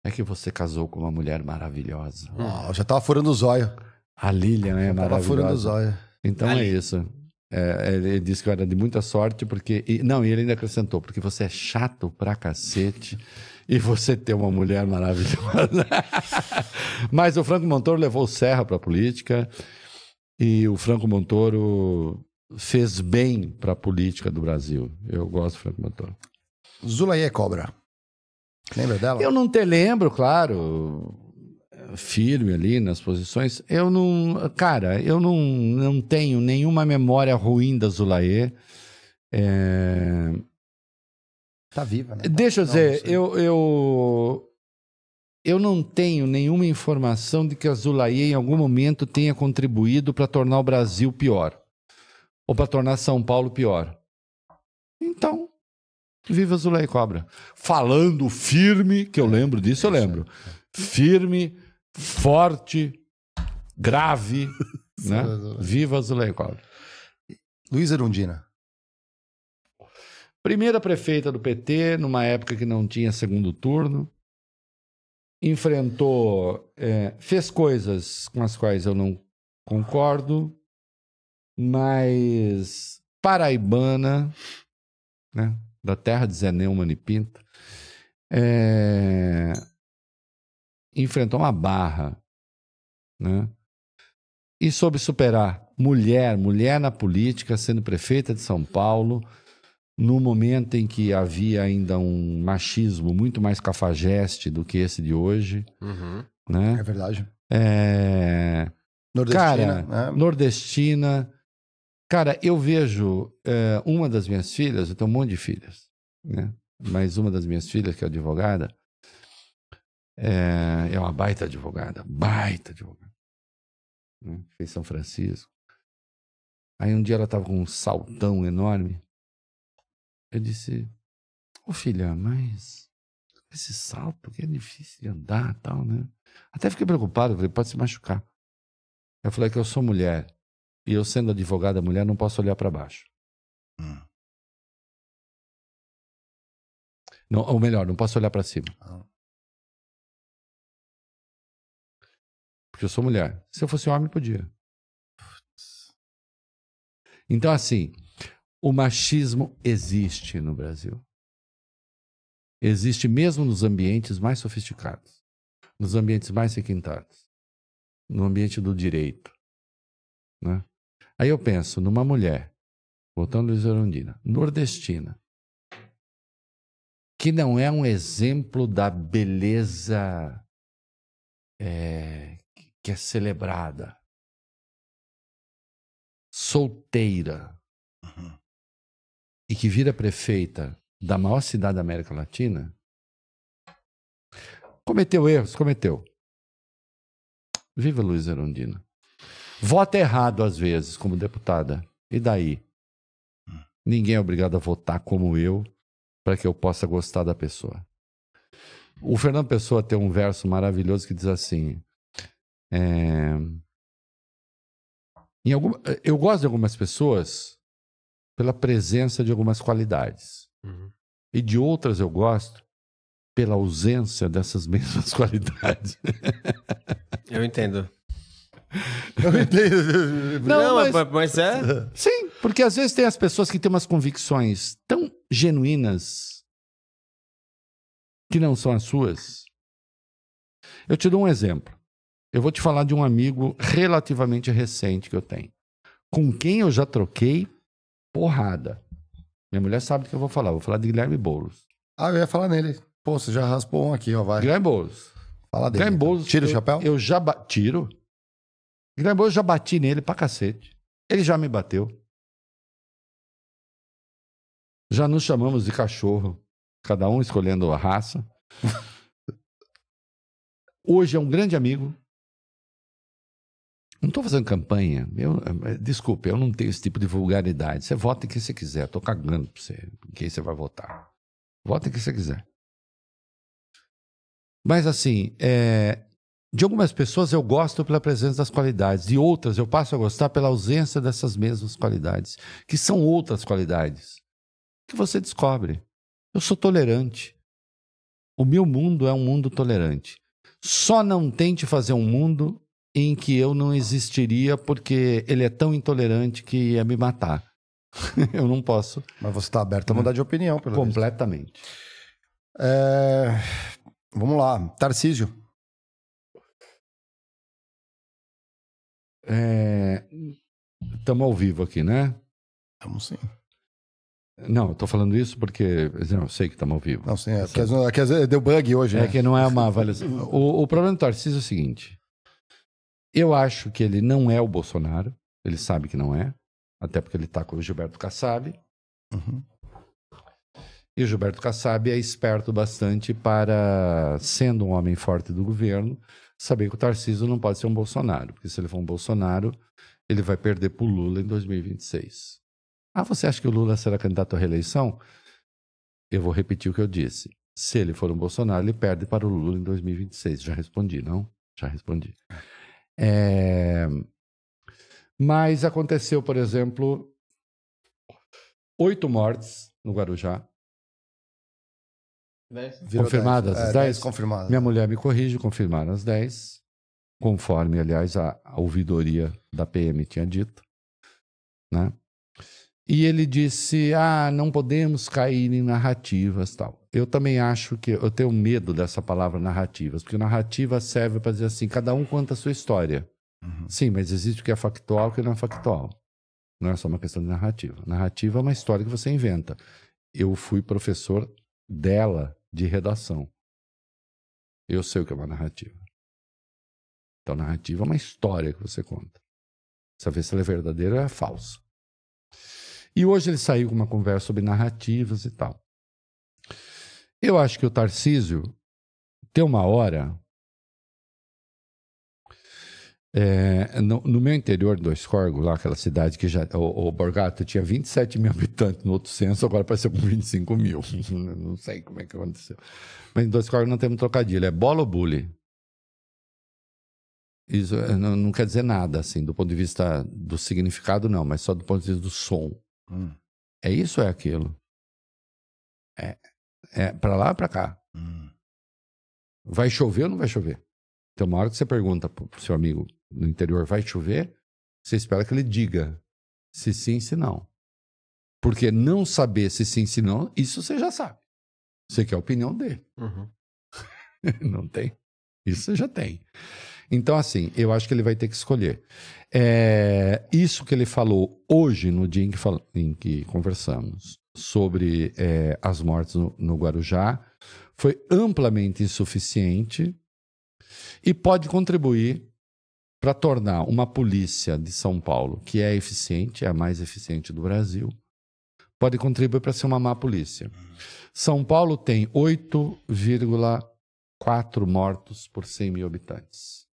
Speaker 3: É que você casou com uma mulher maravilhosa.
Speaker 1: Ó, já tava furando o zóio.
Speaker 3: A Lilian é
Speaker 1: Tava furando o
Speaker 3: maravilhosa.
Speaker 1: zóio.
Speaker 3: Então é isso. É, ele disse que eu era de muita sorte, porque. e- não, e ele ainda acrescentou, porque você é chato pra cacete e você tem uma mulher maravilhosa. [laughs] Mas o Franco Montoro levou o Serra pra política e o Franco Montoro fez bem pra política do Brasil. Eu gosto do Franco Montoro.
Speaker 1: Zulaie Cobra. Lembra dela?
Speaker 3: Eu não te lembro, claro, firme ali nas posições. Eu não, cara, eu não, não tenho nenhuma memória ruim da Zulaê. É,
Speaker 1: Tá viva, né?
Speaker 3: Deixa eu
Speaker 1: Não,
Speaker 3: dizer,
Speaker 1: não
Speaker 3: eu, eu, eu não tenho nenhuma informação de que a Zulaê em algum momento tenha contribuído para tornar o Brasil pior. Ou para tornar São Paulo pior. Então, viva Zulaê Cobra. Falando firme, que eu lembro disso, eu lembro. Firme, forte, grave, [laughs] né? Viva Cobra.
Speaker 1: Luiz Erundina.
Speaker 3: Primeira prefeita do PT, numa época que não tinha segundo turno. Enfrentou, é, fez coisas com as quais eu não concordo, mas paraibana, né, da terra de Zé Neumann e Pinto, é, enfrentou uma barra, né, e soube superar mulher, mulher na política, sendo prefeita de São Paulo, no momento em que havia ainda um machismo muito mais cafajeste do que esse de hoje,
Speaker 2: Uhum.
Speaker 1: É
Speaker 3: né?
Speaker 1: verdade.
Speaker 3: É,
Speaker 1: Nordestina.
Speaker 3: Cara,
Speaker 1: né?
Speaker 3: nordestina. Cara, eu vejo é, uma das minhas filhas, eu tenho um monte de filhas, né? Mas uma das minhas filhas, que é advogada, é, é uma baita advogada, baita advogada. Né? Fez São Francisco. Aí um dia ela estava com um saltão enorme. Eu disse, ô filha, mas esse salto que é difícil de andar tal, né? Até fiquei preocupado, falei, pode se machucar. Eu falei que eu sou mulher. E eu, sendo advogada mulher, não posso olhar para baixo.
Speaker 1: Hum.
Speaker 3: Não, ou melhor, não posso olhar para cima.
Speaker 1: Ah.
Speaker 3: Porque eu sou mulher. Se eu fosse homem, podia. Então, assim, o machismo existe no Brasil. Existe mesmo nos ambientes mais sofisticados, nos ambientes mais requintados, no ambiente do direito. Né? Aí eu penso numa mulher, voltando Luiz Arondina, nordestina, que não é um exemplo da beleza é, que é celebrada, solteira,
Speaker 1: Uhum.
Speaker 3: e que vira prefeita da maior cidade da América Latina, cometeu erros, cometeu. Viva Luiz Erundina. Vota errado às vezes como deputada. E daí? Ninguém é obrigado a votar como eu para que eu possa gostar da pessoa. O Fernando Pessoa tem um verso maravilhoso que diz assim: é, em algum, eu gosto de algumas pessoas pela presença de algumas qualidades.
Speaker 2: Uhum.
Speaker 3: E de outras eu gosto pela ausência dessas [laughs] mesmas qualidades.
Speaker 2: Eu entendo. [laughs]
Speaker 1: Eu entendo.
Speaker 3: Não, mas-
Speaker 2: mas, mas é.
Speaker 3: Sim, porque às vezes tem as pessoas que têm umas convicções tão genuínas que não são as suas. Eu te dou um exemplo. Eu vou te falar de um amigo relativamente recente que eu tenho, com quem eu já troquei porrada. Minha mulher sabe do que eu vou falar. Vou falar de Guilherme Boulos.
Speaker 1: Ah, eu ia falar nele. Pô, você já raspou um aqui, ó, vai.
Speaker 3: Guilherme Boulos.
Speaker 1: Fala dele.
Speaker 3: Guilherme
Speaker 1: então.
Speaker 3: Boulos.
Speaker 1: Tira o chapéu?
Speaker 3: Eu já ba... tiro. Guilherme Boulos eu já bati nele pra cacete. Ele já me bateu. Já nos chamamos de cachorro, cada um escolhendo a raça. [laughs] Hoje é um grande amigo. Não estou fazendo campanha. Eu, eh, desculpe, eu não tenho esse tipo de vulgaridade. Você vota em quem você quiser. Estou cagando para você, em quem você vai votar. Vota em quem você quiser. Mas assim, é, de algumas pessoas eu gosto pela presença das qualidades, de outras eu passo a gostar pela ausência dessas mesmas qualidades, que são outras qualidades que você descobre. Eu sou tolerante. O meu mundo é um mundo tolerante. Só não tente fazer um mundo em que eu não existiria porque ele é tão intolerante que ia me matar. [laughs] eu não posso
Speaker 1: Mas você tá aberto a mudar de opinião, pelo
Speaker 3: completamente.
Speaker 1: É, Vamos lá. Tarcísio.
Speaker 3: Estamos ao vivo aqui, né?
Speaker 1: Vamos sim.
Speaker 3: Não, eu tô falando isso porque não, eu sei que estamos ao vivo.
Speaker 1: Não, sim. É, porque, às- é que deu bug hoje,
Speaker 3: É
Speaker 1: né?
Speaker 3: que não é uma avaliação. O, o problema do Tarcísio é o seguinte: eu acho que ele não é o Bolsonaro, ele sabe que não é, até porque ele está com o Gilberto Kassab,
Speaker 1: Uhum.
Speaker 3: e o Gilberto Kassab é esperto bastante para, sendo um homem forte do governo, saber que o Tarcísio não pode ser um Bolsonaro, porque se ele for um Bolsonaro, ele vai perder para o Lula em 2026. Ah, você acha que o Lula será candidato à reeleição? Eu vou repetir o que eu disse. Se ele for um Bolsonaro, ele perde para o Lula em 2026. Já respondi, não? Já respondi. É, Mas aconteceu, por exemplo, oito mortes no Guarujá.
Speaker 1: Virou
Speaker 3: Confirmadas
Speaker 1: 10.
Speaker 3: as
Speaker 1: É,
Speaker 3: 10?
Speaker 1: 10 confirmadas.
Speaker 3: Minha mulher me corrige, confirmaram as 10, conforme, aliás, a, a ouvidoria da PM tinha dito. Né? E ele disse: ah, não podemos cair em narrativas tal. Eu também acho que eu tenho medo dessa palavra narrativas, porque narrativa serve para dizer assim: cada um conta a sua história.
Speaker 1: Uhum.
Speaker 3: Sim, mas existe o que é factual e o que não é factual. Não é só uma questão de narrativa. Narrativa é uma história que você inventa. Eu fui professor dela de redação. Eu sei o que é uma narrativa. Então, narrativa é uma história que você conta. Saber se ela é verdadeira ou é falsa. E hoje ele saiu com uma conversa sobre narrativas e tal. Eu acho que o Tarcísio tem uma hora. é, no, no meu interior do Escorgo, lá aquela cidade que já. O, o Borgato tinha 27 mil [laughs] habitantes no outro censo, agora apareceu com 25 mil. [laughs] não sei como é que aconteceu. Mas em Dois Corgos não temos trocadilho, é bola ou bully? Isso eh, não, não quer dizer nada, assim, do ponto de vista do significado, não, mas só do ponto de vista do som.
Speaker 1: Hum,
Speaker 3: É isso ou é aquilo? É, é para lá ou para cá?
Speaker 1: hum.
Speaker 3: Vai chover ou não vai chover? Então, uma hora que você pergunta pro pro seu amigo no interior, vai chover? Você espera que ele diga se sim, se não. Porque não saber se sim, se não, isso você já sabe. Você quer a opinião dele.
Speaker 2: Uhum. [laughs]
Speaker 3: não tem. Isso você já tem. Então, assim, eu acho que ele vai ter que escolher. É, isso que ele falou hoje, no dia em que, fal- em que conversamos, sobre é, as mortes no, no Guarujá, foi amplamente insuficiente e pode contribuir para tornar uma polícia de São Paulo, que é eficiente, é a mais eficiente do Brasil, pode contribuir para ser uma má polícia. São Paulo tem 8,4 mortos por 100 mil habitantes.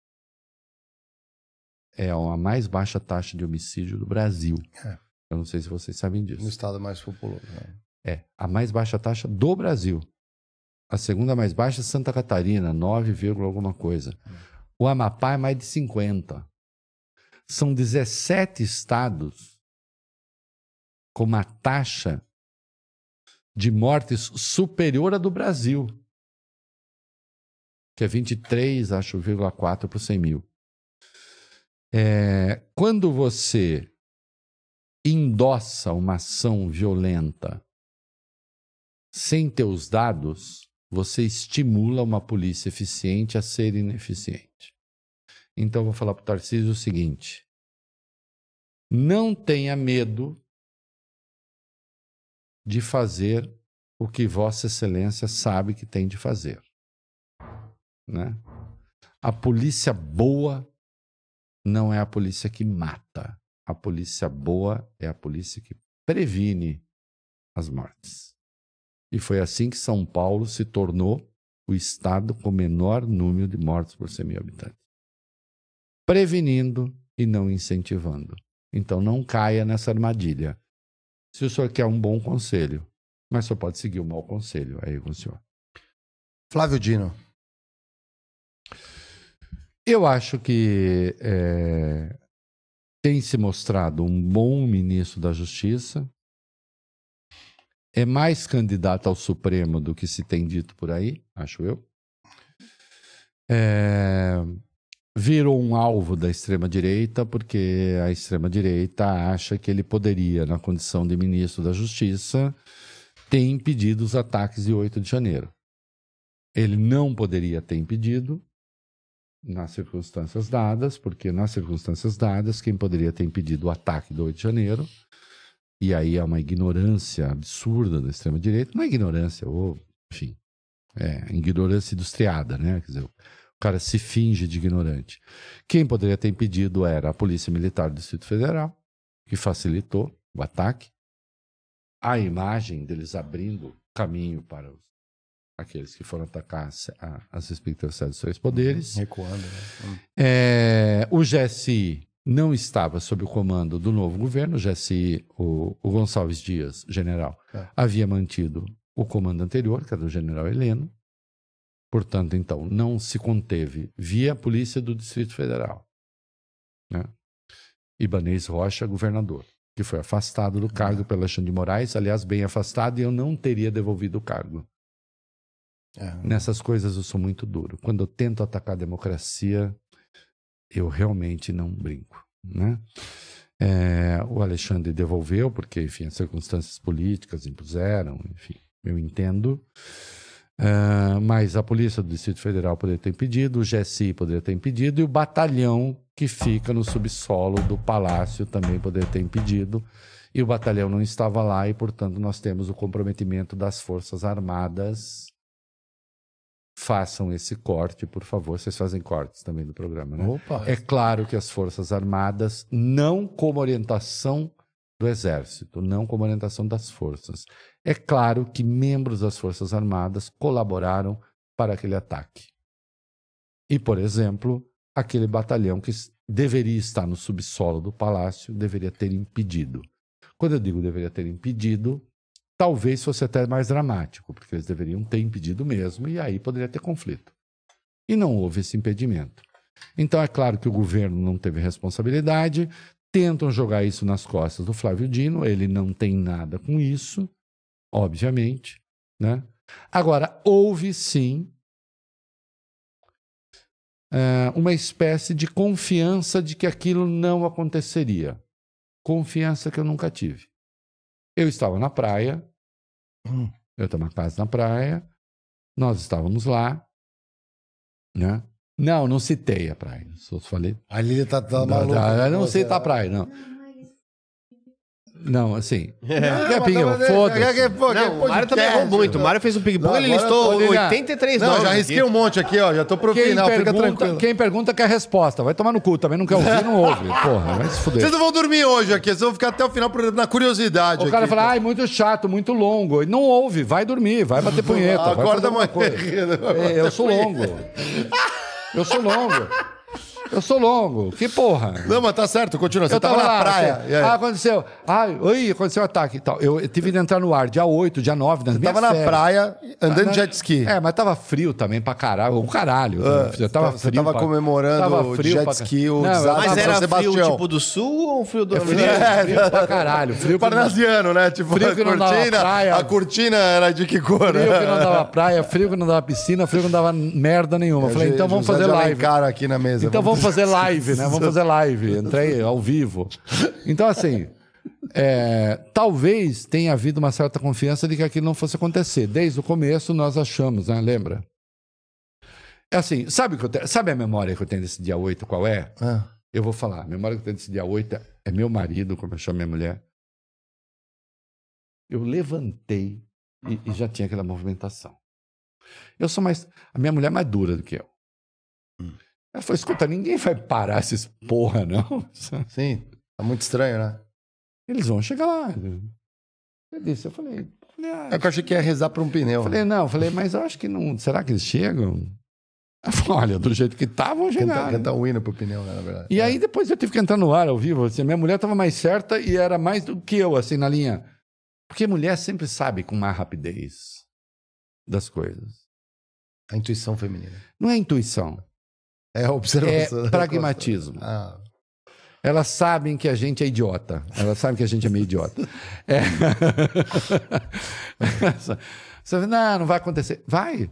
Speaker 3: É a mais baixa taxa de homicídio do Brasil.
Speaker 1: É.
Speaker 3: Eu não sei se vocês sabem disso.
Speaker 1: No estado mais populoso. né?
Speaker 3: É, a mais baixa taxa do Brasil. A segunda mais baixa é Santa Catarina, 9, vírgula alguma coisa. O Amapá é mais de 50. São 17 estados com uma taxa de mortes superior à do Brasil, que é 23, acho, vírgula 4 por 100 mil. É, quando você endossa uma ação violenta sem ter os dados, você estimula uma polícia eficiente a ser ineficiente. Então, eu vou falar para o Tarcísio o seguinte: não tenha medo de fazer o que Vossa Excelência sabe que tem de fazer. Né? A polícia boa não é a polícia que mata. A polícia boa é a polícia que previne as mortes. E foi assim que São Paulo se tornou o estado com menor número de mortes por 100 mil habitantes. Prevenindo e não incentivando. Então não caia nessa armadilha. Se o senhor quer um bom conselho, mas só pode seguir o mau conselho, aí com o senhor.
Speaker 1: Flávio Dino.
Speaker 3: Eu acho que é, tem se mostrado um bom ministro da Justiça. É mais candidato ao Supremo do que se tem dito por aí, acho eu. É, virou um alvo da extrema-direita, porque a extrema-direita acha que ele poderia, na condição de ministro da Justiça, ter impedido os ataques de 8 de janeiro. Ele não poderia ter impedido, nas circunstâncias dadas, porque nas circunstâncias dadas, quem poderia ter impedido o ataque do 8 de janeiro, e aí é uma ignorância absurda da extrema-direita, não é ignorância, ou, enfim, é ignorância industriada, né? Quer dizer, o cara se finge de ignorante. Quem poderia ter impedido era a Polícia Militar do Distrito Federal, que facilitou o ataque, a imagem deles abrindo caminho para os, aqueles que foram atacar as, a- as respectivas sedes dos três poderes.
Speaker 1: Recuando. Né? Hum.
Speaker 3: É, o GSI não estava sob o comando do novo governo. O GSI, o, o Gonçalves Dias, general,
Speaker 1: É.
Speaker 3: havia mantido o comando anterior, que era do general Heleno. Portanto, então, não se conteve via Polícia do Distrito Federal. Né? Ibanez Rocha, governador, que foi afastado do cargo pelo Alexandre de Moraes, aliás, bem afastado, e eu não teria devolvido o cargo.
Speaker 1: É.
Speaker 3: Nessas coisas eu sou muito duro. Quando eu tento atacar a democracia, eu realmente não brinco, né? É, o Alexandre devolveu, porque, enfim, as circunstâncias políticas impuseram, enfim, eu entendo. Ah, mas a Polícia do Distrito Federal poderia ter impedido, o GSI poderia ter impedido, e o batalhão que fica no subsolo do palácio também poderia ter impedido. E o batalhão não estava lá, e, portanto, nós temos o comprometimento das Forças Armadas façam esse corte, por favor. Vocês fazem cortes também do programa, né?
Speaker 1: Opa.
Speaker 3: É claro que as Forças Armadas, não como orientação do Exército, não como orientação das forças. É claro que membros das Forças Armadas colaboraram para aquele ataque. E, por exemplo, aquele batalhão que deveria estar no subsolo do palácio deveria ter impedido. Quando eu digo deveria ter impedido, talvez fosse até mais dramático, porque eles deveriam ter impedido mesmo, e aí poderia ter conflito. E não houve esse impedimento. Então é claro que o governo não teve responsabilidade, tentam jogar isso nas costas do Flávio Dino, ele não tem nada com isso, obviamente, né? Agora, houve sim é, uma espécie de confiança de que aquilo não aconteceria. Confiança que eu nunca tive. Eu estava na praia. Eu estava na casa na praia, nós estávamos lá, né? Não, não citei a praia. Só falei.
Speaker 1: A Lília tá, tá
Speaker 3: Não,
Speaker 1: maluca.
Speaker 3: não, não
Speaker 1: Você-
Speaker 3: cita a praia, não. Não, assim. [laughs]
Speaker 1: Não,
Speaker 3: Capinho,
Speaker 1: mas-
Speaker 3: foda-se.
Speaker 1: que- pô, que
Speaker 2: Não, o Mário também errou muito. O? Mário fez um ping-pong,
Speaker 1: Não,
Speaker 2: ele listou
Speaker 3: eu tô ligado.
Speaker 2: 83
Speaker 1: Não,
Speaker 2: nomes.
Speaker 1: já risquei
Speaker 2: aqui.
Speaker 1: um monte aqui, ó. Já tô pro
Speaker 3: Quem
Speaker 1: final, fica
Speaker 3: pergunta,
Speaker 1: tranquilo.
Speaker 3: quem pergunta quer a resposta. Vai tomar no cu também, não quer ouvir, não ouve. [laughs] Porra, vai se fuder.
Speaker 1: Vocês não vão dormir hoje aqui, vocês vão ficar até o final por- na curiosidade.
Speaker 3: O cara
Speaker 1: aqui,
Speaker 3: fala, ai, muito chato, muito longo. E Não ouve, vai dormir, vai bater punheta.
Speaker 1: Acorda amanhã. [laughs]
Speaker 3: É, eu sou longo. Eu sou longo. Eu sou longo. Que porra.
Speaker 1: Não, mas tá certo, continua. Você
Speaker 3: eu
Speaker 1: tava,
Speaker 3: tava
Speaker 1: na
Speaker 3: lá,
Speaker 1: praia.
Speaker 3: assim,
Speaker 1: e aí?
Speaker 3: ah, aconteceu. Ai, oi, aconteceu um ataque e tal. Eu, eu tive de entrar no ar dia 8, dia 9, nas minhas
Speaker 1: tava na
Speaker 3: férias.
Speaker 1: praia, andando
Speaker 3: Ah,
Speaker 1: de jet ski.
Speaker 3: É, mas tava frio também pra caralho. O caralho.
Speaker 1: Ah,
Speaker 3: eu tava
Speaker 1: você
Speaker 3: frio.
Speaker 1: tava
Speaker 3: pra-
Speaker 1: comemorando
Speaker 3: tava
Speaker 1: o
Speaker 3: frio
Speaker 1: jet
Speaker 3: pra-
Speaker 1: ski, o
Speaker 3: Não,
Speaker 1: desastre.
Speaker 2: Mas era frio
Speaker 1: Sebastião.
Speaker 2: tipo do sul ou frio do...
Speaker 3: É frio, frio pra [laughs] caralho. Frio
Speaker 1: Parnasiano, né? Tipo,
Speaker 3: Frio que não dava
Speaker 1: cortina,
Speaker 3: praia.
Speaker 1: a cortina era de que cor?
Speaker 3: Frio que não dava praia, frio que não dava piscina, frio que não dava merda nenhuma. Eu falei, então vamos fazer live.
Speaker 1: Alencar aqui na mesa.
Speaker 3: Então vamos fazer live, né? Vamos fazer live. Entrei ao vivo. Então, assim, é, talvez tenha havido uma certa confiança de que aquilo não fosse acontecer. Desde o começo nós achamos, né? Lembra? É assim, sabe, que tenho- sabe a memória que eu tenho desse dia 8, qual é?
Speaker 1: Ah,
Speaker 3: Eu vou falar. A memória que eu tenho desse dia 8 é meu marido, como eu chamo minha mulher. Eu levantei e, e já tinha aquela movimentação. Eu sou mais. A minha mulher é mais dura do que eu. Ela falou: escuta, ninguém vai parar esses porra, não. [laughs]
Speaker 1: sim, tá muito estranho, né?
Speaker 3: Eles vão chegar lá. Eu disse, eu falei. falei, ah,
Speaker 1: É que eu achei que ia rezar pra um pneu.
Speaker 3: eu falei, não, eu falei, mas eu acho que não. Será que eles chegam? [laughs] Ela falou, olha, do jeito que tá, vão chegar.
Speaker 1: Cantar,
Speaker 3: né?
Speaker 1: um hino pro pneu, né, na verdade.
Speaker 3: E aí depois eu tive que entrar no ar ao vivo. Assim, minha mulher estava mais certa e era mais do que eu, assim, na linha. Porque mulher sempre sabe com mais rapidez das coisas.
Speaker 1: A intuição feminina.
Speaker 3: Não é intuição,
Speaker 1: É observação.
Speaker 3: é pragmatismo. [laughs]
Speaker 1: Ah,
Speaker 3: Elas sabem que a gente é idiota. Elas sabem que a gente é meio idiota. [laughs] É. [laughs] Você fala, não, não vai acontecer. Vai.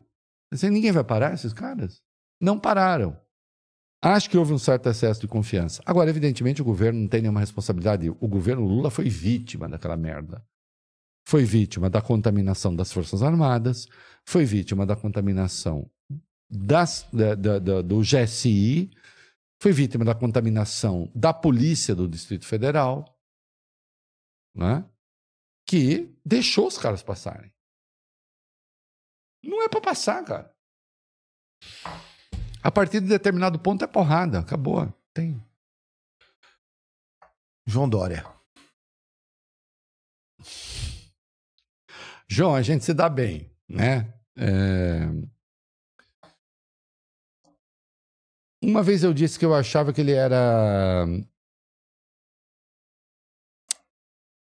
Speaker 3: Ninguém vai parar esses caras? Não pararam. Acho que houve um certo excesso de confiança. Agora, evidentemente, o governo não tem nenhuma responsabilidade. O governo Lula foi vítima daquela merda. Foi vítima da contaminação das Forças Armadas, foi vítima da contaminação das, da- da- da- do GSI, foi vítima da contaminação da polícia do Distrito Federal, né? que deixou os caras passarem. Não é para passar, cara. A partir de determinado ponto é porrada, acabou. Tem.
Speaker 1: João Dória.
Speaker 3: João, a gente se dá bem, né? É, Uma vez eu disse que eu achava que ele era.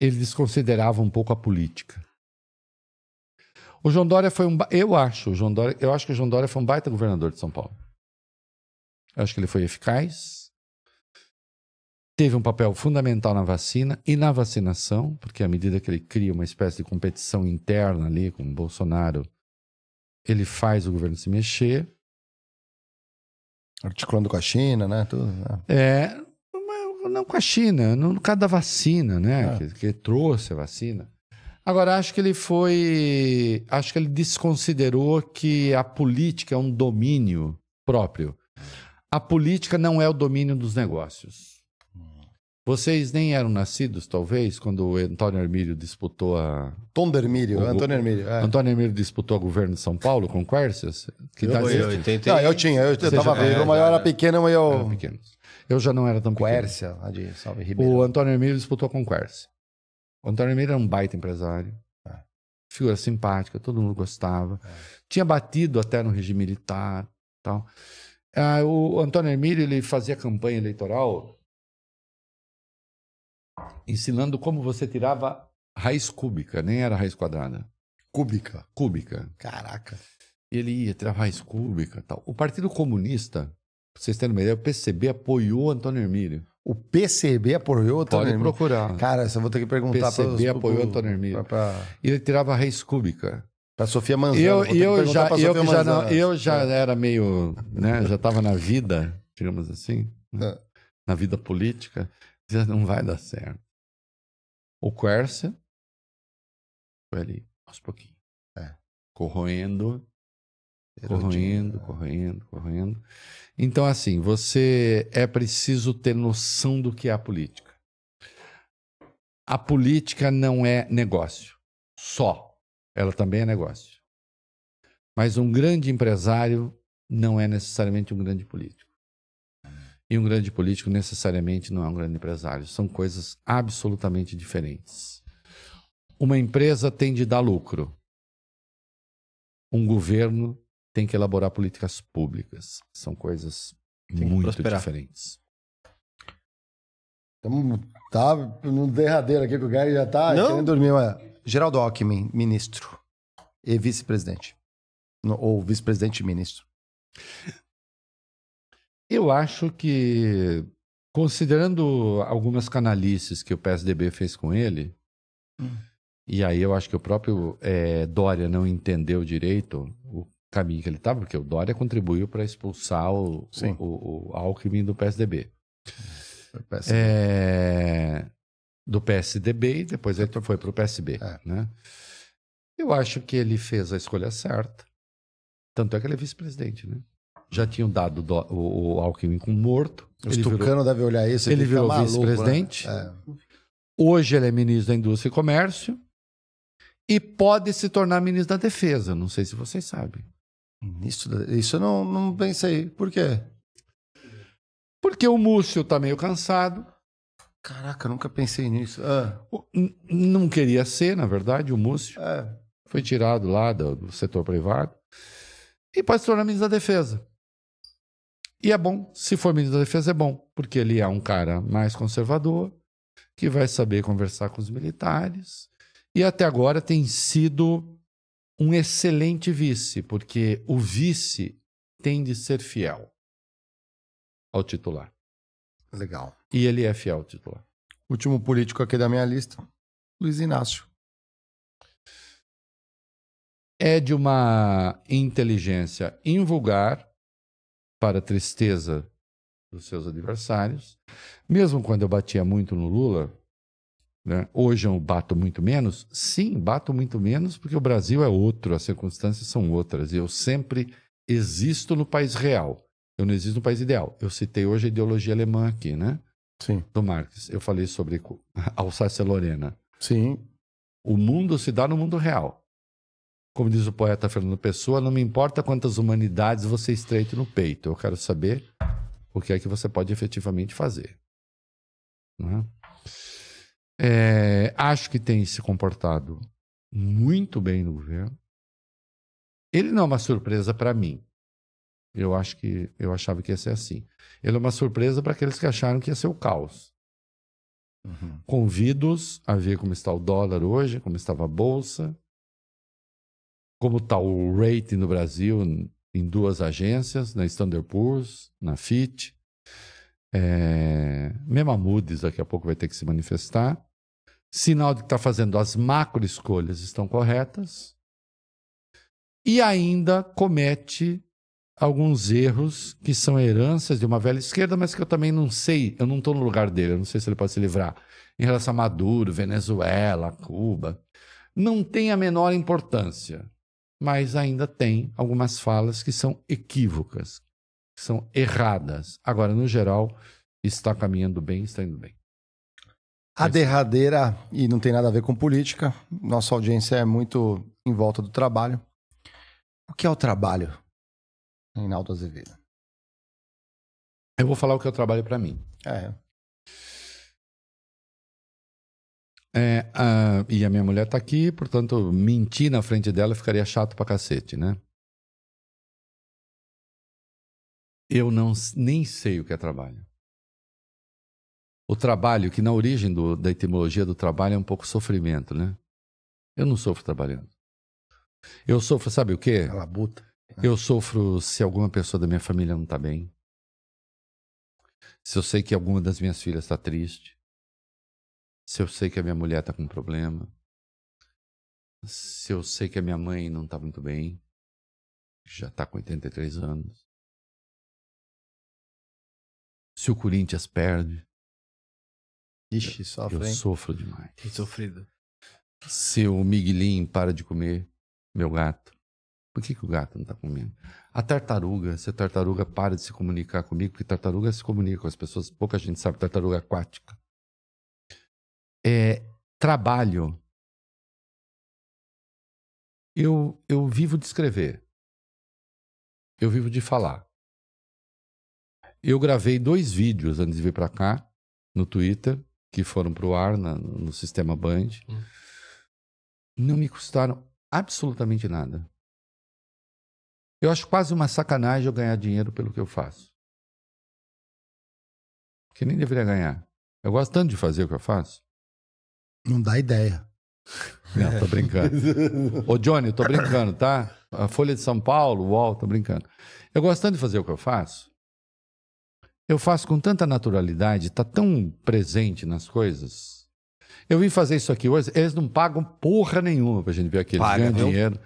Speaker 3: Ele desconsiderava um pouco a política. O João Dória foi um. ba- Eu acho, o João Dória, eu acho que o João Dória foi um baita governador de São Paulo. Eu acho que ele foi eficaz. Teve um papel fundamental na vacina e na vacinação, porque à medida que ele cria uma espécie de competição interna ali com o Bolsonaro, ele faz o governo se mexer.
Speaker 1: Articulando com a China, né? Tudo, né?
Speaker 3: É, mas não com a China, no no caso da vacina, né?
Speaker 1: É.
Speaker 3: Que, que trouxe a vacina. Agora, acho que ele foi. Acho que ele desconsiderou que a política é um domínio próprio. A política não é o domínio dos negócios. Vocês nem eram nascidos, talvez, quando o Antônio Hermílio disputou a.
Speaker 1: Tom Dermílio,
Speaker 3: O-
Speaker 1: Antônio Hermílio. É.
Speaker 3: Antônio Hermílio disputou o governo de São Paulo com Quércias? Que
Speaker 1: Eu
Speaker 3: idade
Speaker 1: eu-
Speaker 3: tinha?
Speaker 2: 80
Speaker 1: Não, eu tinha, eu, eu
Speaker 3: Você
Speaker 1: tava
Speaker 3: já-
Speaker 1: vivo,
Speaker 2: é,
Speaker 1: mas eu era
Speaker 2: era.
Speaker 1: pequeno, mas eu.
Speaker 3: já não era tão pequeno.
Speaker 1: Quércia, lá de Salve Ribeirão.
Speaker 3: O Antônio Emílio disputou com o Quercia. O Antônio Emílio era um baita empresário.
Speaker 1: É.
Speaker 3: Figura simpática, todo mundo gostava. Tinha batido até no regime militar. Tal. Ah, o Antônio Emílio ele fazia campanha eleitoral ensinando como você tirava raiz cúbica, nem era raiz quadrada.
Speaker 1: Cúbica.
Speaker 3: Cúbica.
Speaker 1: Caraca.
Speaker 3: E ele ia tirar raiz cúbica tal. O Partido Comunista Pra vocês terem uma ideia, o PCB apoiou o Antônio Hermílio.
Speaker 1: O PCB apoiou o
Speaker 3: Pode
Speaker 1: Antônio Hermílio?
Speaker 3: procurar.
Speaker 1: Cara, eu vou ter que perguntar
Speaker 3: PCB
Speaker 1: pros-
Speaker 3: apoiou
Speaker 1: pro-
Speaker 3: Antônio Hermílio.
Speaker 1: Pra, pra,
Speaker 3: ele tirava raiz cúbica.
Speaker 1: pra Sofia Manzano.
Speaker 3: Eu, eu já, eu que já, não,
Speaker 1: Manzano.
Speaker 3: eu já era meio, né, já estava na vida, digamos assim, né,
Speaker 1: É.
Speaker 3: na vida política, já não vai dar certo. O Quercia foi ali, aos pouquinhos.
Speaker 1: É.
Speaker 3: Corroendo, corroendo, corroendo, corroendo. Então, assim, você é preciso ter noção do que é a política. A política não é negócio, só. Ela também é negócio. Mas um grande empresário não é necessariamente um grande político. E um grande político necessariamente não é um grande empresário. São coisas absolutamente diferentes. Uma empresa tem de dar lucro. Um governo tem que elaborar políticas públicas. São coisas muito
Speaker 2: prosperar.
Speaker 3: diferentes.
Speaker 1: Tamo, tá no derradeiro aqui que o cara já tá
Speaker 2: Não.
Speaker 1: querendo dormir. Mas... Geraldo Alckmin, ministro e vice-presidente. Ou vice-presidente e ministro.
Speaker 3: Eu acho que, considerando algumas canalices que o PSDB fez com ele,
Speaker 1: Hum.
Speaker 3: e aí eu acho que o próprio eh, Dória não entendeu direito o caminho que ele estava, porque o Dória contribuiu para expulsar o, o, o Alckmin do PSDB.
Speaker 1: Péssimo.
Speaker 3: É, do PSDB e depois ele foi para o PSB.
Speaker 1: É.
Speaker 3: Né? Eu acho que ele fez a escolha certa. Tanto é que ele é vice-presidente, né? Já tinham dado do- o, o Alckmin como morto.
Speaker 1: Os
Speaker 3: ele
Speaker 1: tucanos devem olhar isso
Speaker 3: ele virou
Speaker 1: maluco,
Speaker 3: vice-presidente.
Speaker 1: Né?
Speaker 3: Hoje ele é ministro da Indústria e Comércio e pode se tornar ministro da Defesa. Não sei se vocês sabem.
Speaker 1: É. Isso, isso eu não, não pensei. Por quê?
Speaker 3: Porque o Múcio está meio cansado.
Speaker 1: Caraca, nunca pensei nisso. Ah,
Speaker 3: Não queria ser, na verdade, o Múcio.
Speaker 1: é.
Speaker 3: Foi tirado lá do, do setor privado. E pode se tornar ministro da Defesa. E é bom, se for ministro da Defesa, é bom, porque ele é um cara mais conservador, que vai saber conversar com os militares. E até agora tem sido um excelente vice, porque o vice tem de ser fiel ao titular.
Speaker 1: Legal.
Speaker 3: E ele é fiel ao titular.
Speaker 1: Último político aqui da minha lista. Luiz Inácio.
Speaker 3: é de uma inteligência invulgar para a tristeza dos seus adversários. Mesmo quando eu batia muito no Lula, né, hoje eu bato muito menos. Sim, bato muito menos porque o Brasil é outro, as circunstâncias são outras. E eu sempre existo no país real. Eu não existo no país ideal. Eu citei hoje a ideologia alemã aqui, né?
Speaker 1: Sim.
Speaker 3: Do Marx. Eu falei sobre [laughs] Alsácia-Lorena.
Speaker 1: Sim.
Speaker 3: O mundo se dá no mundo real. Como diz o poeta Fernando Pessoa, não me importa quantas humanidades você estreite no peito. Eu quero saber o que é que você pode efetivamente fazer. Não é? É, acho que tem se comportado muito bem no governo. Ele não é uma surpresa para mim. Eu acho que eu achava que ia ser assim. Ele é uma surpresa para aqueles que acharam que ia ser o caos.
Speaker 1: Uhum.
Speaker 3: Convido-os a ver como está o dólar hoje, como estava a bolsa, como está o rating no Brasil em duas agências, na Standard Poor's, na FIT. É, mesmo a Moody's daqui a pouco vai ter que se manifestar. Sinal de que está fazendo as macro escolhas estão corretas. E ainda comete alguns erros que são heranças de uma velha esquerda, mas que eu também não sei, eu não estou no lugar dele, eu não sei se ele pode se livrar. Em relação a Maduro, Venezuela, Cuba, não tem a menor importância, mas ainda tem algumas falas que são equívocas, que são erradas. Agora, no geral, está caminhando bem, está indo bem.
Speaker 1: A derradeira, e não tem nada a ver com política, nossa audiência é muito em volta do trabalho. O que é o trabalho, Reinaldo Azevedo?
Speaker 3: Eu vou falar o que eu trabalho para mim.
Speaker 1: É,
Speaker 3: É, ah, e a minha mulher está aqui, portanto, mentir na frente dela ficaria chato pra cacete, né? Eu não, nem sei o que é trabalho. O trabalho, que na origem do, da etimologia do trabalho é um pouco sofrimento, né? Eu não sofro trabalhando. Eu sofro, sabe o quê?
Speaker 1: ela buta.
Speaker 3: Eu sofro se alguma pessoa da minha família não está bem. Se eu sei que alguma das minhas filhas está triste. Se eu sei que a minha mulher está com um problema. Se eu sei que a minha mãe não está muito bem. Já está com 83 anos. Se o Corinthians perde.
Speaker 1: Ixi, sofre,
Speaker 3: eu
Speaker 1: hein?
Speaker 3: sofro demais.
Speaker 2: Tem sofrido.
Speaker 3: Se o Miguelinho para de comer, meu gato. Por que, que o gato não está comendo? A tartaruga, se a tartaruga para de se comunicar comigo, porque tartaruga se comunica com as pessoas, pouca gente sabe, tartaruga aquática. É, trabalho. Eu, eu vivo de escrever. Eu vivo de falar. Eu gravei dois vídeos antes de vir para cá, no Twitter, que foram para o ar na- no sistema Band.
Speaker 2: Hum.
Speaker 3: Não me custaram absolutamente nada. Eu acho quase uma sacanagem eu ganhar dinheiro pelo que eu faço. Que nem deveria ganhar. Eu gosto tanto de fazer o que eu faço.
Speaker 1: Não dá ideia.
Speaker 3: Não, tô brincando. Ô, Johnny, eu tô brincando, tá? A Folha de São Paulo, o UOL, tô brincando. Eu gosto tanto de fazer o que eu faço. Eu faço com tanta naturalidade, tá tão presente nas coisas. Eu vim fazer isso aqui hoje, eles não pagam porra nenhuma pra gente ver aqui. Eles
Speaker 2: Paga,
Speaker 3: ganham
Speaker 2: viu?
Speaker 3: dinheiro.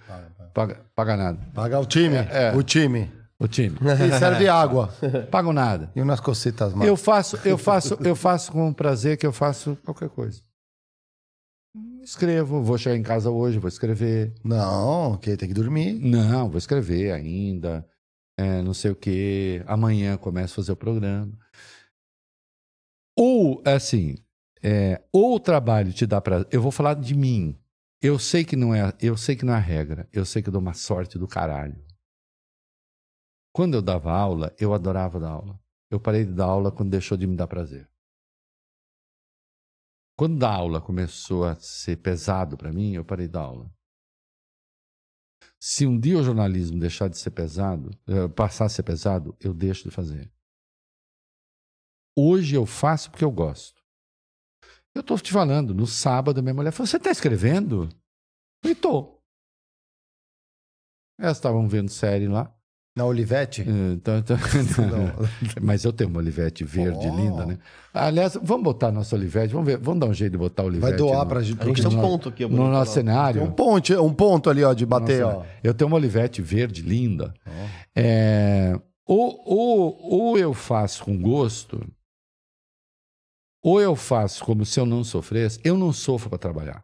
Speaker 3: Paga, paga nada.
Speaker 1: Pagar o time.
Speaker 3: É.
Speaker 1: O time.
Speaker 3: O time.
Speaker 1: E serve água. [laughs]
Speaker 3: Pagam nada.
Speaker 1: E umas cositas mais.
Speaker 3: Eu faço, eu faço, eu faço com prazer que eu faço qualquer coisa. Escrevo, vou chegar em casa hoje, vou escrever.
Speaker 1: Não, que tem que dormir.
Speaker 3: Não, vou escrever ainda. é, não sei o quê. Amanhã começo a fazer o programa. Ou, assim, é, ou o trabalho te dá prazer. Eu vou falar de mim. Eu sei que não é, eu sei que não é a regra. Eu sei que eu dou uma sorte do caralho. Quando eu dava aula, eu adorava dar aula. Eu parei de dar aula quando deixou de me dar prazer. Quando dar aula começou a ser pesado para mim, eu parei dar aula. Se um dia o jornalismo deixar de ser pesado, eh, passar a ser pesado, eu deixo de fazer. Hoje eu faço porque eu gosto. Eu estou te falando, no sábado, minha mulher falou: Você está escrevendo? Eu estou. Elas estavam vendo série lá.
Speaker 1: Na Olivete?
Speaker 3: então- então- [laughs] Mas eu tenho uma Olivete verde
Speaker 1: Oh.
Speaker 3: linda, né? Aliás, vamos botar nossa Olivete, vamos ver, vamos dar um jeito de botar a Olivete.
Speaker 1: Vai doar
Speaker 3: no-
Speaker 1: pra gente.
Speaker 2: A gente tem um ponto aqui.
Speaker 3: no nosso
Speaker 2: ó.
Speaker 3: cenário.
Speaker 1: Um ponto, um ponto ali, ó, de bater,
Speaker 3: Nossa,
Speaker 1: ó.
Speaker 3: Eu tenho uma Olivete verde linda. É, ou, ou, ou eu faço com gosto, ou eu faço como se eu não sofresse. Eu não sofro para trabalhar.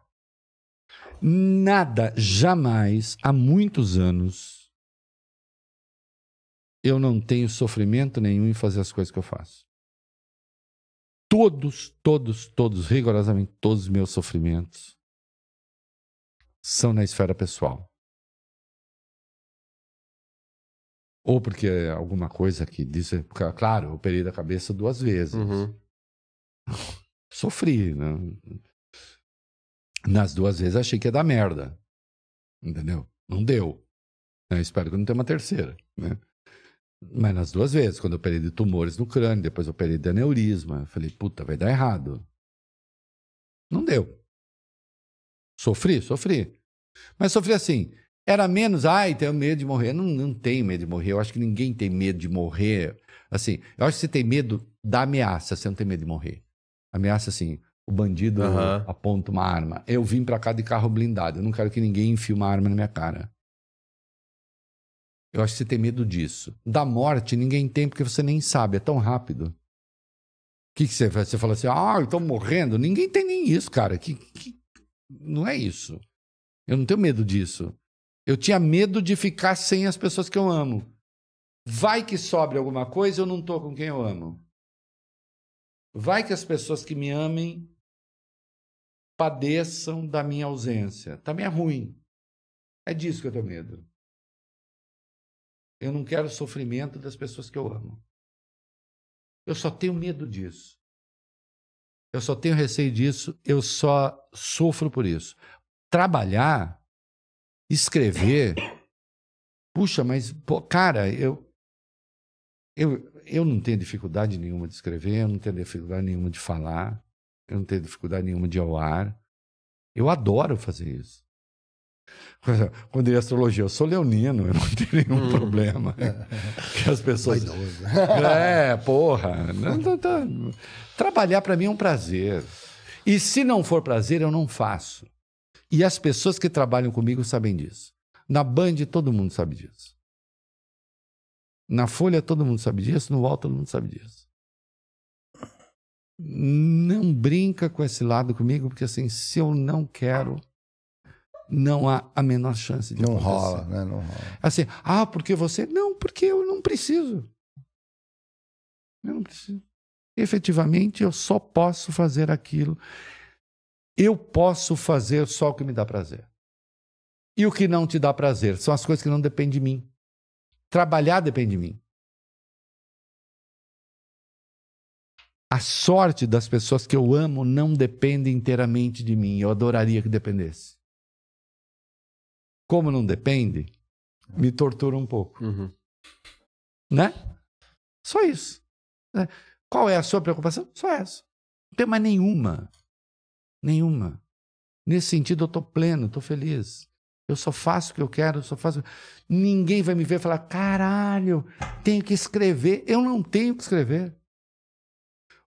Speaker 3: Nada, jamais, há muitos anos, eu não tenho sofrimento nenhum em fazer as coisas que eu faço. Todos, todos, todos, rigorosamente todos os meus sofrimentos são na esfera pessoal. Ou porque é alguma coisa que diz. Claro, eu operei da cabeça duas vezes.
Speaker 2: Uhum. [laughs]
Speaker 3: Sofri, né? Nas duas vezes achei que ia dar merda. Entendeu? Não deu. Eu espero que não tenha uma terceira. Né? Mas nas duas vezes, quando eu operei de tumores no crânio, depois eu operei de aneurisma, eu falei, puta, vai dar errado. Não deu. Sofri, sofri. Mas sofri assim. Era menos, ai, tenho medo de morrer. Não, não tenho medo de morrer. Eu acho que ninguém tem medo de morrer. Assim, eu acho que você tem medo da ameaça, você não tem medo de morrer. Ameaça assim, o bandido
Speaker 2: Aham.
Speaker 3: aponta uma arma. Eu vim pra cá de carro blindado. Eu não quero que ninguém enfie uma arma na minha cara. Eu acho que você tem medo disso. Da morte, ninguém tem, porque você nem sabe, é tão rápido. O que, que você faz? Você fala assim, ah, eu tô morrendo. Ninguém tem nem isso, cara. Que, que... Não é isso. Eu não tenho medo disso. Eu tinha medo de ficar sem as pessoas que eu amo. Vai que sobre alguma coisa, eu não tô com quem eu amo. Vai que as pessoas que me amem padeçam da minha ausência. Também é ruim. É disso que eu tenho medo. Eu não quero sofrimento das pessoas que eu amo. Eu só tenho medo disso. Eu só tenho receio disso, eu só sofro por isso. Trabalhar, escrever, puxa, mas, pô, cara, eu, eu, eu não tenho dificuldade nenhuma de escrever, eu não tenho dificuldade nenhuma de falar, eu não tenho dificuldade nenhuma de ir ao ar. Eu adoro fazer isso. [laughs] Quando diria astrologia, eu sou leonino, eu não [laughs] tenho nenhum
Speaker 2: Hum.
Speaker 3: problema. [laughs] Que as pessoas.
Speaker 1: Vaidoso.
Speaker 3: É, porra. Não. Trabalhar para mim é um prazer. E se não for prazer, eu não faço. E as pessoas que trabalham comigo sabem disso. Na Band, todo mundo sabe disso. Na Folha, todo mundo sabe disso. No UOL, todo mundo sabe disso. Não brinca com esse lado comigo, porque assim, se eu não quero, não há a menor chance de
Speaker 1: Não
Speaker 3: acontecer.
Speaker 1: rola, né? Não rola.
Speaker 3: Assim, ah, porque você. Não, porque eu não preciso. Eu não preciso. Efetivamente, eu só posso fazer aquilo. Eu posso fazer só o que me dá prazer. E o que não te dá prazer são as coisas que não dependem de mim. Trabalhar depende de mim. A sorte das pessoas que eu amo não depende inteiramente de mim. Eu adoraria que dependesse. Como não depende, me tortura um pouco,
Speaker 2: Uhum.
Speaker 3: né? Só isso. né? Qual é a sua preocupação? Só essa. Não tem mais nenhuma. Nenhuma. Nesse sentido, eu estou pleno, estou feliz. Eu só faço o que eu quero, eu só faço. Ninguém vai me ver e falar: caralho, tenho que escrever. Eu não tenho que escrever.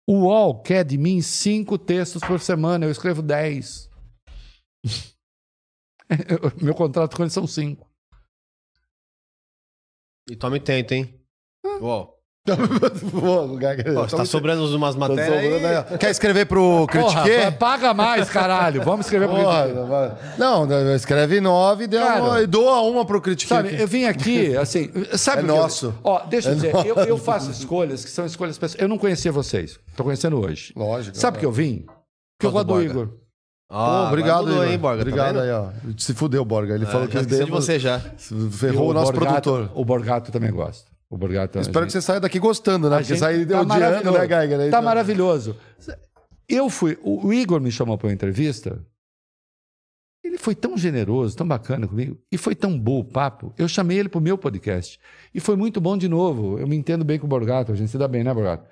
Speaker 3: O UOL quer de mim cinco textos por semana, eu escrevo dez. [laughs] Meu contrato com eles são cinco.
Speaker 2: E tome tento, hein? [laughs]
Speaker 1: O Gaga-
Speaker 2: Pô, tá sobrando umas matérias
Speaker 1: sobrando
Speaker 2: aí.
Speaker 1: aí, ó. Quer escrever pro
Speaker 3: Porra,
Speaker 1: Critique?
Speaker 3: paga mais, caralho. Vamos escrever pro.
Speaker 1: Porra, não, escreve nove e
Speaker 3: Cara,
Speaker 1: uma- e doa uma pro Critique.
Speaker 3: Sabe, eu vim aqui, [laughs] assim, sabe
Speaker 1: É
Speaker 3: o que eu-
Speaker 1: nosso.
Speaker 3: Ó, deixa eu
Speaker 1: É
Speaker 3: dizer,
Speaker 1: nosso.
Speaker 3: eu, eu faço escolhas que são escolhas pessoais. Eu não conhecia vocês, tô conhecendo hoje.
Speaker 1: Lógico.
Speaker 3: Sabe por que eu vim? Porque eu gosto do Igor.
Speaker 2: Ah,
Speaker 1: Pô, obrigado,
Speaker 2: mudou,
Speaker 1: Igor.
Speaker 2: hein, Borga?
Speaker 1: Obrigado
Speaker 2: tá
Speaker 1: aí, ó. Se fudeu, Borga. Ele falou
Speaker 2: vendo?
Speaker 1: que
Speaker 2: Já esqueci de você já.
Speaker 1: ferrou
Speaker 3: E
Speaker 1: o nosso
Speaker 3: Borgato-
Speaker 1: produtor.
Speaker 3: O Borgato também gosta. O Borgato
Speaker 1: Espero que você saia daqui gostando, né?
Speaker 3: A
Speaker 1: Porque
Speaker 3: gente-
Speaker 1: sair
Speaker 3: tá
Speaker 1: odiando, né, Geiger? Aí
Speaker 3: Tá
Speaker 1: já-
Speaker 3: maravilhoso. Eu fui. O o Igor me chamou para uma entrevista. Ele foi tão generoso, tão bacana comigo, e foi tão bom o papo. Eu chamei ele para o meu podcast. E foi muito bom de novo. Eu me entendo bem com o Borgato, a gente se dá bem, né, Borgato?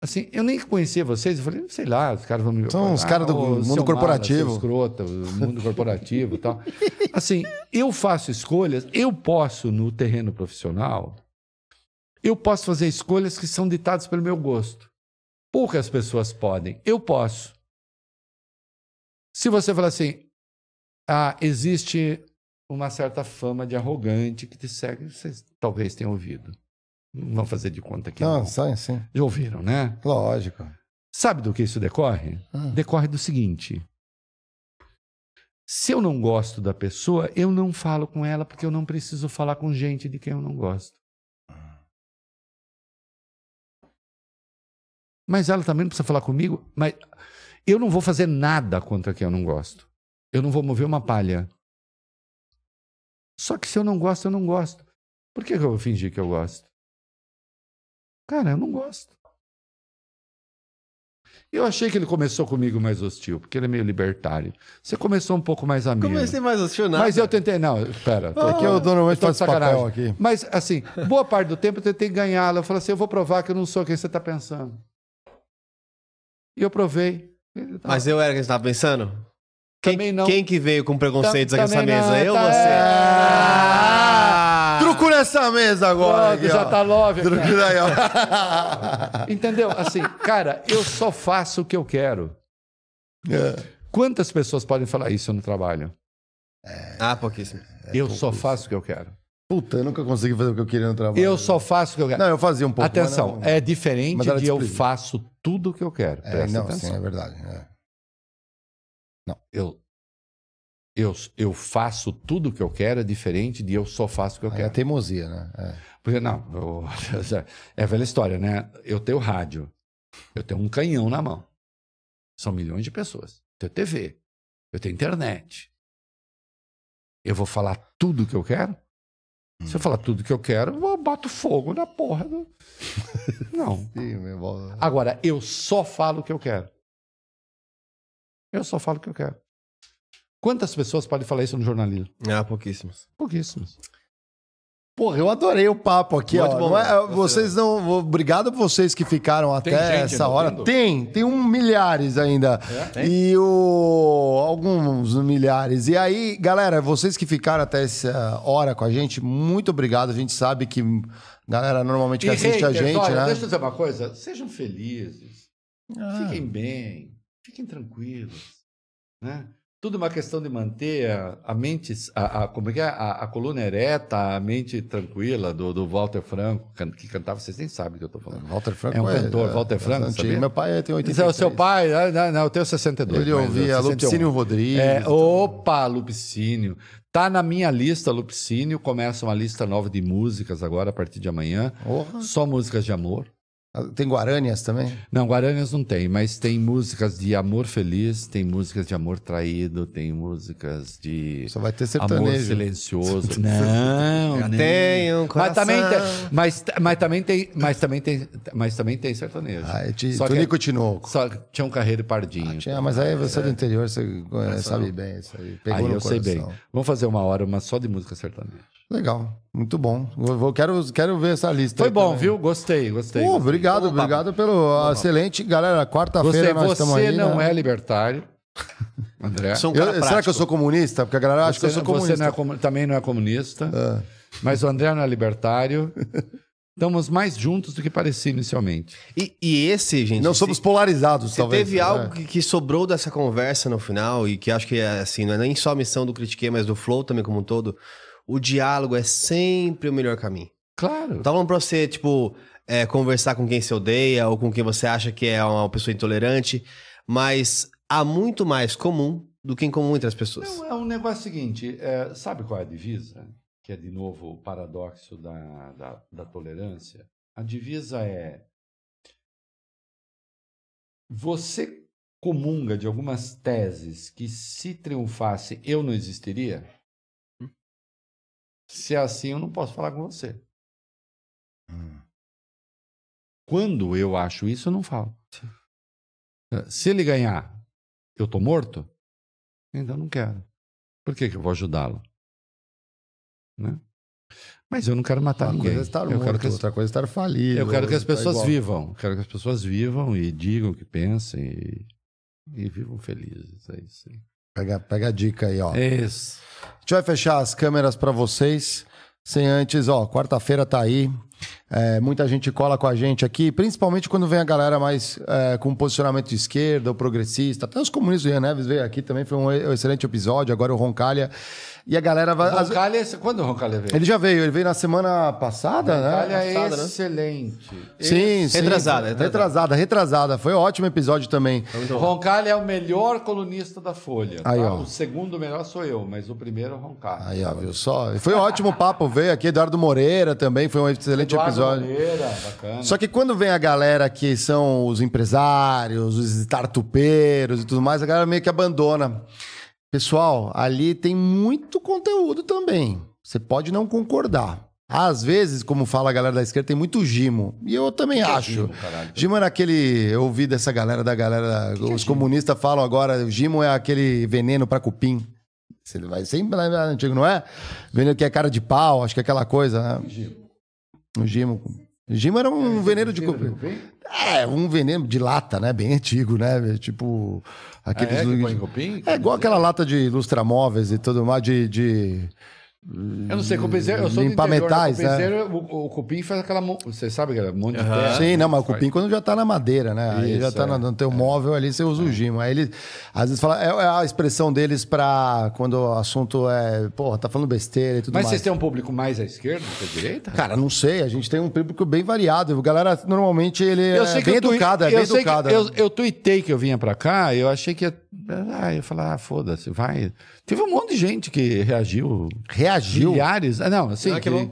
Speaker 3: Assim, eu nem conhecia vocês, eu falei, sei lá, os caras vão me.
Speaker 1: São os caras do
Speaker 3: ô,
Speaker 1: mundo
Speaker 3: mala,
Speaker 1: corporativo.
Speaker 3: seu escrota, mundo corporativo e tal. [laughs] Assim, eu faço escolhas, eu posso, no terreno profissional, eu posso fazer escolhas que são ditadas pelo meu gosto. Poucas pessoas podem. Eu posso. Se você falar assim, ah, existe uma certa fama de arrogante que te segue, vocês talvez tenham ouvido. Não vão fazer de conta que
Speaker 1: Não,
Speaker 3: não.
Speaker 1: sai assim.
Speaker 3: Já ouviram, né?
Speaker 1: Lógico.
Speaker 3: Sabe do que isso decorre?
Speaker 1: Ah.
Speaker 3: Decorre do seguinte: se eu não gosto da pessoa, eu não falo com ela porque eu não preciso falar com gente de quem eu não gosto. Mas ela também não precisa falar comigo. Mas eu não vou fazer nada contra quem eu não gosto. Eu não vou mover uma palha. Só que se eu não gosto, eu não gosto. Por que eu vou fingir que eu gosto? Cara, eu não gosto. Eu achei que ele começou comigo mais hostil, porque ele é meio libertário. Você começou um pouco mais amigo.
Speaker 2: Comecei mais acionado.
Speaker 3: Mas eu tentei. Não, espera.
Speaker 1: Aqui eu normalmente faço
Speaker 3: sacanagem.
Speaker 1: aqui.
Speaker 3: Mas, assim, boa parte do tempo eu tentei ganhá-la. Eu falei assim: eu vou provar que eu não sou quem você está pensando. E eu provei.
Speaker 2: Mas eu era quem você tava pensando? Quem,
Speaker 3: Também não.
Speaker 2: quem que veio com preconceitos
Speaker 3: Tam-
Speaker 2: aqui nessa mesa?
Speaker 3: não,
Speaker 2: eu ou
Speaker 3: tá-
Speaker 2: você?
Speaker 1: Ah! Truco nessa mesa agora.
Speaker 3: Pronto,
Speaker 1: aqui,
Speaker 3: já
Speaker 1: ó.
Speaker 3: tá love.
Speaker 1: Truco daí, ó. [laughs]
Speaker 3: Entendeu? Assim, cara, eu só faço o que eu quero. Quantas pessoas podem falar isso no trabalho?
Speaker 2: Ah, pouquíssimo.
Speaker 3: eu só faço o que eu quero.
Speaker 1: Puta, eu nunca consegui fazer o que eu queria no trabalho.
Speaker 3: Eu só faço o que eu quero.
Speaker 1: Não, eu fazia um pouco.
Speaker 3: Atenção,
Speaker 1: não-
Speaker 3: é diferente de eu faço tudo o que eu quero.
Speaker 1: É,
Speaker 3: Presta
Speaker 1: não,
Speaker 3: atenção.
Speaker 1: sim, é verdade. é.
Speaker 3: eu, eu, eu faço tudo o que eu quero é diferente de eu só faço o que eu
Speaker 1: É
Speaker 3: quero.
Speaker 1: teimosia, né? É.
Speaker 3: Porque, não, eu- [laughs] é velha história, né? Eu tenho rádio, eu tenho um canhão na mão. São milhões de pessoas. Eu tenho TV, eu tenho internet. Eu vou falar tudo o que eu quero? Se eu falar tudo o que eu quero, eu boto fogo na porra do... [laughs] Não. Agora, eu só falo o que eu quero. Eu só falo o que eu quero. Quantas pessoas podem falar isso no jornalismo?
Speaker 2: Ah, pouquíssimos.
Speaker 3: Pouquíssimas.
Speaker 1: Porra, eu adorei o papo aqui,
Speaker 2: Muito
Speaker 1: ó.
Speaker 2: bom,
Speaker 1: Não é- vocês não. Obrigado por vocês que ficaram até
Speaker 3: gente
Speaker 1: essa hora. Tem, tem um milhares ainda. E o. Alguns milhares. E aí, galera, vocês que ficaram até essa hora com a gente, muito obrigado. A gente sabe que galera normalmente que assiste a
Speaker 3: haters,
Speaker 1: gente,
Speaker 3: olha,
Speaker 1: né?
Speaker 3: Deixa eu dizer uma coisa. Sejam felizes. Fiquem bem. Fiquem tranquilos. Né? Tudo uma questão de manter a, a mente, a, a- como é que é? A, a coluna ereta, a mente tranquila do, do Walter Franco, que cantava, vocês nem sabem o que eu estou falando.
Speaker 1: Walter Franco
Speaker 3: É um cantor, Walter Franco, sabia?
Speaker 1: Meu pai tem
Speaker 3: Esse
Speaker 1: 83.
Speaker 3: é o seu pai? Ah, Não, não, eu tenho 62.
Speaker 1: Ele ouvia
Speaker 3: 61.
Speaker 1: Lupicínio Rodrigues.
Speaker 3: É,
Speaker 1: e tudo.
Speaker 3: opa, Lupicínio. Tá na minha lista, Lupicínio. Começa uma lista nova de músicas agora, a partir de amanhã.
Speaker 1: Porra.
Speaker 3: Só músicas de amor.
Speaker 1: Tem Guaranias também?
Speaker 3: Não, Guaranias não tem, mas tem músicas de amor feliz, tem músicas de amor traído, tem músicas de
Speaker 1: Só vai ter
Speaker 3: amor
Speaker 1: sertanejo.
Speaker 3: silencioso. [laughs] Não, não.
Speaker 2: Tem um
Speaker 3: Mas
Speaker 2: coração.
Speaker 3: também tem, mas, mas também tem, mas também tem, mas também tem sertanejo.
Speaker 1: Ah, é ti-
Speaker 3: Só que-
Speaker 1: Tunico Tinoco.
Speaker 3: Só que tinha um carreiro pardinho.
Speaker 1: Tinha, mas aí você é do interior, você eh, sabe bem isso aí. Pegou
Speaker 3: Aí
Speaker 1: no
Speaker 3: eu sei bem.
Speaker 1: coração.
Speaker 3: Vamos fazer uma hora, uma só de música sertaneja.
Speaker 1: Legal, muito bom. Vou, vou- quero, quero ver essa lista.
Speaker 3: Foi
Speaker 1: aí
Speaker 3: bom,
Speaker 1: também.
Speaker 3: viu? Gostei, gostei. Gostei.
Speaker 1: obrigado, obrigado pelo excelente. Galera, quarta-feira
Speaker 3: Você,
Speaker 1: nós estamos
Speaker 3: você
Speaker 1: aí.
Speaker 3: não
Speaker 1: né?
Speaker 3: é libertário, [laughs] André.
Speaker 2: Sou um
Speaker 1: Eu-
Speaker 2: cara
Speaker 1: será que eu sou comunista? Porque a galera acha que eu
Speaker 3: Você
Speaker 1: sou
Speaker 3: não- você
Speaker 1: comunista.
Speaker 3: não é comu- também não é comunista,
Speaker 1: Ah.
Speaker 3: mas o André não é libertário. Estamos mais juntos do que parecia inicialmente.
Speaker 2: E, e esse, gente.
Speaker 1: Não
Speaker 2: se-
Speaker 1: somos polarizados,
Speaker 2: Se
Speaker 1: talvez.
Speaker 2: teve
Speaker 1: né?
Speaker 2: algo que, que sobrou dessa conversa no final, e que acho que é assim, não é nem só a missão do Critiquei, mas do Flow também como um todo, o diálogo é sempre o melhor caminho.
Speaker 3: Claro.
Speaker 2: Não tá falando pra você, tipo, é, conversar com quem você odeia ou com quem você acha que é uma pessoa intolerante, mas há muito mais comum do que em comum entre as pessoas.
Speaker 3: Não, é um negócio seguinte, é, sabe qual é a divisa? Que é, de novo, o paradoxo da, da, da tolerância. A divisa é... Você comunga de algumas teses que, se triunfasse, eu não existiria? Se é assim, eu não posso falar com você. Quando eu acho isso, eu não falo. Se ele ganhar, eu tô morto? Então não quero. Por que, que eu vou ajudá-lo? Né? Mas eu não quero matar
Speaker 1: Uma
Speaker 3: ninguém.
Speaker 1: coisa é estar
Speaker 3: eu
Speaker 1: morto,
Speaker 3: quero que as,
Speaker 1: outra coisa é estar falido.
Speaker 3: eu quero que as
Speaker 1: tá
Speaker 3: pessoas
Speaker 1: igual.
Speaker 3: vivam. Eu quero que as pessoas vivam e digam o que pensem e, e vivam felizes. É isso aí.
Speaker 1: Pega, pega a dica aí, ó.
Speaker 3: Isso.
Speaker 1: A gente vai fechar as câmeras para vocês. Sem antes, ó, quarta-feira tá aí. É, muita gente cola com a gente aqui, principalmente quando vem a galera mais é, com posicionamento de esquerda ou progressista. Até os comunistas, o Ian Neves veio aqui também, foi um excelente episódio. Agora o Roncalha. E a galera vai.
Speaker 3: Roncalha, quando o Roncalha veio?
Speaker 1: Ele já veio, ele veio na semana passada,
Speaker 3: Roncalha
Speaker 1: né?
Speaker 3: é
Speaker 2: Passada, né?
Speaker 3: excelente.
Speaker 1: Sim, sim.
Speaker 2: Retrasada,
Speaker 1: retrasada, retrasada. Foi um ótimo episódio também.
Speaker 3: O Roncalha é o melhor colunista da Folha.
Speaker 1: Aí,
Speaker 3: tá?
Speaker 1: ó.
Speaker 3: O segundo melhor sou eu, mas o primeiro é o Roncalha.
Speaker 1: Aí, ó, viu só? Foi um ótimo papo, veio aqui. Eduardo Moreira também, foi um excelente
Speaker 3: Eduardo
Speaker 1: episódio.
Speaker 3: Moreira, bacana.
Speaker 1: Só que quando vem a galera que são os empresários, os startupeiros e tudo mais, a galera meio que abandona. Pessoal, ali tem muito conteúdo também. Você pode não concordar. Às vezes, como fala a galera da esquerda, tem muito gimo. E eu também acho.
Speaker 3: Gimo, caralho?
Speaker 1: Gimo era aquele. Eu ouvi dessa galera da galera. os comunistas falam agora, Gimo é aquele veneno para cupim. Você vai sempre lembrar antigo, não é? Veneno que é cara de pau, acho que é aquela coisa, né? O Gimo. Gimo era um veneno de cupim. É, um veneno de lata, né? Bem antigo, né? Tipo. Aqueles.
Speaker 3: é, em cupim?
Speaker 1: É igual aquela lata de lustramóveis e tudo mais, de. de...
Speaker 3: Eu não sei, cupizeiro, eu sou
Speaker 1: Limpar
Speaker 3: do interior,
Speaker 1: metais,
Speaker 3: o
Speaker 1: né?
Speaker 3: o, o cupim faz aquela... mo- Você sabe aquele monte de terra?
Speaker 1: Sim, não, mas o cupim quando já tá na madeira, né? Aí
Speaker 3: Isso,
Speaker 1: já tá
Speaker 3: é.
Speaker 1: na- no teu móvel ali, você usa o gimo. Aí ele, às vezes, fala, é, é a expressão deles pra quando o assunto é, porra, tá falando besteira e tudo
Speaker 3: Mas
Speaker 1: mais.
Speaker 3: vocês têm um público mais à esquerda do que à direita?
Speaker 1: Cara, não sei, a gente tem um público bem variado. A galera, normalmente, ele é bem
Speaker 3: tui-
Speaker 1: educada, é
Speaker 3: eu
Speaker 1: bem
Speaker 3: sei que
Speaker 1: educada.
Speaker 3: eu, eu tuitei que eu vinha pra cá, eu achei que ia. Ah, eu falar, ah, foda-se, vai. Teve um monte de gente que reagiu.
Speaker 1: Reagiu?
Speaker 3: Milhares. Ah, não, assim,
Speaker 2: Ah, que
Speaker 3: que,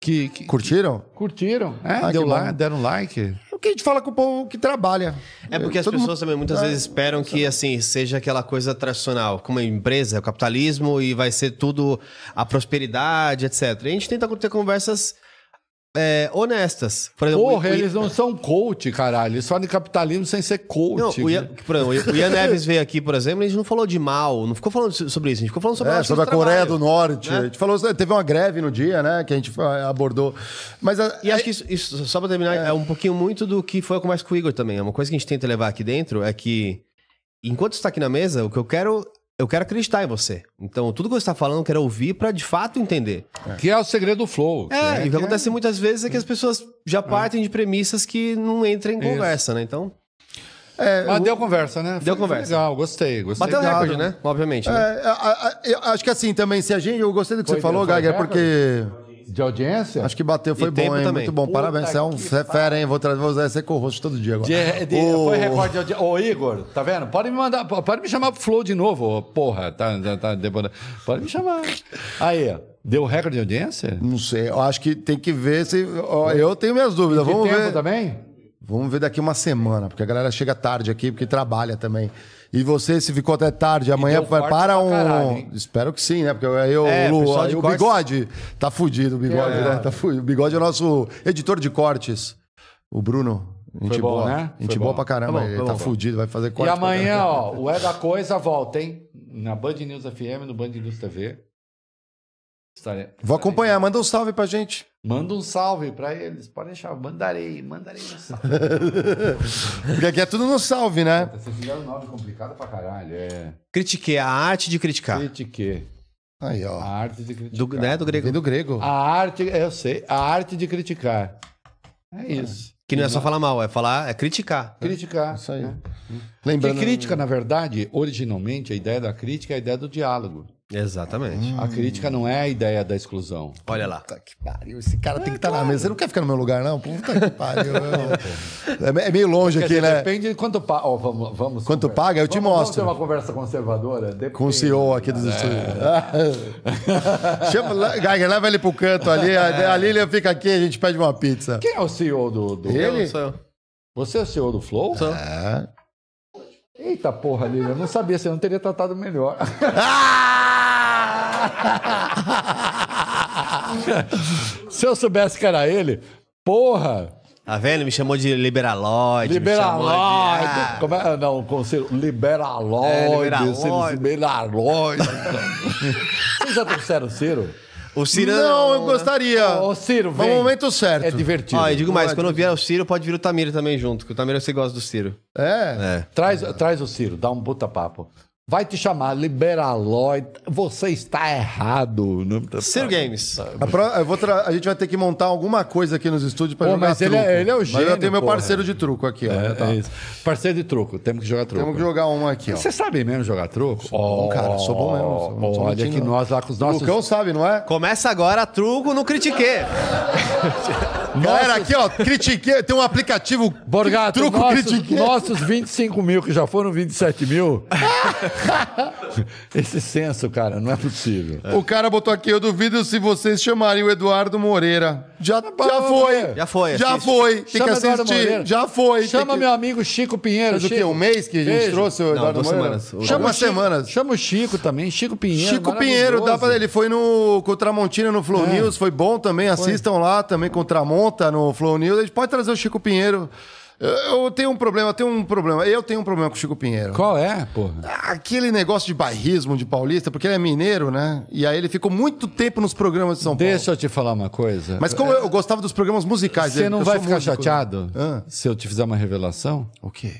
Speaker 3: que, que-
Speaker 1: Curtiram?
Speaker 3: curtiram. É,
Speaker 1: Ah,
Speaker 3: deu
Speaker 1: que
Speaker 3: lá, deram like.
Speaker 1: É o que a gente fala com o povo que trabalha.
Speaker 2: É porque as
Speaker 1: Todo
Speaker 2: pessoas também muitas vezes esperam que assim seja aquela coisa tradicional, como a empresa, o capitalismo e vai ser tudo a prosperidade, etc. E a gente tenta ter conversas é, honestas. Por exemplo,
Speaker 3: Porra,
Speaker 2: o- o-
Speaker 3: eles não são coach, caralho. Eles falam de capitalismo sem ser coach.
Speaker 2: Não, o Ian, por exemplo, o Ian Neves veio aqui, por exemplo, a gente não falou de mal, não ficou falando sobre isso, a gente ficou falando sobre
Speaker 1: É, sobre a Coreia do Norte.
Speaker 2: né?
Speaker 1: A gente falou, teve uma greve no dia, né? Que a gente abordou. Mas a-
Speaker 2: E acho que isso, isso, só pra terminar, é. um pouquinho muito do que foi a conversa com o Igor também. É uma coisa que a gente tenta levar aqui dentro é que, enquanto você está aqui na mesa, o que eu quero, eu quero acreditar em você. Então, tudo que você está falando, eu quero ouvir pra de fato entender.
Speaker 3: Que é o segredo do flow.
Speaker 2: É,
Speaker 3: que
Speaker 2: e o que acontece muitas vezes é que as pessoas já partem de premissas que não entram em conversa, né? Então,
Speaker 1: é,
Speaker 3: Mas
Speaker 1: o-
Speaker 3: deu conversa, né?
Speaker 2: Deu
Speaker 3: Foi
Speaker 2: conversa.
Speaker 3: Legal, gostei. gostei.
Speaker 2: bateu o
Speaker 1: Obrigado.
Speaker 2: recorde, né? Obviamente.
Speaker 1: é,
Speaker 2: né?
Speaker 1: a- a- eu acho que assim também, se a gente. Eu gostei do que
Speaker 3: Foi,
Speaker 1: você falou,
Speaker 3: foi
Speaker 1: Geiger,
Speaker 3: recorde? De audiência?
Speaker 1: Acho que bateu, foi
Speaker 2: E
Speaker 1: bom, hein?
Speaker 2: também.
Speaker 1: Muito bom,
Speaker 3: Puta
Speaker 1: parabéns. Você é um você é fera, hein? Vou, trazer, vou usar você co-host todo dia agora.
Speaker 3: De- de-
Speaker 1: O-
Speaker 3: Foi recorde de audiência. Ô, Igor, tá vendo? Pode me mandar, pode me chamar pro Flow de novo, ô, porra. Tá, tá, tá, pode me chamar. Aí, ó, deu recorde de audiência?
Speaker 1: Não sei, eu acho que tem que ver se. Eu tenho minhas dúvidas.
Speaker 3: De
Speaker 1: Vamos
Speaker 3: tempo
Speaker 1: ver.
Speaker 3: também?
Speaker 1: Vamos ver daqui uma semana, porque a galera chega tarde aqui, porque trabalha também. E você, se ficou até tarde, amanhã
Speaker 3: corte
Speaker 1: para um.
Speaker 3: caralho?
Speaker 1: Espero que sim, né? Porque aí o,
Speaker 2: É,
Speaker 1: Lu- o
Speaker 2: cortes-
Speaker 1: bigode tá fudido, o bigode,
Speaker 3: É.
Speaker 1: né? Tá fudido. O bigode é o nosso editor de cortes. O Bruno. Gente
Speaker 3: bom,
Speaker 1: boa.
Speaker 3: né?
Speaker 1: Gente boa pra caramba.
Speaker 2: Tá bom,
Speaker 1: ele
Speaker 2: tá bom.
Speaker 1: fudido, vai fazer
Speaker 3: E
Speaker 1: corte. pra
Speaker 3: amanhã, ó, o É da Coisa volta, hein? Na Band News FM, no Band News TV. Estarei-
Speaker 1: Vou acompanhar, manda um salve pra gente.
Speaker 3: Manda um salve pra eles. Pode deixar. Mandarei, mandarei um salve. [laughs]
Speaker 1: Porque aqui é tudo no salve, né?
Speaker 3: Vocês fizeram um nome complicado pra caralho. É.
Speaker 2: Critiquei a arte de criticar.
Speaker 3: Critique.
Speaker 1: Aí,
Speaker 3: A
Speaker 1: ó.
Speaker 3: arte de criticar.
Speaker 2: Do, né, do grego.
Speaker 1: Vem do grego.
Speaker 3: A arte, eu sei. A arte de criticar. É isso.
Speaker 2: Que não é só falar mal, é falar, é criticar.
Speaker 3: Criticar.
Speaker 1: Isso aí.
Speaker 3: né?
Speaker 1: Lembrando.
Speaker 3: Porque crítica, na verdade, originalmente, a ideia da crítica é a ideia do diálogo.
Speaker 2: Exatamente.
Speaker 3: A crítica não é a ideia da exclusão.
Speaker 2: Olha lá.
Speaker 1: Puta que pariu, esse cara tem que estar na mesa. Você não quer ficar no meu lugar, não? Puta que pariu. é, é meio longe
Speaker 3: Quer
Speaker 1: aqui,
Speaker 3: dizer,
Speaker 1: né?
Speaker 3: Depende de quanto paga. vamos, vamos
Speaker 1: Quanto
Speaker 3: conversar.
Speaker 1: paga, eu te
Speaker 3: Vamos-
Speaker 1: mostro.
Speaker 3: Vamos ter uma conversa conservadora? Depende.
Speaker 1: Com o CEO aqui dos estúdios. [laughs] Chama, Geiger, leva ele pro canto ali. A, a Lilian fica aqui a gente pede uma pizza.
Speaker 3: Quem é o CEO do. do...
Speaker 1: Ele?
Speaker 2: Eu.
Speaker 3: Você é o CEO do Flow?
Speaker 2: Sou.
Speaker 1: É.
Speaker 3: Eita porra, Lívia, eu não sabia, você não teria tratado melhor. [laughs] [laughs] [laughs] Se eu soubesse que era ele, porra!
Speaker 2: Tá vendo? Me chamou de liberaloide. me chamou de-
Speaker 3: Liberaloide!
Speaker 2: Ah,
Speaker 3: Como é? Não, o conselho. Liberaloide.
Speaker 2: É, liberaloide.
Speaker 3: Ciro- Liberaloide. Vocês já trouxeram o Ciro?
Speaker 2: O Ciro.
Speaker 1: Não, eu gostaria.
Speaker 3: Ô, Ciro,
Speaker 1: No
Speaker 3: vem.
Speaker 1: momento certo.
Speaker 3: É divertido.
Speaker 2: Ó, e digo mais, quando vier o Ciro, pode vir o Tamiro também junto, que o Tamiro você gosta do Ciro.
Speaker 1: É.
Speaker 2: É.
Speaker 3: Traz, traz o Ciro, dá um puta papo. Vai te chamar Liberaloide. Você está errado. Não-
Speaker 2: Ciro Games.
Speaker 1: A, pro- eu vou tra- a gente vai ter que montar alguma coisa aqui nos estúdios pra
Speaker 3: Pô,
Speaker 1: jogar
Speaker 3: mas ele
Speaker 1: truco.
Speaker 3: é- ele é o
Speaker 1: Mas eu
Speaker 3: gênio,
Speaker 1: tenho meu
Speaker 3: porra.
Speaker 1: parceiro de truco aqui, ó.
Speaker 3: É,
Speaker 1: Tá.
Speaker 3: é isso. Parceiro de truco, temos que jogar truco.
Speaker 1: Temos que jogar uma aqui, ó.
Speaker 3: Você sabe mesmo jogar truco?
Speaker 1: bom, cara, sou bom mesmo, sou- não sou
Speaker 3: Olha
Speaker 1: mentindo,
Speaker 3: que
Speaker 1: não.
Speaker 3: nós lá com os
Speaker 1: O
Speaker 3: nossos...
Speaker 1: Lucão sabe, não é?
Speaker 2: Começa agora truco no Critique. [laughs]
Speaker 1: Galera, aqui, ó, critiquei. Tem um aplicativo
Speaker 3: Borgato,
Speaker 1: truco
Speaker 3: nossos,
Speaker 1: critiquei.
Speaker 3: nossos 25 mil, que já foram 27 mil. [laughs] [laughs] Esse censo, cara, não é possível.
Speaker 1: O cara botou aqui, eu duvido se vocês chamarem o Eduardo Moreira. Já, já foi.
Speaker 2: Já foi,
Speaker 1: Já
Speaker 2: assiste.
Speaker 1: foi. Tem
Speaker 3: Chama
Speaker 1: que assistir. Já foi.
Speaker 3: Chama
Speaker 1: que...
Speaker 3: meu amigo Chico Pinheiro.
Speaker 1: Faz o quê?
Speaker 3: Chico.
Speaker 1: Um mês que a gente
Speaker 3: Beijo.
Speaker 1: trouxe o Eduardo
Speaker 2: duas
Speaker 1: Moreira?
Speaker 2: semanas.
Speaker 1: Chama
Speaker 3: Chico-
Speaker 1: semanas.
Speaker 3: Chama o Chico também, Chico Pinheiro.
Speaker 1: Chico Pinheiro, dá pra, ele foi no com o Tramontina no Flow
Speaker 3: É.
Speaker 1: News, foi bom também, assistam lá também com o Tramonta no Flow News. A gente pode trazer o Chico Pinheiro. Eu, tenho um problema, eu tenho um problema. Eu tenho um problema com o Chico Pinheiro.
Speaker 3: Qual é, porra?
Speaker 1: Aquele negócio de bairrismo de paulista, porque ele é mineiro, né? E aí ele ficou muito tempo nos programas de São
Speaker 3: Deixa eu te falar uma coisa.
Speaker 1: Paulo. Mas como eu, eu gostava dos programas musicais
Speaker 3: Você
Speaker 1: dele,
Speaker 3: não vai ficar
Speaker 1: músico.
Speaker 3: chateado
Speaker 1: Ah.
Speaker 3: se eu te fizer uma revelação?
Speaker 1: O quê?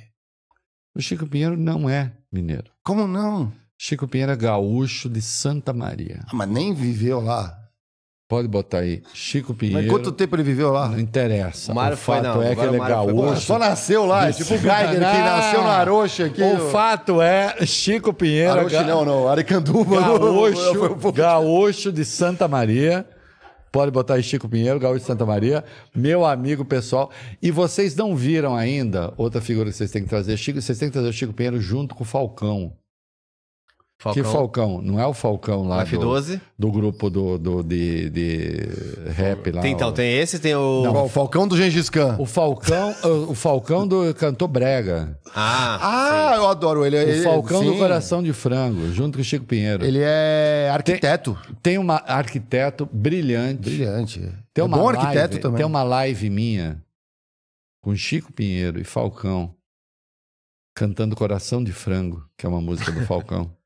Speaker 3: O Chico Pinheiro não é mineiro.
Speaker 1: Como não?
Speaker 3: Chico Pinheiro é gaúcho de Santa Maria.
Speaker 1: Ah, mas nem viveu lá.
Speaker 3: Pode botar aí. Chico Pinheiro.
Speaker 1: Mas quanto tempo ele viveu lá?
Speaker 3: Não interessa.
Speaker 2: O Mário
Speaker 3: o
Speaker 2: foi,
Speaker 3: fato
Speaker 2: não.
Speaker 3: é que ele é gaúcho.
Speaker 1: Só nasceu lá, é tipo o Geiger que nasceu na Arocha aqui.
Speaker 3: O fato é, Chico Pinheiro.
Speaker 1: Arocha
Speaker 3: ga-
Speaker 1: não, não, Aricanduva. [laughs]
Speaker 3: Gaúcho, gaúcho de Santa Maria. Pode botar aí Chico Pinheiro, gaúcho de Santa Maria. Meu amigo pessoal. E vocês não viram ainda outra figura que vocês têm que trazer. Chico, vocês têm que trazer o Chico Pinheiro junto com o Falcão.
Speaker 2: Falcão.
Speaker 3: Que Falcão? Não é o Falcão lá do,
Speaker 2: F12.
Speaker 3: do grupo do, do- de, de rap lá.
Speaker 2: Tem, então, tem esse, tem o.
Speaker 1: Ó, o Falcão do Gengis Khan.
Speaker 3: O Falcão, [laughs] o Falcão do cantor brega.
Speaker 2: Ah,
Speaker 1: Ah, eu adoro ele.
Speaker 3: O Falcão do
Speaker 1: sim.
Speaker 3: Coração de Frango, junto com o Chico Pinheiro.
Speaker 1: Ele é arquiteto.
Speaker 3: Tem uma arquiteto brilhante.
Speaker 1: Brilhante.
Speaker 3: Tem
Speaker 1: é
Speaker 3: uma
Speaker 1: bom
Speaker 3: live,
Speaker 1: arquiteto também.
Speaker 3: Tem uma live minha com Chico Pinheiro e Falcão cantando Coração de Frango, que é uma música do Falcão. [laughs]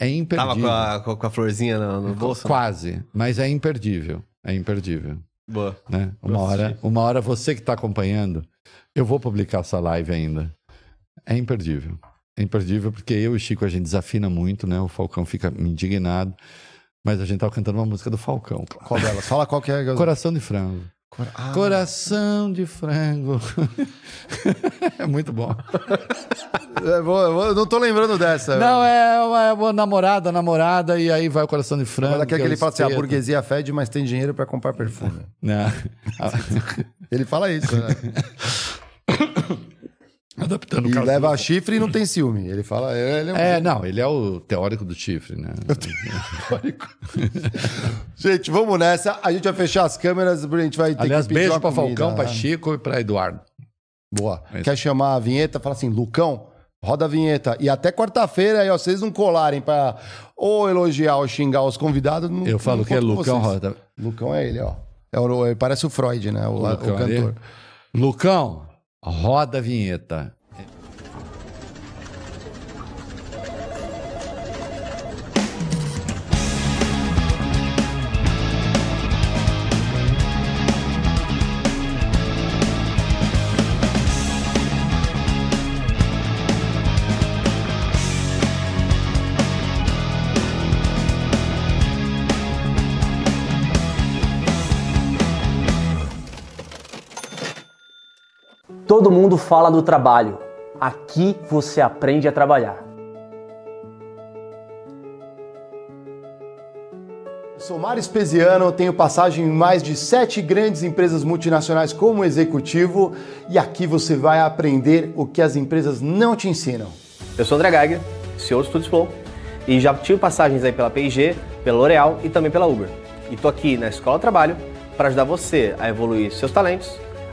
Speaker 3: É
Speaker 2: tava
Speaker 3: imperdível.
Speaker 2: com a, com a florzinha no, no bolso?
Speaker 3: Quase, mas é imperdível. É imperdível.
Speaker 2: Boa.
Speaker 3: Né? Uma, hora,
Speaker 2: assistir.
Speaker 3: uma hora você que está acompanhando, eu vou publicar essa live ainda. É imperdível. É imperdível porque eu e o Chico a gente desafina muito, né? O Falcão fica indignado. Mas a gente tava cantando uma música do Falcão.
Speaker 1: Qual delas? Fala qual que é.
Speaker 3: Coração de frango.
Speaker 1: Ah,
Speaker 3: Coração de frango. [laughs] é muito bom.
Speaker 1: eu vou- eu vou- eu não tô lembrando dessa.
Speaker 3: Não, é uma, é uma namorada, namorada, e aí vai o coração de frango.
Speaker 1: Aqui é que
Speaker 3: é
Speaker 1: ele fala assim: a burguesia fede, mas tem dinheiro pra comprar perfume.
Speaker 3: Não. [laughs]
Speaker 1: Ele fala isso, né? [laughs]
Speaker 3: Adaptando
Speaker 1: E
Speaker 3: o
Speaker 1: leva chifre e não tem ciúme. Ele fala. Ele é um
Speaker 3: É, não, ele é o teórico do chifre, né? [laughs] [laughs]
Speaker 1: Gente, vamos nessa. A gente vai fechar as câmeras, a gente vai ter
Speaker 3: Aliás,
Speaker 1: que pedir
Speaker 3: beijo
Speaker 1: comida,
Speaker 3: Falcão, pra
Speaker 1: né?
Speaker 3: Chico e pra Eduardo.
Speaker 1: Boa.
Speaker 3: É.
Speaker 1: Quer chamar a vinheta? Fala assim, Lucão, roda a vinheta. E até quarta-feira, aí, ó, vocês não colarem pra ou elogiar ou xingar os convidados. Não,
Speaker 3: Eu falo
Speaker 1: não
Speaker 3: que é Lucão. Roda.
Speaker 1: Lucão é ele, ó. É o, ele parece o Freud, né? O, o
Speaker 3: Lucão ali.
Speaker 1: cantor.
Speaker 3: Lucão, roda a vinheta.
Speaker 6: Todo mundo fala do trabalho. Aqui você aprende a trabalhar.
Speaker 1: Sou Mário Espesiano, tenho passagem em mais de sete grandes empresas multinacionais como executivo e aqui você vai aprender o que as empresas não te ensinam.
Speaker 6: Eu sou André Geiger, CEO do Studios Flow, e já tive passagens aí pela P&G, pela L'Oréal e também pela Uber. E tô aqui na Escola do Trabalho para ajudar você a evoluir seus talentos,